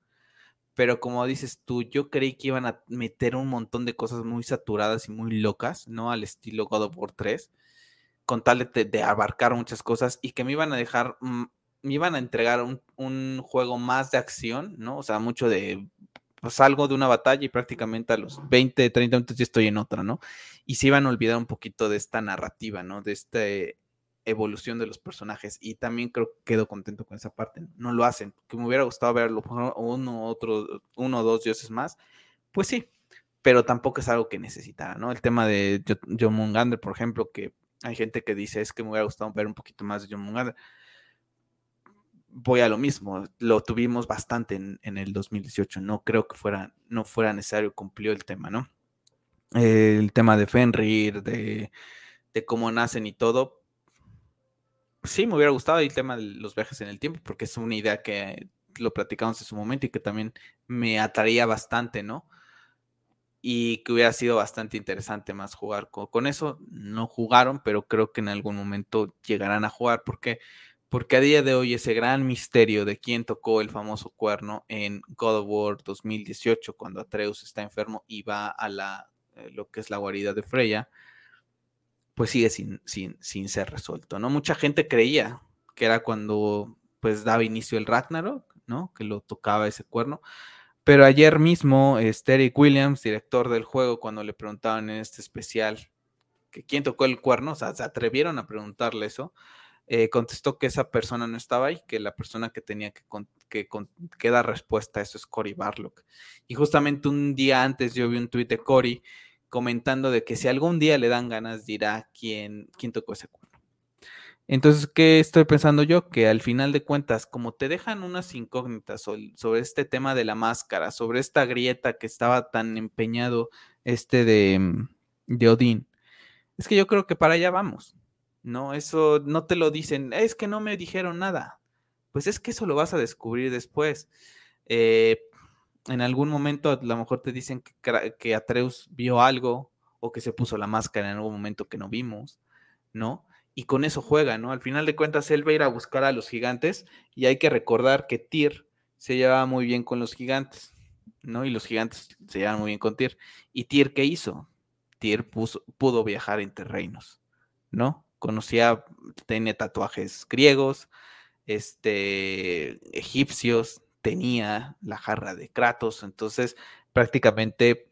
pero como dices tú, yo creí que iban a meter un montón de cosas muy saturadas y muy locas, ¿no? Al estilo God of War 3, con tal de, de abarcar muchas cosas y que me iban a dejar mm, me iban a entregar un, juego más de acción, ¿no? O sea, mucho de, pues salgo de una batalla y prácticamente a los 20, 30 minutos ya estoy en otra, ¿no? Y se iban a olvidar un poquito de esta narrativa, ¿no? De esta evolución de los personajes. Y también creo que quedo contento con esa parte. No lo hacen. Que me hubiera gustado verlo uno, otro, uno o dos dioses más. Pues sí, pero tampoco es algo que necesitara, ¿no? El tema de John Mungander, por ejemplo, que hay gente que dice es que me hubiera gustado ver un poquito más de John Mungander voy a lo mismo, lo tuvimos bastante en, el 2018, no creo que fuera, no fuera necesario, cumplió el tema, ¿no? el tema de Fenrir, de, de, cómo nacen y todo, sí me hubiera gustado el tema de los viajes en el tiempo, porque es una idea que lo platicamos en su momento y que también me atraía bastante, ¿no? Y que hubiera sido bastante interesante más jugar con, con eso. No jugaron, pero creo que en algún momento llegarán a jugar, porque porque a día de hoy ese gran misterio de quién tocó el famoso cuerno en God of War 2018, cuando Atreus está enfermo y va a la, eh, lo que es la guarida de Freya, pues sigue sin, sin, sin ser resuelto, ¿no? Mucha gente creía que era cuando pues daba inicio el Ragnarok, ¿no? Que lo tocaba ese cuerno. Pero ayer mismo, este Williams, director del juego, cuando le preguntaban en este especial que quién tocó el cuerno, o sea, se atrevieron a preguntarle eso, eh, contestó que esa persona no estaba ahí, que la persona que tenía que, que, dar respuesta a eso es Cory Barlock. Y justamente un día antes yo vi un tuit de Cory comentando de que si algún día le dan ganas dirá quién, quién tocó ese cuerno. Entonces, ¿qué estoy pensando yo? Que al final de cuentas, como te dejan unas incógnitas sobre este tema de la máscara, sobre esta grieta que estaba tan empeñado este de, mm, de Odín, es que yo creo que para allá vamos. No, eso no te lo dicen, es que no me dijeron nada. Pues es que eso lo vas a descubrir después. Eh, en algún momento a lo mejor te dicen que, Atreus vio algo o que se puso la máscara en algún momento que no vimos, ¿no? Y con eso juega, ¿no? Al final de cuentas, él va a ir a buscar a los gigantes y hay que recordar que Tyr se llevaba muy bien con los gigantes, ¿no? Y los gigantes se llevan muy bien con Tyr. ¿Y Tyr qué hizo? Tyr pudo viajar entre reinos, ¿no? Conocía, tenía tatuajes griegos, este, egipcios, tenía la jarra de Kratos, entonces prácticamente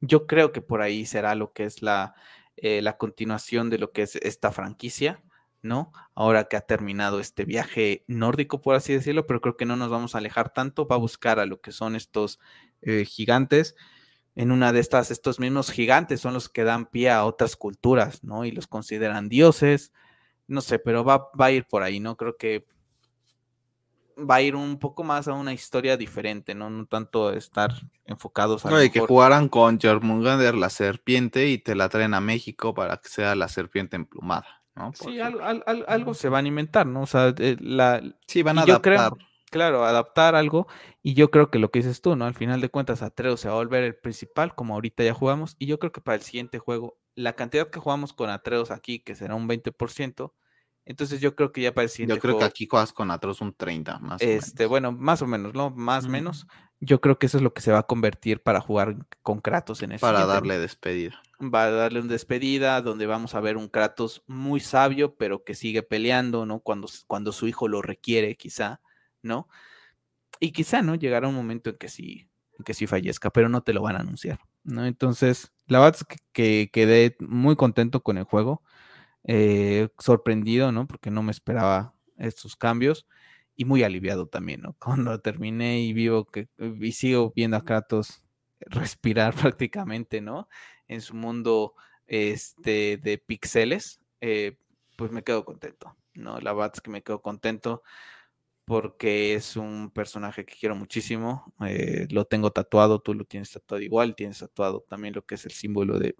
yo creo que por ahí será lo que es la, eh, la continuación de lo que es esta franquicia, ¿no? Ahora que ha terminado este viaje nórdico, por así decirlo, pero creo que no nos vamos a alejar tanto, va a buscar a lo que son estos eh, gigantes. En una de estas, estos mismos gigantes son los que dan pie a otras culturas, ¿no? Y los consideran dioses, no sé, pero va, va a ir por ahí, ¿no? Creo que va a ir un poco más a una historia diferente, ¿no? No tanto estar enfocados a. No, que jugaran con Jormungandr, la serpiente, y te la traen a México para que sea la serpiente emplumada, ¿no? sí, algo, se van a inventar, ¿no? O sea, eh, la. Sí, van a adaptar. claro, adaptar algo. Y yo creo que lo que dices tú, ¿no? Al final de cuentas, Atreus se va a volver el principal, como ahorita ya jugamos. Y yo creo que para el siguiente juego, la cantidad que jugamos con Atreus aquí, que será un 20%, entonces yo creo que ya para el siguiente Yo creo que aquí juegas con Atros un 30, más este, Bueno, más o menos, ¿no? Más o menos. Yo creo que eso es lo que se va a convertir para jugar con Kratos en ese Para darle despedida. Va a darle una despedida donde vamos a ver un Kratos muy sabio, pero que sigue peleando, ¿no? Cuando, cuando su hijo lo requiere, quizá, ¿no? Y quizá, ¿no? Llegará un momento en que sí, en que sí fallezca, pero no te lo van a anunciar, ¿no? Entonces, la verdad es que quedé muy contento con el juego. Eh, sorprendido, ¿no? Porque no me esperaba estos cambios y muy aliviado también, ¿no? [laughs] Cuando terminé y vivo que y sigo viendo a Kratos respirar [laughs] prácticamente, ¿no? En su mundo este, de pixeles, eh, pues me quedo contento, ¿no? La verdad que me quedo contento porque es un personaje que quiero muchísimo, eh, lo tengo tatuado, tú lo tienes tatuado igual, tienes tatuado también lo que es el símbolo de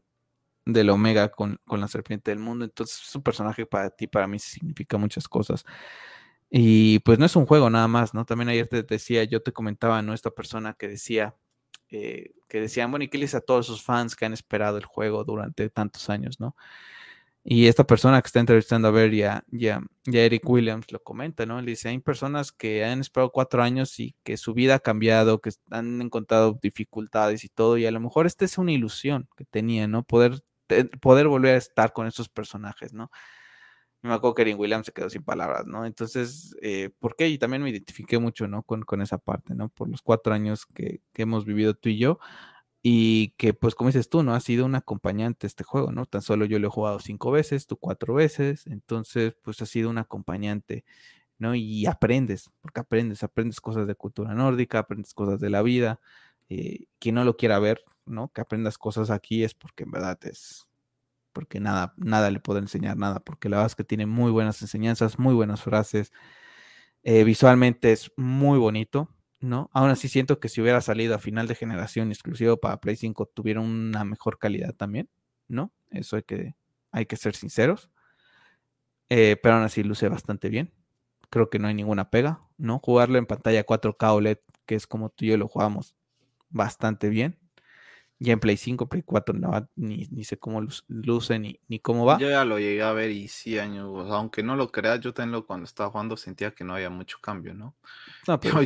del Omega con, la serpiente del mundo. Entonces es un personaje para ti, para mí significa muchas cosas. Y pues no es un juego nada más, ¿no? También ayer te decía, yo te comentaba, ¿no? Esta persona que decía, eh, que decían, bueno, ¿y qué les a todos sus fans que han esperado el juego durante tantos años, ¿no? Y esta persona que está entrevistando a ver ya, ya, ya Eric Williams lo comenta, ¿no? Le dice, hay personas que han esperado cuatro años y que su vida ha cambiado, que han encontrado dificultades y todo, y a lo mejor esta es una ilusión que tenía, ¿no? Poder poder volver a estar con esos personajes, ¿no? Me acuerdo que Erin Williams se quedó sin palabras, ¿no? Entonces, eh, ¿por qué? Y también me identifiqué mucho, ¿no? Con, con esa parte, ¿no? Por los cuatro años que, hemos vivido tú y yo y que pues como dices tú, ¿no? Ha sido un acompañante este juego, ¿no? Tan solo yo lo he jugado cinco veces, tú cuatro veces, entonces pues ha sido un acompañante, ¿no? Y aprendes, porque aprendes, aprendes cosas de cultura nórdica, aprendes cosas de la vida, eh, quien no lo quiera ver, ¿no? Que aprendas cosas aquí es porque en verdad es, porque nada, nada le puedo enseñar nada, porque la verdad es que tiene muy buenas enseñanzas, muy buenas frases, eh, visualmente es muy bonito, ¿no? Aún así siento que si hubiera salido a final de generación exclusivo para Play 5 tuviera una mejor calidad también, ¿no? Eso hay que, hay que ser sinceros. Eh, pero aún así luce bastante bien. Creo que no hay ninguna pega, ¿no? Jugarlo en pantalla 4K OLED, que es como tú y yo lo jugamos, bastante bien. Ya en Play 5, Play 4, no, ni, ni sé cómo luce ni, ni cómo va. Yo ya lo llegué a ver y sí, años, aunque no lo creas, yo también cuando estaba jugando sentía que no había mucho cambio, ¿no?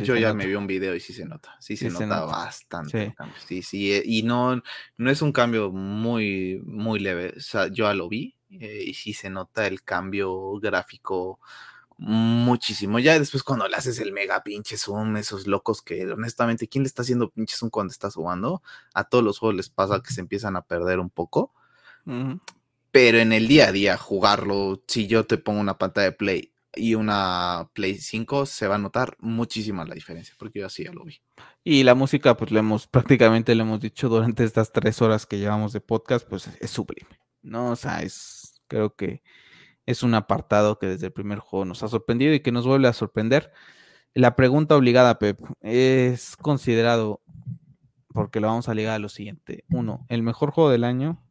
yo, ya me vi un video y sí se nota, sí, se, nota bastante. Sí. sí, eh, y no, no es un cambio muy, muy leve, o sea, yo ya lo vi eh, y sí se nota el cambio gráfico muchísimo. Ya después cuando le haces el mega pinche zoom, esos locos que honestamente, ¿quién le está haciendo pinche zoom cuando está jugando? A todos los juegos les pasa que se empiezan a perder un poco. Pero en el día a día, jugarlo, si yo te pongo una pantalla de Play y una Play 5, se va a notar muchísima la diferencia, porque yo así ya lo vi. Y la música, pues le hemos, prácticamente le hemos dicho durante estas tres horas que llevamos de podcast, pues es sublime, ¿no? O sea, es, creo que es un apartado que desde el primer juego nos ha sorprendido y que nos vuelve a sorprender. La pregunta obligada, Pep, ¿es considerado porque lo vamos a ligar a lo siguiente. Uno, el mejor juego del año.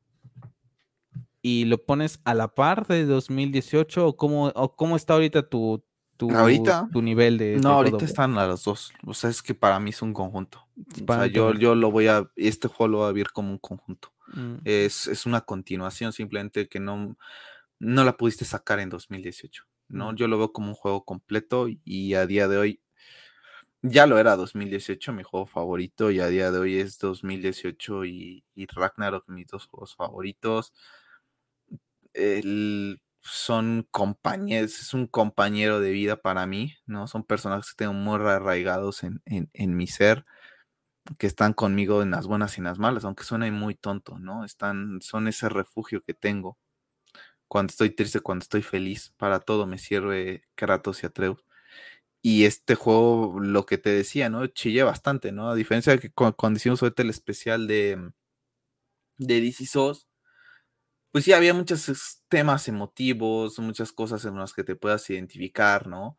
¿Y lo pones a la par de 2018? ¿O cómo, o cómo está ahorita tu, tu, ¿Ahorita? tu nivel de... de No, God ahorita están a los dos. O sea, es que para mí es un conjunto. O Para sea, mí yo, yo lo voy a, este juego lo voy a ver como un conjunto. Mm. Es, es una continuación simplemente que no, no la pudiste sacar en 2018. ¿no? Yo lo veo como un juego completo y a día de hoy ya lo era 2018, mi juego favorito, y a día de hoy es 2018 y, y Ragnarok, mis dos juegos favoritos. El- son compañeros, es un compañero de vida para mí, ¿no? Son personajes que tengo muy arraigados en, en, en mi ser, que están conmigo en las buenas y en las malas, aunque suene muy tonto, ¿no? Están, son ese refugio que tengo cuando estoy triste, cuando estoy feliz, para todo me sirve Kratos y Atreus. Y este juego, lo que te decía, ¿no? Chillé bastante, ¿no? A diferencia de que cu- cuando hicimos ahorita el especial de, de DC SOS, pues sí, había muchos temas emotivos, muchas cosas en las que te puedas identificar, ¿no?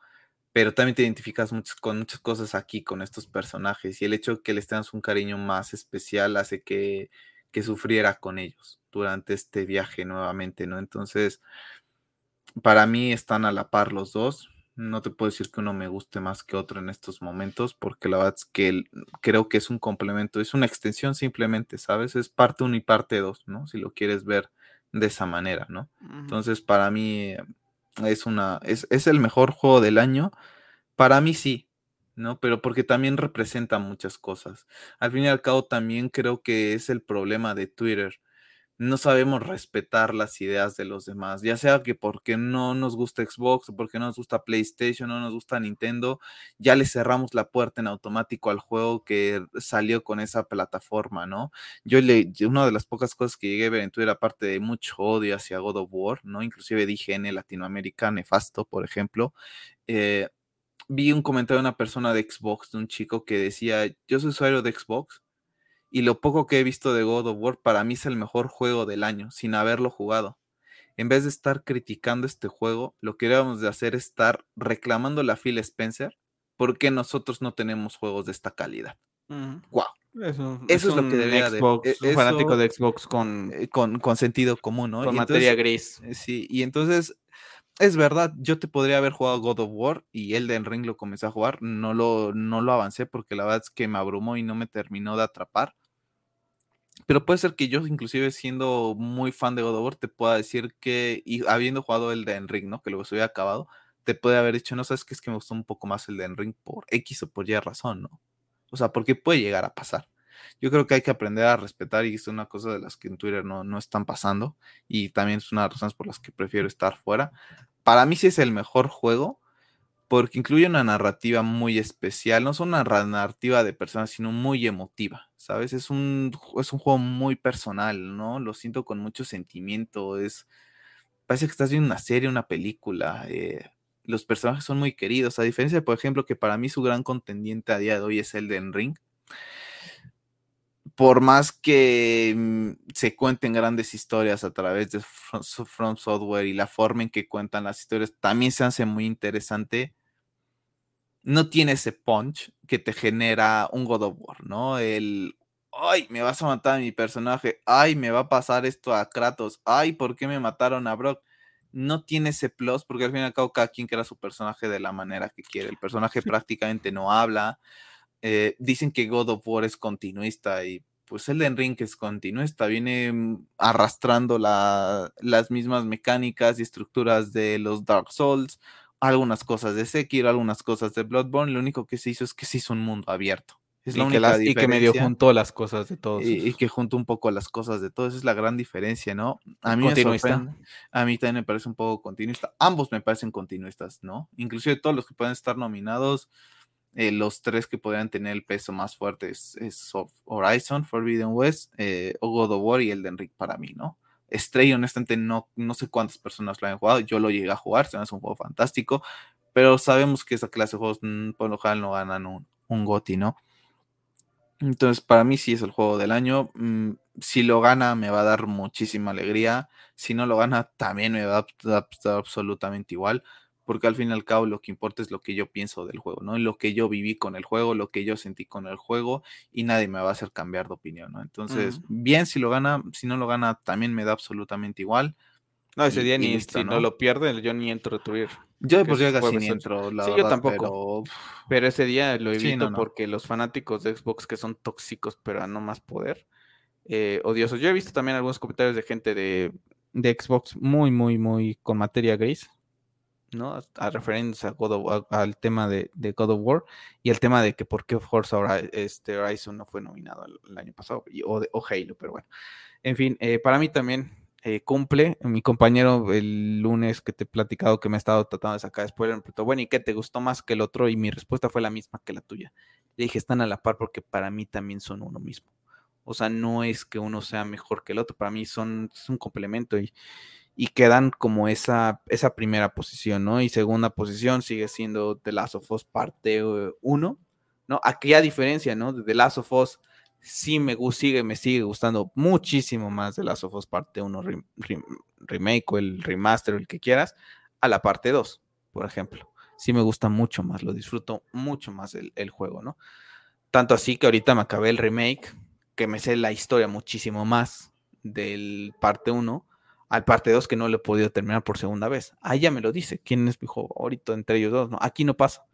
Pero también te identificas con muchas cosas aquí, con estos personajes. Y el hecho de que les tengas un cariño más especial hace que, que sufriera con ellos durante este viaje nuevamente, ¿no? Entonces, para mí están a la par los dos. No te puedo decir que uno me guste más que otro en estos momentos, porque la verdad es que creo que es un complemento, es una extensión simplemente, ¿sabes? Es parte uno y parte dos, ¿no? Si lo quieres ver de esa manera, ¿no? Entonces, para mí es una, es, es el mejor juego del año. Para mí sí, ¿no? Pero porque también representa muchas cosas. Al fin y al cabo, también creo que es el problema de Twitter. No sabemos respetar las ideas de los demás, ya sea que porque no nos gusta Xbox, porque no nos gusta PlayStation, no nos gusta Nintendo, ya le cerramos la puerta en automático al juego que salió con esa plataforma, ¿no? Yo le, una de las pocas cosas que llegué a ver en Twitter, aparte de mucho odio hacia God of War, ¿no? Inclusive dije en Latinoamérica, nefasto, por ejemplo, eh, vi un comentario de una persona de Xbox, de un chico que decía, yo soy usuario de Xbox y lo poco que he visto de God of War para mí es el mejor juego del año, sin haberlo jugado. En vez de estar criticando este juego, lo que deberíamos de hacer es estar reclamando a Phil Spencer porque nosotros no tenemos juegos de esta calidad. Wow. Eso, Eso es lo que debería de- Xbox, e- un fanático de Xbox con, Eh, con, con sentido común, ¿no? con Y materia entonces- gris. Eh, Sí, y entonces es verdad, yo te podría haber jugado God of War y Elden Ring lo comencé a jugar, no lo, no lo avancé porque la verdad es que me abrumó y no me terminó de atrapar. Pero puede ser que yo, inclusive siendo muy fan de God of War, te pueda decir que, y habiendo jugado Elden Ring, ¿no? Que luego se hubiera acabado, te puede haber dicho, no sabes que es que me gustó un poco más Elden Ring por X o por Y razón, ¿no? O sea, porque puede llegar a pasar. Yo creo que hay que aprender a respetar y es una cosa de las que en Twitter no, no están pasando y también es una de las razones por las que prefiero estar fuera. Para mí sí es el mejor juego porque incluye una narrativa muy especial, no es una ra- narrativa de personas, sino muy emotiva, ¿sabes? Es un, es un juego muy personal, ¿no? Lo siento con mucho sentimiento, es, parece que estás viendo una serie, una película, eh, los personajes son muy queridos, a diferencia, por ejemplo, que para mí su gran contendiente a día de hoy es Elden Ring, por más que mm, se cuenten grandes historias a través de From, From Software y la forma en que cuentan las historias también se hace muy interesante, no tiene ese punch que te genera un God of War, ¿no? El, ay, me vas a matar a mi personaje, ay, me va a pasar esto a Kratos, ay, ¿por qué me mataron a Brock? No tiene ese plus porque al fin y al cabo cada quien crea su personaje de la manera que quiere. El personaje [laughs] prácticamente no habla, eh, dicen que God of War es continuista y pues Elden Ring es continuista, viene mm, arrastrando la- las mismas mecánicas y estructuras de los Dark Souls, algunas cosas de Sekiro, algunas cosas de Bloodborne, lo único que se hizo es que se hizo un mundo abierto. Es la y, que única las- y que medio juntó las cosas de todos. y, que junta un poco las cosas de todo, esa es la gran diferencia, ¿no? A mí Continuista. a mí también me parece un poco continuista, ambos me parecen continuistas, ¿no? Inclusive todos los que pueden estar nominados, eh, los tres que podrían tener el peso más fuerte es, es Hor- Horizon, Forbidden West, eh, o God of War y Elden Ring para mí, ¿no? Stray, honestamente, no, no sé cuántas personas lo han jugado, yo lo llegué a jugar, se me hace un juego fantástico, pero sabemos que esa clase de juegos mm, por lo general no ganan un, un GOTY, ¿no? Entonces, para mí sí es el juego del año. Mm, si lo gana, me va a dar muchísima alegría. Si no lo gana, también me va a dar absolutamente igual. Porque al fin y al cabo lo que importa es lo que yo pienso del juego, ¿no? Lo que yo viví con el juego, lo que yo sentí con el juego y nadie me va a hacer cambiar de opinión, ¿no? Entonces, bien si lo gana, si no lo gana también me da absolutamente igual. No, ese día ni si ¿no? lo pierde, yo ni entro a Twitter. Yo por día casi ni entro, la sí, yo tampoco. Pero... ese día lo evito porque los fanáticos de Xbox que son tóxicos, pero a no más poder, eh, odiosos. Yo he visto también algunos comentarios de gente de, de Xbox muy, muy, muy con materia gris, ¿no? A, refiriéndose a al tema de, God of War y el tema de que por qué Forza este, Horizon no fue nominado el, año pasado, o, o, Halo, pero bueno. En fin, eh, para mí también eh, cumple. Mi compañero el lunes que te he platicado que me ha estado tratando de sacar spoiler, me preguntó, bueno, ¿y qué te gustó más que el otro? Y mi respuesta fue la misma que la tuya. Le dije, están a la par porque para mí también son uno mismo. O sea, no es que uno sea mejor que el otro, para mí son es un complemento y, y quedan como esa, esa primera posición, ¿no? Y segunda posición sigue siendo The Last of Us parte 1, ¿no? Aquí a diferencia, ¿no? De The Last of Us sí me sigue, me sigue gustando muchísimo más de Last of Us parte 1 remake o el remaster o el que quieras, a la parte 2, por ejemplo. Sí me gusta mucho más, lo disfruto mucho más el, el, juego, ¿no? Tanto así que ahorita me acabé el remake, que me sé la historia muchísimo más del parte 1 al parte 2 que no lo he podido terminar por segunda vez. Ahí ya me lo dice, quién es mi favorito entre ellos dos, ¿no? Aquí no pasa.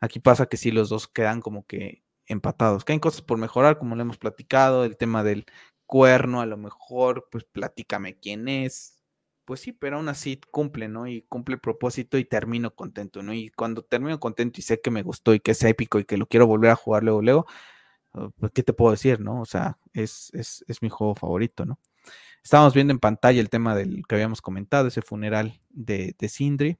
Aquí pasa que sí los dos quedan como que empatados. Que hay cosas por mejorar, como lo hemos platicado, el tema del cuerno, a lo mejor, pues platícame quién es. Pues sí, pero aún así cumple, ¿no? Y cumple el propósito y termino contento, ¿no? Y cuando termino contento y sé que me gustó y que es épico y que lo quiero volver a jugar luego, luego, oh, pues, ¿qué te puedo decir, no? O sea, es, es, es mi juego favorito, ¿no? Estábamos viendo en pantalla el tema del que habíamos comentado, ese funeral de, de Sindri.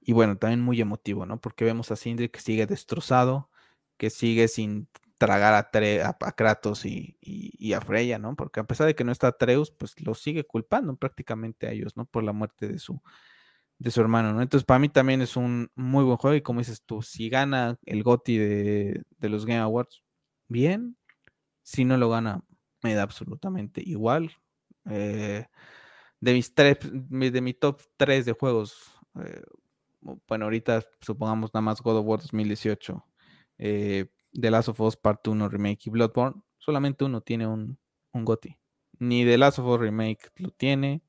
Y bueno, también muy emotivo, ¿no? Porque vemos a Sindri que sigue destrozado, que sigue sin tragar a, Kratos y, a Freya, ¿no? Porque a pesar de que no está Atreus, pues lo sigue culpando prácticamente a ellos, ¿no? Por la muerte de su, de su hermano, ¿no? Entonces, para mí también es un muy buen juego y como dices tú, si gana el GOTI de, los Game Awards, bien. Si no lo gana, me da absolutamente igual. Eh, de mis tres, de mi top 3 de juegos, eh, bueno, ahorita supongamos nada más God of War 2018 eh, The Last of Us Part 1 Remake y Bloodborne, solamente uno tiene un, un GOTI. Ni The Last of Us Remake lo tiene,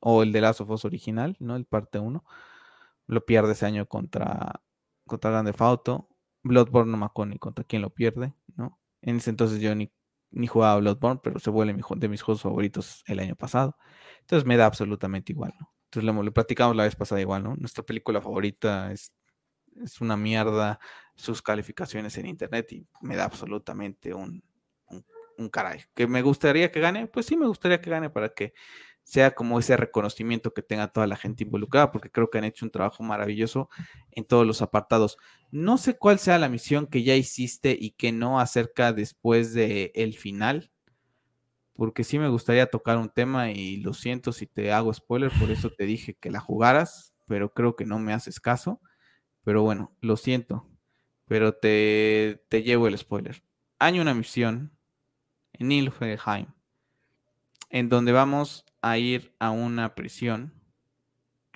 o el The Last of Us original, ¿no? El parte 1. Lo pierde ese año contra, contra Grande Fauto. Bloodborne no me acuerdo ni contra quién lo pierde, ¿no? En ese entonces yo ni, ni jugaba Bloodborne, pero se vuelve de mis juegos favoritos el año pasado. Entonces me da absolutamente igual, ¿no? Entonces lo, lo platicamos la vez pasada igual, ¿no? Nuestra película favorita es es una mierda sus calificaciones en internet y me da absolutamente un, un, caray. ¿Que me gustaría que gane? Pues sí, me gustaría que gane para que sea como ese reconocimiento que tenga toda la gente involucrada, porque creo que han hecho un trabajo maravilloso en todos los apartados. No sé cuál sea la misión que ya hiciste y que no acerca después del el final, porque sí me gustaría tocar un tema y lo siento si te hago spoiler, por eso te dije que la jugaras, pero creo que no me haces caso. Pero bueno, lo siento, pero te, te llevo el spoiler. Hay una misión en Nilfheim en donde vamos a ir a una prisión.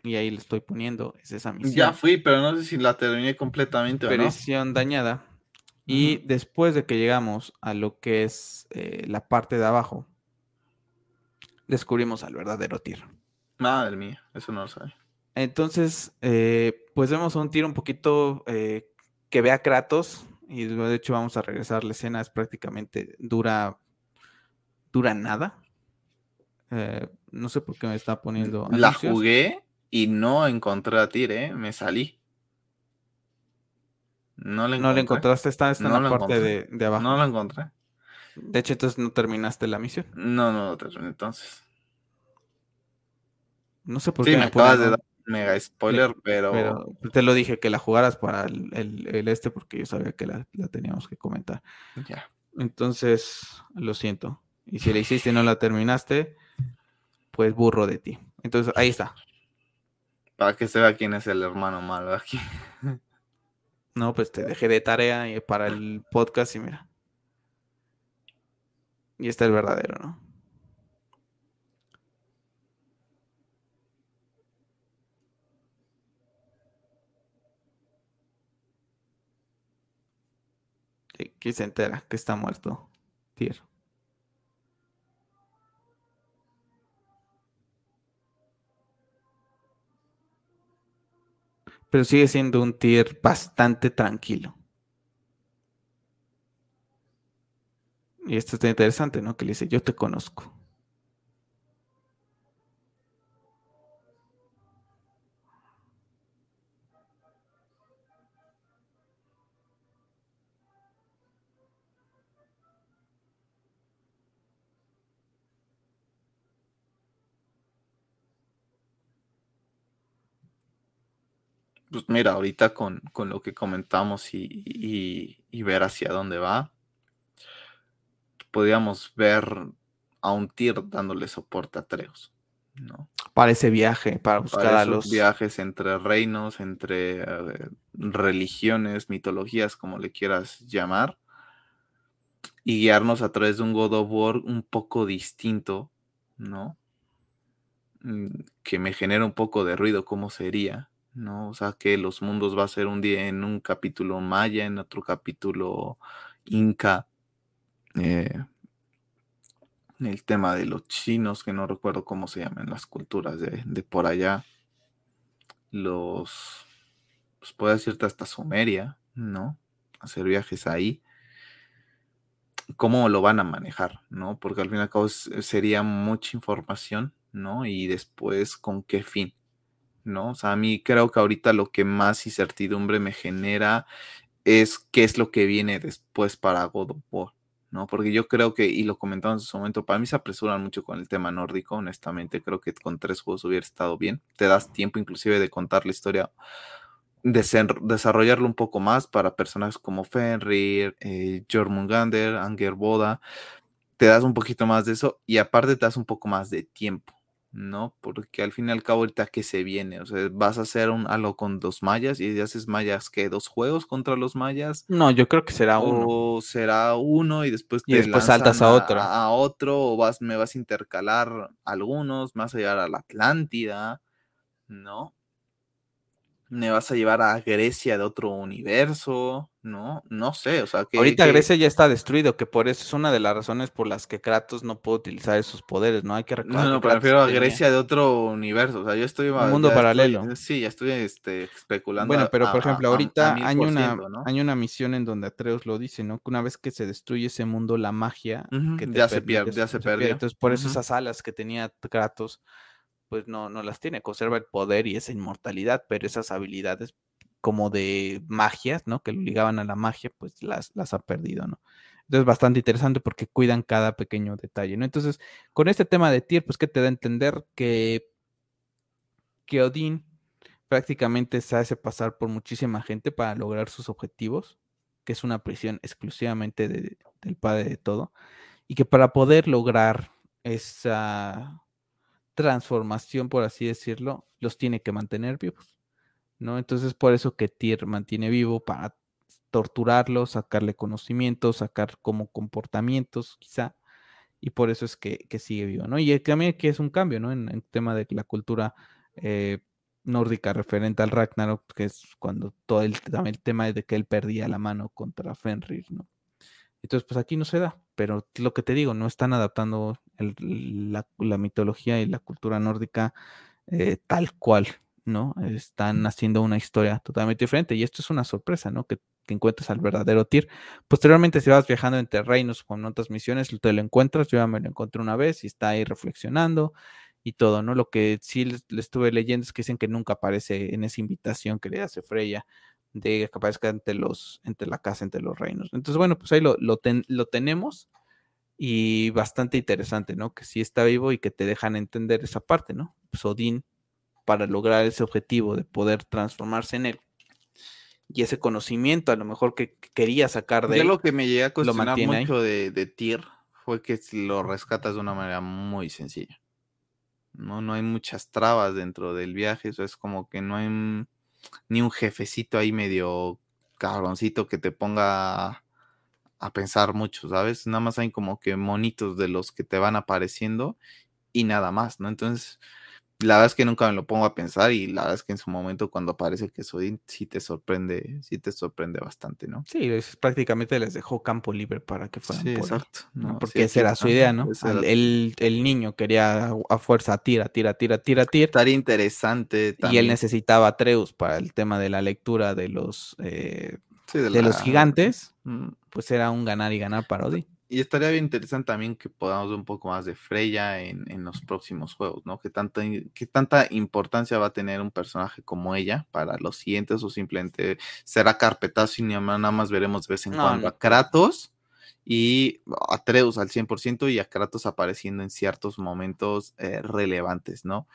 Y ahí le estoy poniendo, es esa misión. Ya fui, pero no sé si la terminé completamente o Prisión dañada. Y después de que llegamos a lo que es eh, la parte de abajo, descubrimos al verdadero Tyr. Madre mía, eso no lo sabía. Entonces, eh, pues vemos un tiro un poquito eh, que ve a Kratos. Y de hecho vamos a regresar. La escena es prácticamente dura. Dura nada. Eh, no sé por qué me está poniendo. La jugué y no encontré a Tyr, ¿eh? Me salí. No le, no le encontraste, está, en la parte de, abajo. No lo encontré. De hecho, entonces no terminaste la misión. No, no lo terminé entonces. No sé por qué me, me acabas de dar mega spoiler, pero... te lo dije que la jugaras para el, este porque yo sabía que la, teníamos que comentar. Ya. Entonces, lo siento. Y si la hiciste y no la terminaste, pues burro de ti. Entonces, ahí está. Para que se vea quién es el hermano malo aquí. No, pues te dejé de tarea y para el podcast y mira. Y está el verdadero, ¿no? Que, se entera que está muerto. Tier. Pero sigue siendo un Tyr bastante tranquilo. Y esto está interesante, ¿no? Que le dice, yo te conozco. Pues mira, ahorita con, lo que comentamos y, ver hacia dónde va, podríamos ver a un Tyr dándole soporte a Treos, ¿no? Para ese viaje, para buscar a los viajes entre reinos, entre eh, religiones, mitologías, como le quieras llamar, y guiarnos a través de un God of War un poco distinto, ¿no? Mm, que me genera un poco de ruido, ¿cómo sería? ¿No? O sea, que los mundos va a ser un día en un capítulo maya, en otro capítulo inca. Eh, el tema de los chinos, que no recuerdo cómo se llaman las culturas de, por allá. Los, pues puede decirte hasta Sumeria, ¿no? Hacer viajes ahí. ¿Cómo lo van a manejar, no? Porque al fin y al cabo sería mucha información, ¿no? Y después, ¿con qué fin? ¿No? O sea, a mí creo que ahorita lo que más incertidumbre me genera es qué es lo que viene después para God of ¿no? Porque yo creo que, y lo comentamos en su momento, para mí se apresuran mucho con el tema nórdico, honestamente, creo que con tres juegos hubiera estado bien, te das tiempo inclusive de contar la historia, desarrollarlo un poco más para personajes como Fenrir, eh, Jormungandr, Anger Boda, te das un poquito más de eso y aparte te das un poco más de tiempo, ¿no? Porque al fin y al cabo ahorita que se viene, o sea, vas a hacer un algo con dos mayas y haces mayas que dos juegos contra los mayas. No, yo creo que será uno. O será uno y después te y después saltas a, otro. A, otro o vas me vas a intercalar algunos, más a llegar a la Atlántida, ¿no? Me vas a llevar a Grecia de otro universo, ¿no? No sé, o sea que... Ahorita Grecia ya está destruido, que por eso es una de las razones por las que Kratos no puede utilizar esos poderes, ¿no? Hay que recordar. No, no, prefiero a Grecia de otro universo, o sea, yo estoy... Un mundo paralelo. sí, ya estoy este, especulando. Bueno, pero por ejemplo, ahorita hay, una, hay una misión en donde Atreus lo dice, ¿no? Que una vez que se destruye ese mundo, la magia... que ya, se pierde, ya se, pierde. Entonces, por eso esas alas que tenía Kratos pues no, no las tiene, conserva el poder y esa inmortalidad, pero esas habilidades como de magias, ¿no? Que lo ligaban a la magia, pues las, las ha perdido, ¿no? Entonces, bastante interesante porque cuidan cada pequeño detalle, ¿no? Entonces, con este tema de Tyr, pues que te da a entender que, que Odín prácticamente se hace pasar por muchísima gente para lograr sus objetivos, que es una prisión exclusivamente del padre de todo, y que para poder lograr esa transformación, por así decirlo, los tiene que mantener vivos, ¿no? Entonces, por eso que Tyr mantiene vivo para torturarlo, sacarle conocimientos, sacar como comportamientos, quizá, y por eso es que, sigue vivo, ¿no? Y también que es un cambio, ¿no? En el tema de la cultura eh, nórdica referente al Ragnarok, que es cuando todo el, el tema de que él perdía la mano contra Fenrir, ¿no? Entonces, pues aquí no se da, pero lo que te digo, no están adaptando la, mitología y la cultura nórdica eh, tal cual, ¿no? Están haciendo una historia totalmente diferente y esto es una sorpresa, ¿no? Que, que encuentres al verdadero Tyr. Posteriormente, si vas viajando entre reinos con otras misiones, te lo encuentras, yo ya me lo encontré una vez y está ahí reflexionando y todo, ¿no? Lo que sí le, estuve leyendo es que dicen que nunca aparece en esa invitación que le hace Freya de que aparezca entre los, entre la casa, entre los reinos. Entonces, bueno, pues ahí lo, lo, lo tenemos y bastante interesante, ¿no? Que sí está vivo y que te dejan entender esa parte, ¿no? Pues, para lograr ese objetivo de poder transformarse en él y ese conocimiento a lo mejor que quería sacar de Yo lo que me llega a cuestionar mucho de, de Tyr fue que lo rescatas de una manera muy sencilla. No, no hay muchas trabas dentro del viaje, eso es como que no hay ni un jefecito ahí medio cabroncito que te ponga a pensar mucho, ¿sabes? Nada más hay como que monitos de los que te van apareciendo y nada más, ¿no? Entonces, La verdad es que nunca me lo pongo a pensar y la verdad es que en su momento cuando aparece que soy sí te sorprende, sí te sorprende bastante, ¿no? Sí, prácticamente les dejó campo libre para que fueran sí, exacto. Porque esa era su idea, ¿no? El, niño quería a fuerza tira, tira, tira, tira, tira. Estaría interesante también. Y él necesitaba a Treus para el tema de la lectura de los eh, de, los gigantes, pues era un ganar y ganar para. Y estaría bien interesante también que podamos ver un poco más de Freya en, los próximos juegos, ¿no? ¿Qué tanta, ¿Qué tanta importancia va a tener un personaje como ella para los siguientes o simplemente será carpetazo y nada más veremos de vez en cuando a Kratos y a Atreus al 100% y a Kratos apareciendo en ciertos momentos eh, relevantes, ¿no?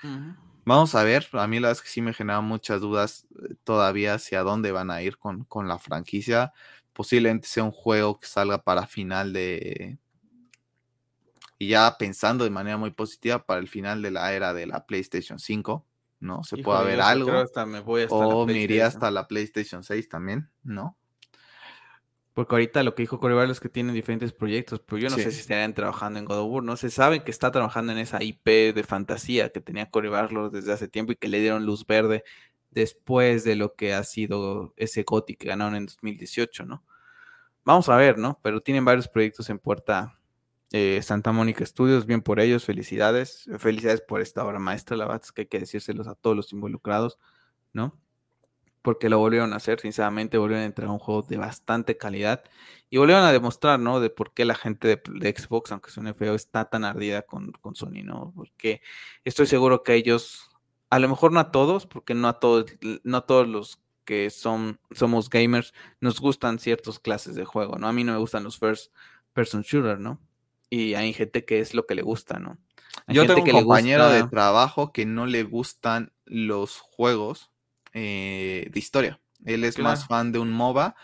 Vamos a ver, a mí la verdad es que sí me genera muchas dudas eh, todavía hacia dónde van a ir con, con la franquicia posiblemente sea un juego que salga para final de... Y ya pensando de manera muy positiva para el final de la era de la PlayStation 5, ¿no? Se puede ver algo. o me iría hasta la PlayStation 6 también, ¿no? Porque ahorita lo que dijo Coreval es que tienen diferentes proyectos, pero yo no sé si estarían trabajando en God of War, ¿no? Se sabe que está trabajando en esa IP de fantasía que tenía Coreval desde hace tiempo y que le dieron luz verde después de lo que ha sido ese GOTY que ganaron en 2018, ¿no? Vamos a ver, ¿no? Pero tienen varios proyectos en puerta eh, Santa Mónica Studios, bien por ellos, felicidades. Felicidades por esta obra maestra, la verdad es que hay que decírselos a todos los involucrados, ¿no? Porque lo volvieron a hacer, sinceramente, volvieron a entrar a un juego de bastante calidad y volvieron a demostrar, ¿no? De por qué la gente de, Xbox, aunque suene feo, está tan ardida con, con Sony, ¿no? Porque estoy seguro que ellos a lo mejor no a todos, porque no a todos, no todos los que son, somos gamers, nos gustan ciertas clases de juego, ¿no? A mí no me gustan los first person shooter, ¿no? Y hay gente que es lo que le gusta, ¿no? Yo tengo un compañero de trabajo que no le gustan los juegos eh, de historia. Él es más fan de un MOBA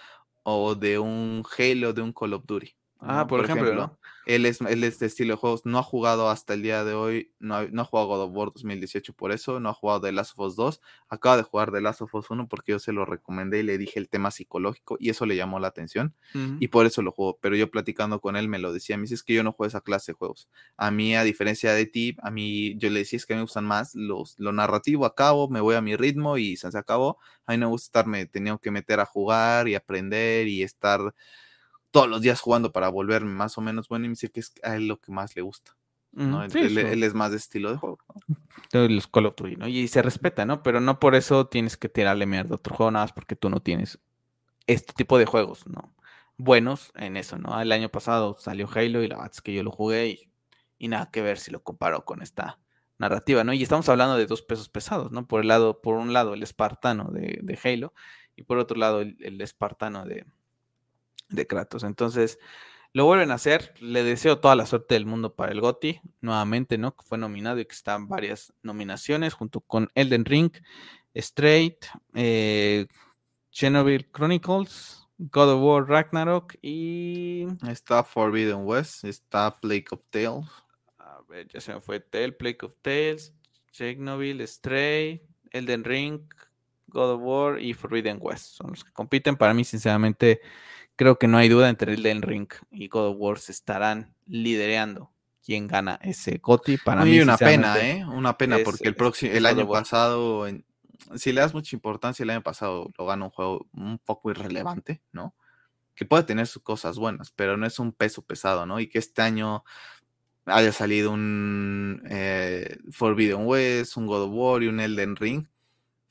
o de un Halo, de un Call of Duty. Ah, por, ejemplo, él, es, él es de estilo de juegos, no ha jugado hasta el día de hoy, no ha, no ha jugado God of War 2018 por eso, no ha jugado The Last of Us 2, acaba de jugar The Last of Us 1 porque yo se lo recomendé y le dije el tema psicológico y eso le llamó la atención y por eso lo jugó, pero yo platicando con él me lo decía, me dice es que yo no juego esa clase de juegos, a mí a diferencia de ti, a mí yo le decía es que a mí me gustan más los, lo narrativo, acabo, me voy a mi ritmo y se acabó, a mí no me gusta estarme, tenía que meter a jugar y aprender y estar todos los días jugando para volverme más o menos bueno y me dice que es a él lo que más le gusta. ¿no? él, es más de estilo de juego. Los [laughs] Call of Duty, ¿no? Y se respeta, ¿no? Pero no por eso tienes que tirarle mierda a otro juego, nada más porque tú no tienes este tipo de juegos, ¿no? Buenos en eso, ¿no? El año pasado salió Halo y la verdad es que yo lo jugué y, nada que ver si lo comparo con esta narrativa, ¿no? Y estamos hablando de dos pesos pesados, ¿no? Por el lado, por un lado el espartano de, Halo y por otro lado el espartano de, de Kratos. Entonces, lo vuelven a hacer. Le deseo toda la suerte del mundo para el GOTI, nuevamente, ¿no? Que fue nominado y que están varias nominaciones junto con Elden Ring, Straight, eh, Chernobyl Chronicles, God of War Ragnarok y. Está Forbidden West, está Plague of Tales. A ver, ya se me fue Tale, Plague of Tales, Chernobyl, Stray, Elden Ring, God of War y Forbidden West. Son los que compiten. Para mí, sinceramente creo que no hay duda entre el Den Ring y God of War se estarán liderando quién gana ese GOTI. Para mí, una pena, ¿eh? Una pena, porque el próximo, el año pasado, si le das mucha importancia, el año pasado lo gana un juego un poco irrelevante, ¿no? Que puede tener sus cosas buenas, pero no es un peso pesado, ¿no? Y que este año haya salido un eh, Forbidden West, un God of War y un Elden Ring,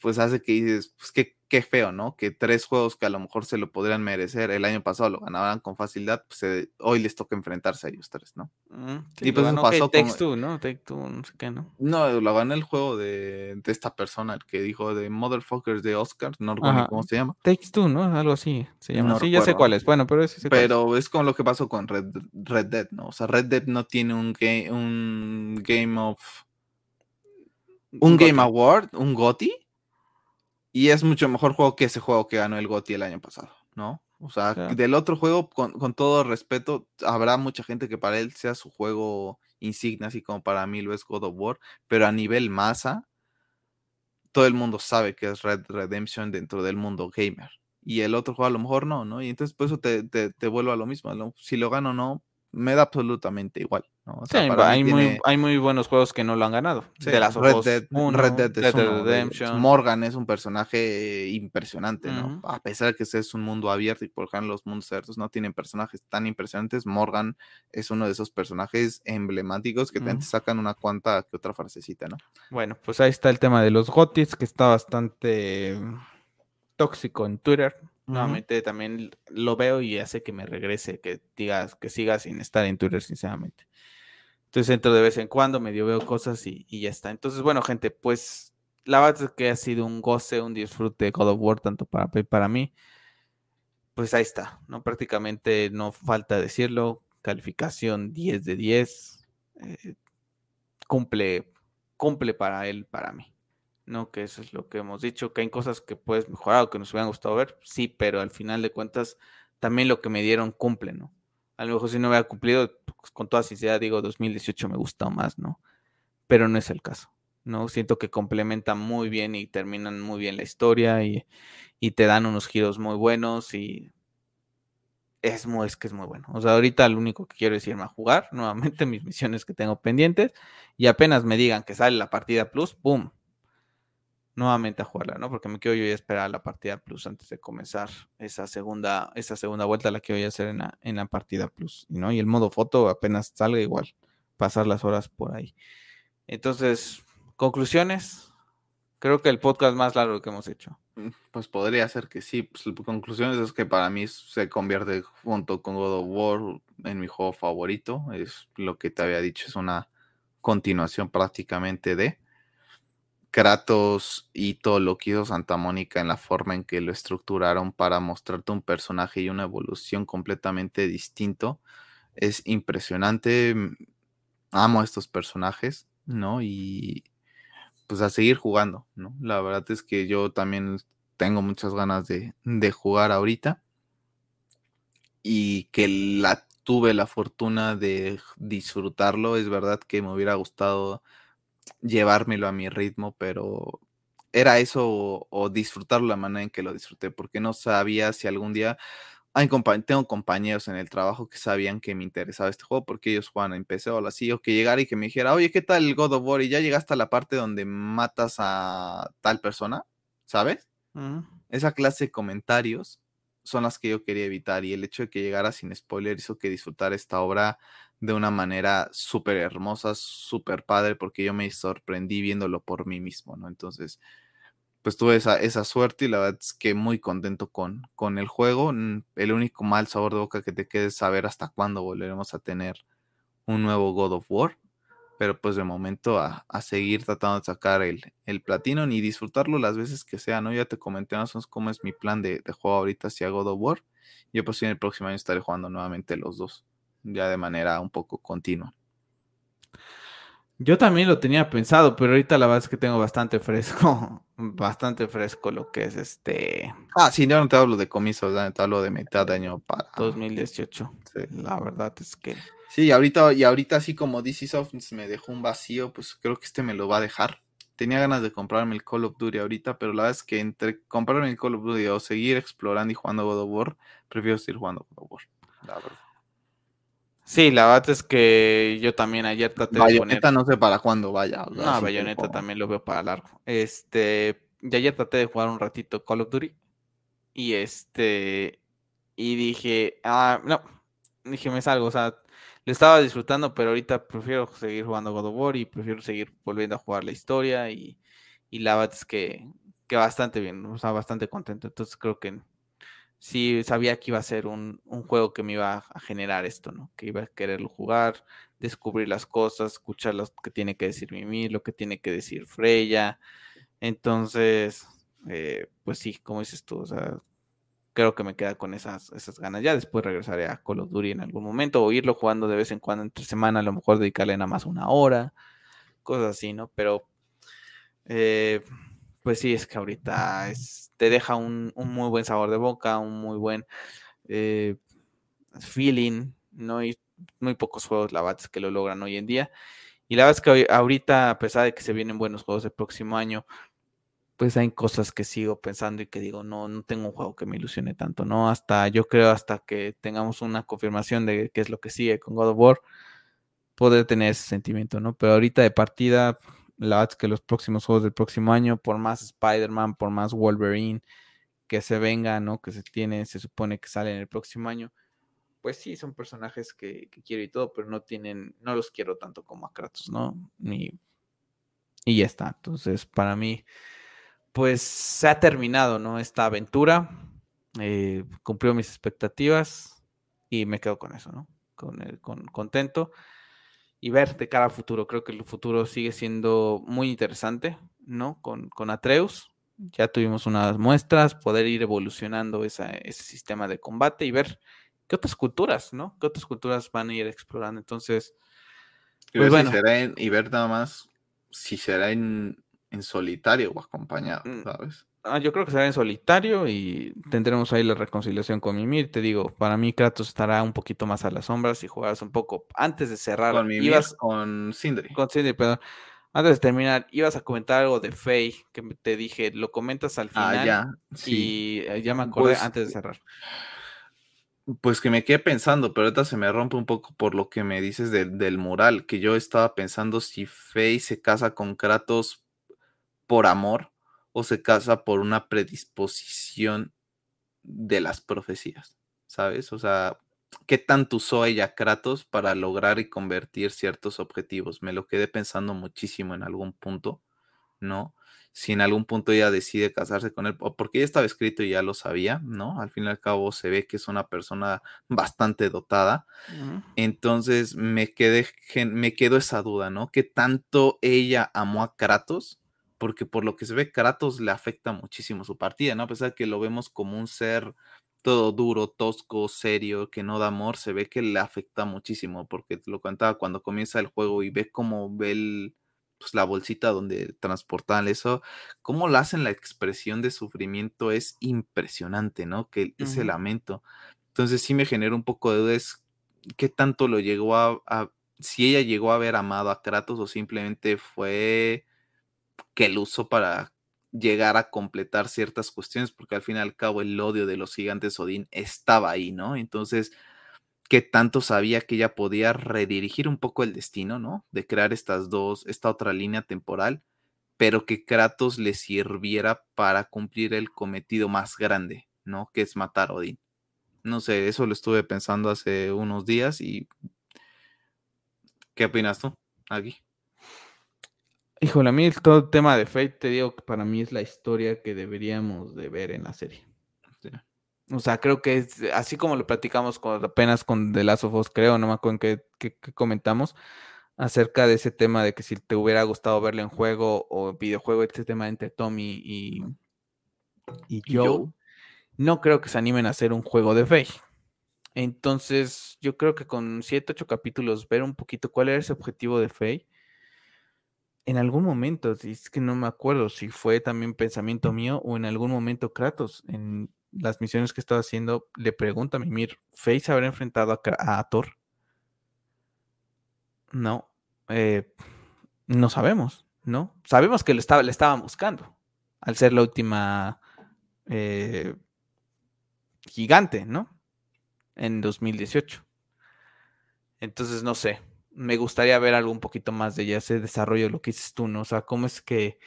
pues hace que dices, pues qué, qué feo, ¿no? Que tres juegos que a lo mejor se lo podrían merecer, el año pasado lo ganaban con facilidad, pues hoy les toca enfrentarse a ellos tres, ¿no? Mm, y pues eso pasó con... Two, ¿no? Take Two, no sé qué, ¿no? No, lo ganó el juego de, esta persona, el que dijo de Motherfuckers de Oscar, no recuerdo cómo se llama. Takes Two, ¿no? Algo así se llama. sí, ya sé cuál es. Bueno, pero es Pero es. como lo que pasó con Red, Red Dead, ¿no? O sea, Red Dead no tiene un game, un game of... Un, Game Award, un GOTY y es mucho mejor juego que ese juego que ganó el GOTY el año pasado, ¿no? O sea, del otro juego, con, todo respeto, habrá mucha gente que para él sea su juego insignia, así como para mí lo es God of War, pero a nivel masa, todo el mundo sabe que es Red Redemption dentro del mundo gamer. Y el otro juego a lo mejor no, ¿no? Y entonces por eso te, te, vuelvo a lo mismo. Si lo gano o no, me da absolutamente igual, hay, muy, hay muy buenos juegos que no lo han ganado. de las Red Dead, Red Dead, Redemption. Morgan es un personaje impresionante, ¿no? A pesar de que ese es un mundo abierto y por ejemplo los mundos abiertos no tienen personajes tan impresionantes, Morgan es uno de esos personajes emblemáticos que te sacan una cuanta que otra frasecita, ¿no? Bueno, pues ahí está el tema de los gotis, que está bastante tóxico en Twitter. Nuevamente también lo veo y hace que me regrese, que digas, que siga sin estar en Twitter, sinceramente. Entonces entro de vez en cuando, medio veo cosas y, ya está. Entonces, bueno, gente, pues la verdad es que ha sido un goce, un disfrute God of War, tanto para para mí. Pues ahí está, ¿no? Prácticamente no falta decirlo. Calificación 10 de 10. Eh, cumple, cumple para él, para mí. ¿No? Que eso es lo que hemos dicho, que hay cosas que puedes mejorar o que nos hubieran gustado ver, sí, pero al final de cuentas también lo que me dieron cumple, ¿no? A lo mejor si no hubiera cumplido, pues, con toda sinceridad digo 2018 me gustó más, ¿no? Pero no es el caso, ¿no? Siento que complementan muy bien y terminan muy bien la historia y, te dan unos giros muy buenos y es, muy, es que es muy bueno. O sea, ahorita lo único que quiero es irme a jugar nuevamente [laughs] mis misiones que tengo pendientes y apenas me digan que sale la partida plus, ¡pum! Nuevamente a jugarla, ¿no? Porque me quiero yo a esperar la partida plus antes de comenzar esa segunda, esa segunda vuelta la que voy a hacer en la, en la partida plus, ¿no? Y el modo foto apenas salga igual, pasar las horas por ahí. Entonces, conclusiones. Creo que el podcast más largo que hemos hecho. Mm, pues podría ser que sí. Pues, conclusiones es que para mí se convierte junto con God of War en mi juego favorito. Es lo que te había dicho, es una continuación prácticamente de. Kratos todo lo que hizo Santa Mónica en la forma en que lo estructuraron para mostrarte un personaje y una evolución completamente distinto. Es impresionante. Mm, amo a estos personajes, ¿no? Y pues a seguir jugando, ¿no? La verdad es que yo también tengo muchas ganas de, de jugar ahorita. Y que la tuve la fortuna de disfrutarlo. Es verdad que me hubiera gustado llevármelo a mi ritmo, pero era eso o, disfrutarlo la manera en que lo disfruté, porque no sabía si algún día hay tengo compañeros en el trabajo que sabían que me interesaba este juego porque ellos juegan en PC o así, o que llegara y que me dijera, oye, ¿qué tal el God of War? Y ya llegaste a la parte donde matas a tal persona, ¿sabes? Esa clase de comentarios son las que yo quería evitar y el hecho de que llegara sin spoiler hizo que disfrutar esta obra de una manera súper hermosa, súper padre, porque yo me sorprendí viéndolo por mí mismo, ¿no? Entonces, pues tuve esa, esa suerte y la verdad es que muy contento con, con el juego. El único mal sabor de boca que te quede es saber hasta cuándo volveremos a tener un nuevo God of War. Pero pues de momento a, seguir tratando de sacar el, el, platino y disfrutarlo las veces que sea, ¿no? Ya te comenté más cómo es mi plan de, de juego ahorita hacia God of War. Yo pues en el próximo año estaré jugando nuevamente los dos ya de manera un poco continua. Yo también lo tenía pensado, pero ahorita la verdad es que tengo bastante fresco, [laughs] bastante fresco lo que es este. Ah, sí, yo no te hablo de comisos, te hablo de mitad de año para 2018. La verdad es que. Sí, ahorita, y ahorita así como DC Soft me dejó un vacío, pues creo que este me lo va a dejar. Tenía ganas de comprarme el Call of Duty ahorita, pero la verdad es que entre comprarme el Call of Duty o seguir explorando y jugando God of War, prefiero seguir jugando God of War. La verdad. Sí, la verdad es que yo también ayer traté de poner... no sé para cuándo vaya. no, Bayonetta también lo veo para largo. Este, y ayer traté de jugar un ratito Call of Duty. Y este, y dije, ah, no, dije, me salgo, o sea, lo estaba disfrutando, pero ahorita prefiero seguir jugando God of War y prefiero seguir volviendo a jugar la historia y, y la verdad es que, que bastante bien, o sea, bastante contento. Entonces creo que sí sabía que iba a ser un, juego que me iba a generar esto, ¿no? Que iba a quererlo jugar, descubrir las cosas, escuchar lo que tiene que decir Mimi, lo que tiene que decir Freya. Entonces, eh, pues sí, como dices tú, o sea, creo que me queda con esas, esas ganas. Ya después regresaré a Call of Duty en algún momento o irlo jugando de vez en cuando entre semana, a lo mejor dedicarle nada más una hora, cosas así, ¿no? Pero, eh, pues sí, es que ahorita es te deja un, muy buen sabor de boca, un muy buen eh, feeling, ¿no? Y muy pocos juegos la que lo logran hoy en día. Y la verdad es que ahorita, a pesar de que se vienen buenos juegos el próximo año, pues hay cosas que sigo pensando y que digo, no, no tengo un juego que me ilusione tanto, ¿no? Hasta, yo creo, hasta que tengamos una confirmación de qué es lo que sigue con God of War, poder tener ese sentimiento, ¿no? Pero ahorita de partida, la verdad es que los próximos juegos del próximo año, por más Spider-Man, por más Wolverine que se venga, ¿no? Que se tiene, se supone que sale en el próximo año, pues sí, son personajes que, quiero y todo, pero no tienen, no los quiero tanto como a Kratos, ¿no? Ni, y ya está. Entonces, para mí, pues se ha terminado, ¿no? Esta aventura, eh, cumplió mis expectativas y me quedo con eso, ¿no? Con, contento y ver de cara al futuro. Creo que el futuro sigue siendo muy interesante, ¿no? Con, con Atreus. Ya tuvimos unas muestras, poder ir evolucionando ese sistema de combate y ver qué otras culturas, ¿no? ¿Qué otras culturas van a ir explorando? Entonces, pues bueno. y ver nada más si será en, en solitario o acompañado, mm. ¿sabes? Ah, yo creo que será en solitario y tendremos ahí la reconciliación con Mimir. Te digo, para mí Kratos estará un poquito más a las sombras y jugarás un poco antes de cerrar. Con Mimir, ibas, con Sindri. Con Sindri, perdón. Antes de terminar, ibas a comentar algo de Faye que te dije, lo comentas al ah, final. Ah, ya. Sí. Y eh, ya me acordé pues, antes de cerrar. Pues que me quedé pensando, pero ahorita se me rompe un poco por lo que me dices del mural, que yo estaba pensando si Faye se casa con Kratos por amor o se casa por una predisposición de las profecías, ¿sabes? O sea, ¿qué tanto usó ella Kratos para lograr y convertir ciertos objetivos? Me lo quedé pensando muchísimo en algún punto, ¿no? Si en algún punto ella decide casarse con él, porque ya estaba escrito y ya lo sabía, ¿no? Al fin y al cabo se ve que es una persona bastante dotada. Entonces me quedé, me quedó esa duda, ¿no? ¿Qué tanto ella amó a Kratos? Porque por lo que se ve, Kratos le afecta muchísimo su partida, ¿no? A pesar de que lo vemos como un ser todo duro, tosco, serio, que no da amor, se ve que le afecta muchísimo, porque lo contaba cuando comienza el juego y ve cómo ve el, pues, la bolsita donde transportan eso, cómo lo hacen la expresión de sufrimiento es impresionante, ¿no? Que ese lamento. Entonces sí me genera un poco de dudas qué tanto lo llegó a, a, si ella llegó a haber amado a Kratos o simplemente fue que él usó para llegar a completar ciertas cuestiones, porque al fin y al cabo el odio de los gigantes Odín estaba ahí, ¿no? Entonces, ¿qué tanto sabía que ella podía redirigir un poco el destino, ¿no? De crear estas dos, esta otra línea temporal, pero que Kratos le sirviera para cumplir el cometido más grande, ¿no? Que es matar a Odín. No sé, eso lo estuve pensando hace unos días y... ¿Qué opinas tú, aquí? Híjole, a mí todo el tema de Fate, te digo que para mí es la historia que deberíamos de ver en la serie. O sea, creo que es así como lo platicamos con, apenas con The Last of Us, creo, no me acuerdo en qué, comentamos, acerca de ese tema de que si te hubiera gustado verlo en juego o videojuego, este tema entre Tommy y, y, Joe, no creo que se animen a hacer un juego de Fate. Entonces, yo creo que con 7, 8 capítulos, ver un poquito cuál era ese objetivo de Faye en algún momento, es que no me acuerdo si fue también pensamiento mío o en algún momento Kratos, en las misiones que estaba haciendo, le pregunta a Mimir, ¿Face habrá enfrentado a, Thor? No, eh, no sabemos, ¿no? Sabemos que lo estaba, le estaban buscando, al ser la última eh, gigante, ¿no? En 2018. Entonces, no sé, me gustaría ver algo un poquito más de ya ese desarrollo, lo que dices tú, ¿no? O sea, cómo es que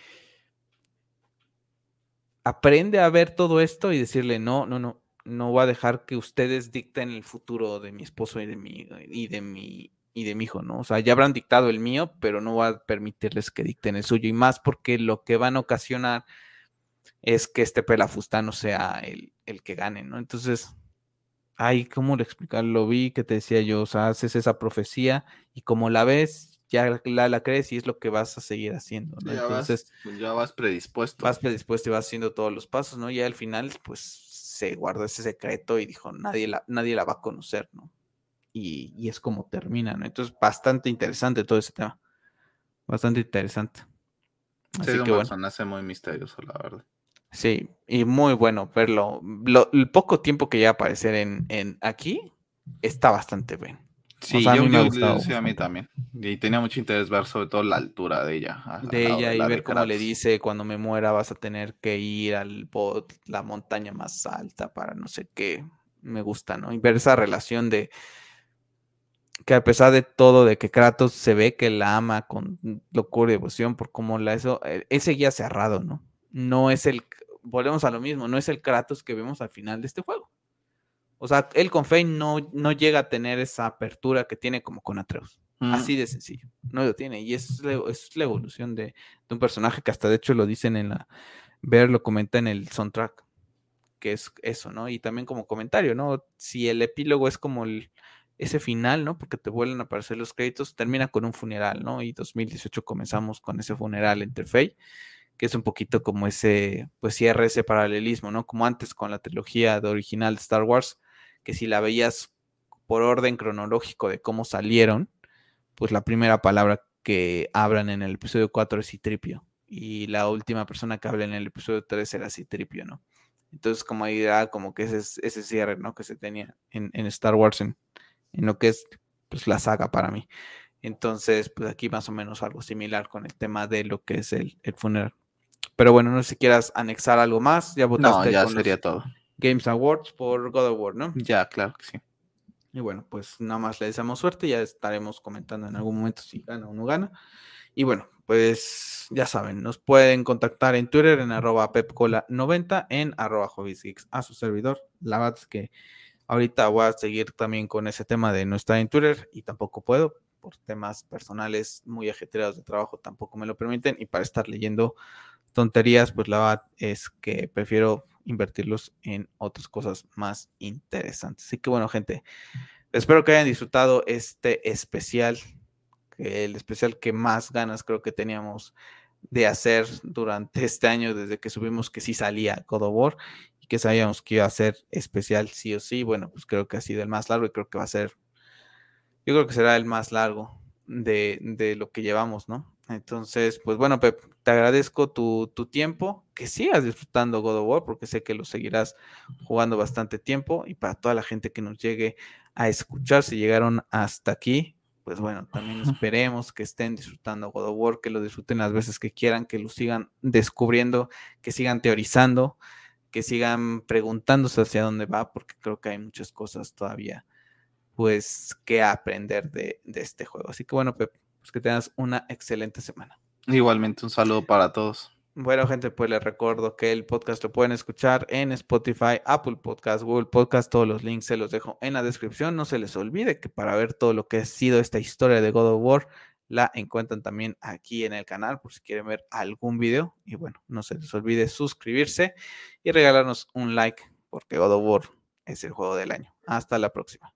aprende a ver todo esto y decirle, no, no, no, no voy a dejar que ustedes dicten el futuro de mi esposo y de mi, y de mi, y de mi hijo, ¿no? O sea, ya habrán dictado el mío, pero no voy a permitirles que dicten el suyo. Y más porque lo que van a ocasionar es que este pelafustano sea el, el que gane, ¿no? Entonces, ay, ¿cómo lo explicar? Lo vi que te decía yo, o sea, haces esa profecía y como la ves, ya la, la crees y es lo que vas a seguir haciendo, ¿no? Ya Entonces, vas, ya vas predispuesto. Vas predispuesto y vas haciendo todos los pasos, ¿no? Y al final, pues, se guardó ese secreto y dijo, nadie la, nadie la va a conocer, ¿no? Y, y es como termina, ¿no? Entonces, bastante interesante todo ese tema. Bastante interesante. Así que, bueno. muy misterioso, la verdad. Sí, y muy bueno verlo. el poco tiempo que ya aparecer en, en aquí está bastante bien. Sí, a mí me ha Sí, a mí también. Y tenía mucho interés ver sobre todo la altura de ella. De ella y ver cómo le dice, cuando me muera vas a tener que ir al bot, la montaña más alta para no sé qué. Me gusta, ¿no? Y ver esa relación de que a pesar de todo, de que Kratos se ve que la ama con locura y devoción por cómo la eso, eh, él seguía cerrado, ¿no? No es el, volvemos a lo mismo, no es el Kratos que vemos al final de este juego. O sea, él con Faye no, no llega a tener esa apertura que tiene como con Atreus. Mm. Así de sencillo. No lo tiene. Y es, es la evolución de, un personaje que hasta de hecho lo dicen en la. Ver lo comenta en el soundtrack. Que es eso, ¿no? Y también como comentario, ¿no? Si el epílogo es como el, ese final, ¿no? Porque te vuelven a aparecer los créditos, termina con un funeral, ¿no? Y 2018 comenzamos con ese funeral entre Faye que es un poquito como ese, pues cierre ese paralelismo, ¿no? Como antes con la trilogía de original de Star Wars, que si la veías por orden cronológico de cómo salieron, pues la primera palabra que hablan en el episodio 4 es Citripio. Y la última persona que habla en el episodio 3 era Citripio, ¿no? Entonces, como ahí era como que ese, ese cierre, ¿no? Que se tenía en, Star Wars, en, en, lo que es pues, la saga para mí. Entonces, pues aquí más o menos algo similar con el tema de lo que es el, el funeral. Pero bueno, no sé si quieras anexar algo más. Ya votaste. No, ya sería todo. Games Awards por God of War, ¿no? Ya, claro que sí. Y bueno, pues nada más le deseamos suerte. Ya estaremos comentando en algún momento si gana o no gana. Y bueno, pues ya saben, nos pueden contactar en Twitter en arroba pepcola90, en arroba hobbiesgeeks a su servidor. La verdad es que ahorita voy a seguir también con ese tema de no estar en Twitter y tampoco puedo por temas personales muy ajetreados de trabajo, tampoco me lo permiten. Y para estar leyendo tonterías, pues la verdad es que prefiero invertirlos en otras cosas más interesantes. Así que bueno, gente, espero que hayan disfrutado este especial, el especial que más ganas creo que teníamos de hacer durante este año, desde que subimos que sí salía God of War y que sabíamos que iba a ser especial sí o sí. Bueno, pues creo que ha sido el más largo y creo que va a ser, yo creo que será el más largo de, de lo que llevamos, ¿no? Entonces, pues bueno, Pep, te agradezco tu, tiempo, que sigas disfrutando God of War, porque sé que lo seguirás jugando bastante tiempo. Y para toda la gente que nos llegue a escuchar, si llegaron hasta aquí, pues bueno, también [laughs] esperemos que estén disfrutando God of War, que lo disfruten las veces que quieran, que lo sigan descubriendo, que sigan teorizando, que sigan preguntándose hacia dónde va, porque creo que hay muchas cosas todavía, pues, que aprender de, de este juego. Así que bueno, Pep, pues que tengas una excelente semana. Igualmente, un saludo para todos. Bueno, gente, pues les recuerdo que el podcast lo pueden escuchar en Spotify, Apple Podcast, Google Podcast. Todos los links se los dejo en la descripción. No se les olvide que para ver todo lo que ha sido esta historia de God of War, la encuentran también aquí en el canal por si quieren ver algún video. Y bueno, no se les olvide suscribirse y regalarnos un like porque God of War es el juego del año. Hasta la próxima.